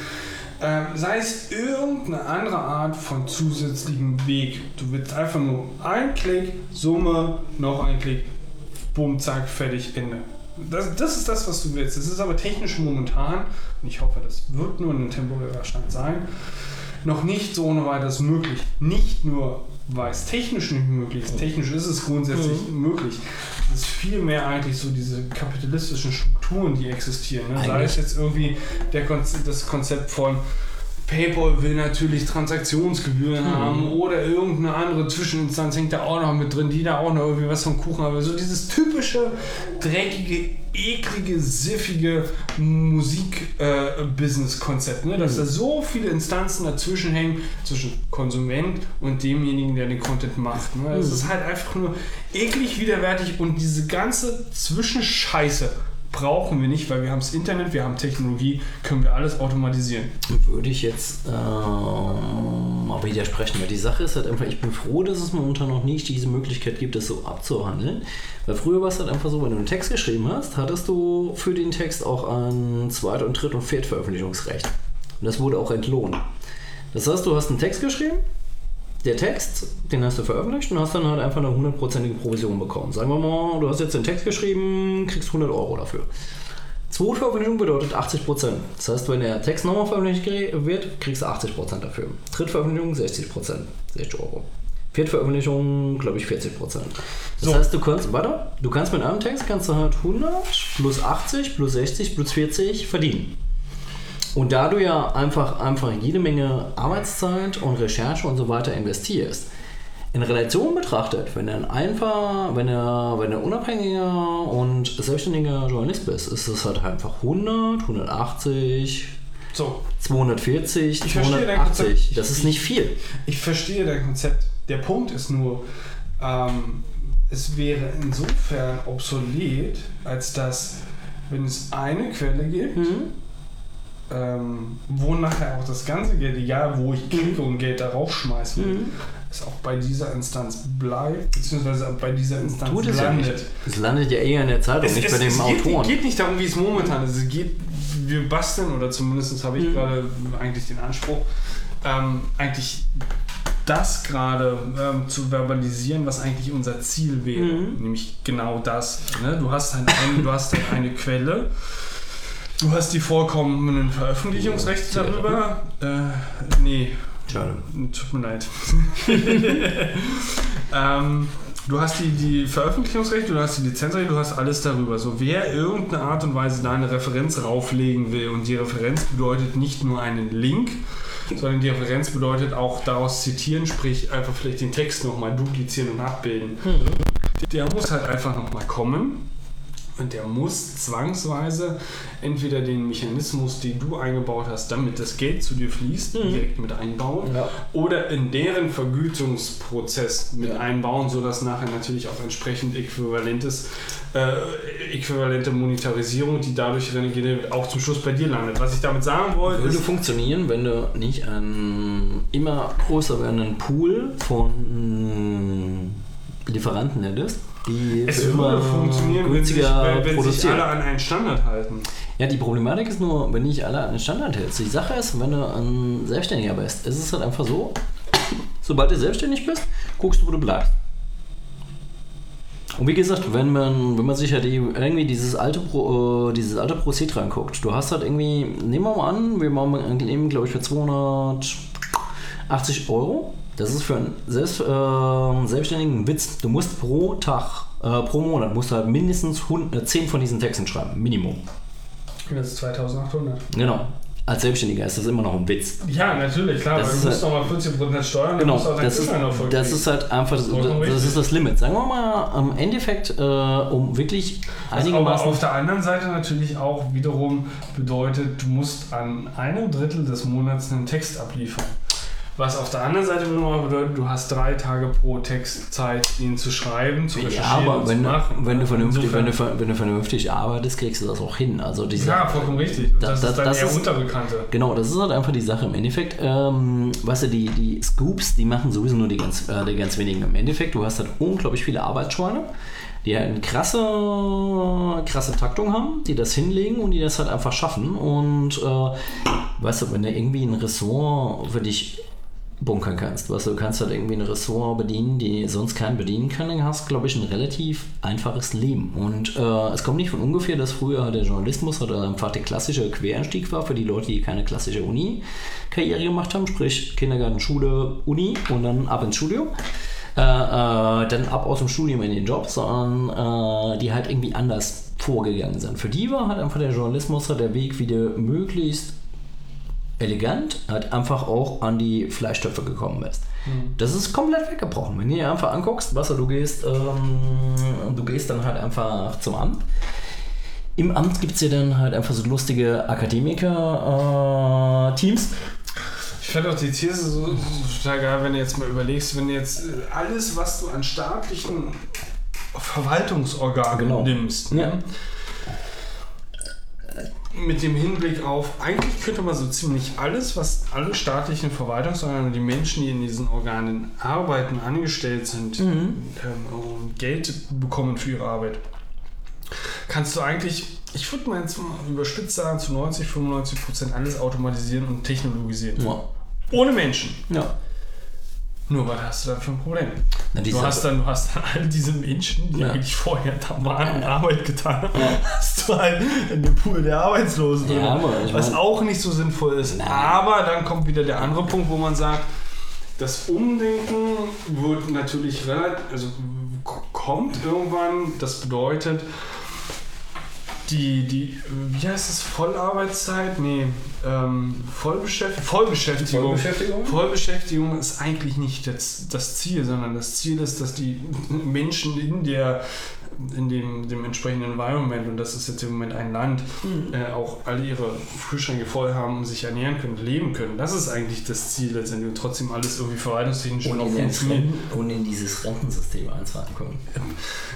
Ähm, sei es irgendeine andere Art von zusätzlichem Weg. Du willst einfach nur ein Klick, Summe, noch ein Klick, bumm, zack, fertig, Ende. Das, das ist das, was du willst. Das ist aber technisch momentan, und ich hoffe, das wird nur ein temporärer Stand sein, noch nicht so ohne weiteres möglich. Nicht nur, weil es technisch nicht möglich ist. Technisch ist es grundsätzlich möglich. Es ist vielmehr eigentlich so diese kapitalistischen Strukturen, die existieren. Ne? Sei es jetzt irgendwie der Konze das Konzept von PayPal will natürlich Transaktionsgebühren haben oder irgendeine andere Zwischeninstanz hängt da auch noch mit drin, die da auch noch irgendwie was vom Kuchen haben. So dieses typische, dreckige, eklige, siffige Musik-Business-Konzept, ne? dass da so viele Instanzen dazwischen hängen, zwischen Konsument und demjenigen, der den Content macht. Ne? Es ist halt einfach nur eklig, widerwärtig und diese ganze Zwischenscheiße brauchen wir nicht, weil wir haben das Internet, wir haben Technologie, können wir alles automatisieren. Würde ich jetzt ähm, aber widersprechen, weil die Sache ist halt einfach, ich bin froh, dass es momentan noch nicht diese Möglichkeit gibt, das so abzuhandeln. Weil früher war es halt einfach so, wenn du einen Text geschrieben hast, hattest du für den Text auch ein Zweit- und Dritt- und Viertveröffentlichungsrecht. Und das wurde auch entlohnt. Das heißt, du hast einen Text geschrieben, der Text, den hast du veröffentlicht und hast dann halt einfach eine hundertprozentige Provision bekommen. Sagen wir mal, du hast jetzt den Text geschrieben, kriegst 100 Euro dafür. Zweitveröffentlichung bedeutet 80%. Das heißt, wenn der Text nochmal veröffentlicht wird, kriegst du 80% dafür. Drittveröffentlichung 60%, 60 Euro. Viertveröffentlichung, glaube ich, 40%. Das So. heißt, du kannst, warte, du kannst mit einem Text kannst du halt 100 plus 80 plus 60 plus 40 verdienen. Und da du ja einfach, einfach jede Menge Arbeitszeit und Recherche und so weiter investierst, in Relation betrachtet, wenn du ein einfach, wenn du, wenn du unabhängiger und selbstständiger Journalist bist, ist es halt einfach 100, 180, So, 240, Ich verstehe dein 280. Konzept. Das ist nicht viel. ich verstehe dein Konzept. Der Punkt ist nur, ähm, es wäre insofern obsolet, als dass, wenn es eine Quelle gibt, ähm, wo nachher auch das ganze Geld, egal wo ich klicke und Geld darauf schmeiße, es auch bei dieser Instanz bleibt, beziehungsweise bei dieser Instanz Tut es ja nicht. landet. Es landet ja eher in der Zeitung, nicht bei dem es Autoren. Geht, geht nicht darum, wie es momentan ist. Es geht, wir basteln, oder zumindest habe ich gerade eigentlich den Anspruch, ähm, eigentlich das gerade ähm, zu verbalisieren, was eigentlich unser Ziel wäre. Nämlich genau das. Ne? Du, hast halt eine, du hast halt eine Quelle. Du hast die vollkommenen Veröffentlichungsrechte darüber. Äh, nee, Schade. Tut mir leid. ähm, du hast die, die Veröffentlichungsrechte, du hast die Lizenzrechte, du hast alles darüber. So, wer irgendeine Art und Weise da eine Referenz rauflegen will und die Referenz bedeutet nicht nur einen Link, sondern die Referenz bedeutet auch daraus zitieren, sprich einfach vielleicht den Text nochmal duplizieren und abbilden. Der muss halt einfach nochmal kommen Und der muss zwangsweise entweder den Mechanismus, den du eingebaut hast, damit das Geld zu dir fließt, direkt mit einbauen, Ja. oder in deren Vergütungsprozess mit Ja. einbauen, sodass nachher natürlich auch entsprechend äquivalentes, äh, äquivalente Monetarisierung, die dadurch generiert wird, auch zum Schluss bei dir landet. Was ich damit sagen wollte, Würde ist, funktionieren, wenn du nicht einen immer größer werdenden Pool von Lieferanten hättest, die es immer funktionieren, wenn, sich, günstiger wenn, sich alle an einen Standard halten. Ja, die Problematik ist nur, wenn nicht alle an den Standard hältst. Die Sache ist, wenn du ein Selbstständiger bist, ist es halt einfach so, sobald du selbstständig bist, guckst du, wo du bleibst. Und wie gesagt, wenn man, wenn man sich ja die, irgendwie dieses alte, Pro, äh, dieses alte Prozedere anguckt, du hast halt irgendwie, nehmen wir mal an, wir Leben, glaube ich, für 280 Euro. Das ist für einen Selbst, äh, Selbstständigen ein Witz. Du musst pro Tag, äh, pro Monat, musst du halt mindestens 100, äh, 10 von diesen Texten schreiben, Minimum. Das ist 2800. Genau. Als Selbstständiger ist das immer noch ein Witz. Ja, natürlich, klar, Das weil du musst halt- nochmal 40% steuern, Genau, musst auch das ist, das ist halt einfach, das, das ist das Limit. Sagen wir mal, im Endeffekt, äh, um wirklich Was aber einigermaßen... auf der anderen Seite natürlich auch wiederum bedeutet, du musst an einem Drittel des Monats einen Text abliefern. Was auf der anderen Seite wiederum bedeutet, du hast drei Tage pro Text Zeit, ihn zu schreiben, zu Ja, recherchieren aber und wenn, zu du- machen. wenn, du vernünftig, wenn, du, wenn du vernünftig arbeitest, kriegst du das auch hin. Also diese, ja, vollkommen richtig. Und Da- das, da- ist dann das eher ist- Unterbekannte. Genau, das ist halt einfach die Sache. Im Endeffekt, ähm, weißt du, die, die Scoops, die machen sowieso nur die ganz, äh, die ganz wenigen. Im Endeffekt, du hast halt unglaublich viele Arbeitsschweine, die halt eine krasse, krasse Taktung haben, die das hinlegen und die das halt einfach schaffen. Und äh, weißt du, wenn du irgendwie ein Ressort für dich bunkern kannst, weißt du, du kannst halt irgendwie ein Ressort bedienen, die sonst keinen bedienen kann, dann hast glaube ich, ein relativ einfaches Leben. Und äh, es kommt nicht von ungefähr, dass früher der Journalismus halt einfach der klassische Quereinstieg war für die Leute, die keine klassische Uni-Karriere gemacht haben, sprich Kindergarten, Schule, Uni und dann ab ins Studium. Äh, äh, dann ab aus dem Studium in den Job, sondern äh, die halt irgendwie anders vorgegangen sind. Für die war halt einfach der Journalismus halt der Weg, wie du möglichst elegant halt einfach auch an die Fleischtöpfe gekommen bist. Das ist komplett weggebrochen. Wenn du dir einfach anguckst, was du gehst, ähm, du gehst dann halt einfach zum Amt. Im Amt gibt es ja dann halt einfach so lustige Akademiker-Teams. Ich fände auch die These so, so total geil, wenn du jetzt mal überlegst, wenn du jetzt äh, alles, was du an staatlichen Verwaltungsorganen Genau. nimmst, Ja. ne? Mit dem Hinblick auf, eigentlich könnte man so ziemlich alles, was alle staatlichen Verwaltungsorgane die Menschen, die in diesen Organen arbeiten, angestellt sind, ähm, und Geld bekommen für ihre Arbeit, kannst du eigentlich, ich würde mal jetzt mal überspitzt sagen, zu 90, 95 Prozent alles automatisieren und technologisieren. Ja. Ohne Menschen. ja. Nur was hast du da für ein Problem? Na, Du hast, dann, du hast dann all diese Menschen, die Ja. eigentlich vorher da waren und Arbeit getan haben, hast du halt in dem Pool der Arbeitslosen drin. Ja, was auch nicht so sinnvoll ist. Nein. Aber dann kommt wieder der andere Punkt, wo man sagt, das Umdenken wird natürlich relativ, also kommt irgendwann, das bedeutet, die, die, wie heißt es, Vollarbeitszeit? Nee, ähm, Vollbeschäftigung. Vollbeschäftigung. Vollbeschäftigung? Vollbeschäftigung ist eigentlich nicht das, das Ziel, sondern das Ziel ist, dass die Menschen in der in dem, dem entsprechenden Environment, und das ist jetzt im Moment ein Land, äh, auch alle ihre Kühlschränke voll haben und sich ernähren können, leben können. Das ist eigentlich das Ziel letztendlich und trotzdem alles irgendwie verwaltungstechnisch Und funktioniert. Und in dieses Rentensystem einzahlen können.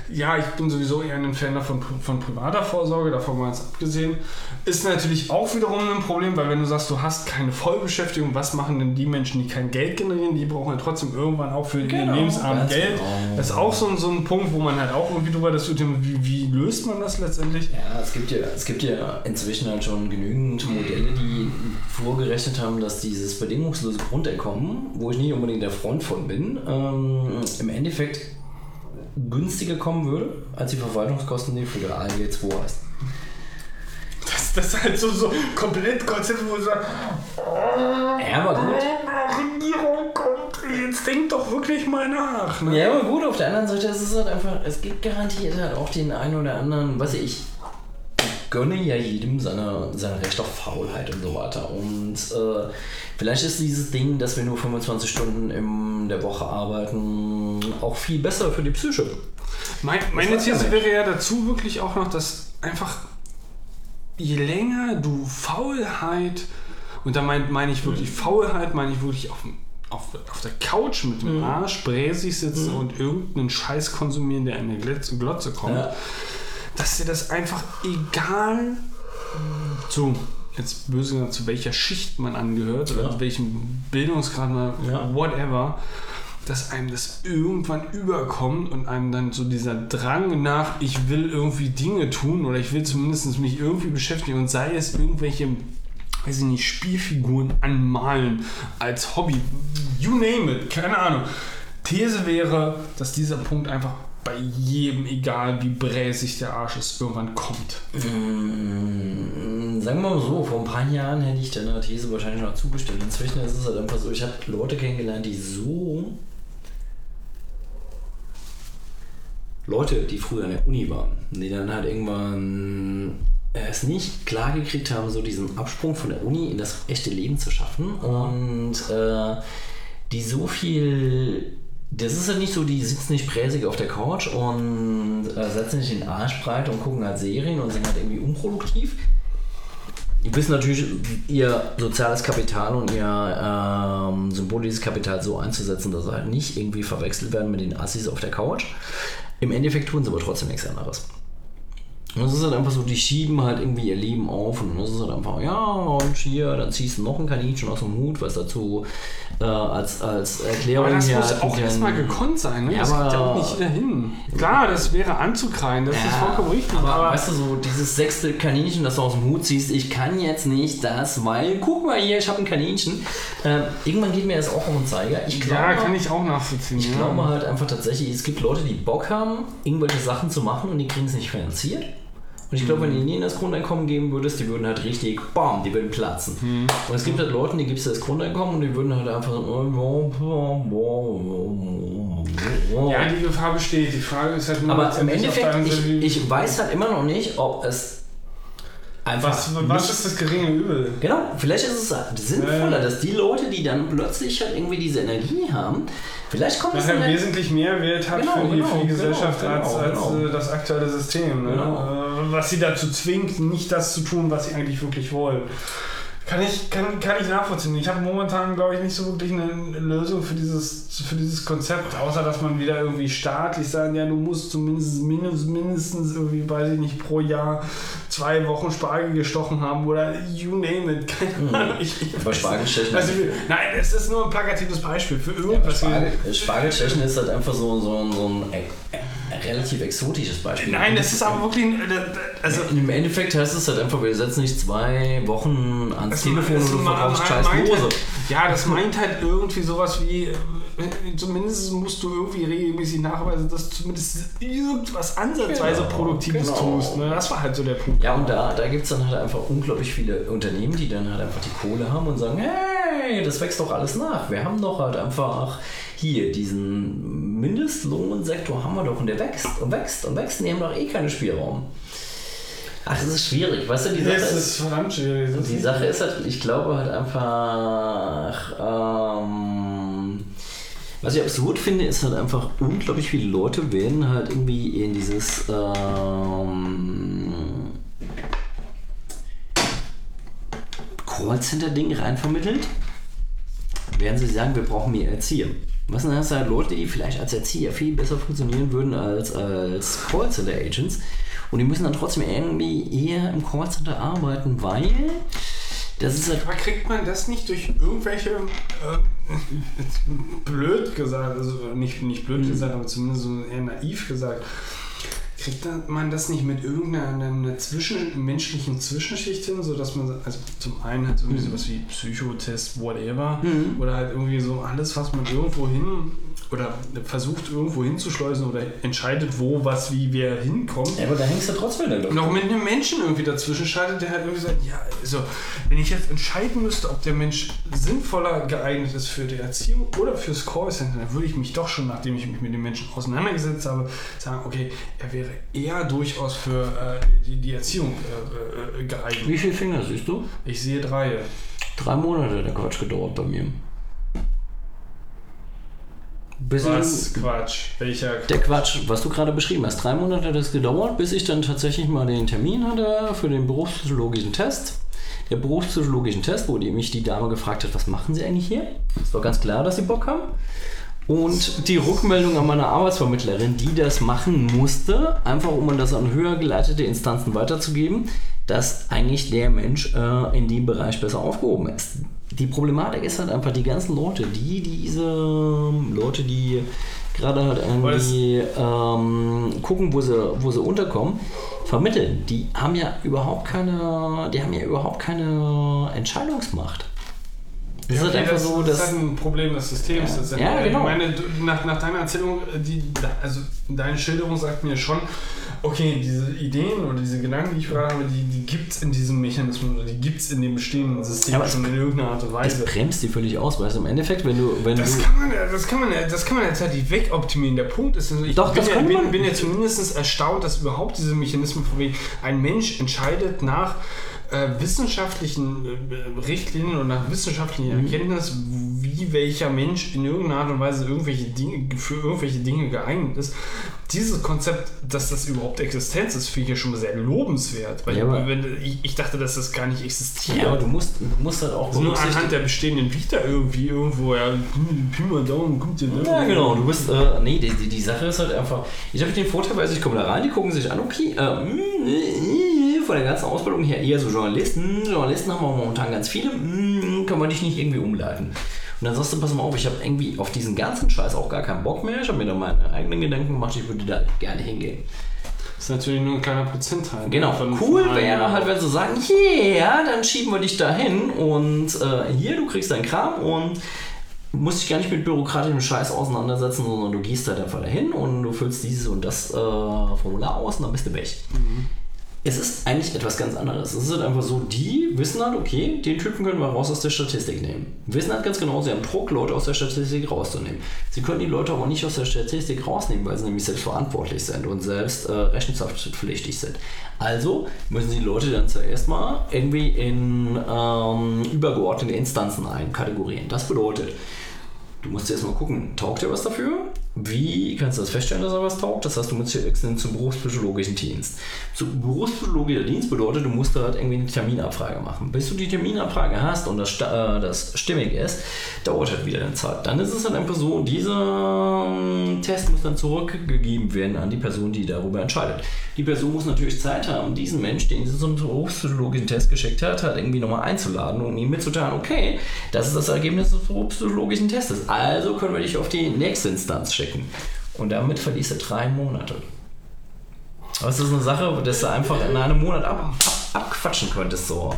Ja, ich bin sowieso eher ein Fan davon, von privater Vorsorge, davon mal jetzt abgesehen. Ist natürlich auch wiederum ein Problem, weil wenn du sagst, du hast keine Vollbeschäftigung, was machen denn die Menschen, die kein Geld generieren? Die brauchen ja trotzdem irgendwann auch für ihren Genau, Lebensabend ganz Geld. genau. Das ist auch so ein, so ein Punkt, wo man halt auch irgendwie drüber diskutiert, wie, wie löst man das letztendlich? Ja, es gibt ja, es gibt ja inzwischen halt schon genügend Modelle, die vorgerechnet haben, dass dieses bedingungslose Grundeinkommen, wo ich nicht unbedingt der Front von bin, ähm, im Endeffekt günstiger kommen würde, als die Verwaltungskosten, die Föderal jetzt vorhast. Das, das ist halt so, so komplett Konzept, wo du sagst, Ja, aber gut. Regierung kommt, jetzt denk doch wirklich mal nach. Ne? Ja, aber gut, auf der anderen Seite ist es halt einfach, es gibt garantiert halt auch den einen oder anderen, was weiß ich, gönne ja jedem seine, sein Recht auf Faulheit und so weiter. Und äh, vielleicht ist dieses Ding, dass wir nur 25 Stunden in der Woche arbeiten, auch viel besser für die Psyche. Mein, meine ja These wäre ja dazu wirklich auch noch, dass einfach je länger du Faulheit, und da meine mein ich wirklich Faulheit, meine ich wirklich auf, auf, auf der Couch mit dem Arsch bräsig sitzen und irgendeinen Scheiß konsumieren, der in eine Glitz- Glotze kommt, Ja. dass dir das einfach egal zu, jetzt böse gesagt, zu welcher Schicht man angehört oder Ja. zu welchem Bildungsgrad man, Ja. whatever, dass einem das irgendwann überkommt und einem dann so dieser Drang nach, ich will irgendwie Dinge tun oder ich will zumindest mich irgendwie beschäftigen und sei es irgendwelche, weiß ich nicht, Spielfiguren anmalen als Hobby, you name it, keine Ahnung. These wäre, dass dieser Punkt einfach bei jedem, egal wie bräsig der Arsch ist, irgendwann kommt. Mm, Sagen wir mal so, vor ein paar Jahren hätte ich deiner These wahrscheinlich noch zugestimmt. Inzwischen ist es halt einfach so, ich habe Leute kennengelernt, die so. Leute, die früher an der Uni waren, die dann halt irgendwann es nicht klar gekriegt haben, so diesen Absprung von der Uni in das echte Leben zu schaffen und äh, die so viel. Das ist halt nicht so, die sitzen nicht präsig auf der Couch und äh, setzen sich den Arsch breit und gucken halt Serien und sind halt irgendwie unproduktiv. Die wissen natürlich, ihr soziales Kapital und ihr ähm, symbolisches Kapital so einzusetzen, dass sie halt nicht irgendwie verwechselt werden mit den Assis auf der Couch. Im Endeffekt tun sie aber trotzdem nichts anderes. Und es ist halt einfach so, die schieben halt irgendwie ihr Leben auf und es ist halt einfach, ja, und hier, dann ziehst du noch ein Kaninchen aus dem Hut, was dazu äh, als, als Erklärung Aber das hier muss halt auch erstmal gekonnt sein, ne? Ja, das geht ja aber- auch nicht jeder hin. Klar, das wäre anzukreien, das ist vollkommen richtig. Aber, Aber, weißt du, so dieses sechste Kaninchen, das du aus dem Hut ziehst, ich kann jetzt nicht das, weil, guck mal hier, ich habe ein Kaninchen. Ähm, irgendwann geht mir das auch um den Zeiger. Ich glaube, ja, kann ich auch nachvollziehen. ich ja. glaube halt einfach tatsächlich, es gibt Leute, die Bock haben, irgendwelche Sachen zu machen und die kriegen es nicht finanziert. Und ich glaube, wenn du ihnen das Grundeinkommen geben würdest, die würden halt richtig, bam, die würden platzen. Und es gibt halt Leute, die gibst du das Grundeinkommen und die würden halt einfach so. Ja, die Gefahr besteht. Die Frage ist halt nur, Aber im Endeffekt, ich, ich weiß halt immer noch nicht, ob es einfach. was, was ist das geringe Übel? Genau, vielleicht ist es sinnvoller, dass die Leute, die dann plötzlich halt irgendwie diese Energie haben, vielleicht kommt es Nachher dann wesentlich mehr Wert hat Genau, für, die, genau, für die genau, Gesellschaft genau, als, als genau. äh, das aktuelle System. Ne? Was sie dazu zwingt, nicht das zu tun, was sie eigentlich wirklich wollen. Kann ich, kann, kann ich nachvollziehen. Ich habe momentan, glaube ich, nicht so wirklich eine Lösung für dieses, für dieses Konzept, außer dass man wieder irgendwie staatlich sagen, ja, du musst zumindest mindestens, mindestens irgendwie, weiß ich nicht, pro Jahr zwei Wochen Spargel gestochen haben oder you name it. Keine Ahnung. Ich, ich Bei weiß Spargelstechen-. Also, nein, es ist nur ein plakatives Beispiel für irgendwas. Spargel, Spargelstechen ist halt einfach so, so, so ein äh, äh, relativ exotisches Beispiel. Nein, das ist aber wirklich. ein- Also, Im Endeffekt heißt es halt einfach, wir setzen nicht zwei Wochen ans das Telefon und du verkaufst scheiß Lose. halt, Ja, das meint halt irgendwie sowas wie. äh, Zumindest musst du irgendwie regelmäßig nachweisen, dass du zumindest irgendwas ansatzweise Genau, Produktives genau. tust. Ne? Das war halt so der Punkt. Ja, und da, da gibt es dann halt einfach unglaublich viele Unternehmen, die dann halt einfach die Kohle haben und sagen, hey, das wächst doch alles nach. Wir haben doch halt einfach hier diesen Mindestlohnsektor haben wir doch und der wächst und wächst und wächst und die haben doch eh keinen Spielraum. Ach, das ist schwierig, weißt du, die Sache ist, ist verdammt schwierig. Das die ist- Sache ist halt, ich glaube halt einfach, ähm, was ich absurd finde, ist halt einfach, unglaublich viele Leute werden halt irgendwie in dieses, ähm, Callcenter-Ding reinvermittelt, werden sie sagen, wir brauchen mehr Erzieher. Was hast du halt Leute, die vielleicht als Erzieher viel besser funktionieren würden als als Callcenter-Agents und die müssen dann trotzdem irgendwie eher im Callcenter arbeiten, weil das ist halt Aber kriegt man das nicht durch irgendwelche, äh, blöd gesagt, also nicht, nicht blöd gesagt, aber zumindest so eher naiv gesagt, kriegt man das nicht mit irgendeiner einer zwischen, menschlichen Zwischenschicht hin, sodass man, also zum einen halt irgendwie sowas wie Psychotest, whatever, oder halt irgendwie so alles, was man irgendwo hin oder versucht irgendwo hinzuschleusen oder entscheidet, wo, was, wie, wer hinkommt. Ja, aber da hängst du trotzdem in der Luft. auch mit einem Menschen irgendwie dazwischen schaltet, der halt irgendwie sagt, ja, also, wenn ich jetzt entscheiden müsste, ob der Mensch sinnvoller geeignet ist für die Erziehung oder fürs Callcenter, dann würde ich mich doch schon, nachdem ich mich mit dem Menschen auseinandergesetzt habe, sagen, okay, er wäre eher durchaus für äh, die, die Erziehung äh, äh, geeignet. Wie viele Finger siehst du? Ich sehe drei. Drei Monate hat der Quatsch gedauert bei mir. Bis Was? Quatsch. Welcher Der Quatsch, was du gerade beschrieben hast. Drei Monate hat es gedauert, bis ich dann tatsächlich mal den Termin hatte für den berufspsychologischen Test. Der berufspsychologischen Test, wo die, mich die Dame gefragt hat, was machen Sie eigentlich hier? Es war ganz klar, dass Sie Bock haben. Und die Rückmeldung an meine Arbeitsvermittlerin, die das machen musste, einfach um das an höher geleitete Instanzen weiterzugeben, dass eigentlich der Mensch äh, in dem Bereich besser aufgehoben ist. Die Problematik ist halt einfach die ganzen Leute, die diese Leute, die gerade halt irgendwie ähm, gucken, wo sie, wo sie unterkommen, vermitteln. Die haben ja überhaupt keine, die haben ja überhaupt keine Entscheidungsmacht. Das ist halt Okay, einfach das, so, das dass ist halt ein Problem des Systems. Ja. Das Ja, ich genau. meine, du, nach, nach deiner Erzählung, die, also deine Schilderung sagt mir schon, okay, diese Ideen oder diese Gedanken, die ich gerade habe, die, die gibt es in diesem Mechanismus oder die gibt es in dem bestehenden System Ja, schon in irgendeiner Art und Weise. bremst die völlig aus, weißt du, im Endeffekt, wenn du, wenn Das du, kann, man, ja- das, kann man, ja- das kann man jetzt halt nicht wegoptimieren. Der Punkt ist, also ich Doch, bin, das ja, kann bin, man. bin ja zumindest erstaunt, dass überhaupt diese Mechanismen von wegen, ein Mensch entscheidet nach äh, wissenschaftlichen äh, Richtlinien und nach wissenschaftlichen Mhm. Erkenntnis, wie welcher Mensch in irgendeiner Art und Weise irgendwelche Dinge, für irgendwelche Dinge geeignet ist. Dieses Konzept, dass das überhaupt Existenz ist, finde ich ja schon mal sehr lobenswert. Weil Ja, ich, ich dachte, dass das gar nicht existiert. ja, aber du musst, du musst halt auch Also nur anhand der bestehenden Vita irgendwie irgendwo, ja, Pi mal Daumen, kommt ja Ja, genau. Du bist, äh, nee, die, die, die Sache ist halt einfach, ich habe den Vorteil, weil ich komme da rein, die gucken sich an, okay, äh, von der ganzen Ausbildung her eher so Journalisten, Journalisten haben wir momentan ganz viele, mm, kann man dich nicht irgendwie umleiten. Und dann sagst du, pass mal auf, ich habe irgendwie auf diesen ganzen Scheiß auch gar keinen Bock mehr, ich habe mir da meine eigenen Gedanken gemacht, ich würde da gerne hingehen. Das ist natürlich nur ein kleiner Prozentteil. Genau, Von- cool wäre halt, wenn sie sagen, yeah, dann schieben wir dich dahin und äh, hier, du kriegst deinen Kram und musst dich gar nicht mit bürokratischem Scheiß auseinandersetzen, sondern du gehst halt einfach dahin und du füllst dieses und das äh, Formular aus und dann bist du weg. Es ist eigentlich etwas ganz anderes. Es ist halt einfach so, die wissen halt, okay, den Typen können wir raus aus der Statistik nehmen. Wissen halt ganz genau, sie haben Druck, Leute aus der Statistik rauszunehmen. Sie können die Leute aber nicht aus der Statistik rausnehmen, weil sie nämlich selbst verantwortlich sind und selbst äh, rechenschaftspflichtig sind. Also müssen die Leute dann zuerst mal irgendwie in ähm, übergeordnete Instanzen einkategorieren. Das bedeutet, Du musst jetzt mal gucken, taugt er was dafür? Wie kannst du das feststellen, dass er was taugt? Das heißt, du wechseln zum berufspsychologischen Dienst. Zu berufspsychologischer Dienst bedeutet, du musst da halt irgendwie eine Terminabfrage machen. Bis du die Terminabfrage hast und das, äh, das stimmig ist, dauert halt wieder eine Zeit. Dann ist es halt einfach so, dieser ähm, Test muss dann zurückgegeben werden an die Person, die darüber entscheidet. Die Person muss natürlich Zeit haben, diesen Mensch, den sie zum berufspsychologischen Test geschickt hat, halt irgendwie nochmal einzuladen und ihm mitzuteilen, okay, das ist das Ergebnis des berufspsychologischen Testes. Also können wir dich auf die nächste Instanz schicken. Und damit verlierst du drei Monate. Aber es ist eine Sache, dass du einfach in einem Monat ab, ab, abquatschen könntest. So.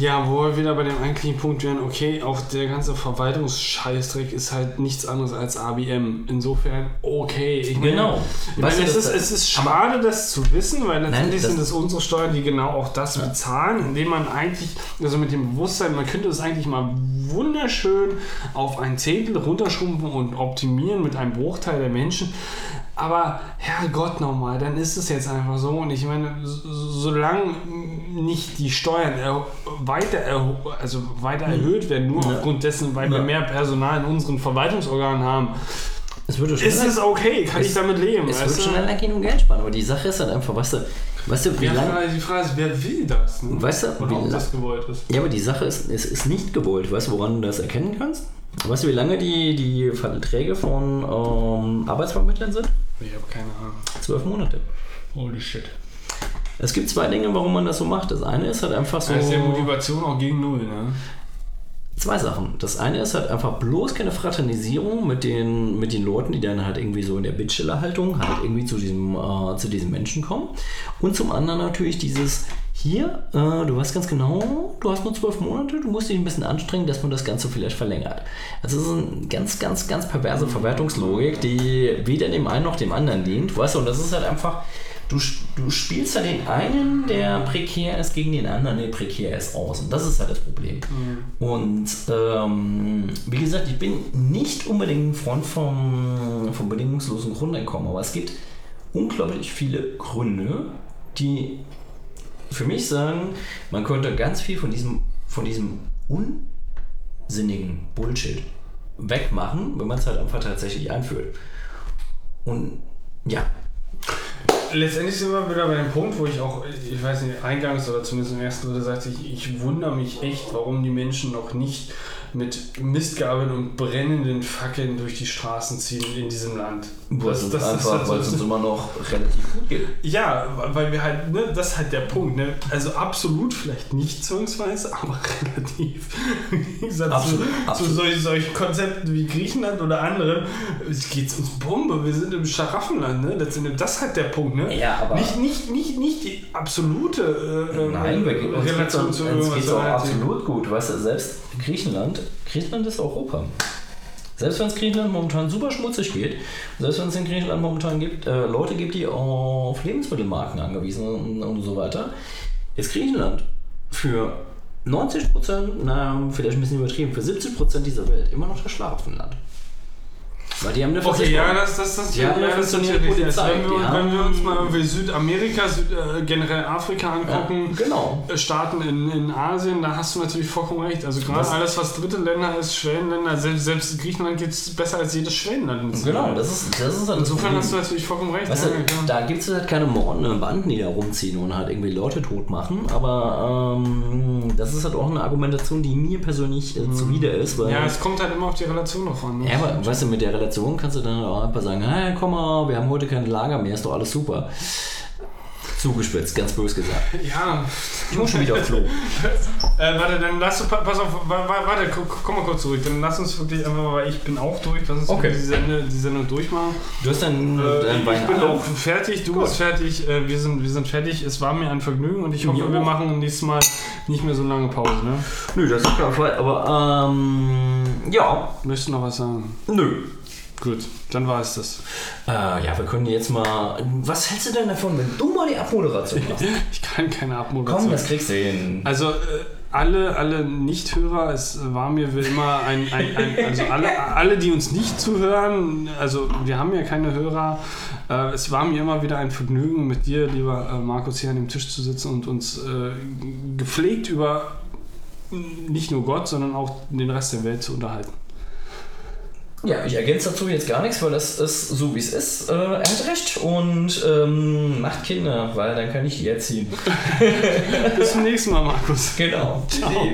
Ja, wo wir wieder bei dem eigentlichen Punkt wären, okay, auch der ganze Verwaltungsscheißdreck ist halt nichts anderes als ABM. Insofern, okay. Ich meine, Genau. Ich meine, es, das- ist, es ist schade, das zu wissen, weil letztendlich das- sind es unsere Steuern, die genau auch das bezahlen, indem man eigentlich, also mit dem Bewusstsein, man könnte es eigentlich mal wunderschön auf ein Zehntel runterschrumpfen und optimieren mit einem Bruchteil der Menschen. Aber Herrgott nochmal, dann ist es jetzt einfach so. Und ich meine, so- solange nicht die Steuern er, weiter, er, also weiter erhöht werden, nur Ja. aufgrund dessen, weil wir Ja. mehr Personal in unseren Verwaltungsorganen haben, Es würde schon ist es okay, kann Es- ich damit leben. es wird du? schneller gehen und Geld sparen. Aber die Sache ist halt einfach, weißt du, weißt du, wie Ja, lange. die Frage ist, wer will das? Ne? Weißt du, Oder wie ob das gewollt ist. Ja, aber die Sache ist, es ist nicht gewollt. Weißt du, woran du das erkennen kannst? Weißt du, wie lange die, die Verträge von ähm, Arbeitsvermittlern sind? Ich habe keine Ahnung. Zwölf Monate. Holy shit. Es gibt zwei Dinge, warum man das so macht. Das eine ist halt einfach so. Da ist ja Motivation auch gegen Null, ne? Zwei Sachen. Das eine ist halt einfach bloß keine Fraternisierung mit den, mit den Leuten, die dann halt irgendwie so in der Bittstellerhaltung halt irgendwie zu diesem, äh, zu diesem Menschen kommen. Und zum anderen natürlich dieses, hier, äh, du weißt ganz genau, du hast nur zwölf Monate, du musst dich ein bisschen anstrengen, dass man das Ganze vielleicht verlängert. Also das ist eine ganz, ganz, ganz perverse Verwertungslogik, die weder dem einen noch dem anderen dient. Weißt du, und das ist halt einfach, du, du spielst ja den einen, der prekär ist, gegen den anderen, der prekär ist, aus. Und das ist halt das Problem. Und ähm, wie gesagt, ich bin nicht unbedingt ein Freund vom, vom bedingungslosen Grundeinkommen, aber es gibt unglaublich viele Gründe, die für mich sagen, man könnte ganz viel von diesem, von diesem unsinnigen Bullshit wegmachen, wenn man es halt einfach tatsächlich einführt. Und ja, Letztendlich sind wir wieder bei dem Punkt, wo ich auch, ich weiß nicht, eingangs oder zumindest im ersten Drittel sagte, ich, ich wundere mich echt, warum die Menschen noch nicht mit Mistgabeln und brennenden Fackeln durch die Straßen ziehen in diesem Land. weil es uns einfach, weil es uns immer noch relativ gut geht. Ja, weil wir halt, ne, das ist halt der Punkt, ne? Also absolut vielleicht nicht zwangsweise, aber relativ. Im Gegensatz Absolut, zu, absolut. zu solchen, solchen Konzepten wie Griechenland oder anderen, es geht uns Bombe, wir sind im Schlaraffenland, ne? Letztendlich, das ist halt der Punkt, ne? Ja, aber- Nicht, nicht, nicht, nicht die absolute äh, Nein, wir, uns geht's Relation zu uns irgendwas. geht's auch absolut gut. Weißt du, selbst Griechenland, Griechenland ist Europa. Selbst wenn es Griechenland momentan super schmutzig geht, selbst wenn es in Griechenland momentan gibt, äh, Leute gibt, die auf Lebensmittelmarken angewiesen sind und, und so weiter, ist Griechenland für 90 Prozent, na, vielleicht ein bisschen übertrieben, für 70 Prozent dieser Welt immer noch das Schlafenland. Weil die haben eine Okay, ja, das, das, das, Die haben ja, das richtig. Polizei, Wenn wir, haben- wenn wir uns mal irgendwie Südamerika, Süd, äh, generell Afrika angucken, Ja, genau. äh, Staaten in, in Asien, da hast du natürlich vollkommen recht. Also gerade alles, was dritte Länder ist, Schwellenländer, selbst, selbst Griechenland geht es besser als jedes Schwellenland. Genau, das ist, das ist Insofern hast du natürlich vollkommen recht. Weißt du, da gibt es halt keine mordenden Banden, die da rumziehen und halt irgendwie Leute tot machen, aber ähm, das ist halt auch eine Argumentation, die mir persönlich äh, zuwider ist. Mhm. ja, es kommt halt immer auf die Relation drauf an. Ne? Ja, aber weißt du, mit der Relation kannst du dann auch einfach sagen, hey, komm mal, wir haben heute kein Lager mehr, ist doch alles super. Zugespitzt, ganz bös gesagt. ja. Ich muss schon wieder auf Klo. Äh, warte, dann lass uns, pa- pass auf, wa- wa- warte, komm mal kurz zurück. Dann lass uns wirklich einfach mal, weil ich bin auch durch, lass uns Okay. die, Sende, die Sendung durchmachen. Du hast dann Äh, dein ich bin auch fertig, du Gut. bist fertig, äh, wir, sind, wir sind fertig. Es war mir ein Vergnügen und ich hoffe, Mir wir machen nächstes Mal nicht mehr so lange Pause. Ne? Nö, das ist Fall, aber ähm, ja, Möchtest du noch was sagen? nö. Gut, dann war es das. Äh, ja, wir können jetzt mal. Was hältst du denn davon, wenn du mal die Abmoderation machst? Ich kann keine Abmoderation. Komm, das kriegst du hin. Also äh, alle, alle Nichthörer, es war mir wie immer ein, ein, ein also alle, alle, die uns nicht zuhören, also wir haben ja keine Hörer, äh, es war mir immer wieder ein Vergnügen, mit dir, lieber äh, Markus, hier an dem Tisch zu sitzen und uns äh, gepflegt über nicht nur Gott, sondern auch den Rest der Welt zu unterhalten. Ja, ich ergänze dazu jetzt gar nichts, weil das ist so wie es ist. Äh, er hat recht und ähm, macht Kinder, weil dann kann ich die erziehen. Bis zum nächsten Mal, Markus. Genau. Ciao.